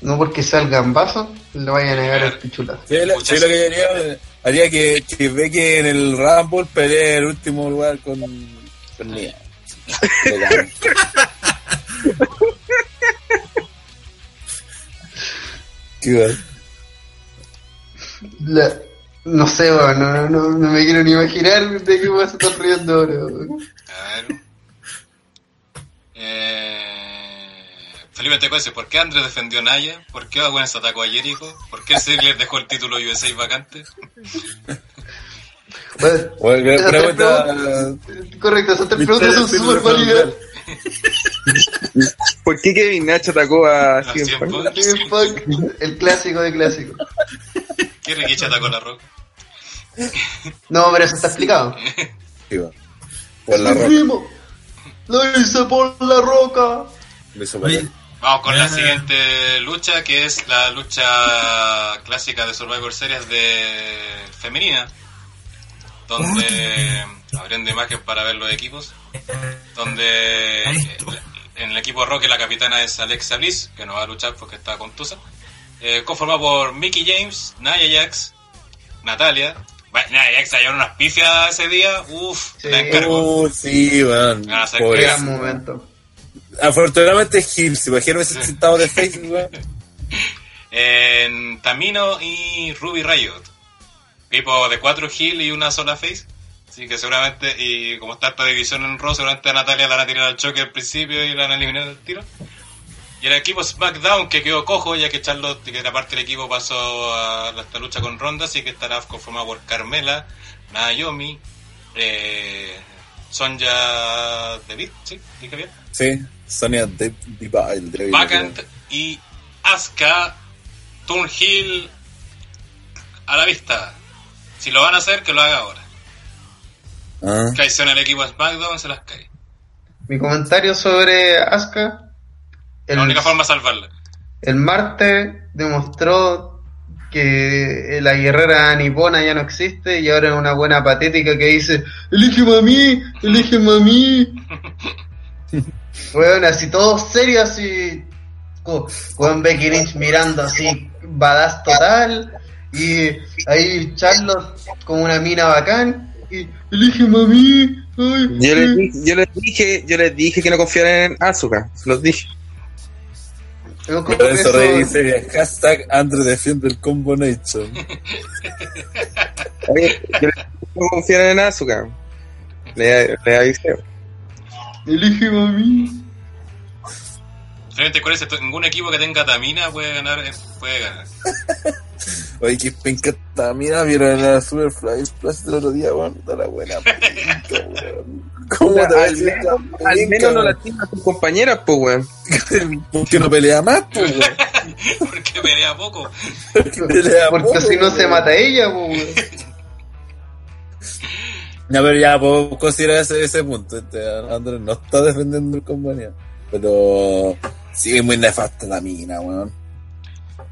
No porque salgan vasos, le vayan a negar el pichulazo. Sí, lo, sí, lo que yo haría, haría que, en el Rumble pelee el último lugar con, con Nia. La- no sé, weón, no, no, no, no me quiero ni imaginar de qué vas a estar riendo ahora. ver. Eh, Felipe te dice, ¿por qué Andrés defendió a Naya? ¿Por qué Owens atacó a Jericho? ¿Por qué Ziggler dejó el título USA vacante? Bueno, Bueno, pregunta. preguntas- Correcto, esas tres preguntas son súper válidas. ¿por qué Kevin Nash atacó a A CM 100 Punk? puntos. CM Punk, el clásico de clásicos. ¿Qué Rikichi atacó a la roca? No, pero eso está explicado. Sí. Por la roca. Lo hice por la roca. Hizo. Vamos con la Ah. siguiente lucha, que es la lucha clásica de Survivor Series de femenina, donde abriendo imagen para ver los equipos, donde eh, en el equipo Rock la capitana es Alexa Bliss, que no va a luchar porque está contusa, eh, conformado por Mickey James, Nia Jax, Natalia. Bueno, Nia Jax hay unas pifias ese día, uff, Sí. la encargo. Uh, sí, weón. Ah, se Pobre. crea. Gran momento. Afortunadamente es Hill, si imagino ese sentado de Facebook, weón. En Tamino y Ruby Riot. Equipo de cuatro Hill y una sola face. Así que seguramente, y como está esta división en Raw, seguramente a Natalia la van a tirar al choque al principio y la van a eliminar al tiro. Y el equipo SmackDown que quedó cojo, ya que Charlotte, que era parte del equipo, pasó a esta lucha con Ronda, así que estará conformado por Carmela, Naomi, eh, Sonja Deville, ¿sí? ¿Dije bien? Sí, Sonia de Deville. Deville. Vacant y Asuka, Turnhill a la vista. Si lo van a hacer, que lo haga ahora. Ah, Caicen el equipo SmackDown, se las cae. Mi comentario sobre Asuka. El, La única forma de salvarla. el martes demostró que la guerrera nipona ya no existe y ahora es una buena patética que dice, elígeme a mí, elígeme a mí. Weón, así todo serio, así. co- Weón Becky Lynch mirando así, badass total. Y ahí Charlotte como una mina bacán. Y elígeme a mí. Ay, Yo les, ay". dije, yo les dije, yo les dije que no confiaran en Asuka, se los dije. Lorenzo eso- Rey dice hashtag Andrew defiende el Combo Nation. Oye, yo les dije que no confiaran en Asuka. Le, le avisé. Elígeme a mí. Realmente, ¿cuál es esto? Ningún equipo que tenga Tamina puede ganar. eh, Puede ganar. Oye, que penca mira, vieron la Superfly Splash del otro día, weón. Da la buena penca, weón. ¿Cómo te va a al decir menos, al no weón? lastima a tus compañeras, pues, weón. ¿Por qué no pelea más, po, weón? Porque pelea poco. Pelea Porque poco, si no se mata ella, po, weón. No, pero ya puedo considerar ese, ese punto. Este, Andrés no está defendiendo el compañía. Pero sigue muy nefasta la mina, weón.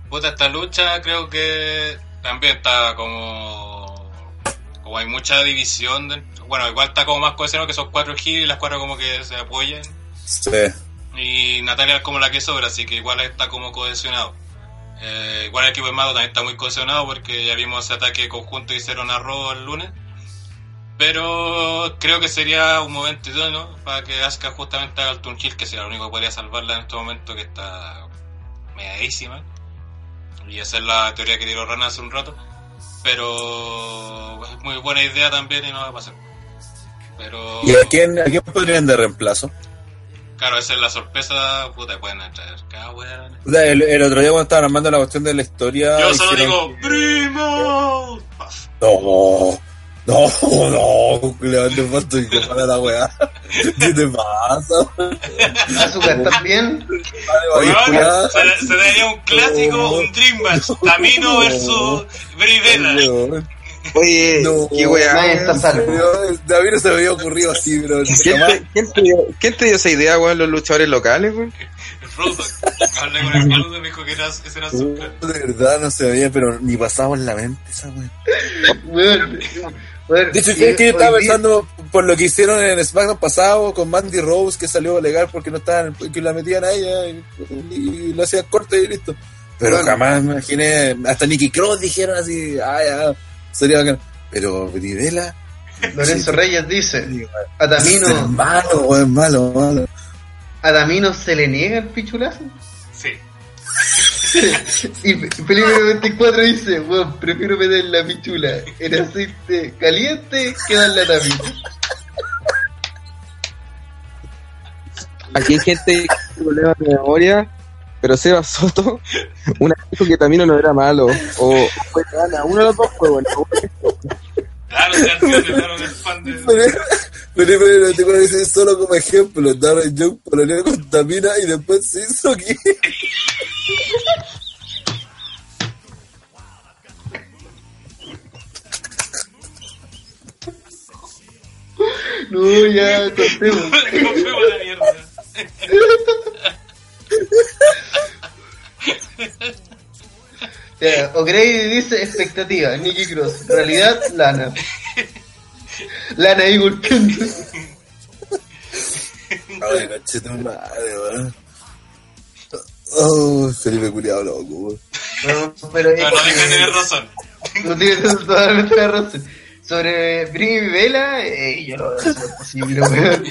Puta, esta lucha creo que también está como. Como hay mucha división. Bueno, igual está como más cohesionado que son cuatro giros y las cuatro como que se apoyan. Sí. Y Natalia es como la que sobra, así que igual está como cohesionado. Eh, igual el equipo de Mago también está muy cohesionado porque ya vimos ese ataque conjunto que hicieron a Raw el lunes. Pero creo que sería un momento idóneo para que Asuka justamente haga el turn kill, que sería lo único que podría salvarla en este momento que está mediadísima. Y esa es la teoría que tiró Rana hace un rato. Pero es muy buena idea también y no va a pasar. Pero ¿Y a quién, a quién podrían de reemplazo? claro, esa es la sorpresa, puta, pueden traer cada. O sea, el, el otro día cuando estaban armando la cuestión de la historia. Yo solo digo, ¡Primo! No, no, no, levante el pasto y que para la weá. ¿Qué te pasa? Azúcar también. Oye, Weón, cuidado. se, se daría un clásico, un Dream Match. Tamino versus Brivela. Weón. Oye, No, qué weá. Nadie está salvo. A mí no se me había ocurrido así, bro. ¿Quién te, quién te dio, quién te dio esa idea, weón? Los luchadores locales, weón. El Roadhog. Hablé con el Roadhog y me dijo que era, ese era su. De verdad no se había, pero ni pasaba en la mente esa weá. Weón. Weón, De hecho, es que yo estaba día- pensando por lo que hicieron en el SmackDown pasado con Mandy Rose, que salió legal porque no estaban, que la metían a ella y, y lo hacían corte y listo. Pero Bueno. jamás me imaginé, hasta Nicky Cross dijeron así, ah, ya, sería bacán. Pero Brivela, Lorenzo Reyes dice, a es malo, weón, malo, malo. a Tamino se le niega el pichulazo. Y Felipe 24 dice, weón, prefiero meter la pichula en aceite caliente que darle a Tamino. Aquí hay gente con problemas de memoria, pero Seba Soto, una vez que Tamino no era malo, o fue de los dos fue bueno. Claro, se han claro, el fan de. Pero, pero, pero te puedo decir solo como ejemplo, Darren Young poloneo con Tamina y después se hizo aquí. No, ya, cortemos. Confirmo la mierda. O'Grady dice expectativa, Nicky Cross. Realidad, Lana. Lana ahí golpeando. Ay, coche tu madre, weón. Oh, Felipe Culiado loco, weón. No, pero No, no dejan de tener razón. No tienes totalmente la razón. Sobre Brie y Vela, eh, yo lo veo súper posible, weón.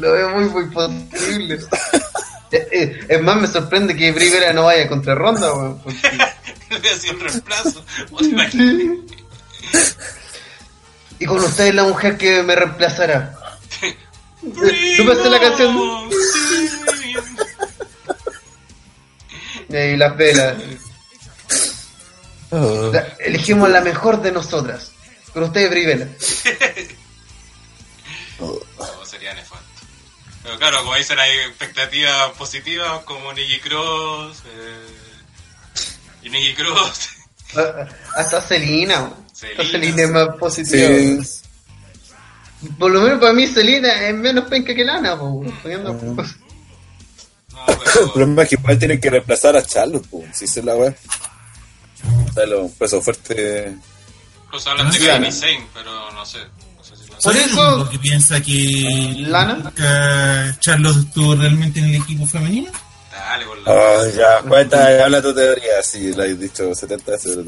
Lo veo muy, muy posible. Eh, eh, Es más, me sorprende que Brie Vela no vaya contra Ronda, weón. porque- Hubiera sido un reemplazo. Y con usted es la mujer que me reemplazará. ¿No pensé la canción? Sí. Y las velas. Oh. La- elegimos la mejor de nosotras. Con usted, Brie Vela. No, sería nefasto. Pero claro, como dicen, hay expectativas positivas como Nicky Cross. Eh, y Nicky. Ah, Hasta Selina. weón. Hasta Selena. Selina es más positiva. Sí. Por lo menos para mí Selina es menos penca que Lana, po, weón. Poniendo- No, El problema es que igual tienen que reemplazar a Charlotte, pues, si se la weá. O sea, los pesos fuertes. Incluso hablan de. Kairi Sane, pero no sé. No sé si lo Por eso- que piensa que Lana. Charlos estuvo realmente en el equipo femenino. Dale, con la. Ah, ya, cuenta, habla tu teoría, si la has dicho 70 veces.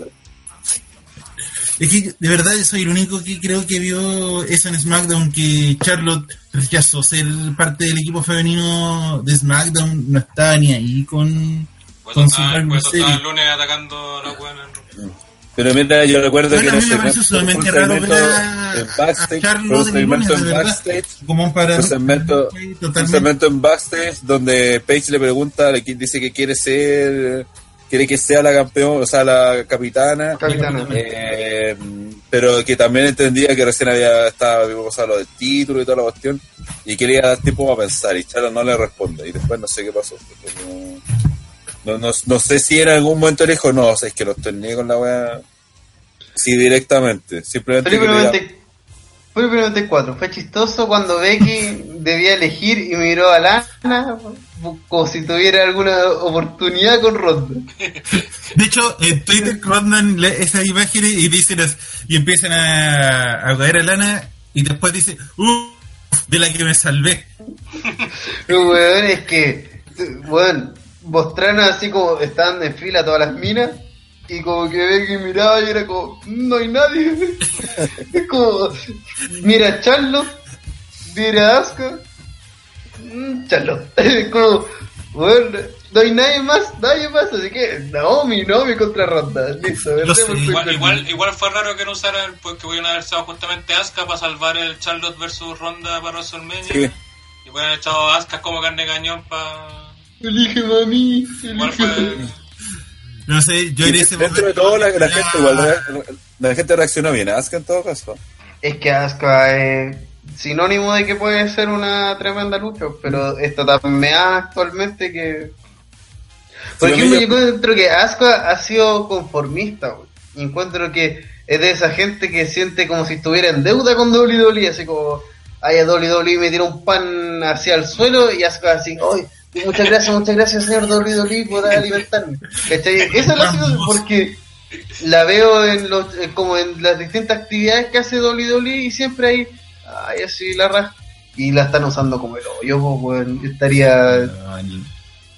Es que de verdad soy el único que creo que vio eso en SmackDown, que Charlotte rechazó ser parte del equipo femenino de SmackDown, no estaba ni ahí con, Por con su estaba, por eso estaba el lunes atacando a la buena. Pero mira, yo recuerdo Bueno, que a mí me era pareció sumamente raro ver a, de Limones, de verdad. Como un para un segmento, un segmento en backstage donde Paige le pregunta, le dice que quiere ser, quiere que sea la campeona, o sea, la capitana, Capitana. eh, pero que también entendía que recién había estado pasado lo del título y toda la cuestión y quería dar tiempo para pensar y Charlo no le responde y después no sé qué pasó. Como- No, no, no sé si en algún momento le dijo, no, o sea, es que los torneé con la wea. Sí, directamente. Simplemente. 90 Felipe 94. Fue chistoso cuando Becky debía elegir y miró a Lana como si tuviera alguna oportunidad con Ronda. De hecho, en Twitter mandan le- esas imágenes y dicen as- y empiezan a, a caer a lana y después dice, uff, de la que me salvé. Pero weón, es que, weón, mostraron así como estaban en fila todas las minas y como que Becky miraba y era como, no hay nadie. es como, mira Charlotte, mira Asuka, mm, Charlotte. es como, no hay nadie más, nadie más, así que Naomi, Naomi contra Ronda. Listo, sé, Igual, igual, igual fue raro que no usaran, porque hubieran haber usado justamente Asuka para salvar el Charlotte versus Ronda para WrestleMania. Sí. Y hubieran echado a Asuka como carne cañón para. Elige mami, elige. No sé, yo en ese Dentro de todo, la, gente igual la gente reaccionó bien. Asuka en todo caso. Es que Asuka es sinónimo de que puede ser una tremenda lucha, pero está tan meada actualmente que... Por Sí, a ejemplo, yo encuentro que Asuka ha sido conformista, güey. Y encuentro que es de esa gente que siente como si estuviera en deuda con WWE, así como, ay, a WWE me tira un pan hacia el suelo y Asuka así, ay, muchas gracias, muchas gracias, señor WWE, por alimentarme. ¿Cachai? Esa es la situación, porque la veo en los eh, como en las distintas actividades que hace WWE y siempre hay ay así la raja y la están usando como el hoyo pues. Yo estaría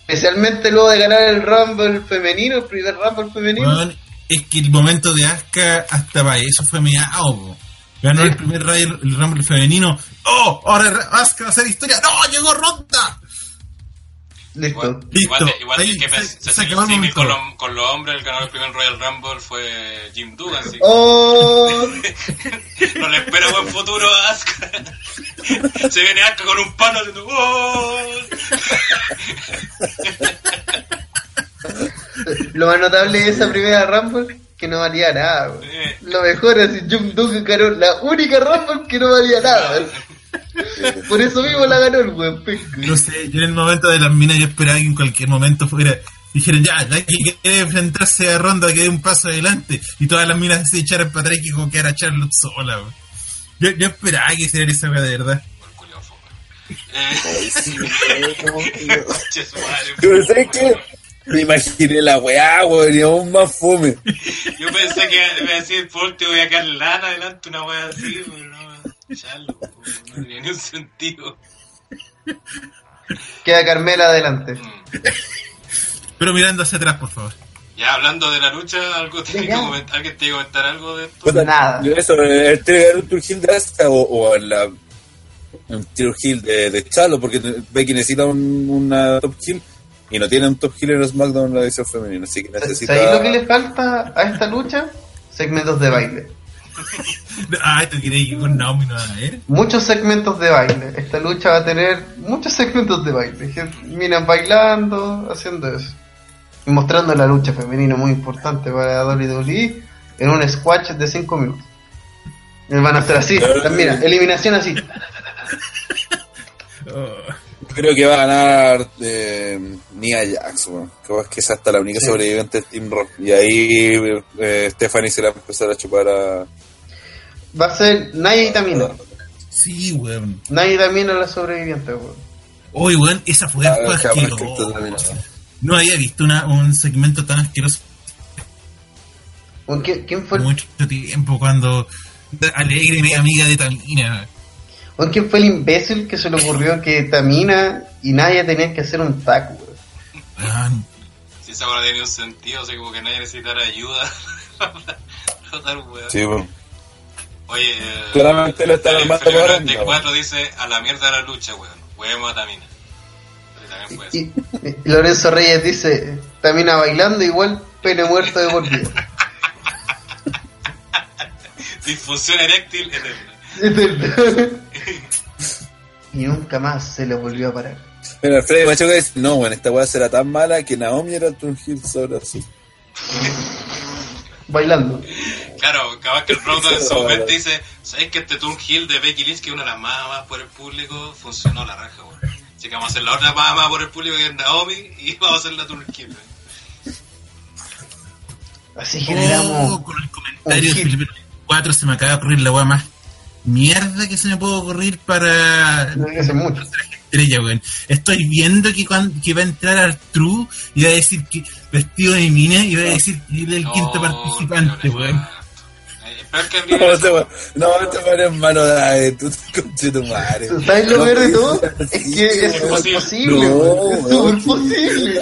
especialmente luego de ganar el Rumble femenino el primer Rumble femenino es que el momento de Asuka hasta para eso fue meado. Ganó Sí. el primer el Rumble femenino. ¡Oh! Ahora Asuka va a hacer historia. ¡No! ¡Llegó Ronda! Listo Igual, Listo. igual, de- igual Ahí de que se- se, se con, los, con los hombres, el ganador del primer Royal Rumble fue Jim Duggan. Así. que oh No le espera buen futuro a Asuka. Se viene Asuka con un palo haciendo. ¡Oh! lo más notable de esa primera Rumble que no valía nada lo mejor es Jung Duk ganó la única Rumble que no valía nada por eso mismo la ganó el weón. No sé, yo en el momento de las minas yo esperaba que en cualquier momento fuera. Dijeron, ya, la que quiere enfrentarse a Ronda que dé un paso adelante. Y todas las minas se echaran para atrás y que como que era Charlotte sola. weón. Yo, yo esperaba que hiciera esa weá de verdad. Eh, madre. Pero ¿sabes qué? Me imaginé la weá, weón, y aún más fome. Yo pensé que iba a decir, por último voy a quedar lana adelante, una wea así, pero no. Chalo, po, no tenía ni un sentido. queda Carmela adelante Mm. Pero mirando hacia atrás, por favor. Ya hablando de la lucha, ¿algo te Ya. comentar, ¿alguien te iba a comentar algo de esto? Puta, Nada. yo Eso, el trigger un Tour Hill de Asuka o, o en la un Tour Hill de, de Chalo, porque Becky necesita un, una top hill y no tiene un top hill en SmackDown en la edición femenina, así que necesita. ¿Sabéis lo que le falta a esta lucha? Segmentos de baile. Ah, ¿tú crees que con Naomi no va a ver? Muchos segmentos de baile. Esta lucha va a tener muchos segmentos de baile. Minas bailando, haciendo eso. Y mostrando la lucha femenina muy importante para WWE en un squash de 5 minutos. Y van a estar así. Mira, eliminación así. Creo que va a ganar eh, Nia Jax, weón. Creo que es hasta la única Sí. sobreviviente del Team Rock. Y ahí eh, Stephanie se la va a empezar a chupar a. Va a ser Naya y Tamina. Sí, weón. Naya y Tamina la sobreviviente, weón. Oye, weón, esa fue esto también, ¿no? Había visto una, un segmento tan asqueroso ¿Quién, quién fue, mucho tiempo cuando Alegre, mi amiga de Tamina. weón, ¿Quién fue el imbécil que se le ocurrió que Tamina y Naya tenían que hacer un tag, weón? Si esa wea tenía un sentido, así como que nadie necesitara ayuda. Total, weón. Sí, weón. Oye, eh, Claramente lo están el armando para 94 dice a la mierda la lucha, weón. Huevemos a Tamina. Pero. Y, y Lorenzo Reyes dice, Tamina bailando igual, pene muerto de por vida. Disfunción eréctil eterna. Eterna. y nunca más se le volvió a parar. Mira, Freddy Machuca dice, no, bueno, esta weá será tan mala que Naomi era True Hill sobre así. Bailando. Claro, capaz que el producto en su momento dice, ¿sabes que este Turn Hill de Becky Lynch, que es una de las más amadas por el público, funcionó la raja, weón? Así que vamos a hacer la otra más amada por el público que es Naomi y vamos a hacer la Turn Hill. Así generamos. Oh, con el comentario de Felipe 4 se me acaba de ocurrir la weá más mierda que se me puede ocurrir para No mucho. Estrella, weón. Estoy viendo que, cuan- que va a entrar Artru y va a decir que vestido de mina y va a decir que él es el No, quinto participante, weón. No, este weón- no, este weón es mano de tú, conche tu madre. ¿Sabes lo No, peor de todo? Es que es súper Posible. No. Es weón. súper posible.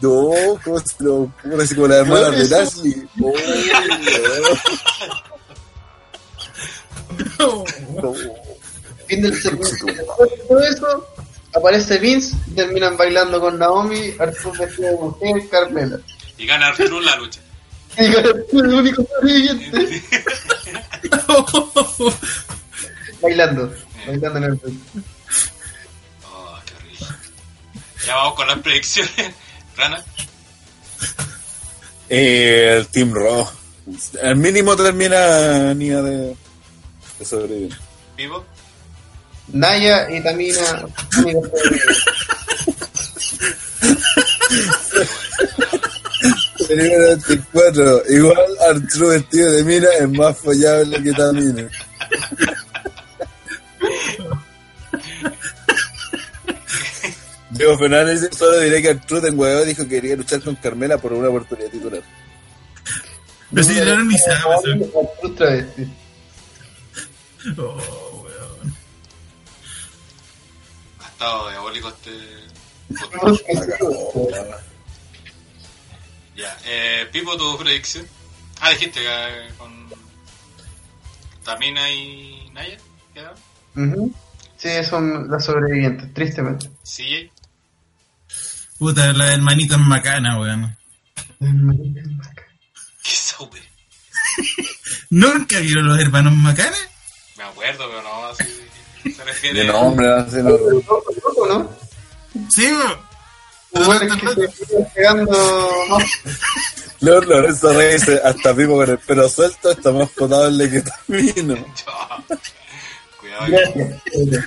No, ¿cómo se lo ocurre? Así como la hermana de weón. No. Fin del segmento. Después de todo eso, aparece Vince y terminan bailando con Naomi, Arthur vestido de mujer, Carmela. Y gana Arturo la lucha. Y Arthur es el único sobreviviente. bailando, bailando en el ring. Oh, qué horrible. Ya vamos con las predicciones. Rana, Eh, el Team Raw. Al mínimo termina Nia de, de sobrevivir. vivo. Naya y Tamina. Película 24. Igual Arturo vestido de mina es más follable que Tamina. Diego Fernández solo diré que Arturo en huevo dijo que quería luchar con Carmela por una oportunidad titular. Pero si no ni sabe, travesti. Oh, estado diabólico este. Ya, eh, Pipo, tu predicción. Ah, dijiste que eh, con Tamina y Naya, ¿quedaron? Ujú. Sí, son las sobrevivientes, tristemente. CJ. Puta, la hermanita es macana, weón. ¿Qué sabe? ¿Nunca vieron los hermanos macanas? Me acuerdo, pero no, así se refiere. De nombre, así no. Sí, pegando. no. León Lorenzo Reyes dice, hasta Pipo con el pelo suelto está más potable que Tamino. Cuidado.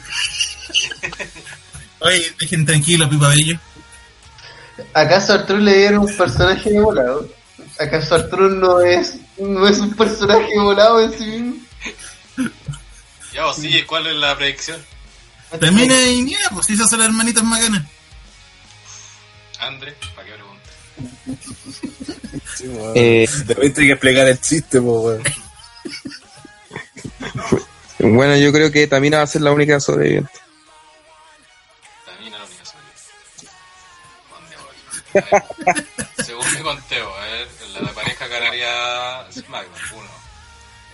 Oye, dejen tranquilo, Pipa Bello. ¿Acaso Arturo le dieron un personaje volado? ¿Acaso Arturo no es, no es un personaje volado en sí mismo? Ya, vos, CJ, ¿cuál es la predicción? También hay niña, pues esas son las hermanitas macanas. Andre, ¿para qué pregunta? Sí. Eh, Después hay que explicar el chiste, po, weón. bueno, yo creo que Tamina va a ser la única sobreviviente. También la única sobreviviente. ¿Dónde voy? Según mi conteo, a ver, en la de pareja ganaría SmackDown 1.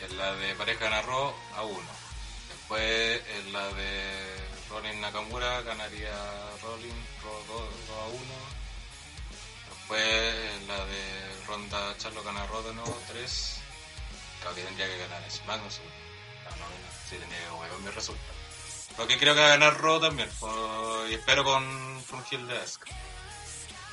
En la de pareja gana Después la de Ronda Charlo gana de nuevo 3. Creo que tendría que ganar SmackDown. sí. No, no, no, sí tendría que jugar mi resultado. Lo que creo que va a ganar Raw también. por- y espero con Fungil de Asuka.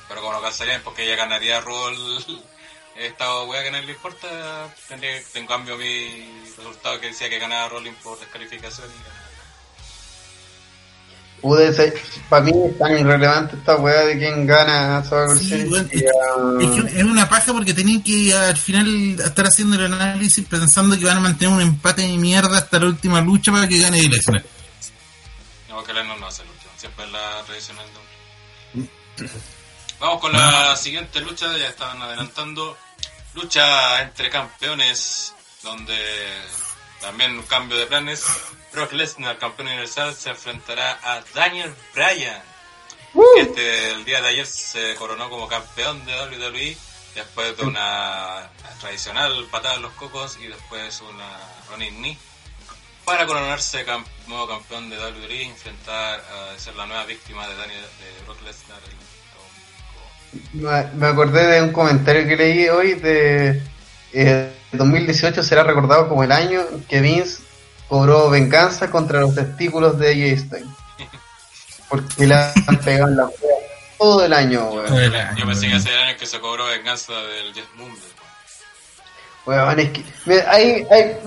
Pero como no cansarían porque ella ganaría Raw el- esta wea que no le importa, tendría en cambio mi resultado que decía que ganaba Rolling por descalificación y ser, para mí es tan irrelevante esta weá de quién gana Survivor Sí, Series es, que es una paja porque tenían que al final estar haciendo el análisis pensando que van a mantener un empate de mierda hasta la última lucha para que gane Lesnar. No, que Lennon no hace el último, siempre es la tradicional de Vamos con la siguiente lucha, ya estaban adelantando. Lucha entre campeones, donde también un cambio de planes. Brock Lesnar, campeón universal, se enfrentará a Daniel Bryan. Que este, el día de ayer se coronó como campeón de WWE después de una tradicional patada en los cocos y después una running knee para coronarse cam- nuevo campeón de WWE, enfrentar a ser la nueva víctima de Daniel de Brock Lesnar. el- Me acordé de un comentario que leí hoy de eh, 2018 será recordado como el año que Vince cobró venganza contra los testículos de AJ Styles. Porque le han pegado en la wea todo el año, weón. El año, Yo pensé que hace años que se cobró venganza del Jeff Moon. Weón, es que mira, hay, hay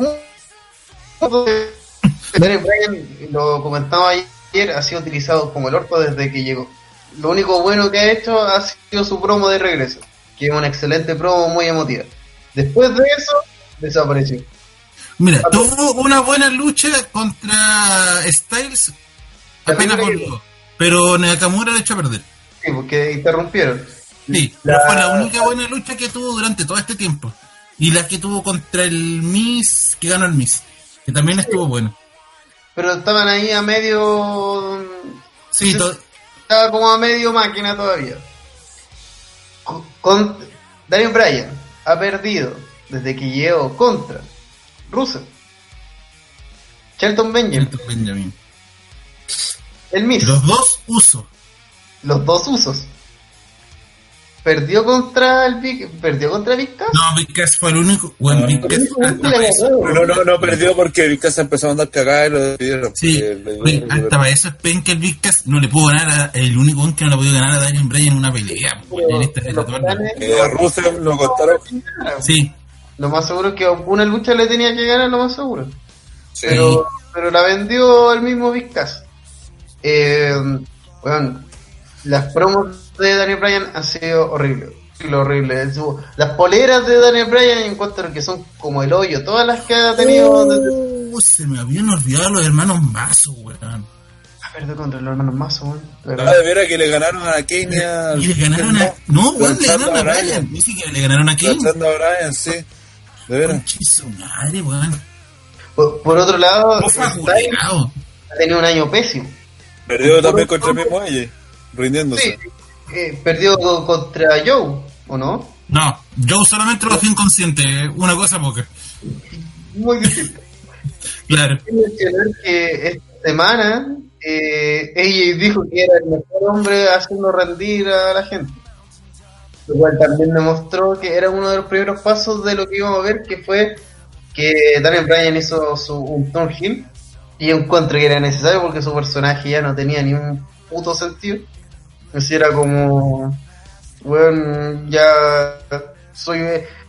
Bryan, lo comentaba ayer, ha sido utilizado como el orco desde que llegó. Lo único bueno que ha hecho ha sido su promo de regreso, que es una excelente promo muy emotiva. Después de eso, desapareció. Mira, tuvo una buena lucha contra Styles apenas volvió. Pero Nakamura le echó a perder. Sí, porque interrumpieron. Sí, pero fue la única buena lucha que tuvo durante todo este tiempo. Y la que tuvo contra el Miss, que ganó el Miss. Que también estuvo bueno. Pero estaban ahí a medio. Sí, to- Estaba como a medio máquina todavía. Con, con- Daniel Bryan ha perdido desde que llegó contra Russell, Shelton Benjamin, Shelton Benjamin. el Miz, Los dos usos. los dos usos. Perdió contra el Big, perdió contra Big Cass. No, Big Cass fue el único. Bueno, Big Cass hasta para eso. No, no, no perdió porque Vicasa empezó a andar cagada y lo despidieron. Sí, oye, le- hasta para eso es penca el Big Cass no le pudo ganar a, el único que no le pudo ganar a Daniel Bryan en una pelea. pues, en esta Los etapa. planes- que a Rusev lo contaron. Sí, Lo más seguro es que una lucha le tenía que ganar, lo más seguro. Sí. pero, pero la vendió el mismo Big Cass. Eh, bueno, las promos de Daniel Bryan han sido horribles. Horrible. Las poleras de Daniel Bryan encuentro que son como el hoyo. Todas las que ha tenido desde... Uh, se me habían olvidado los hermanos Mazo, weón. Ah, perdón, contra los hermanos Mazo, weón. De Ah, de veras que le ganaron a Kane y le ganaron a. No, weón, le ganaron a Bryan. Ni siquiera le ganaron a Kane. Lanzando a Bryan, sí. De veras. Conche su madre, weón. Por, por otro lado, ha tenido un año pésimo. Perdió también contra el mismo Aye, rindiéndose. Sí, eh, perdió co- contra Joe, ¿o no? No, Joe solamente lo dejó inconsciente. Una cosa poca. Muy difícil. Claro. que mencionar que esta semana eh, ella dijo que era el mejor hombre haciendo rendir a la gente. Lo cual también demostró que era uno de los primeros pasos de lo que íbamos a ver, que fue que Daniel Bryan hizo su, un heel y encuentro que era necesario porque su personaje ya no tenía ni un puto sentido. Así era como, bueno, ya soy...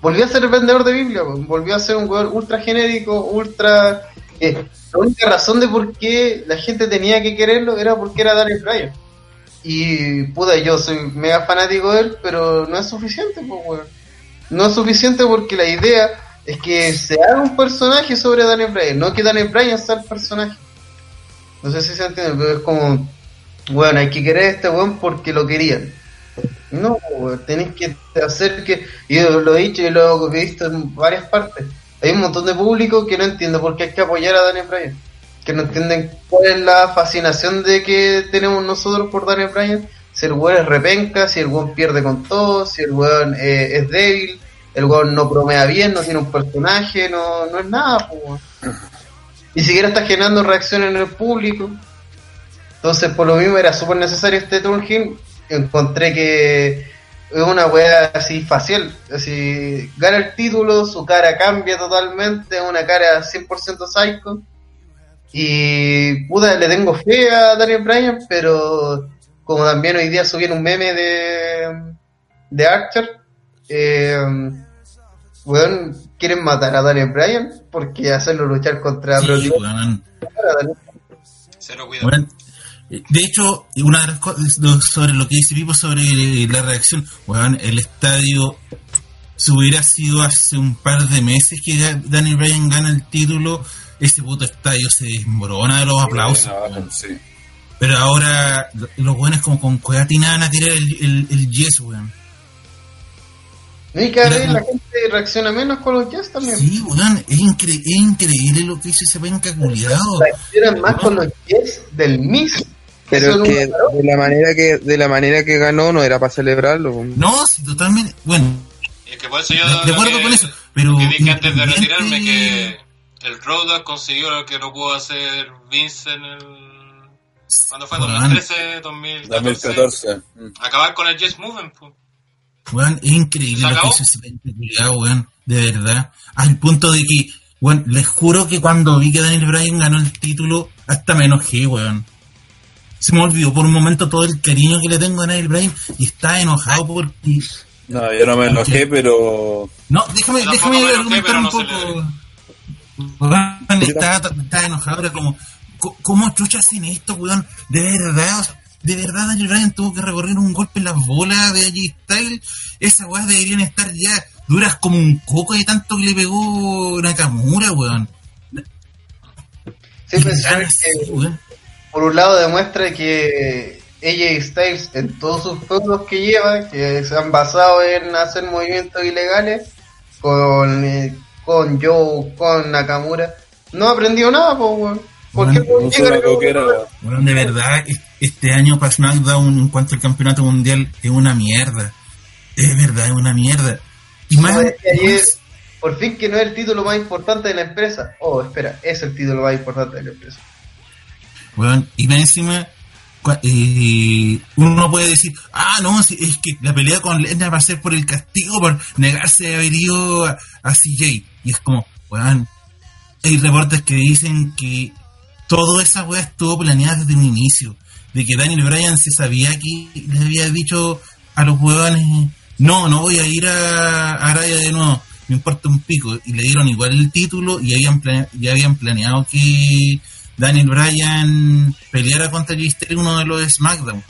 Volví a ser vendedor de Biblia, volví a ser un weón ultra genérico, ultra... eh, la única razón de por qué la gente tenía que quererlo era porque era Daniel Bryan. Y puta, yo soy mega fanático de él, pero no es suficiente, pues. No es suficiente porque la idea es que se haga un personaje sobre Daniel Bryan, no que Daniel Bryan sea el personaje. No sé si se entiende, pero es como, bueno, hay que querer a este weón porque lo querían. No, weón, tenés que hacer que, y lo he dicho y lo he visto en varias partes, hay un montón de público que no entiende por qué hay que apoyar a Daniel Bryan, que no entienden cuál es la fascinación de que tenemos nosotros por Daniel Bryan, si el weón es repenca, si el weón pierde con todo, si el weón eh, es débil, el weón no promea bien, no tiene un personaje, no, no es nada, pues. Ni siquiera está generando reacciones en el público. Entonces, por lo mismo, era súper necesario este turn. Encontré que es una wea así facial. Así, gana el título, su cara cambia totalmente, es una cara 100% psycho. Y puta, le tengo fe a Daniel Bryan, pero como también hoy día subieron un meme de, de Archer, eh, weón, quieren matar a Daniel Bryan porque hacerlo luchar contra Sí. Cero cuidado. Bueno, eh, de hecho, una de las cosas sobre lo que dice Pipo sobre la reacción, weón, el estadio, si hubiera sido hace un par de meses que Daniel Bryan gana el título, ese puto estadio se desmorona de los aplausos. Sí. Pero ahora lo- los buenos como con cueatina van a tirar el, el, el yes, weón. Y cada vez Claro. la gente reacciona menos con los jazz también. Sí, weón, es, incre- es increíble lo que hizo ese penca culiado. Reaccionan más con los jazz del Miss. Pero que de la manera que de la manera que ganó no era para celebrarlo. No, sí, totalmente, bueno, Y es que por eso yo. de, acuerdo que- con eso, pero... que dije antes de retirarme que el Road consiguió lo que no pudo hacer Vince en el. ¿Cuándo fue? Weón. 2013, 2014. 2014. Mm. Acabar con el Just Movement, pues. Weón, es increíble ¿Se lo que hizo ese weón. de verdad, al punto de que, bueno, les juro que cuando vi que Daniel Bryan ganó el título, hasta me enojé, weón. Se me olvidó por un momento todo el cariño que le tengo a Daniel Bryan y está enojado porque... No, yo no me enojé, pero. No, déjame, déjame argumentar enojé, un poco. Está, está enojado, era como, co- ¿cómo chucha hacen esto, weón? De verdad, o sea, de verdad Daniel Bryan tuvo que recorrer un golpe en las bolas de AJ Styles. Esas weas deberían estar ya duras como un coco de tanto que le pegó Nakamura, weón. Sí, pues, que, weón. por un lado demuestra que AJ Styles en todos sus feudos que lleva, que se han basado en hacer movimientos ilegales con, eh, con Joe, con Nakamura, no ha aprendido nada, pues, weón. ¿Por qué Bueno, No. Weón, de verdad, es- este año para SmackDown en cuanto al campeonato mundial es una mierda. Es verdad, es una mierda. Y más, No, es que ayer, más- por fin que no es el título más importante de la empresa. Oh, espera, es el título más importante de la empresa. Weón, y más encima, eh, uno puede decir, ah, no, es que la pelea con Lesnar va a ser por el castigo, por negarse a haber ido a, a CJ. Y es como, weón, hay reportes que dicen que toda esa weá estuvo planeada desde un inicio. De que Daniel Bryan se sabía que le había dicho a los huevones, no, no voy a ir a, Arabia de nuevo, me importa un pico. Y le dieron igual el título y habían ya habían planeado que Daniel Bryan peleara contra Styles en uno de los SmackDown.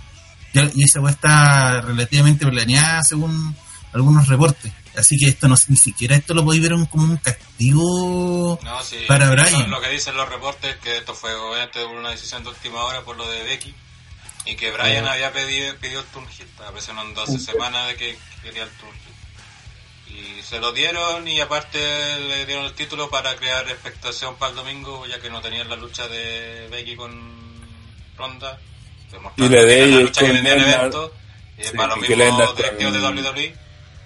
Y esa weá está relativamente planeada según algunos reportes. Así que esto no ni siquiera esto lo podéis ver como un castigo No, sí. para Lo, Bryan. lo que dicen los reportes es que esto fue obviamente una decisión de última hora por lo de Becky y que Bryan había pedido, pidió el turn heel. Estaba presionando hace semanas de que quería el turn. Y se lo dieron y aparte le dieron el título para crear expectación para el domingo ya que no tenían la lucha de Becky con Ronda. Y la de la ellos lucha que el evento. Y Sí, para los mismos directivos de WWE.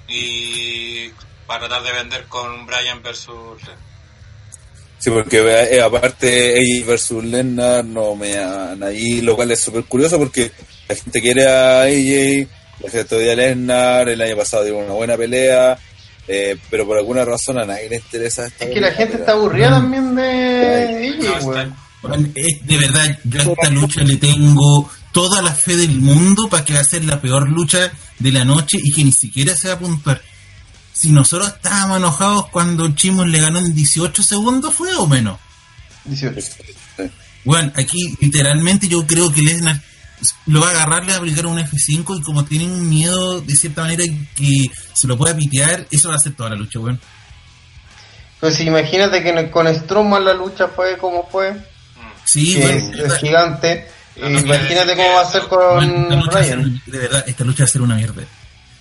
Y para tratar de vender con Bryan versus. Sí, porque eh, aparte AJ versus Lesnar no me dan ahí, lo cual es súper curioso porque la gente quiere a AJ, la gente odia a Lesnar, el año pasado dio una buena pelea, eh, pero por alguna razón a nadie le interesa esta Es que la gente pero- está aburrida también de No, ella, está- weón. Weón, es- de verdad, yo a esta lucha le tengo toda la fe del mundo para que va a ser la peor lucha de la noche y que ni siquiera se va a puntuar. Si nosotros estábamos enojados cuando Chimos le ganó en 18 segundos, ¿fue o menos? 18. Bueno, aquí literalmente yo creo que Lesnar lo va a agarrar, le va a aplicar un F5 y como tienen miedo de cierta manera que se lo pueda pitear, eso va a ser toda la lucha, weón. Pues imagínate que con Strowman la lucha fue como fue, Sí, bueno, es, es gigante. Imagínate cómo va a ser con Bueno, Ryan. de verdad, esta lucha va a ser una mierda.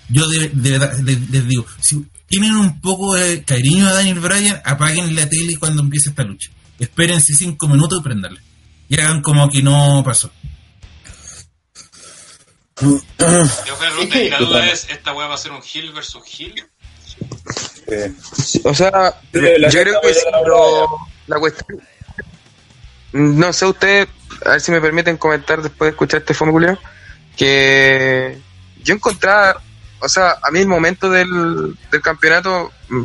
Yo de, de verdad les, les digo, si tienen un poco de cariño a Daniel Bryan, apaguen la tele cuando empiece esta lucha. Espérense cinco minutos y prendanla. Y hagan como que no pasó. Yo creo que y la duda es, ¿esta weá va a ser un heel versus heel? Eh, O sea, yo creo que a la la cuestión. No sé, ustedes, a ver si me permiten comentar después de escuchar este culiao, que yo encontraba, o sea, a mí el momento del, del campeonato mm,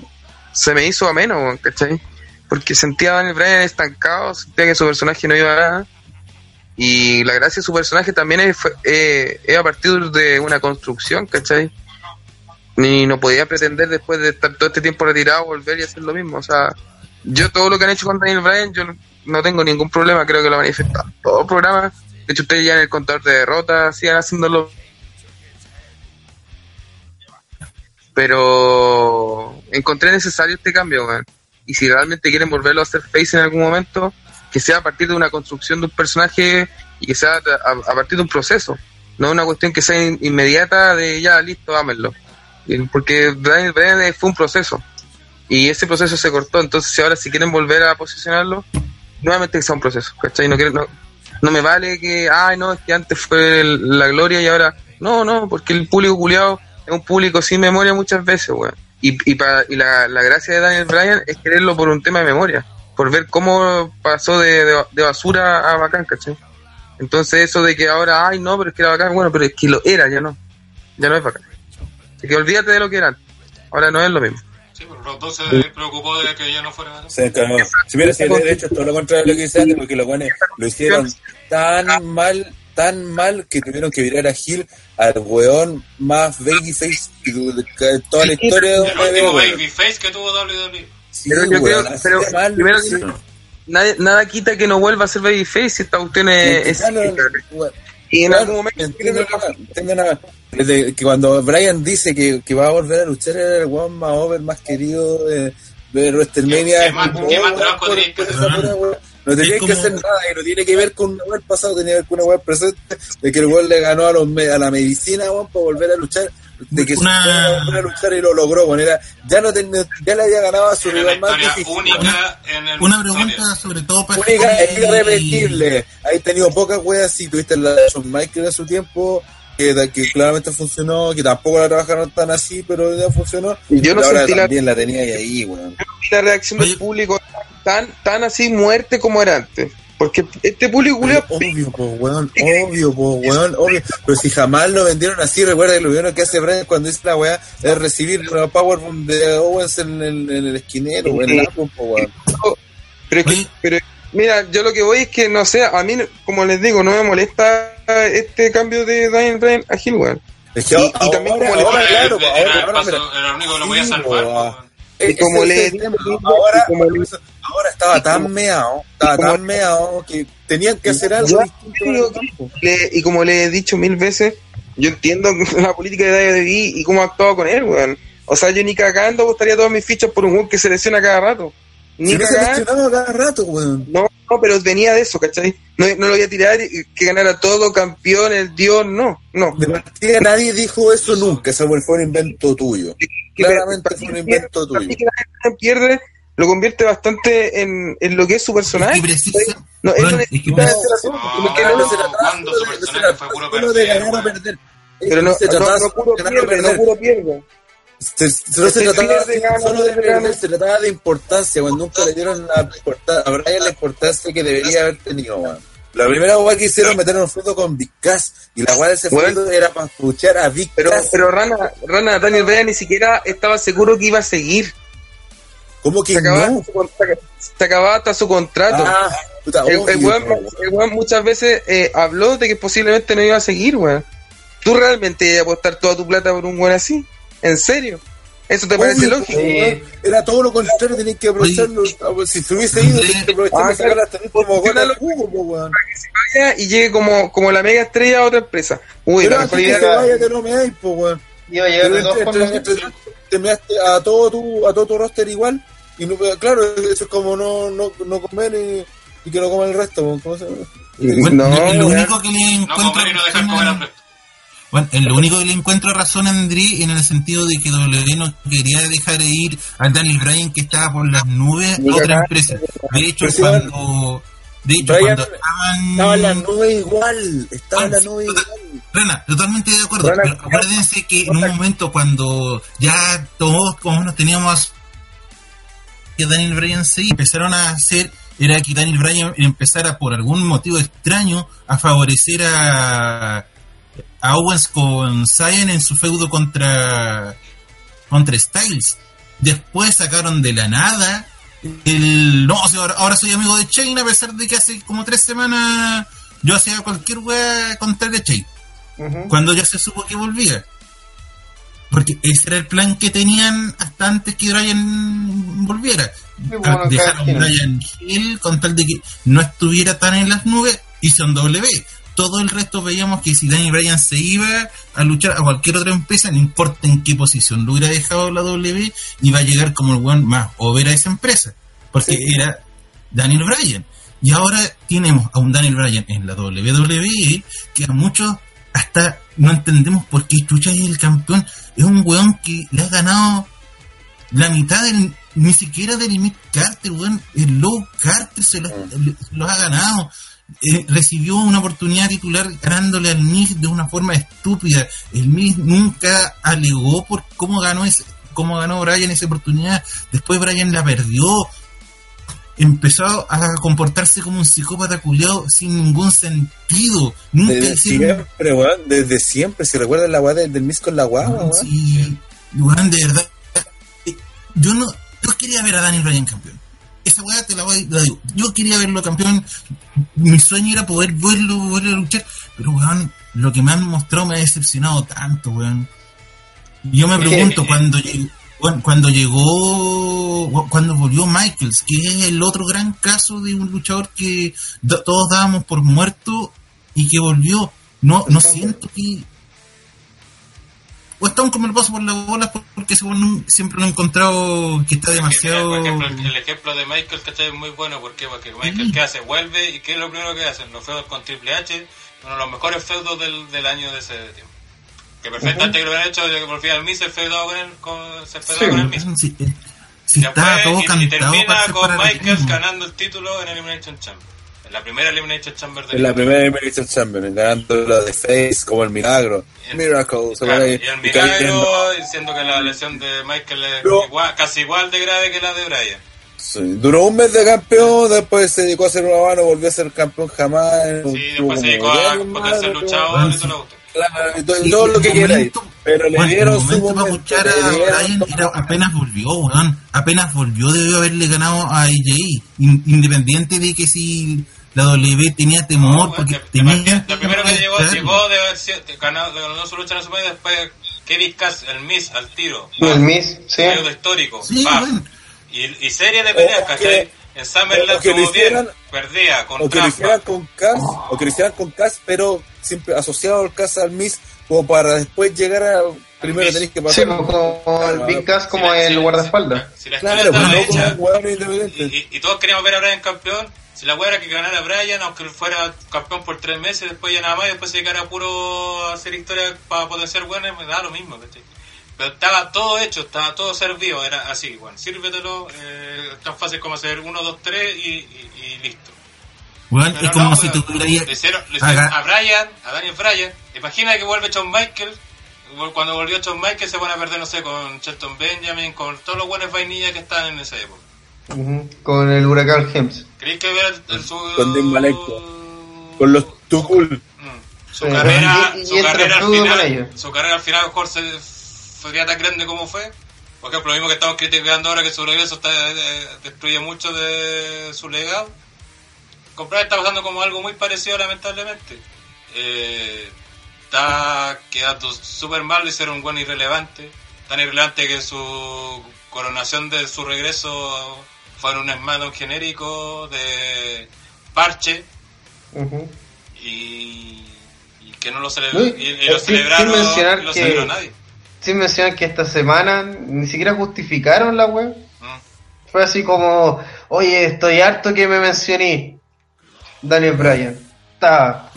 se me hizo ameno, ¿cachai? Porque sentía a Daniel Bryan estancado, sentía que su personaje no iba a nada. Y la gracia de su personaje también es, eh, a partir de una construcción, ¿cachai? ni no podía pretender después de estar todo este tiempo retirado volver y hacer lo mismo. O sea, yo todo lo que han hecho con Daniel Bryan, yo no tengo ningún problema, creo que lo manifestado. Todo el programa, de hecho ustedes ya en el contador de derrotas sigan haciéndolo. Pero encontré necesario este cambio. Y si realmente quieren volverlo a hacer face en algún momento, que sea a partir de una construcción de un personaje y que sea a, partir de un proceso. No una cuestión que sea in- inmediata de ya, listo, ámenlo. Porque Daniel Bryan fue un proceso. Y ese proceso se cortó. Entonces, ahora si quieren volver a posicionarlo, nuevamente que sea un proceso. ¿Cachai? No, quiero- no, no me vale que, ay, no, es que antes fue el- la gloria y ahora. No, no, porque el público culiado es un público sin memoria muchas veces, weón. Y, y, pa- y la, la gracia de Daniel Bryan es quererlo por un tema de memoria. Por ver cómo pasó de, de, de basura a bacán, ¿cachai? Entonces, eso de que ahora, ay, no, pero es que era bacán, bueno, pero es que lo era, ya no. Ya no es bacán. Así que olvídate de lo que eran. Ahora no es lo mismo. Sí, pero los dos se preocupó de que ya no fuera. Se encargó. Si hubiera sido de hecho todo lo contrario de lo que dice Andy, porque los buenos lo hicieron tan mal, tan mal que tuvieron que virar a Gil al weón más babyface que toda la historia de El WWE, último babyface que tuvo WWE. Sí, Pero yo weón, creo- pero de mal, primero sí. que- nada quita que no vuelva a ser Babyface si esta cuestión es... y en Claro, algún momento... entiendo nada, entiendo nada. Desde que cuando Brian dice que, que va a volver a luchar era el weón más over, más querido de, de WrestleMania. No tenías Es que hacer nada y no tiene que ver con una del pasado, tenía que ver con una del presente, de que el weón le ganó a, los, me- a la medicina weón, para volver a luchar, de que Una- se a luchar y lo logró, weón. Era, ya, no tenía, ya le había ganado a su Era rival más difícil. única en el. Una pregunta sobre todo para Única e y- irrepetible. Hay tenido pocas weas, sí, tuviste la de Shawn Michaels en su tiempo, que, que claramente funcionó, que tampoco la trabajaron tan así, pero ya funcionó. Yo no Y ahora sentí la- también la tenía ahí, weón. la reacción del público tan tan así muerte como era antes. Porque este público culiao, Obvio, po, weón, obvio, po, weón, obvio. Pero si jamás lo vendieron así, recuerda que lo primero que hace Brian cuando dice la weá es recibir una powerbomb de Owens en el, en el esquinero, en el álbum, po, weón. pero, es que- pero mira, yo lo que voy es que no sé, a mí como les digo, no me molesta este cambio de Daniel Bryan a Hill, weón. Es que Y- y ahora, también ahora, como ahora, claro, ahora, el ahora, paso- mira. Y como le- el ahora, estaba tan meado, estaba tan meado que tenían que hacer algo distinto. el y como le he dicho mil veces, yo entiendo la política de David y cómo ha actuado con él, weón. O sea, yo ni cagando apostaría todas mis fichas por un weón que se lesiona cada rato. Ni se lesionaba cada rato, weón. No, no, pero venía de eso, ¿cachai? No, no lo voy a tirar que ganara todo, campeón, el dios, no, no. De partida nadie dijo eso nunca, ese fue un invento tuyo. Que Claramente fue un invento tuyo. mí que la gente pierde lo convierte bastante en, en lo que es su personaje. Y precisa- No, Bueno, es que No, pero no, se trataba no puro de ganar o pierde, no perder. puro pierde. Se, se- no se Se trataba solo de perder, se trataba de importancia, cuando nunca le dieron la importa- a Brian la importancia que debería haber tenido. La primera weá que hicieron meter un feudo con Big Cass y la weá de ese feudo era para escuchar a Big Pero, Cass. pero Rana, Rana, Daniel Bryan ni siquiera estaba seguro que iba a seguir. ¿Cómo que Se acababa, no? su, se acababa hasta su contrato. Ah, puta, el, el obvio, weón, weón. el weón muchas veces eh, habló de que posiblemente no iba a seguir, weón. ¿Tú realmente ibas a apostar toda tu plata por un weón así? ¿En serio? ¿Eso te parece Obvio, lógico? weón. Era todo lo contrario, tenías que aprovecharlo. Si se hubiese ido, tenías que aprovecharlo Ah, sacar hasta el último gol Funciona al lo- jugo, po, weón. Vaya y llegue como, como la mega estrella a otra empresa. Uy, Pero la mejor que se idea. vaya, te lo me po, weón. Iba a llegar de todas entre- formas. te measte a todo tu, a todo tu roster igual. Y no, claro, eso es como no, no, no comer y, y que lo coma el resto. ¿cómo se llama? No, lo- weón. único que le No encuentro comer y no dejar comer al resto. Bueno, en lo único que le encuentro razón a André en el sentido de que W no quería dejar de ir al Daniel Bryan que estaba por las nubes a otra empresa. De hecho, cuando, de hecho, cuando estaban, Estaba en la nube igual. Estaba en la Ah, nube sí, igual. Rana, totalmente de acuerdo. Rana, pero acuérdense que en un momento cuando ya todos como nos teníamos que Daniel Bryan se iba, empezaron a hacer era que Daniel Bryan empezara por algún motivo extraño a favorecer a, a Owens con Cyan en su feudo contra contra Styles. Después sacaron de la nada el no, o sea, ahora, ahora soy amigo de Chain a pesar de que hace como tres semanas yo hacía cualquier wea contra de Chain cuando ya se supo que volvía. Porque ese era el plan que tenían hasta antes que Brian volviera. bueno, Ah, Dejaron quien. Brian Hill con tal de que no estuviera tan en las nubes y son W. Todo el resto veíamos que si Daniel Bryan se iba a luchar a cualquier otra empresa, no importa en qué posición lo hubiera dejado la W, iba a llegar como el weón más over a esa empresa. Porque era Daniel Bryan. Y ahora tenemos a un Daniel Bryan en la WWE que a muchos hasta no entendemos por qué Chucha es el campeón. Es un weón que le ha ganado la mitad del, ni siquiera del Mick Carter, weón. El Low Carter se los, los ha ganado. Eh, recibió una oportunidad titular ganándole al Mick de una forma estúpida. El Mick nunca alegó por cómo ganó ese, cómo ganó Bryan esa oportunidad. Después Bryan la perdió. Empezó a comportarse como un psicópata culiado sin ningún sentido. Nunca Desde hicieron siempre, weón. Desde siempre. Si recuerdan la weá del, del Miss con la guagua. Sí, weón, de verdad. yo no, yo quería ver a Daniel Bryan campeón. Esa weá te la voy la digo. Yo quería verlo campeón. Mi sueño era poder verlo, verlo luchar. Pero weón, lo que me han mostrado me ha decepcionado tanto, weón. Yo me pregunto cuando cuando llegó, cuando volvió Michaels, que es el otro gran caso de un luchador que todos dábamos por muerto y que volvió. No, no siento que o está un como el paso por las bolas porque siempre lo he encontrado que está demasiado Por ejemplo, el, el ejemplo de Michael, ¿cachai? Es muy bueno. ¿Por qué? Porque Michael, ¿qué hace? Vuelve y ¿qué es lo primero que hace? Los feudos con Triple H, uno de los mejores feudos del, del año de ese tiempo. Que perfectamente que lo hubieran hecho, de que por fin al Miz se feudó con él, con, se feudó Sí, con el Miz. eh, si está todo y- y, termina para con Latino. ganando el título en Elimination Chamber. La primera Elimination Chamber de En la primera Elimination Chamber, ganando la de Face como el milagro. El- Miracle, Claro, y el y cayendo. milagro, diciendo que la lesión de Michael es Pero- igual- casi igual de grave que la de Bryan. Sí, Duró un mes de campeón, después se dedicó a ser una mano, volvió a ser campeón jamás. Sí, después se dedicó a poder ser luchador y todo. Claro, todo, Sí, todo lo que queráis. Pero le dieron su momento para a Bryan era- apenas volvió, weón. Apenas volvió, debió haberle ganado a AJ. In- independiente de que si la W tenía temor, No, porque de tenía. Lo primero que llegó, llegó de haber sido- de ganado, de ganó su lucha en su medio, después Kevin Cass, el Miss, al tiro. El Miss, sí. Periodo histórico. Sí, bueno. Y, y serie de peleas, que- ¿cachai? En o que lo tuvo 10, hicieran- perdía con o que hicieran con Cass, o que lo hicieran con Cass, pero siempre asociado al Cass al Miss, como para después llegar a. Primero tenéis que Sí, pasar. pues, como el Big Cass como Si el si- guardaespaldas. Si la Claro, no como hecha, un hueón y, independiente. y- y todos queríamos ver a Bryan campeón. Si la weá era que ganara Bryan, aunque fuera campeón por tres meses, después ya nada más, y después se dedicara puro a hacer historia para potenciar buenas, me da lo mismo, ¿cachai? Pero estaba todo hecho, estaba todo servido, era así, bueno, sírvetelo, eh, tan fácil como hacer uno, dos, tres y, y- y listo. Pero es como no, si le hicieron, le hicieron Haga- a Bryan, a Daniel Bryan, imagina que vuelve Shawn Michaels, cuando volvió Shawn Michaels se van a perder, no sé, con Shelton Benjamin, con todos los buenos vainillas que están en esa época. Con el huracán Hems. ¿Creéis que el, el- su... Con Dean Malenko. Con los Tukul. Mm. Su carrera, Y- su carrera al final, su carrera al final a lo mejor se, sería tan grande como fue. Por ejemplo, lo mismo que estamos criticando ahora que su regreso está, eh, destruye mucho de su legado. Con Bryan está pasando como algo muy parecido lamentablemente. Eh, está quedando súper mal de ser un buen irrelevante. Tan irrelevante que su coronación de su regreso fue en un SmackDown genérico de parche Ujú. y, y que no lo, celebró No, y, y- lo sin- celebraron sin mencionar y lo que- celebró nadie. Sin mencionar que esta semana ni siquiera justificaron la web. Mm. Fue así como, oye, estoy harto que me mencioné Daniel Bryan. Ah,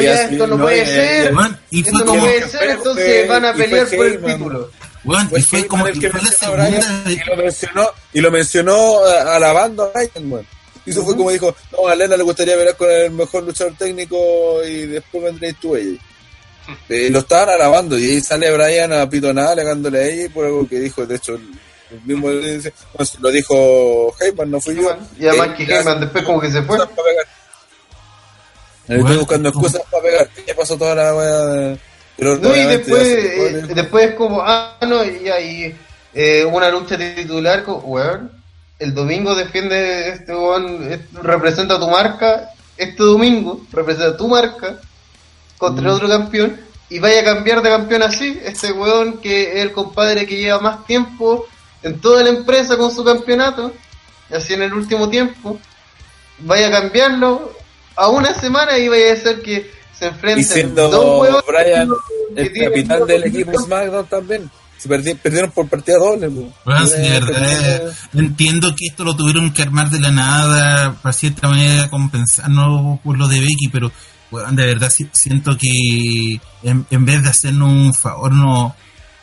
ya, esto no puede ser. Esto no como. puede ser, fue- entonces van a pelear por el Heyman. Weón, y Fue como el que que fue la mencionó segunda. y lo mencionó y lo mencionó eh, alabando a weón. y eso fue como dijo no a Lena le gustaría ver con el mejor luchador técnico y después vendréis tú ella Eh, lo estaban alabando y ahí sale Bryan a pitonada alegándole a ella por algo que dijo de hecho el, mismo le dice, "No, si lo dijo Heyman no fui yo Y además Eh, que Heyman después como que se fue. Estoy Bueno, buscando excusas para pegar ya pasó toda la wea de- pero No, y después, eh, después es como, ah, no, y ahí eh, una lucha titular, con, weón, el domingo defiende este weón, es- representa tu marca, este domingo representa tu marca contra Mm. el otro campeón, y vaya a cambiar de campeón así, este weón que es el compadre que lleva más tiempo en toda la empresa con su campeonato, así en el último tiempo, vaya a cambiarlo a una semana y vaya a ser que se y enfrenten siendo dos Brian que el capitán del equipo. SmackDown también. Se perdi- perdieron por partida doble. sí, de Era- verdad, entiendo que esto lo tuvieron que armar de la nada, para cierta manera compensarnos por lo de Becky, pero de verdad si- siento que en, en vez de hacernos un favor, no,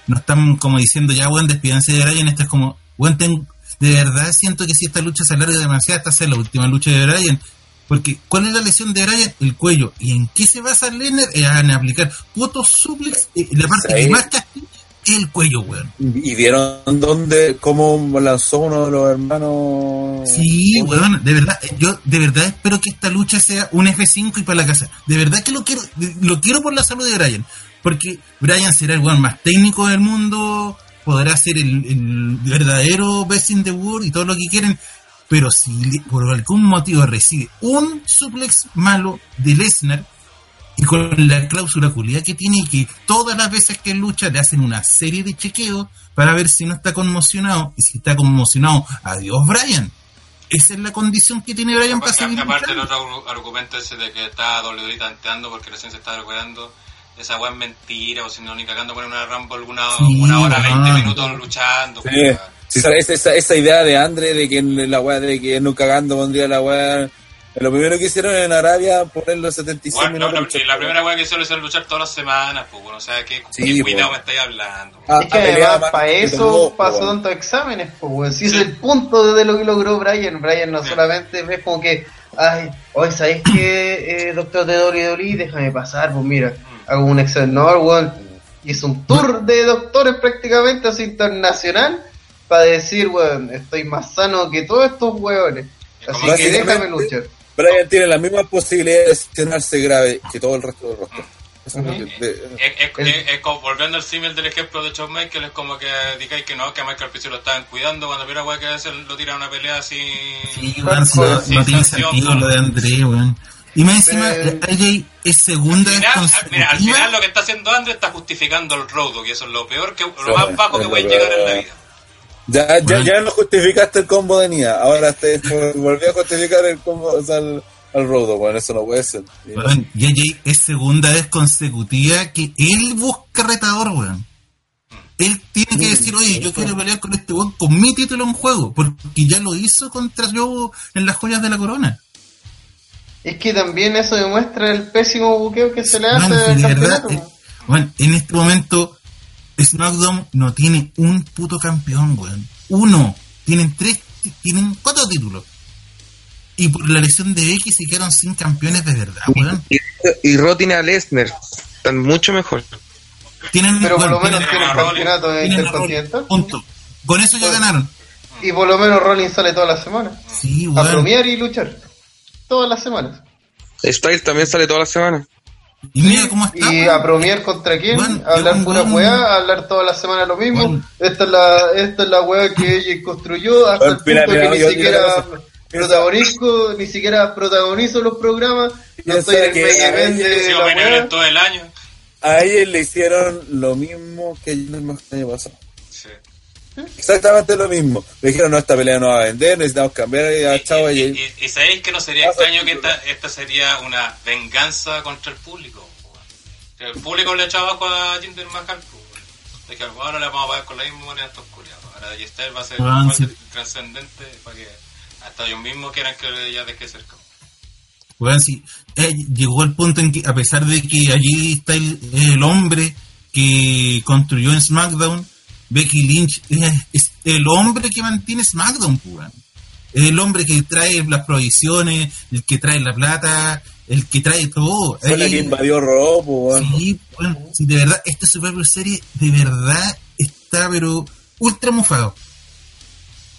no están como diciendo ya, weón, despídanse de Bryan, esto es como, ten- de verdad siento que si esta lucha se alarga demasiado, esta es la última lucha de Bryan. Porque, ¿cuál es la lesión de Bryan? El cuello. ¿Y en qué se basa Lenner? En aplicar putos suplex. eh, la parte que más castiga es el cuello, weón. Y vieron dónde, cómo lanzó uno de los hermanos. Sí, weón, de verdad, yo de verdad espero que esta lucha sea un F5 y para la casa. De verdad que lo quiero, lo quiero por la salud de Brian. Porque Brian será el weón más técnico del mundo, podrá ser el, el verdadero Best in the World y todo lo que quieren, pero si por algún motivo recibe un suplex malo de Lesnar y con la cláusula culiada que tiene que todas las veces que lucha le hacen una serie de chequeos para ver si no está conmocionado y si está conmocionado, adiós Brian. Esa es la condición que tiene Brian para seguir Aparte, el otro argumento ese de que está WWE tanteando porque recién se está recuperando. Esa weá es mentira, o si no, ni cagando poner una Rumble una, Sí, una hora, weón. 20 minutos luchando. Sí. Pues, Sí, esa, esa, esa idea de Andre de que la weá de que no cagando pondría la weá. Lo primero que hicieron en Arabia, poner los 76 Bueno, no, minutos. la, y la primera weá que hizo es luchar todas las semanas, pues, bueno, o sea, ¿qué, Sí, pues. cuidado me estáis hablando? Ah, es que ah, además más para que eso todo, pasó tantos exámenes, pues. Si es el punto de lo que logró Brian. Brian no Sí. solamente es como que, ay, hoy sabéis que, eh, doctor de WWE, déjame pasar, pues mira, hago un examen, no, weón. Hizo un tour de doctores prácticamente así internacional para decir, weón, estoy más sano que todos estos weones. Es Así que déjame luchar. Brian tiene la misma posibilidad de lesionarse grave que todo el resto del roster. Eso es lo que- de- Es, es- El- es- es como, volviendo al símil del ejemplo de Shawn Michael, es como que digáis que no, que a Michael Pierce lo estaban cuidando, cuando viera weá que lo tira a una pelea así. Sí, no, Sí, no tiene sentido lo de André, weón. Y más encima, Eh, AJ es segunda Al final, al- mira, al final lo que está haciendo Andre está justificando el rodo, que eso es lo peor, que lo más bajo que puede llegar en la vida. Ya, ya, Bueno. ya no justificaste el combo de Nia, ahora te volví a justificar el combo, o sea, el, el Rodo, bueno, eso no puede ser. Y AJ es segunda vez consecutiva que él busca retador, weón. Él tiene que decir, oye, yo quiero pelear con este weón con mi título en juego, porque ya lo hizo contra yo en las joyas de la corona. Es que también eso demuestra el pésimo buqueo que se le hace al si de verdad, campeonato. eh, weón, en este momento, SmackDown no tiene un puto campeón, weón. Uno. Tienen tres, tienen cuatro títulos. Y por la lesión de Becky se quedaron sin campeones de verdad, weón. Y, y Raw tiene a Lesnar. Están mucho mejor. Tienen, Pero por weón, lo menos tienen- tiene el a Rollins. campeonato a intercontinental. Con eso ya Pues, ganaron. Y por lo menos Rollins sale todas las semanas. Sí, A weón. bromear y luchar. Todas las semanas. Styles también sale toda la semana. Y mira cómo está. Y weón. a bromear contra quién, Bueno, hablar pura weón. weá, a hablar todas las semanas lo mismo. Bueno. Esta es la, esta es la weá que ella construyó hasta Bueno, el mira, punto mira, que yo- ni yo siquiera protagonizo, ni siquiera protagonizo los programas. No estoy en el que main a event la todo el año. A ellos le hicieron lo mismo que el año pasado. Exactamente lo mismo. Le dijeron, no, esta pelea no va a vender, necesitamos cambiar y y, y, y- y- y sabéis que no sería extraño que esta, esta sería una venganza contra el público. el público le echaba abajo a Jinder Mahal. pues. De que ahora le vamos a pagar con la misma moneda a estos culiados. Ahora Gistel va a ser igual sí. de trascendente para que hasta ellos mismos quieran que ella deje cerca. Weón, sí, eh, llegó el punto en que, a pesar de que allí está el, el hombre que construyó en SmackDown, Becky Lynch es, es el hombre que mantiene SmackDown, pues, weón. Es el hombre que trae las provisiones, el que trae la plata, el que trae todo. fue la Ahí- que invadió Raw, bueno. Sí, bueno, sí, de verdad, esta Super Bowl serie de verdad está, pero ultra mofado.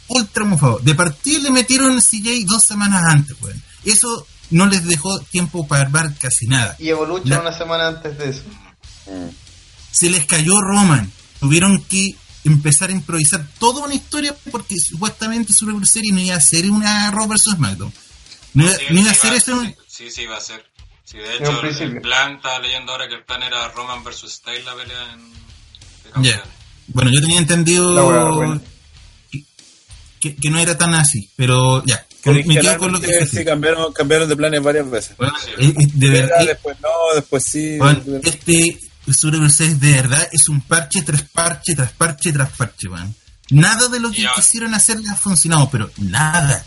Ultra mofado. De partida le metieron CJ dos semanas antes. Eso no les dejó tiempo para armar casi nada. Y Evolution La- una semana antes de eso. Se les cayó Roman. Tuvieron que empezar a improvisar toda una historia porque supuestamente Super Bowl serie no iba a ser una Raw vs SmackDown. No iba, Sí, no iba a ser eso. sí, sí, sí, va a ser. Sí, de un hecho, el, el plan, estaba leyendo ahora que el plan era Roman versus Styles la pelea en. de Ya. campeones. Bueno, yo tenía entendido weá, bueno. que, que- que no era tan así, pero ya. me quedo con lo que sí, cambiaron, cambiaron de planes varias veces. Bueno, Sí. eh, eh, de Era, verdad, después no, después sí. bueno, este Super Series de verdad es un parche tras parche, tras parche, tras parche, man. Nada de lo que quisieron hacer ha funcionado, pero nada.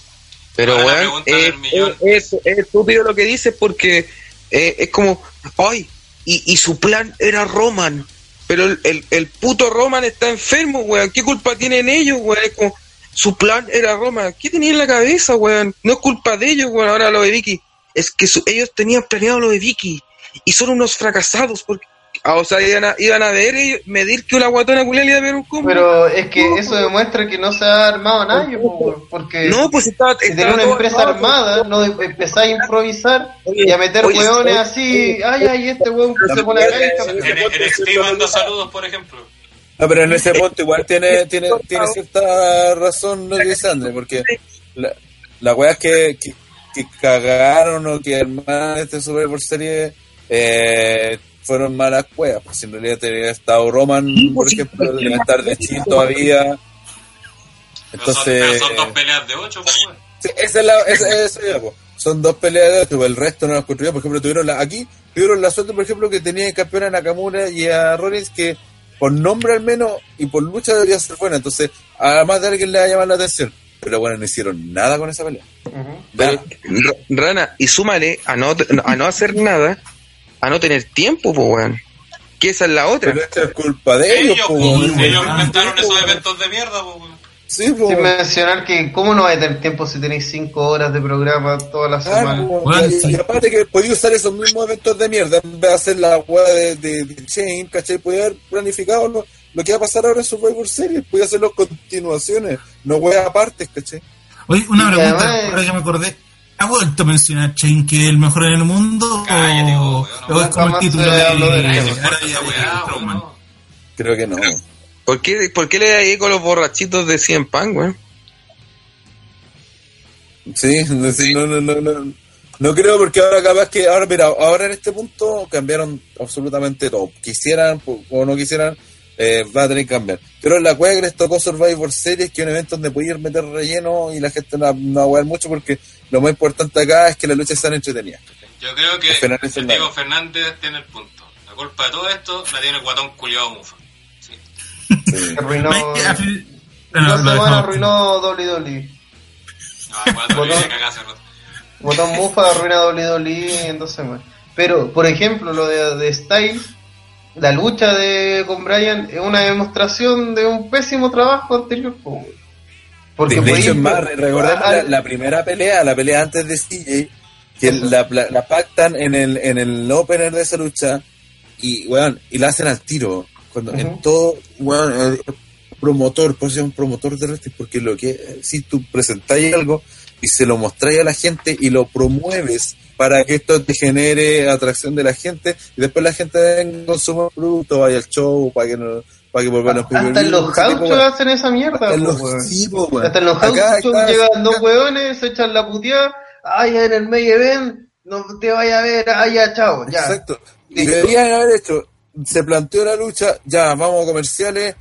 Pero, weón, pregunta del es, es- es estúpido lo que dices porque eh, es como, ay, y, y su plan era Roman. Pero el, el, el puto Roman está enfermo, weón. ¿Qué culpa tienen ellos, weón? Es como, su plan era Roman. ¿Qué tenía en la cabeza, weón? No es culpa de ellos, weón. Ahora lo de Vicky. Es que su- ellos tenían planeado lo de Vicky. Y son unos fracasados porque... ah, o sea, iban a, iban a ver ellos, medir que una guatona culia le iba a ver un combo. Pero es que eso demuestra que no se ha armado nadie, weón, porque no, pues estaba... si estaba tenés una empresa armado, armada, no de- empezás a improvisar Oye, y a meter oye, hueones oye, así, ay, ay, este hueón se pone acá y. En, en NXT manda saludos, por ejemplo. No, pero en ese punto igual tiene, tiene, tiene cierta razón lo que dice André, porque la, la weá es que, que, que cagaron o que armaron este Super por serie eh, fueron malas weas, pues en realidad tenía estado Roman, por ejemplo, debe estar de chill todavía. Pero son, Entonces, pero son dos peleas de ocho, pues. Sí, esa es la, esa, esa. Son dos peleas de ocho, el resto no las construyeron. Por ejemplo, tuvieron la, aquí tuvieron la suerte, por ejemplo, que tenía de campeón a Nakamura y a Rollins, que por nombre al menos y por lucha debería ser buena. Entonces, además de alguien le va a llamar la atención. Pero bueno, no hicieron nada con esa pelea. Pero, Rana, y súmale a no, a no hacer nada, a no tener tiempo, pues, weón. Que esa es la otra. Pero esto es culpa de ellos, Ellos, po, weón. ellos inventaron esos eventos de mierda, pues, weón. Sí, po. Sin mencionar que, ¿cómo no va a tener tiempo si tenéis 5 horas de programa toda la Claro, semana? po. Bueno, y, sí. y aparte que podía usar esos mismos eventos de mierda en vez de hacer la weá de, de, de Chain, ¿cachai? Podía haber planificado lo, lo que va a pasar ahora en Survivor Series, podía hacerlo continuaciones, no weá aparte, ¿cachai? Oye, una Y pregunta, además- ahora que me acordé. ¿Ha vuelto a mencionar Chain que es el mejor en el mundo? Cállate, o, weón, no, o es como el título de, de de. Creo que no. ¿Por qué, ¿Por qué le da ahí con los borrachitos de CM Punk, weón? Sí, no, sí, no, no, no, no. No creo porque ahora capaz que, ahora mira, ahora en este punto cambiaron absolutamente todo. Quisieran o no quisieran, eh, va a tener que cambiar. Pero la cueva que les tocó Survivor Series, que es un evento donde podías meter relleno y la gente no, no va a jugar mucho porque lo más importante acá es que las luchas sean entretenidas. Yo creo que es el Diego malo. Fernández tiene el punto. La culpa de todo esto la tiene el guatón culiado mufa. Sí. Sí. Arruinó. Lo semana dejamos. arruinó WWE. No, el guatón. Botón Mufa arruina WWE en dos semanas. Pero, por ejemplo, lo de, de Styles, la lucha de con Bryan es una demostración de un pésimo trabajo anterior. Porque De, hecho, más, re- recordemos Ah, la, la primera pelea, la pelea antes de CJ, que la, la, la pactan en el, en el opener de esa lucha y, weón, y la hacen al tiro. Cuando en todo, weón, el promotor, por ser un promotor de wrestling, porque lo que, si tú presentáis algo y se lo mostráis a la gente y lo promueves para que esto te genere atracción de la gente y después la gente venga con su producto, vaya al show, para que no, para que vuelvan los Hasta en los gauchos hacen esa mierda. hasta en los. Hasta en los llegan dos hueones, se echan la puteada. Ay, en el main event, no te vaya a ver. Ay, ya, chao, ya. Exacto. Y Listo. deberían haber hecho, se planteó la lucha, ya, vamos a comerciales,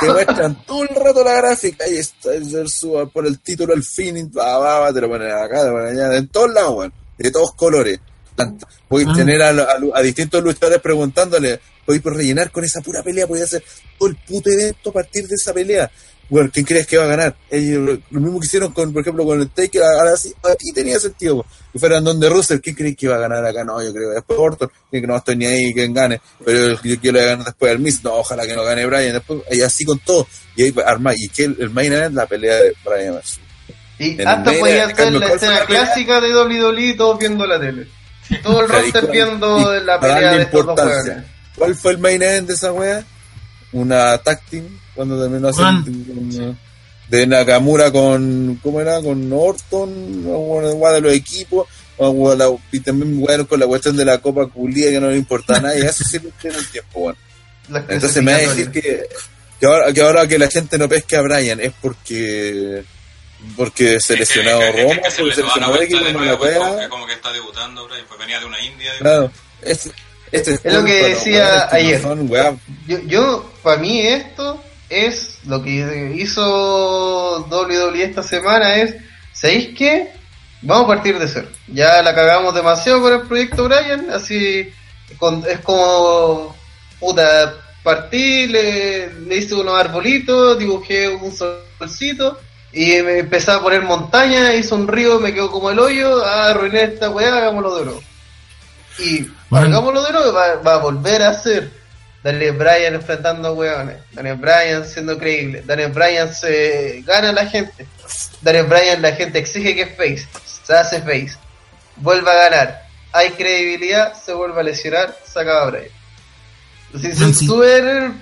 te muestran todo el rato la gráfica, y está el suba por el título, el fin, va, va, va, te lo ponen acá, te lo ponen allá, en todos lados, weón, de todos colores. Tanto. Podéis Ah. tener a, a- a distintos luchadores preguntándole, podéis por rellenar con esa pura pelea, podéis hacer todo el puto evento a partir de esa pelea. Bueno, ¿quién crees que va a ganar? Ellos, lo mismo que hicieron con, por ejemplo, con el Taker, ahora sí, aquí tenía sentido. Que fueran donde Russell, ¿quién crees que iba a ganar acá? No, yo creo que después Orton, que no estoy ni ahí quién gane, pero yo, yo quiero ganar después al Miss, no, ojalá que no gane Brian, después, y así con todo. Y ahí arma, y que el, el main event, la pelea de Brian versus- Y hasta podía ser la ¿cuál fue escena clásica de WWE todos viendo la tele. Todo el roster cuál- viendo la pelea de estos dos. ¿Cuál fue el main event de esa wea? Una tag team, cuando terminó Juan. con- de Nakamura con, ¿cómo era? Con Orton, de los equipos, y también jugaron con la cuestión de la Copa Culía que no le importa a nadie, eso sí lo tiene el tiempo, weón. Las Entonces me va a decir que, que, ahora, que ahora que la gente no pesque a Brian es porque porque se lesionó Es que- es que- es que se porque le se va la lesionó vuelta X, de no la nuevo, pues, como, wea. que, como que está debutando, bro, y pues venía de una India. Claro, este, este Es lo que decía estos ayer. no son, weá, Yo, yo para mí esto es lo que hizo WWE esta semana es, ¿sabéis qué? Vamos a partir de cero. Ya la cagamos demasiado con el proyecto Brian, así con- es como puta, partí, le, le hice unos arbolitos, dibujé un solcito y me empecé a poner montaña, hice un río, me quedó como el hoyo, ah, arruiné esta weá, hagámoslo de nuevo. Y Bueno. hagámoslo de nuevo, va, va a volver a ser Daniel Bryan enfrentando a weones, Daniel Bryan siendo creíble, Daniel Bryan se gana a la gente, Daniel Bryan la gente exige que es face, se hace face, vuelve a ganar, hay credibilidad, se vuelve a lesionar, se acaba Bryan. Bueno, se súper,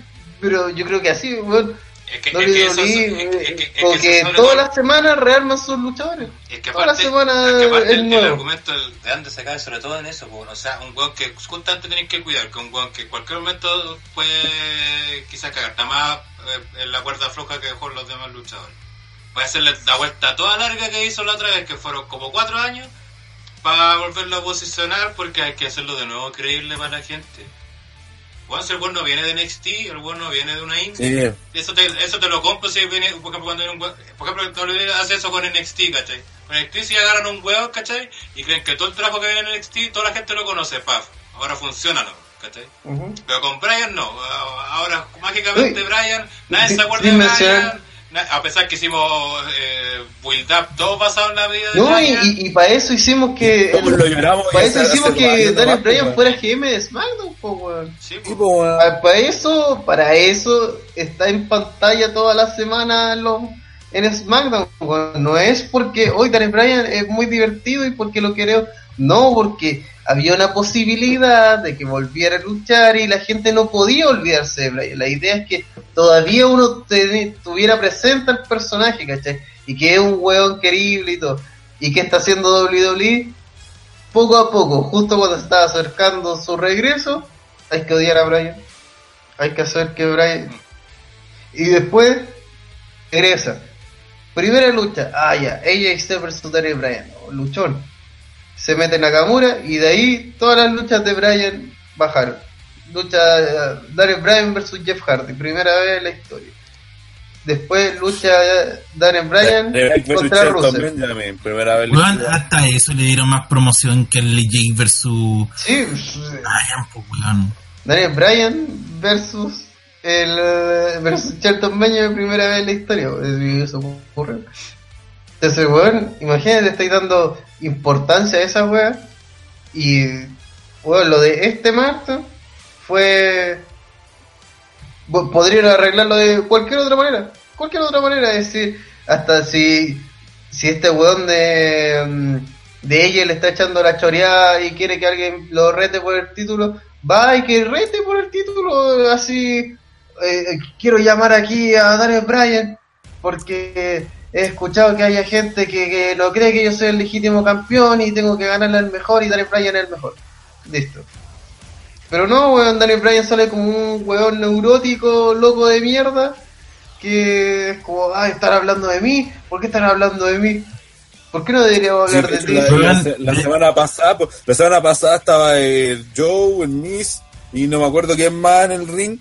pero yo creo que así, weón, es que es- WWE, es que- es que- porque todas las semanas rearman sus luchadores. Es que Toda la aparte, semana es que aparte el, el nuevo. argumento del- de dónde se cae sobre todo en eso, po, o sea, un weón que constante tenéis que cuidar, que un weón que en cualquier momento puede quizás cagar, está más eh, en la cuerda floja que dejó los demás luchadores. Puede hacerle la vuelta toda larga que hizo la otra vez, que fueron como cuatro años, para volverlo a posicionar, porque hay que hacerlo de nuevo creíble para la gente. Weón, el weón no viene de NXT, el weón no viene de una indie, Sí, eso te, eso te lo compro si viene, por ejemplo, cuando viene un por ejemplo, hace eso con NXT, ¿cachai? Con NXT si agarran un huevo, ¿cachai? Y creen que todo el trabajo que viene en NXT, toda la gente lo conoce, paf, ahora funciona, ¿no? ¿cachai? Ujú. Pero con Brian no, ahora mágicamente Uy, Brian, nadie se acuerda de Brian, a pesar que hicimos eh, build up todo basado en la vida de No, y, y, para eso hicimos que. Todos lo lloramos para eso hicimos que Daniel Bryan fuera GM de SmackDown, po, weón. Sí, po. po, weón. Pa- Para eso, para eso está en pantalla toda la semana en, los- en SmackDown. weón. No es porque hoy Daniel Bryan es muy divertido y porque lo quiero. No, porque había una posibilidad de que volviera a luchar y la gente no podía olvidarse Bryan. La idea es que todavía uno te- tuviera presente al personaje, ¿cachai? Y que es un hueón querible y todo. ¿Y que está haciendo WWE? Poco a poco, justo cuando estaba acercando su regreso, hay que odiar a Bryan. Hay que hacer que Bryan. Y después regresa. Primera lucha, ah ya, AJ versus Daniel Bryan, luchón. Se mete en Nakamura y de ahí todas las luchas de Bryan bajaron. Lucha eh, Daniel Bryan versus Jeff Hardy, primera vez en la historia. Después lucha Daniel Bryan De- de- contra Rusev. también, primera vez. Hasta eso le dieron más promoción que el LJ versus Sí, Bryan, pues. Daniel Bryan versus el eh, versus Charlton Benjamin primera vez en la historia. Eso ocurre. Entonces, weón, imagínate, estáis dando importancia a esa weá. Y, weón, lo de este martes fue. Podrían arreglarlo de cualquier otra manera. Cualquier otra manera. Es decir, hasta si, si este weón de, mm, de ella le está echando la choreada y quiere que alguien lo rete por el título, va y que rete por el título. Así, eh, quiero llamar aquí a Daniel Bryan porque he escuchado que haya gente que, que no cree que yo soy el legítimo campeón y tengo que ganarle al mejor y Daniel Bryan es el mejor. Listo. Pero no, weón, Daniel Bryan sale como un weón neurótico, loco de mierda, que es como, ah, están hablando de mí, ¿por qué están hablando de mí? ¿Por qué no deberíamos hablar de ti? la, la- la semana pasada, la semana pasada estaba el Joe, el Miss y no me acuerdo quién más en el ring.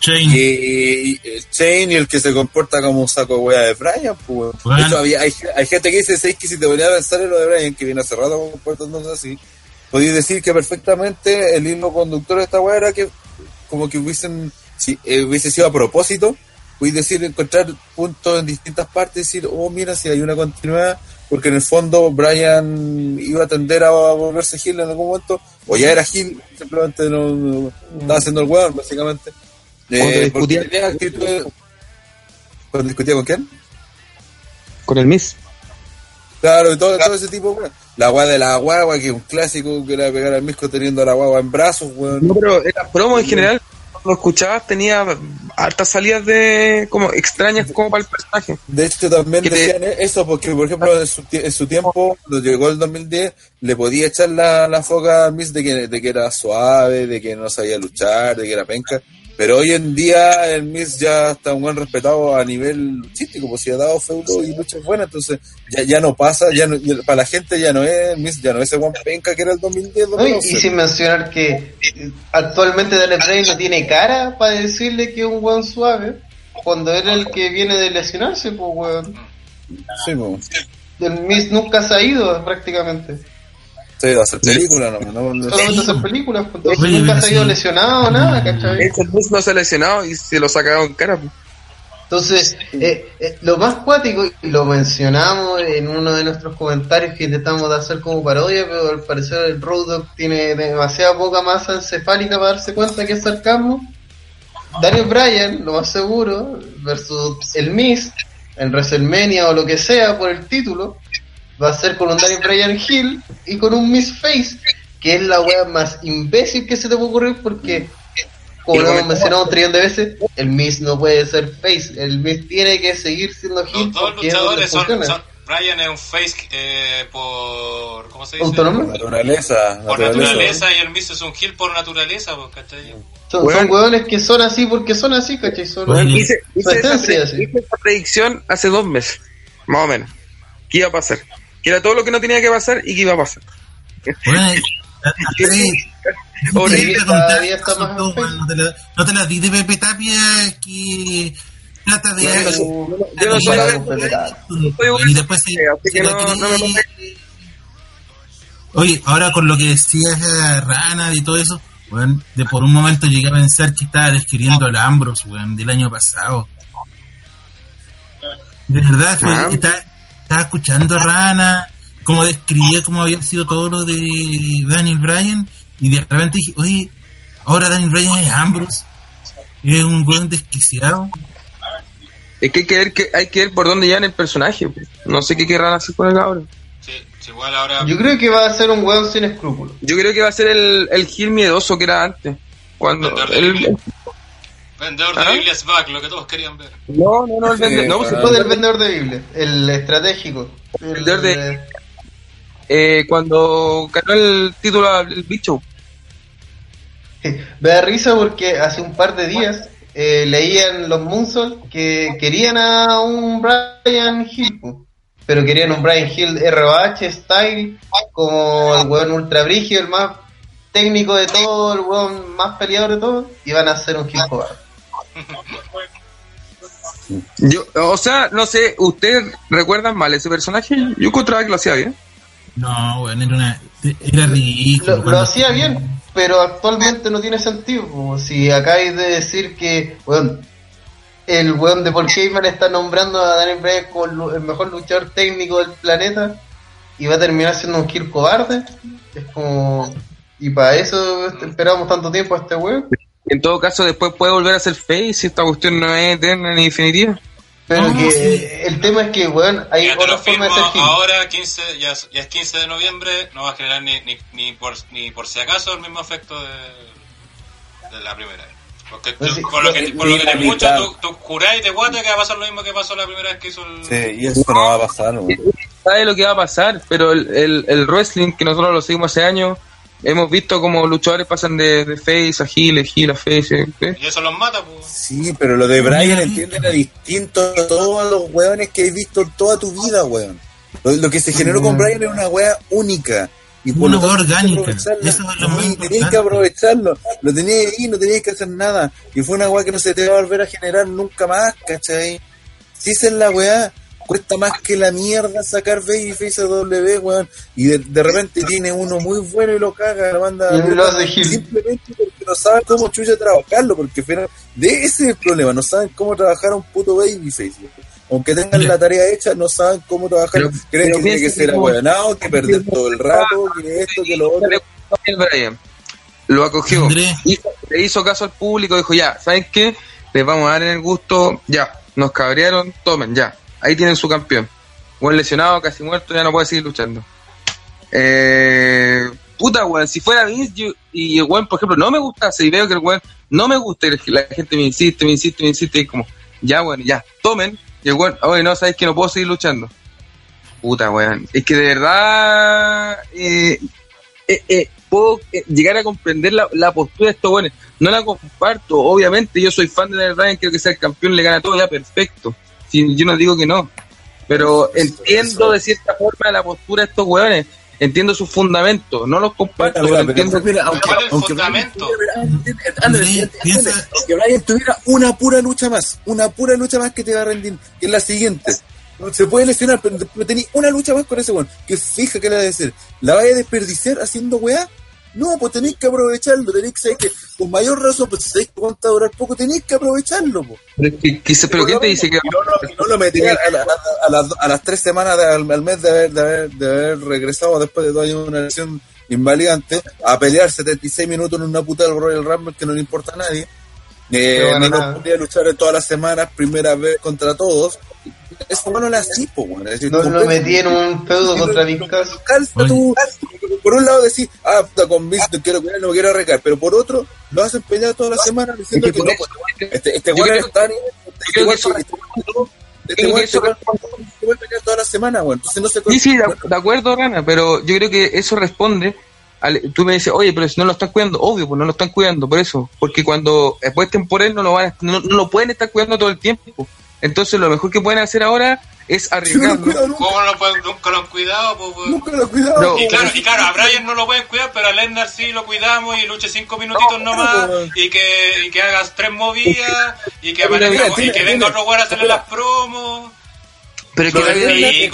Chain. Y, y- el Shane y el que se comporta como un saco de wea de Brian, pues. Weón. De hecho, había, hay, hay gente que dice, "¿Sabes que si te volvía a pensar en lo de Brian, que viene hace rato comportándose así, podéis decir que perfectamente el hilo conductor de esta wea era que como que hubiesen, si eh, hubiese sido a propósito, podéis decir, encontrar puntos en distintas partes, decir, oh, mira, si hay una continuidad, porque en el fondo Brian iba a tender a volverse Gil en algún momento, o ya era Gil, simplemente no, no- estaba haciendo el weón, básicamente. Cuando Eh, discutía- porque tenía actitudes- ¿Cuando discutía con quién? Con el Miss. Claro, y todo, todo ese tipo, weón. La guagua de la guagua, que es un clásico que era pegar al misco teniendo a la guagua en brazos, weón. No, pero la promo en general, cuando lo escuchabas, tenía hartas salidas de como extrañas como para el personaje. De hecho, también Que te- decían eso, porque, por ejemplo, en su, en su tiempo, cuando llegó el 2010, le podía echar la, la foca a Miss de que, de que era suave, de que no sabía luchar, de que era penca. Pero hoy en día el Miss ya está un buen respetado a nivel luchístico, pues si ha dado feudo y luchas buenas, entonces ya, ya no pasa, ya no, ya- para la gente ya no es Miss, ya no es ese Juan Penca que era el 2010, No, y, 2011. y sin mencionar que eh, actualmente Daniel Bryan no tiene cara para decirle que es un weón suave, cuando era el que viene de lesionarse, pues weón. Sí, pues. El Miss nunca se ha ido prácticamente. Va a hacer película, no, no, no- Solamente hacer películas, pues, entonces nunca ha ido sí. lesionado, nada, ¿cachai? El Miss no se ha lesionado y se lo sacaron en cara. pues. Entonces, eh, eh, lo más cuático, y lo mencionamos en uno de nuestros comentarios que intentamos de hacer como parodia, pero al parecer el Road Dogg tiene demasiada poca masa encefálica para darse cuenta que es sarcasmo. Daniel Bryan, lo más seguro, versus el Miz en WrestleMania o lo que sea por el título, va a ser con un Daniel Bryan Hill y con un Miss Face, que es la wea más imbécil que se te puede ocurrir porque como lo hemos mencionado un trillón de veces, el Miz no puede ser face. El Miz tiene que seguir siendo Los heel dos porque es donde luchadores son, son- Brian es un face eh, por. ¿Cómo se dice? ¿Autónomo? Naturaleza. Por naturaleza y el Miz es un heel por naturaleza, pues, ¿cachai? Son, Weón. son hueones que son así porque son así, ¿cachai? Son Hice, esa, hice esa predicción hace dos meses, más o menos. ¿Qué iba a pasar? Que era todo lo que no tenía que pasar y que iba a pasar. Bueno, está no, te la, di de Pepe Tapia que trata de... Yo no y- soy la- y después se, pongáis- Oye, ahora con lo que decías eh, Rana y todo eso, weón, de por un momento llegué a pensar que estaba describiendo al Ambros, weón, del año pasado. De verdad, fue- Ah. Estaba, escuchando a Rana, como describía cómo había sido todo lo de Daniel Bryan, y de repente dije, oye, ahora Daniel Bryan es Ambrose, es un weón desquiciado. Es que hay que ver, que, hay que ver por dónde llevan el personaje. pues. No sé qué querrán hacer con el cabrón. Sí, sí, igual ahora. Yo creo que va a ser un hueón sin escrúpulos. Yo creo que va a ser el, el Gil miedoso que era antes. Cuando Biblia. Vendedor de ¿Ah? Biblias back, lo que todos querían ver. no, no, no, el vende- Sí, no, claro. Después del vendedor de Biblia, el estratégico. El, Vendedor de- eh, cuando ganó el título al el bicho. Me da risa porque hace un par de días eh, leían los Moonsault que querían a un Brian Hill, pero querían un Brian Hill ROH style, como el weón ultra brígido, el más técnico de todo, el weón más peleador de todo, y van a hacer un Hill. Yo, o sea, no sé, ¿ustedes recuerdan mal ese personaje? Yo encontraba que lo hacía bien. No, weón, era, una, era ridículo. Lo, hacía bien, pero actualmente no tiene sentido. po. Si acá hay de decir que, weón, el weón de Paul Heyman está nombrando a Daniel Bryan como el mejor luchador técnico del planeta y va a terminar siendo un kill cobarde, es como. Y para eso esperamos tanto tiempo a este weón. En todo caso, después puede volver a ser face si esta cuestión no es eterna ni definitiva. Pero que sí. el tema es que, weón, hay Ya otra forma de ser ahora, 15, ya, es- ya es 15 de noviembre, no va a generar ni, ni, ni, por, ni por si acaso el mismo efecto de, de la primera vez. Porque Pues tú- sí, por lo que, por lo que te escucho, tú, tú juráis de guata que va a pasar lo mismo que pasó la primera vez que hizo el... Sí, y eso no va a pasar, weón. Sabe lo que va a pasar, pero el, el, el wrestling que nosotros lo seguimos hace años, hemos visto como luchadores pasan de, de face a heel, de heel a face. ¿eh? Y eso los mata, pues. Sí, pero lo de Brian, entiende, era distinto a todos los weones que has visto en toda tu vida, weón. Lo, lo que se generó con Brian era una wea única. Y por Una lo tanto, wea tenías que orgánica. aprovecharla. Eso es lo más Sí, tenías que aprovecharlo. Lo tenías ahí, no tenías que hacer nada. Y fue una wea que no se te va a volver a generar nunca más, ¿cachai? Si esa es la weá, cuesta más que la mierda sacar Babyface a W, weón. Y de, de repente tiene uno muy bueno y lo caga la banda. Y lo. Simplemente porque no saben cómo chucha trabajarlo, porque fuera- de ese es el problema, no saben cómo trabajar a un puto Babyface. weón. Aunque tengan la tarea hecha, no saben cómo trabajar. Pero- Creen pero que tiene que ser que- ahueonado, que perder todo el rato, que esto, que lo otro. El Brian lo acogió, hizo- le hizo caso al público, dijo ya, ¿saben qué? Les vamos a dar en el gusto, ya, nos cabrearon, tomen, ya, ahí tienen su campeón. Buen lesionado, casi muerto, ya no puede seguir luchando. Eh, puta, weón, si fuera Vince y el weón, por ejemplo, no me gustase y veo que el weón no me gusta y la gente me insiste, me insiste, me insiste y como, ya, weón, ya, tomen. Y el weón, oye, no, sabes que no puedo seguir luchando. Puta, weón. Es que de verdad eh, eh, eh, puedo eh, llegar a comprender la, la postura de estos weones. No la comparto, obviamente. Yo soy fan de Daniel Bryan, quiero que sea el campeón, le gana todo, ya perfecto. Si, yo no digo que no. Pero entiendo de cierta forma la postura de estos weones. Entiendo sus fundamentos. No los comparto, Mira, pero entiendo. mira, aunque. Brian tuviera- una pura lucha más, una pura lucha más que te va a rendir, que es la siguiente. Se puede lesionar, pero, pero tenés una lucha más con ese weón, que fija que le va a decir, ¿la vaya a desperdiciar haciendo weá? No, pues tenéis que aprovecharlo, tenéis que saber que con mayor razón, pues si sabéis que cuánto va a durar poco, tenéis que aprovecharlo, pues. Pero, es que- que- pero ¿quién te dice que.? No, lo- y no lo metían a, la- a- a las, a las tres semanas de- al, al mes de haber, de, haber, de haber regresado después de una lesión invalidante a pelear 76 minutos en una puta del Royal Rumble que no le importa a nadie. Eh, No podía luchar en todas las semanas, primera vez contra todos. Eso bueno no es así, po, weón. Es decir, No tú lo metí en un feudo contra Vizcas. calza tú, por un lado decís, ah, puta, con Vince no quiero pelear, no me quiero arreglar, pero por otro, lo hacen pelear toda la semana diciendo Es que que, no, eso- pues, este, este creo- está este eso- este weón- este pelear toda la semana, weón. Entonces no se Sí, sí, de, acuerdo, Rana, pero yo creo que eso responde. Al, tú me dices, oye, pero si no lo están cuidando, obvio, pues no lo están cuidando, por eso. Porque cuando apuesten por él, no lo, van a- no, no lo pueden estar cuidando todo el tiempo. Entonces, lo mejor que pueden hacer ahora es no arriesgarlo. cuidado nunca, ¿Cómo no lo pueden, nunca lo han cuidado? Pues, weón? nunca lo he cuidado. No. Y claro, y claro, a Brian no lo pueden cuidar, pero a Lennar sí lo cuidamos y luche cinco minutitos No, nomás y que, y que hagas tres movidas y que, Pero aparezca- mira, y tiene- que tiene- venga otro weón a hacerle las promos. Pero es que.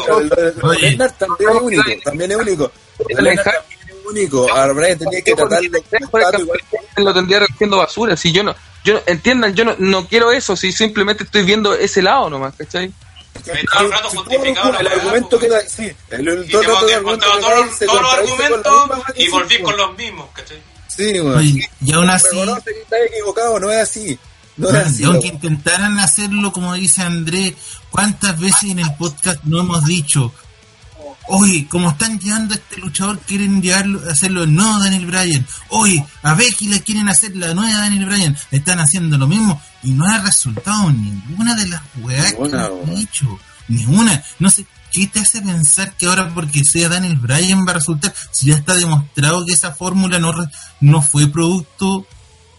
Lennart también es único, también es único. Dejar- también es único. A Brian tenía que tratarlo lo tendría recogiendo basura. Si yo no, yo no- entiendan, yo no, no quiero eso, si simplemente estoy viendo ese lado nomás, ¿cachai? Ahí todo el rato justificado el argumento queda, sí, el, todo que todos los, argumentos que y volví con pues. los mismos, ¿cachai? Sí, weón. Oye, y aún así, Reconoce que está equivocado, no es así. No es así. aunque intentaran hacerlo como dice Andrés, ¿cuántas veces en el podcast no hemos dicho, oye, como están llevando a este luchador, quieren llevarlo, hacerlo el nuevo Daniel Bryan, oye, a Becky le quieren hacer la nueva Daniel Bryan, están haciendo lo mismo y no ha resultado ninguna de las weas que weón. dicho, ninguna, no sé. ¿Qué te hace pensar que ahora porque sea Daniel Bryan va a resultar? Si ya está demostrado que esa fórmula no, re- no fue producto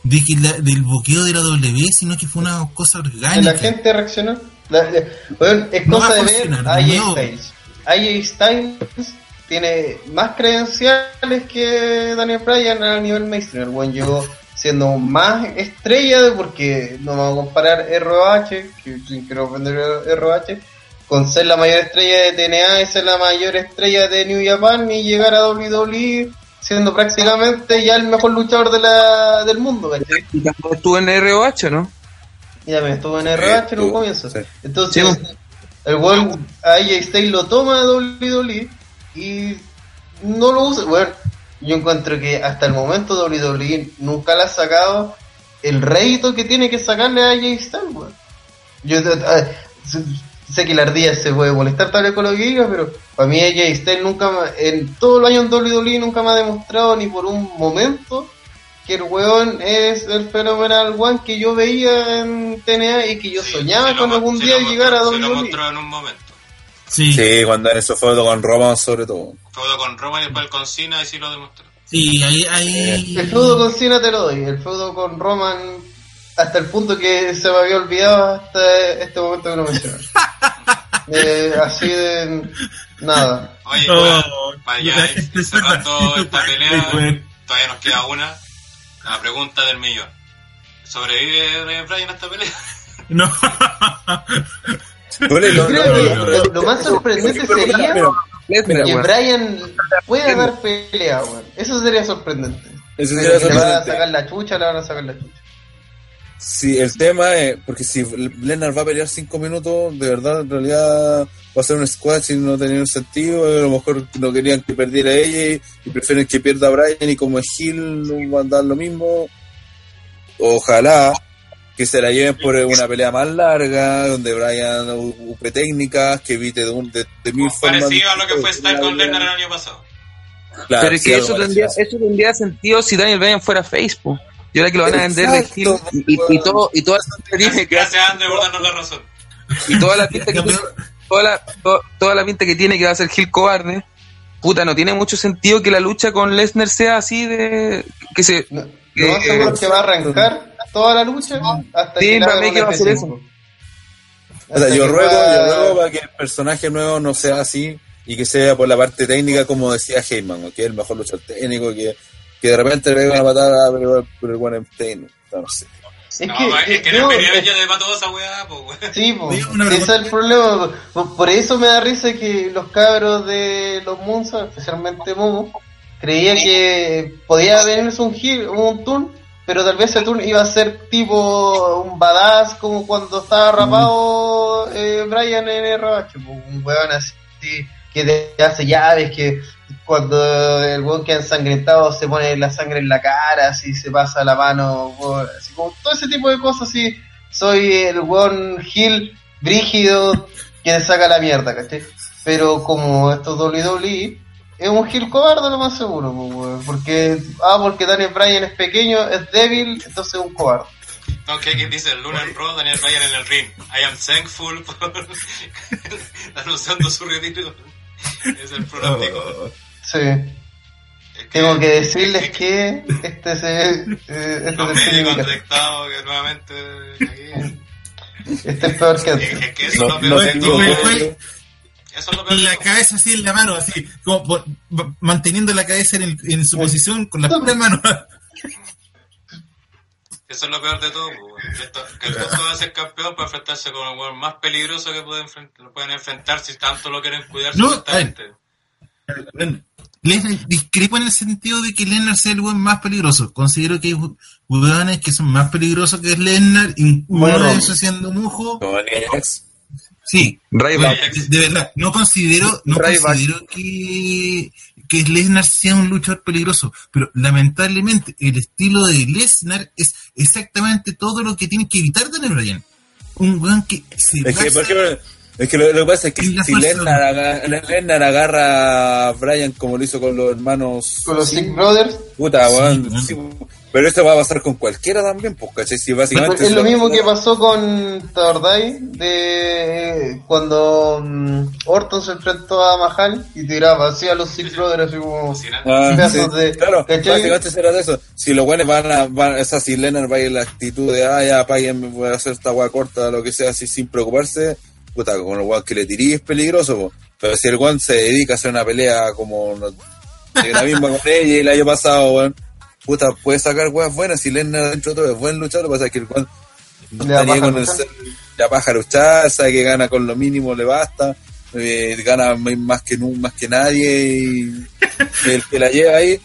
de que la- del boqueo de la W, sino que fue una cosa orgánica. la gente reaccionó. La- la- weón, es No cosa de ver a no. Styles. AJ Styles tiene más credenciales que Daniel Bryan a nivel mainstream. El buen llegó siendo más estrella de porque no vamos a comparar ROH, que sin quiero ofender ROH, con ser la mayor estrella de TNA y ser la mayor estrella de New Japan y llegar a WWE siendo prácticamente ya el mejor luchador de la, del mundo, ¿cachai? Y tampoco estuvo en ROH, ¿no? Y también estuvo en RH en un comienzo. Entonces, Sí. El weón AJ Styles lo toma de WWE y no lo usa. Bueno, yo encuentro que hasta el momento WWE nunca le ha sacado el rédito que tiene que sacarle a AJ Styles, weón. Yo eh, sé- que la ardilla se puede molestar tal vez con lo que pero para mí AJ Styles nunca en todo el año en WWE nunca me ha demostrado ni por un momento que el weón es el fenomenal one que yo veía en TNA y que yo Sí, soñaba con algún día lo llegar a mostró- Se lo WWE. mostró en un momento. Sí, sí, Sí, cuando en eso fue con Roman sobre todo. Todo con Roman y después con Cena y sí lo demostró. ahí, ahí... El feudo con Cena te lo doy, el feudo con Roman hasta el punto que se me había olvidado hasta este momento que lo mencioné. Eh, así de nada. Oye, Oh, weón, para gente cerrando esta pelea, todavía nos queda una. La pregunta del millón. ¿Sobrevive Bryan a esta pelea? No. Yo no, creo no, que no, lo, no. lo más sorprendente sería que. Brian pueda dar pelea, weón. Eso sería sorprendente. Eso sería que le van a sorprendente. sacar la chucha, le van a sacar la chucha. Sí, el tema es, porque si Lennart va a pelear 5 minutos, de verdad, en realidad va a ser un squash y no tenía un sentido. A lo mejor no querían que perdiera ella y, y prefieren que pierda a Brian y como es Hill no va a dar lo mismo. Ojalá que se la lleven por una pelea más larga, donde Brian ocupe técnicas, que evite de, un, de, de mil formas. Parecido a lo que fue. Styles con Lennar el año pasado. Claro, Pero es que eso tendría, eso tendría sentido si Daniel Bryan fuera Facebook. Y ahora que lo van a vender de Hill y, y, y todo, y toda la pinta que tiene que Gracias, André, por darnos la razón. y toda la pinta que toda la, to- toda la pinta que tiene que va a ser Gil cobarde, puta, no tiene mucho sentido que la lucha con Lesnar sea así de que se No, lo más seguro es que va a arrancar toda la lucha hasta Sí, que para mí que va a hacer F5. O sea, yo que ruego, yo ruego para que el personaje nuevo no sea así y que sea por la parte técnica, como decía Heyman, ¿no? que es el mejor luchador técnico, que, que de repente le venga una patada, pero, pero el buen técnico. No, no sé. Es No, que, es que yo- no es ya de pato esa weá, pues weón. Sí, una ese es el problema. Por, eso me da risa que los cabros de los Munza, especialmente Momo, creía que podía venirse un gir, un turn, pero tal vez ese turn iba a ser tipo un badass como cuando estaba rapado eh, Brian en RH, po, un weón así que te hace llaves, que cuando el weón queda ensangrentado se pone la sangre en la cara, así se pasa la mano, así como todo ese tipo de cosas así soy el weón Gil brígido que te saca la mierda, ¿cachai? Pero como esto es WWE, es un Gil cobarde lo más seguro, pues. Porque, ah, porque Daniel Bryan es pequeño, es débil, entonces es un cobarde. Que aquí dice Luna en Raw, Daniel Bryan en el ring. I am thankful por anunciando su retiro. Es el pronóstico. Sí. Es Tengo que decirles que este se, eh, este es el detectado que nuevamente aquí. Este es peor que Es, antes. es que eso es No, lo peor no Eso es lo peor de la cabeza así en la mano, así, como manteniendo la cabeza en, el- en su posición con las puras manos. Eso es lo peor de todo. pues, Que el punto va a ser campeón para enfrentarse con el weón más peligroso que pueden, pueden enfrentar si tanto lo quieren cuidar No, supuestamente. Lesnar discrepo en el sentido de que Lesnar sea el weón más peligroso. Considero que hay weones que son más peligrosos que Lesnar, y uno Bueno. de esos siendo Mujo. Sí, de, de verdad, no considero, no considero que, que Lesnar sea un luchador peligroso, pero lamentablemente el estilo de Lesnar es exactamente todo lo que tiene que evitar Daniel Bryan. Un weón que se Es que, por ejemplo, es que lo, lo que pasa es que si fuerza. Lennar, aga- Lennar agarra a Brian como lo hizo con los hermanos. Con los Sick Brothers, Puta, weón. weón. sí, pero esto va a pasar con cualquiera también, pues, ¿cachai? Si básicamente. es lo mismo que pasó con Tordai de cuando mm, Orton se enfrentó a Mahal y tiraba así a los Sick Brothers así como Ah, sí, de- claro, ¿cachai? básicamente será de eso. Si los buenos van a, van, o sea, si Lennar va a ir la actitud de, ah, ya, paguen, voy a hacer esta weá corta, lo que sea, así sin preocuparse, puta, con el weón que le tiré es peligroso, po. Pero si el weón se dedica a hacer una pelea como no, la misma con ella y el año pasado, weón, puta, puede sacar weas buenas. Si Lennar dentro de todo es buen luchador, lo que pasa es que el weón no Le da está ni paja con el ser, la paja luchar, sabe que gana con lo mínimo, le basta. eh, gana más que más que nadie y el que la lleva ahí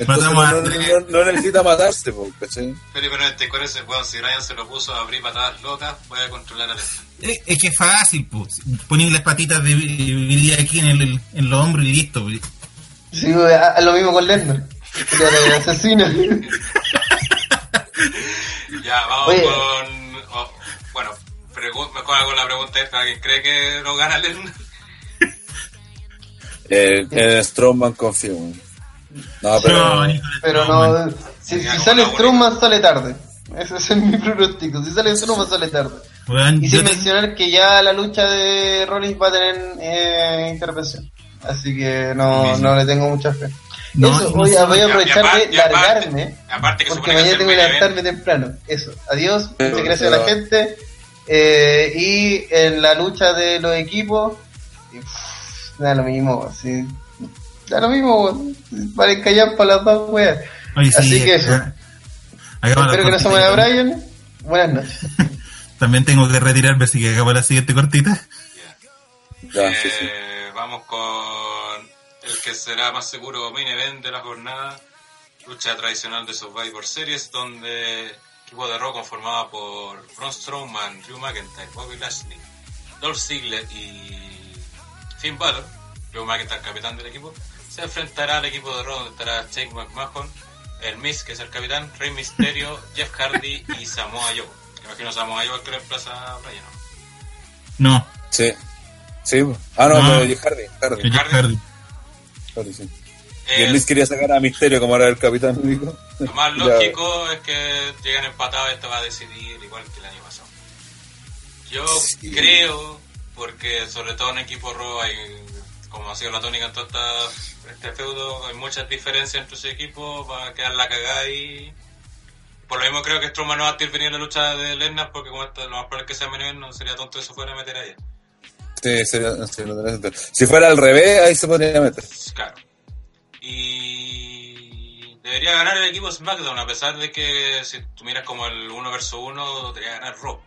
entonces no, a- no- no- no necesita matarse po, ¿cachai? Pero pero este con ese weón, si Ryan se lo puso a abrir patadas locas, puede controlar a. Es, es que es fácil, pues. Poner las patitas de Billy aquí en, el, en los hombros y listo. pues. Sí, güey, a- a lo mismo con era el asesino. Ya, vamos Oye. con. oh, bueno, mejor hago la pregunta esta: ¿alguien cree que no gana Lesnar? El, el Strongman confío. weón. No, pero. No, Pero no, si, si sale la Strowman sale tarde. Ese es mi pronóstico. Si sale Strowman sale tarde. Weón, Y sin te- mencionar que ya la lucha de Rollins va a tener eh, intervención. Así que no, no le tengo mucha fe. No, Eso, no voy, a, voy aprovechar aparte- de aparte- largarme. aparte que porque mañana tengo que levantarme temprano. Eso. Adiós. Muchas gracias a la gente. Eh, y en la lucha de los equipos, da lo mismo. Sí. Da lo mismo. Vale callar para las dos weas. Oye, sí, Así que eso. Espero que no la se muera. Brian. Buenas noches. También tengo que retirarme, así que acabo la siguiente cortita. Ya, sí, sí. Eh, vamos con el que será más seguro main event de la jornada. Lucha tradicional de Survivor Series, donde el equipo de Raw conformado por Braun Strowman, Drew McIntyre, Bobby Lashley, Dolph Ziggler y Finn Balor, Drew McIntyre capitán del equipo, se enfrentará al equipo de Raw donde estará Jake McMahon, el Miz que es el capitán, Rey Mysterio, Jeff Hardy y Samoa Joe. Imagino Samoa Joe que reemplaza a Bryan, ¿no? No, Sí. Sí, ah, no, No. pero Jeff Hardy. Hardy, Hardy. Hardy, sí. Y el Miz quería sacar a Misterio como era el capitán único. Lo más Ya. lógico es que lleguen empatados y esto va a decidir igual que el año pasado. Yo Sí. creo, porque sobre todo en equipo Raw hay, como ha sido la tónica en todo esta- este feudo, hay muchas diferencias entre sus equipos, va a quedar la cagada y... Por lo mismo creo que Strowman no va a intervenir en la lucha de Lesnar porque como esto, lo más probable que sea menor, no sería tonto eso fuera a meter a ella. Sí, sería- tenés entendido. Si fuera al revés, ahí se podría meter. Claro. Y debería ganar el equipo SmackDown, a pesar de que si tú miras como el 1 versus 1, debería ganar Raw.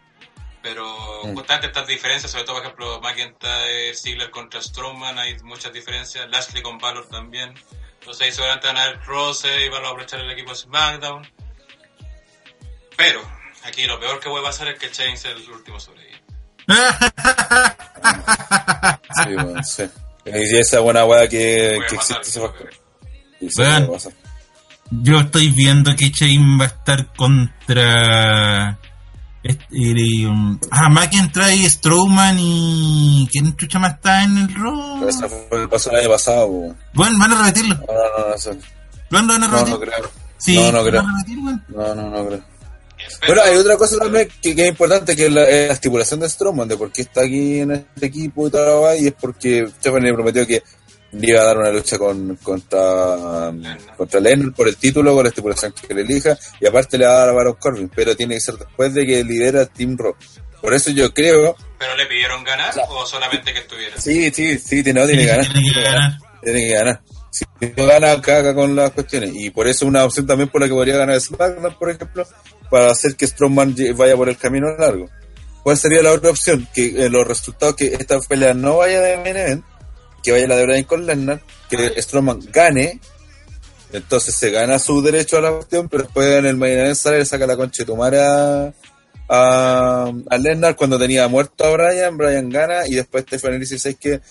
Pero Mm. justamente estas diferencias, sobre todo por ejemplo McIntyre, Ziggler contra Strowman, hay muchas diferencias. Lashley con Valor también. Entonces ahí seguramente van a ganar Rose y van a aprovechar el equipo SmackDown. Pero aquí lo peor que puede pasar es que Chain sea el último sobreviviente. Sí, bueno, sí. Y esa buena weá que, que pasar, existe se pasar. Yo estoy viendo que Chain va a estar contra Este, y, um, ah, McIntyre, Strowman y. ¿Quién chucha más está en el Raw? Esa fue el paso el año pasado, po. Bueno, van a repetirlo. No, no, no, eso- ¿Cuándo van a no, repetir? no creo. Sí, no, no creo. van a repetir, weón. No, no, no creo. Bueno, hay otra cosa también que, que es importante, que es la, es la estipulación de Strowman, de por qué está aquí en este equipo y tal, y es porque Stephanie le prometió que le iba a dar una lucha con, contra, contra Lennon por el título, con la estipulación que le elija, y aparte le va a dar a Baron Corbin, pero tiene que ser después de que lidera Team Rock. Por eso yo creo, ¿Pero le pidieron ganar o solamente que estuviera? sí, sí, sí, tiene que ganar. Tiene que ganar. Tiene que ganar. Si gana, caga con las cuestiones. Y por eso una opción también por la que podría ganar SmackDown, por ejemplo, para hacer que Strongman vaya por el camino largo. ¿Cuál sería la otra opción? Que eh, los resultados, que esta pelea no vaya de main event, que vaya la de Bryan con Lesnar, que Strowman gane, entonces se gana su derecho a la cuestión, pero después en el main event sale le saca la concha de tu a, a Lesnar cuando tenía muerto a Bryan, Bryan gana y después Stephanie dice "¿Sabes que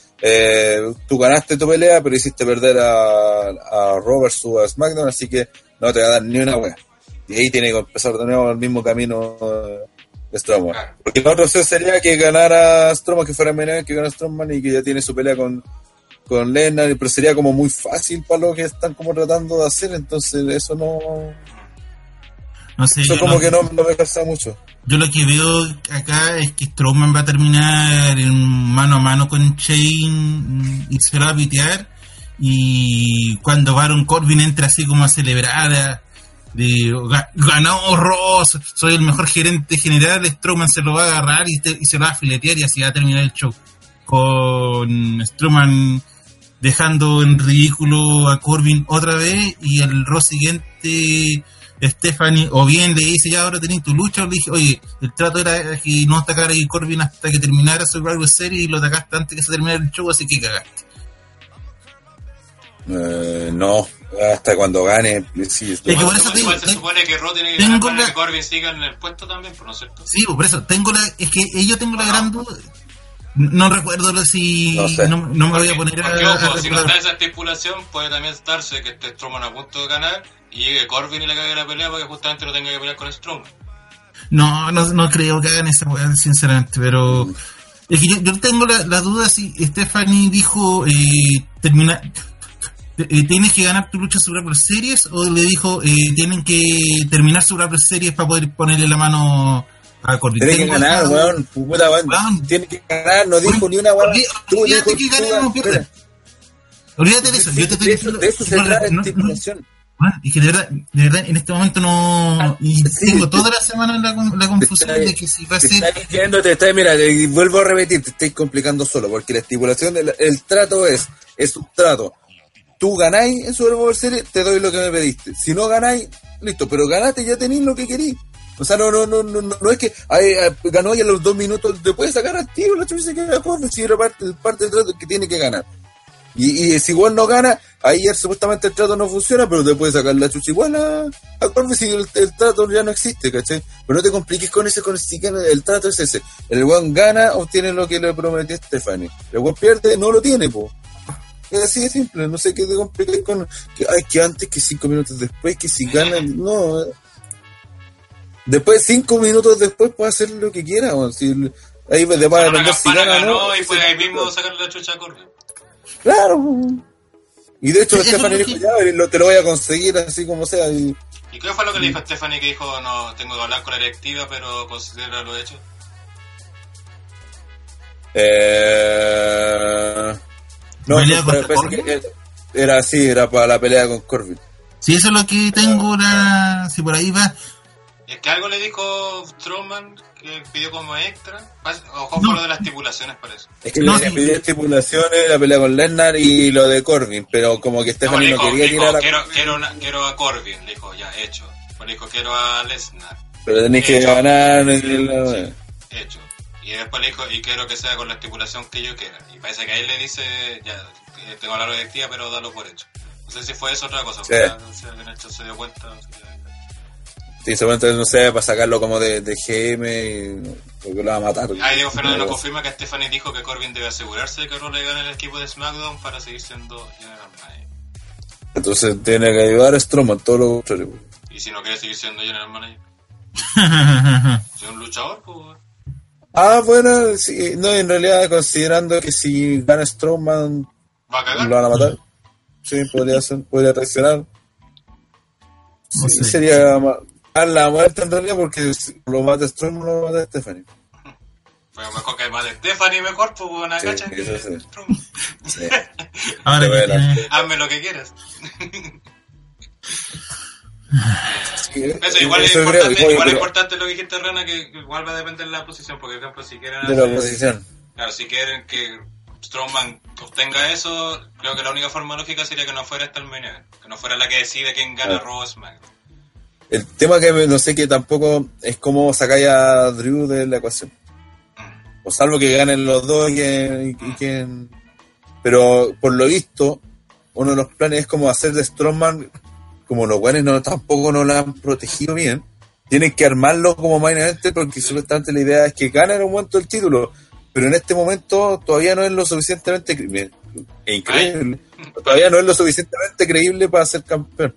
tú ganaste tu pelea pero hiciste perder a, a Raw versus a SmackDown así que no te va a dar ni una wea y ahí tiene que empezar de nuevo el mismo camino eh, de Strowman. Porque la otra opción sería que ganara Strowman que fuera event, que ganara Strowman y que ya tiene su pelea con con Lesnar, pero sería como muy fácil para lo que están como tratando de hacer, entonces eso no, No sé, eso yo como que no, no me pasa mucho. Yo lo que veo acá es que Strowman va a terminar en mano a mano con Shane y se lo va a pitear. Y cuando Baron Corbin entra así como a celebrar, de "Ga- ganó Ross, soy el mejor gerente general, Strowman se lo va a agarrar y se lo va a filetear y así va a terminar el show. Con Strowman dejando en ridículo a Corbin otra vez y el Ross siguiente Stephanie o bien le dice ya ahora tenés tu lucha o le dije oye el trato era que no atacar a Corbin hasta que terminara Survivor Series y lo atacaste antes que se terminara el show así que cagaste Eh, no, hasta cuando gane, sí, Es que por eso te igual digo, se supone que Raw tiene que tengo ganar para la- que Corbin siga en el puesto también, ¿no es cierto? sí pues, por eso tengo la es que yo tengo la gran duda no recuerdo si No no, sé. no me voy a poner a, Porque, a ojo, si no está esa estipulación, puede también estarse que esté Strowman a punto de ganar y llegue Corbin y le cague la pelea para que justamente no tenga que pelear con Strowman. No, no, no creo que hagan esa weá, sinceramente, pero es que yo, yo tengo la, la duda si Stephanie dijo eh, termina, eh, tienes que ganar tu lucha sobre Rapper Series o le dijo eh, tienen que terminar su Rapper Series para poder ponerle la mano a Corbin. Tiene que Tengo ganar, weón. Puta, weón. Weón. Tiene que ganar, no dijo ni una weón. Olvídate que tú- gane o pierda. espera. Olvídate de eso. Yo te estoy De eso, diciendo. de eso se no, trata la no, no, estipulación. Bueno, y que de verdad, de verdad, en este momento no. Y Sí. tengo toda la semana la, la confusión está- de que si va a ser. te estáis- mira, te- vuelvo a repetir, te estáis complicando solo, porque la estipulación del el trato es, es un trato. Tú ganáis en Super Bowl Series, te doy lo que me pediste. Si no ganáis, listo, pero ganaste, ya tenéis lo que querís. O sea, no, no, no, no, no, es que ay, ay, ganó y a los dos minutos te puedes sacar al tiro, la chucha queda corta, si era parte, parte del trato que tiene que ganar. Y, y si igual no gana, ahí ya supuestamente el trato no funciona, pero te puedes sacar la chucha igual a, a si el, el trato ya no existe, ¿cachai? Pero no te compliques con ese, con que el trato es ese. El weón gana, obtiene lo que le prometió Stephanie. El weón pierde, no lo tiene, po. Es así de simple, no sé qué te compliques con que, ay, que antes, que cinco minutos después, que si gana, no. eh. Después, cinco minutos después, puede hacer lo que quiera, weón. Si, ahí va a Con una depender si gana o ganó no. y fue ahí mismo sacarle la chucha a Corbin. Claro. Y de hecho, Sí, Stephanie dijo, ya, lo- te lo voy a conseguir así como sea. Y, ¿Y qué fue lo que le dijo a Stephanie que dijo, no, tengo que hablar con la directiva, pero considera lo hecho? eh, no, ¿Pelea no, que era así, era para la pelea con Corbin. Si eso es lo que tengo, la, si por ahí va. Es que algo le dijo Strowman que pidió como extra. Ojo No. por lo de las estipulaciones, parece. Es que No, le sí. pidió estipulaciones, la pelea con Lesnar y lo de Corbin, pero como que Stephanie no, dijo, quería dijo, tirar a quiero, quiero, una- quiero a Corbin, le dijo, ya, hecho. Pues le dijo, quiero a Lesnar, pero tenés que Hecho. ganar. en la- hecho. Y después le dijo, y quiero que sea con la estipulación que yo quiera. Y parece que ahí le dice, ya, eh, tengo la directiva, pero dalo por hecho. No sé si fue eso o otra cosa, Sí. porque no sé, se dio cuenta. no sé. Sí, seguramente, no sé, para sacarlo como de, de GM, y- porque lo va a matar. Ahí Diego Fernando nos Pero- confirma que Stephanie dijo que Corbin debe asegurarse de que le gane el equipo de SmackDown para seguir siendo General Manager. Entonces tiene que ayudar a Strowman, todo lo contrario. Y si no quiere seguir siendo General Manager. Soy un luchador, pues. Ah, bueno, sí, no, en realidad considerando que si gana Strowman Va a cagar. lo van a matar. Sí, podría ser, podría traicionar. No Sí, sé. sería dar la muerte en realidad porque lo mata Strowman lo mata Stephanie. Fue mejor que más de Stephanie, mejor, pues, weón, Sí, cacha que eso sí. Ahora que Hazme lo que quieras. Sí, Eso, igual es creo, importante, igual, igual es pero importante lo que dijiste, Rana, que igual va a depender de la posición, porque, por ejemplo, si quieren de la hacer- oposición. Claro, si quieren que Strowman obtenga eso, creo que la única forma lógica sería que no fuera esta que no fuera la que decide quién gana Claro. Raw o SmackDown. El tema que no sé que tampoco es cómo sacáis a Drew de la ecuación. O salvo que ganen los dos y que, y que- Pero por lo visto, uno de los planes es como hacer de Strongman, como los buenos no, tampoco no la han protegido bien, tienen que armarlo como main event porque supuestamente la idea es que gane en un momento el título. Pero en este momento todavía no es lo suficientemente cre- increíble. Todavía no es lo suficientemente creíble para ser campeón.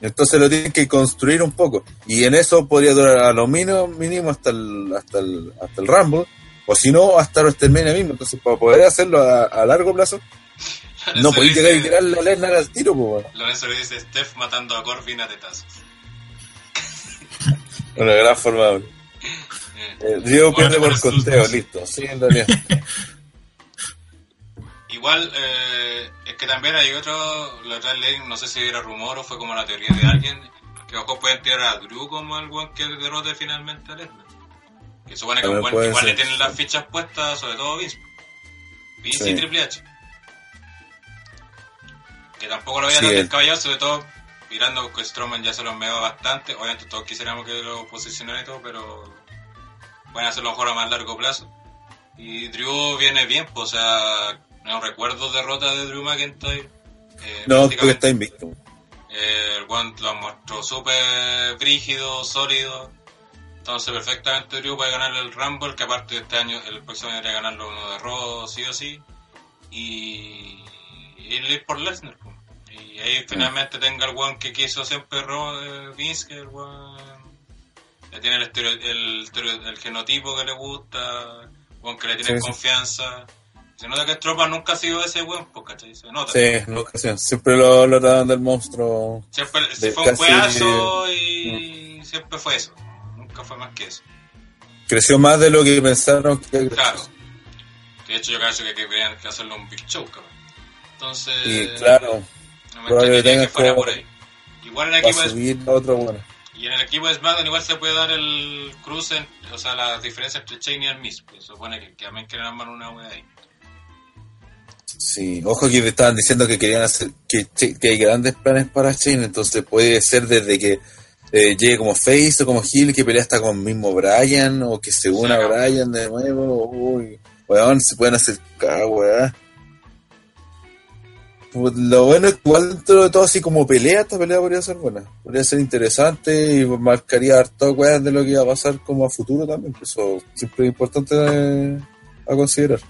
Entonces lo tienen que construir un poco. Y en eso podría durar a lo mínimo, mínimo hasta el, hasta el, hasta el Rumble. O si no, hasta WrestleMania mismo. Entonces, para poder hacerlo a, a largo plazo, no podéis dice- llegar y tirarle a Lesnar al tiro, pues, bueno. Lorenzo le dice Steph matando a Corbin a tetazos. Una gran forma. de- Eh, Eh, Diego pierde por conteo, listo. Sí, en realidad. Igual, eh, es que también hay otro, la otra ley, no sé si era rumor o fue como la teoría de alguien, que ojo pueden tirar a Drew como el buen que derrote finalmente a Lesnar. Que supone que un buen, igual ser, le tienen las fichas puestas, sobre todo Vince. Vince Sí. y Triple H. Que tampoco lo veía Sí, el- descabellado, sobre todo mirando que Strowman ya se lo meaba bastante. Obviamente todos quisiéramos que lo posicionara y todo, pero pueden hacerlo mejor a más largo plazo. Y Drew viene bien, pues, o sea, no recuerdo derrota de Drew McIntyre. Eh, No, porque está invicto. eh, el One lo mostró súper brígido, sólido. Entonces, perfectamente Drew puede ganar el Rumble, que aparte de este año, el próximo año debería ganarlo uno de Raw, sí o sí. Y, y ir por Lesnar. pues. Y ahí finalmente tenga el one que quiso siempre Raw, eh, Vince, que el one ya tiene el, el, el genotipo que le gusta, one que le tiene Sí, sí. Se nota que Stroman nunca ha sido ese weón, pues, ¿cachai? Se nota. Sí, nunca sí. Siempre lo, lo tratan del monstruo. Siempre De fue un casi- juegazo y siempre fue eso. Nunca fue más que eso. Creció más de lo que pensaron que. Claro. Que de hecho yo creo que querían que hacerlo un Big Show, cabrón. Entonces... Y claro, no me probablemente que fuera por ahí. Igual en el equipo de, otro bueno. y en el equipo de SmackDown igual se puede dar el cruce, o sea, la diferencia entre Chain y el Miz. Pues se supone que, que también quieren armar una wea ahí. Sí, ojo que estaban diciendo que querían hacer que, que hay grandes planes para Shane, entonces puede ser desde que eh, llegue como Face o como Hill, que pelea hasta con mismo Brian, o que se una a acabó. Brian de nuevo, uy, weón, se pueden hacer cada weá. Pues, lo bueno es que igual dentro de todo así como pelea, esta pelea podría ser buena, podría ser interesante y marcaría harto weas de lo que iba a pasar como a futuro también, eso siempre es importante eh, a considerar.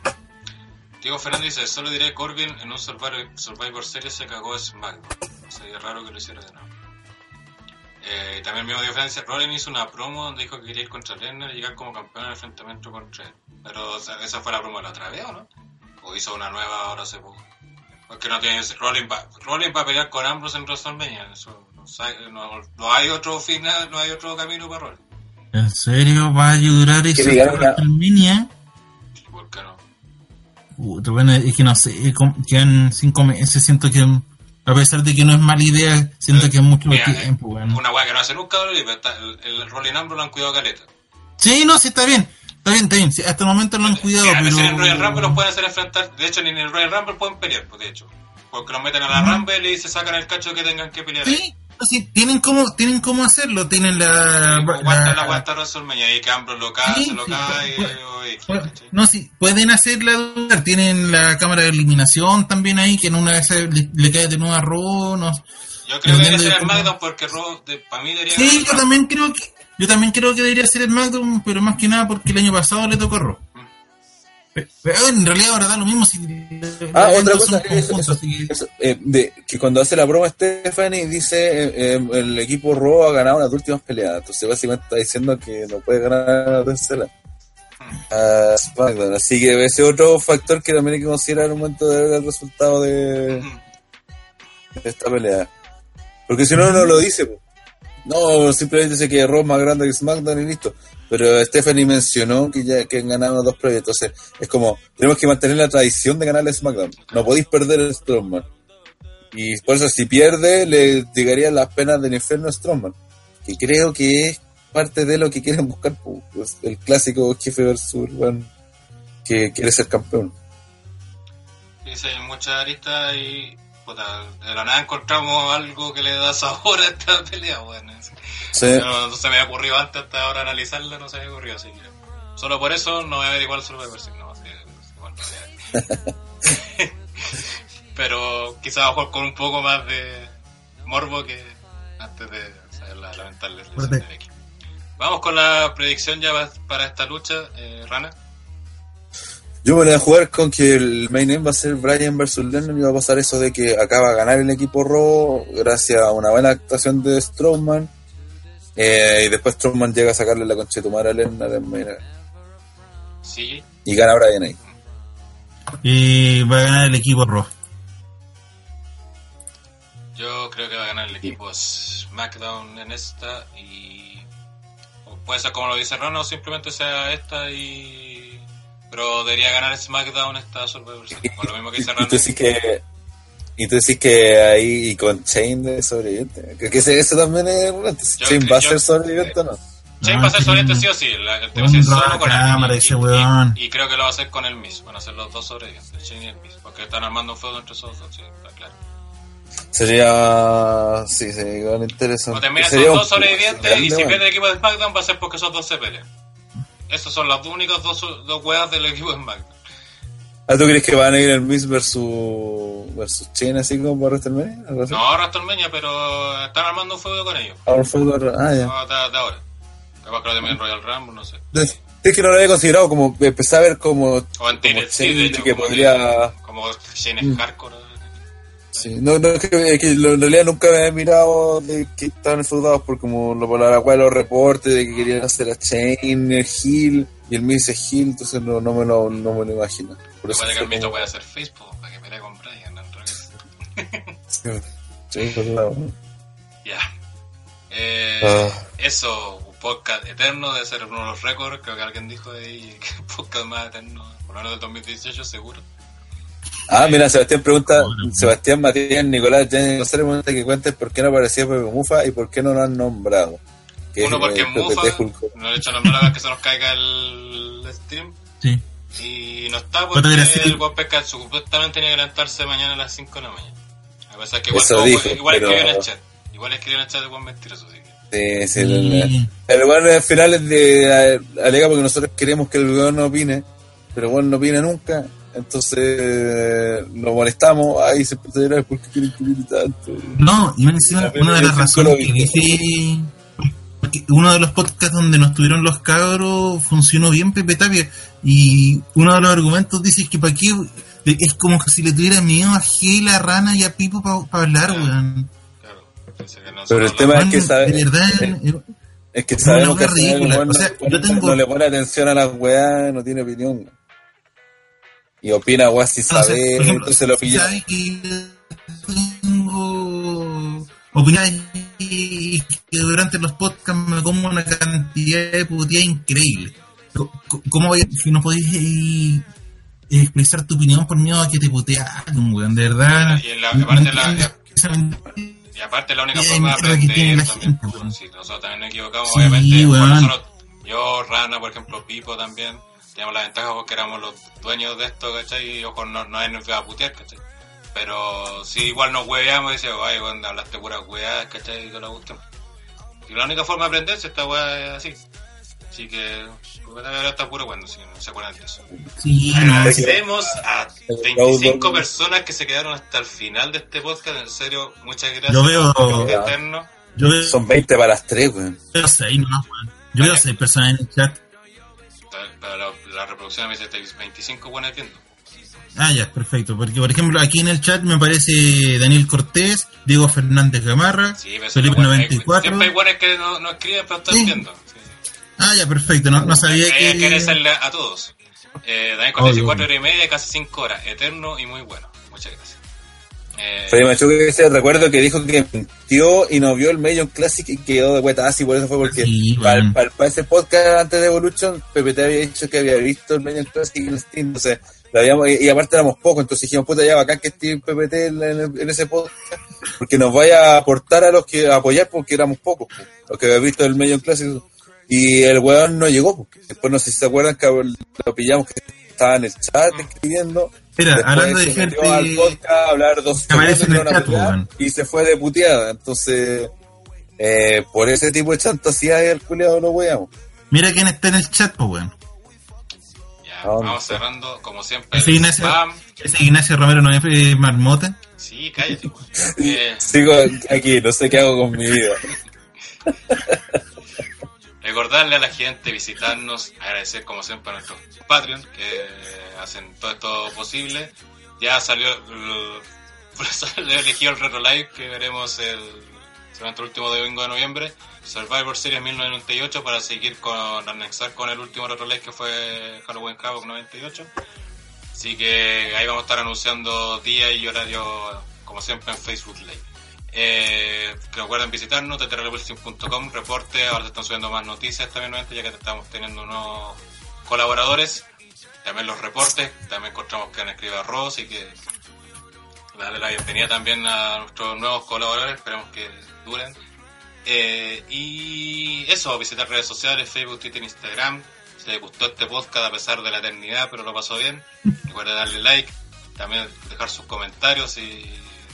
Diego Fernández dice, solo diré Corbin en un Survivor, Survivor Series se cagó de SmackDown. Sería raro que lo hiciera de nuevo. Eh, también mismo Diego Fernández dice, Rollins hizo una promo donde dijo que quería ir contra Lesnar y llegar como campeón en el enfrentamiento contra él. Pero o sea, esa fue la promo de la otra vez, ¿o no? O hizo una nueva ahora hace poco. Porque no tiene Rollins va, Rollins va a pelear con Ambrose en WrestleMania. Eso no, sabe- no, no hay otro final, no hay otro camino para Rollins. ¿En serio va a ayudar hasta una- WrestleMania? Bueno, es que no sé, quedan cinco meses, siento que a pesar de que no es mala idea, siento que es mucho Mira, tiempo, weón. Una weá que no hace nunca pero está- el, el Rollins Ambrose lo han cuidado caleta. Sí, no, sí, está bien, está bien, está bien, sí, hasta el momento lo han cuidado, pero... en el Royal Rumble los pueden hacer enfrentar. De hecho, ni en el Royal Rumble pueden pelear, pues, de hecho. Porque los meten a la Rumble y se sacan el cacho que tengan que pelear. Sí, sí, tienen cómo, tienen cómo hacerlo, tienen la... Aguanta la- la aguanta WrestleMania y que Ambrose lo cae, Sí, se lo sí, cae pues, X, Bueno, ¿cachai? No, sí, pueden hacerla dudar. Tienen la cámara de eliminación también ahí, que en una vez le, le cae de nuevo a Raw. No. Yo creo que debería ser el SmackDown porque Raw, de, para mí debería Sí, yo también creo que yo también creo que debería ser el SmackDown, pero más que nada porque el año pasado le tocó a Raw. Pero en realidad ahora da lo mismo si. Ah, otra cosa, eso, eso, eso, eh, de, que cuando hace la broma Stephanie dice eh, eh, el equipo Raw ha ganado las últimas peleas, entonces básicamente está diciendo que no puede ganar la tercera. a SmackDown. Así que ese otro factor que también hay que considerar en el momento de ver el resultado de, de esta pelea. Porque si no, no lo dice. po. No, simplemente dice que Raw más grande que SmackDown y listo. Pero Stephanie mencionó que ya que han ganado dos previos. Entonces, es como, tenemos que mantener la tradición de ganarle SmackDown. No podéis perder el Strongman. Y por eso, si pierde, le llegarían las penas del infierno a Strongman. Que creo que es parte de lo que quieren buscar. Pues, el clásico jefe versus weón que quiere ser campeón. Dice hay muchas aristas y puta, de la nada encontramos algo que le da sabor a esta pelea, bueno. Sí. No, no se me había ocurrido antes hasta ahora analizarla, no se me había ocurrido, así que solo por eso no voy a ver igual Survivor Series, no, así igual Pero quizás a jugar con un poco más de morbo que antes de saber la lamentable. Vamos con la predicción ya pa- para esta lucha, eh, Rana. Yo me voy a jugar con que el main event va a ser Brian versus Lennon y va a pasar eso de que acaba a ganar el equipo Raw gracias a una buena actuación de Strowman eh, y después Strowman llega a sacarle la concha de tu madre a Lennon en main event. Sí, y gana Brian ahí. Eh, va a ganar el equipo Raw. Yo creo que va a ganar el equipo SmackDown en esta y o puede ser como lo dice Rana o simplemente sea esta y pero debería ganar SmackDown esta Survivor Series, por lo mismo que Y, dice y Rana. tú decís que y tú decís que ahí y con Chain de sobreviviente. Creo que ese, eso también es Yo- Chain va a ser sobreviviente o no. Shane va a ser sobreviviente sí o sí, la- el tema es solo con cámara él. ese weón. Y, y creo que lo va a hacer con el Miz, van a ser los dos sobrevivientes, Shane y el Miz, porque están armando un feudo entre esos dos, sí, está claro. Sería. Sí, sería igual interesante. O termina Sería esos dos sobrevivientes y si pierde el equipo de SmackDown va a ser porque esos dos se pelean. Esos son las únicas dos, dos weas del equipo de SmackDown. Ah, ¿tú crees que van a ir el Miss versus, versus Chain así como para WrestleMania? No, WrestleMania, pero están armando un feudo con ellos. Ahora fue otro- Ah, ya. No, de, ahora. Capaz que lo también Royal Rumble, no sé. Es que no lo había considerado como. Empecé a ver como. O en TNT, de hecho, que como, podría. como Shane Mm. Hardcore. Sí, no, no, es que, es que en realidad nunca me había mirado de que estaban enfrentados por como lo, por la cual los reportes de que querían hacer a Chain, el Hill y el Miss es Hill, entonces no, no, me lo, no me lo imagino. Por eso que el puede hacer Facebook para que pelee con Brian al revés. Sí, sí, por un lado. Ya. Eh, Ah. Eso, un podcast eterno, debe ser uno de los récords. Creo que alguien dijo ahí que el podcast más eterno, por lo menos del 2018, seguro. Ah, mira, Sebastián pregunta, Sebastián Matías Nicolás, ya no sé el momento que cuentes por qué no aparecía Pepe Mufa y por qué no lo han nombrado. Que Uno porque es Mufa, no le he hecho nombrar a que se nos caiga el stream. Sí. Y no está porque el buen pesca supuestamente tenía que levantarse mañana a las 5 de la mañana. A pesar que igual, Eso dijo, igual pero- escribió en el chat. Igual escribió en el chat de buen mentiroso. Que. Sí, sí, Sí. el, el bueno al final es de alega porque nosotros queremos que el gobierno opine, pero el bueno no opina nunca, entonces lo molestamos, ay, se puede llorar porque quieren que opine tanto. No, y más encima, una de las razones que dice. Porque uno de los podcasts donde nos tuvieron los cabros funcionó bien Pepe Tapia. Y uno de los argumentos dice que para qué. Es como que si le tuviera miedo a G, la rana y a Pipo para hablar, Ah. weón. Claro. Dice que no Pero el tema es que sabe- De verdad, eh, eh, Es que Es sabemos que ridícula. O sea, no, le yo pone- tengo- no le pone atención a las weas, no tiene opinión. Y opina weas sin No, o sea, saber, por ejemplo, entonces lo pilla. sabe que tengo opiniones y que durante los podcasts me como una cantidad de puteada increíble. ¿Cómo voy a- si no podéis eh, expresar tu opinión por miedo a que te putean, weón? De verdad. Y en la- no aparte la- Y aparte la única forma de mierda que tiene aprender la también, gente, weón. si nosotros también nos equivocamos, Sí, obviamente, bueno, nosotros, yo, Rana, por ejemplo, Pipo también, teníamos la ventaja porque éramos los dueños de esto, ¿cachai? Y ojo, no, no nos iba a putear, ¿cachai? Pero si igual nos hueveamos y decíamos, ay, bueno, hablaste pura hueá, ¿cachai? Y que lo guste. Y la única forma de aprenderse esta hueá es así. Así que, pues, ahora está puro bueno, si no se acuerdan de eso. Sí, sí. Agradecemos a 25 personas que se quedaron hasta el final de este podcast. En serio, muchas gracias. Yo veo-. Yo veo, Son 20 para las 3, weón. veo seis nomás, weón. Yo veo seis personas en el chat. Pero la, la reproducción me dice 25 buenas viendo. Ah, ya, perfecto. Porque, por ejemplo, aquí en el chat me aparece Daniel Cortés, Diego Fernández Gamarra, Sí, Felipe son buenas- 94. Siempre hay buenas que no, no escriben, pero estoy Sí. viendo. Sí. Ah, ya, perfecto. No, no sabía que... que agradecerle a todos. Eh, Daniel Cortés, Obvio. 4 horas y media, casi 5 horas. Eterno y muy bueno. Muchas gracias. Eh, Freddy Machuca que dice, recuerdo que dijo que mintió y no vio el Million Classic y quedó de vuelta así, por eso fue porque Sí, para, bueno. para- para ese podcast antes de Evolution, PPT había dicho que había visto el Million Classic en Steam, entonces lo habíamos, y, y aparte éramos pocos, entonces dijimos, puta, ya bacán que esté PPT en, en- en ese podcast, porque nos vaya a aportar a los que a apoyar porque éramos pocos, pues, los que habían visto el Million Classic. Y el weón no llegó, pues. después no sé si se acuerdan que lo pillamos que estaba en el chat escribiendo. Mira, Después hablando de se metió al gente... podcast a hablar dos que aparece en el chat, y se fue de puteada. Entonces, eh, por ese tipo de chantasidad el culiado lo weamos. Mira quién está en el chat, pues, weón. ya, vamos cerrando, como siempre. Ese el Ignacio, spam. ese Ignacio Romero no es eh, marmota. Sí, cállate. weón. Eh, Sigo aquí, no sé qué hago con mi vida. Recordarle a la gente, visitarnos, agradecer como siempre a nuestros Patreon que hacen todo esto posible. Ya salió, salió elegido el Retro Live que veremos el, seguramente el último domingo de noviembre. Survivor Series 1998 para seguir con, anexar con el último Retro Live que fue Halloween Havoc 98. Así que ahí vamos a estar anunciando día y horario como siempre en Facebook Live. Eh, recuerden visitarnos, ttrrevolution.com, reporte, ahora se están subiendo más noticias también, ya que estamos teniendo unos colaboradores, también los reportes, también encontramos que han escrito Ross y que darle la bienvenida también a nuestros nuevos colaboradores, esperemos que duren. Eh, y eso, visitar redes sociales, Facebook, Twitter, Instagram. Si les gustó este podcast a pesar de la eternidad, pero lo pasó bien, recuerden darle like, también dejar sus comentarios y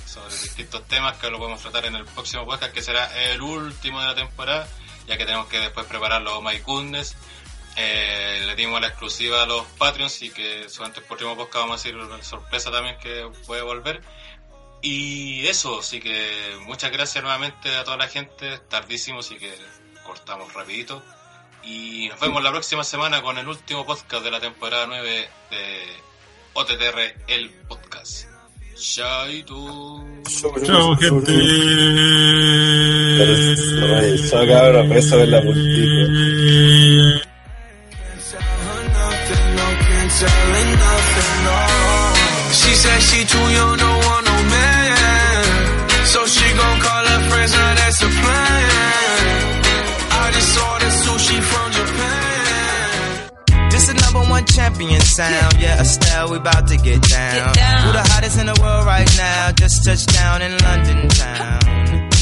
sobre distintos temas que lo podemos tratar en el próximo podcast, que será el último de la temporada, ya que tenemos que después preparar los Goodness. Eh, le dimos la exclusiva a los Patreons y que durante el próximo podcast vamos a decir una sorpresa también que puede volver. Y eso, así que muchas gracias nuevamente a toda la gente, tardísimo, así que cortamos rapidito. Y nos vemos la próxima semana con el último podcast de la temporada 9 de OTTR, el podcast. Chaito. Chao, gente. Chao cabrón, beso en la puntita. She said she too young, don't want no man. So she gon' call her friends, now that's a plan. I just ordered sushi from Japan. This is number one champion sound. Yeah, Estelle, we about to get down. Who the hottest in the world right now? Just touched down in London town.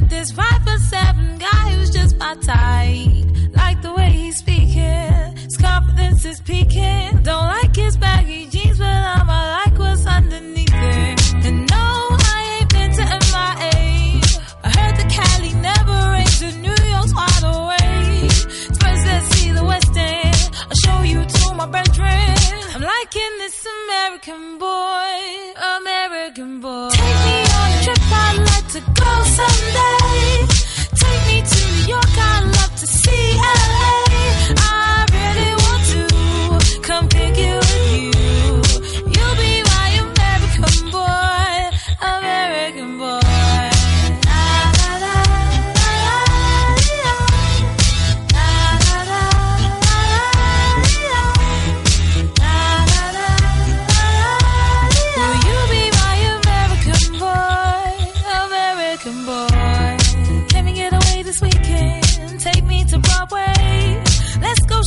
Met this five foot seven guy who's just my type. Like the way he's speaking, his confidence is peaking. Don't like his baggy jeans, but I'ma like what's underneath it. And no, I ain't been to MIA. I heard the Cali never rains and New York's wide awake. First, let's see the West End. I'll show you to my bedroom. I'm liking this American boy, American boy. Take me York, I'd love to see LA. I really want to come with you.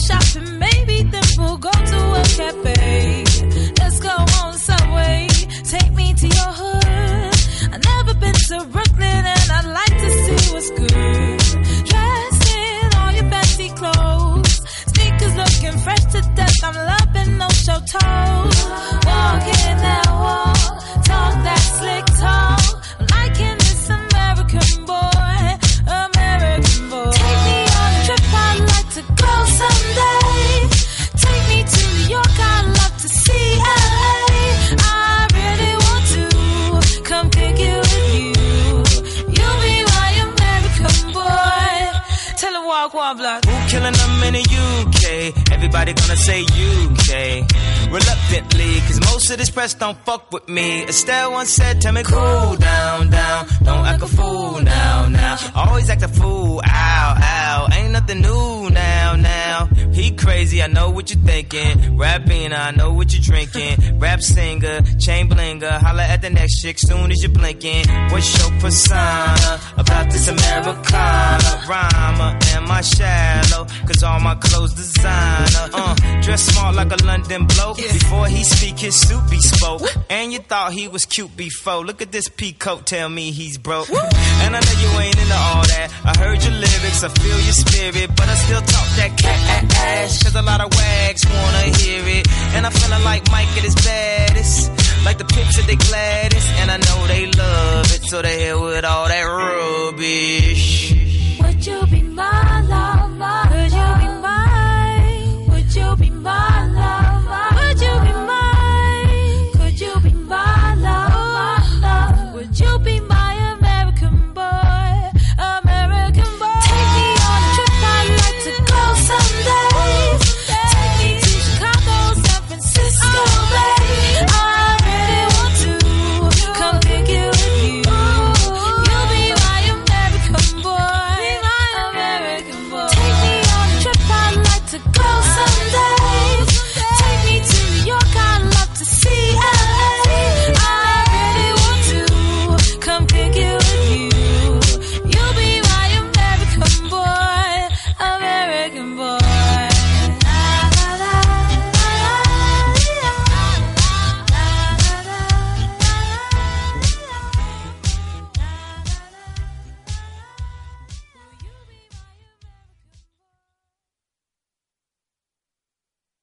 shopping, maybe then we'll go to a cafe. Let's go on subway, take me to your hood. I've never been to Brooklyn and I'd like to see what's good. Dressed in all your fancy clothes, sneakers looking fresh to death. I'm loving those show toes. Walking that wall. walk, walk. Who killing them, many you? UK? Everybody gonna say UK. Reluctantly, cause most of this press don't fuck with me. Estelle once said, tell me cool down, down. Don't act a fool now, now. Always act a fool, ow, ow. Ain't nothing new now, now. He crazy, I know what you're thinking. Rapping, I know what you're drinking. Rap singer, chain blinger. Holla at the next chick soon as you're blinking. What's your persona about this Americana? Rhymer, am I shallow? Cause all my clothes designer. Uh. uh, dress smart like a London bloke. Yeah. Before he speak, his suit be spoke. What? And you thought he was cute before. Look at this peacoat, tell me he's broke. Woo. And I know you ain't into all that. I heard your lyrics, I feel your spirit, but I still talk that cat ass. Cause a lot of wags wanna hear it. And I'm feeling like Mike at his baddest. Like the picture they gladdest. And I know they love it, so they hit with all that rubbish. Would you be mine?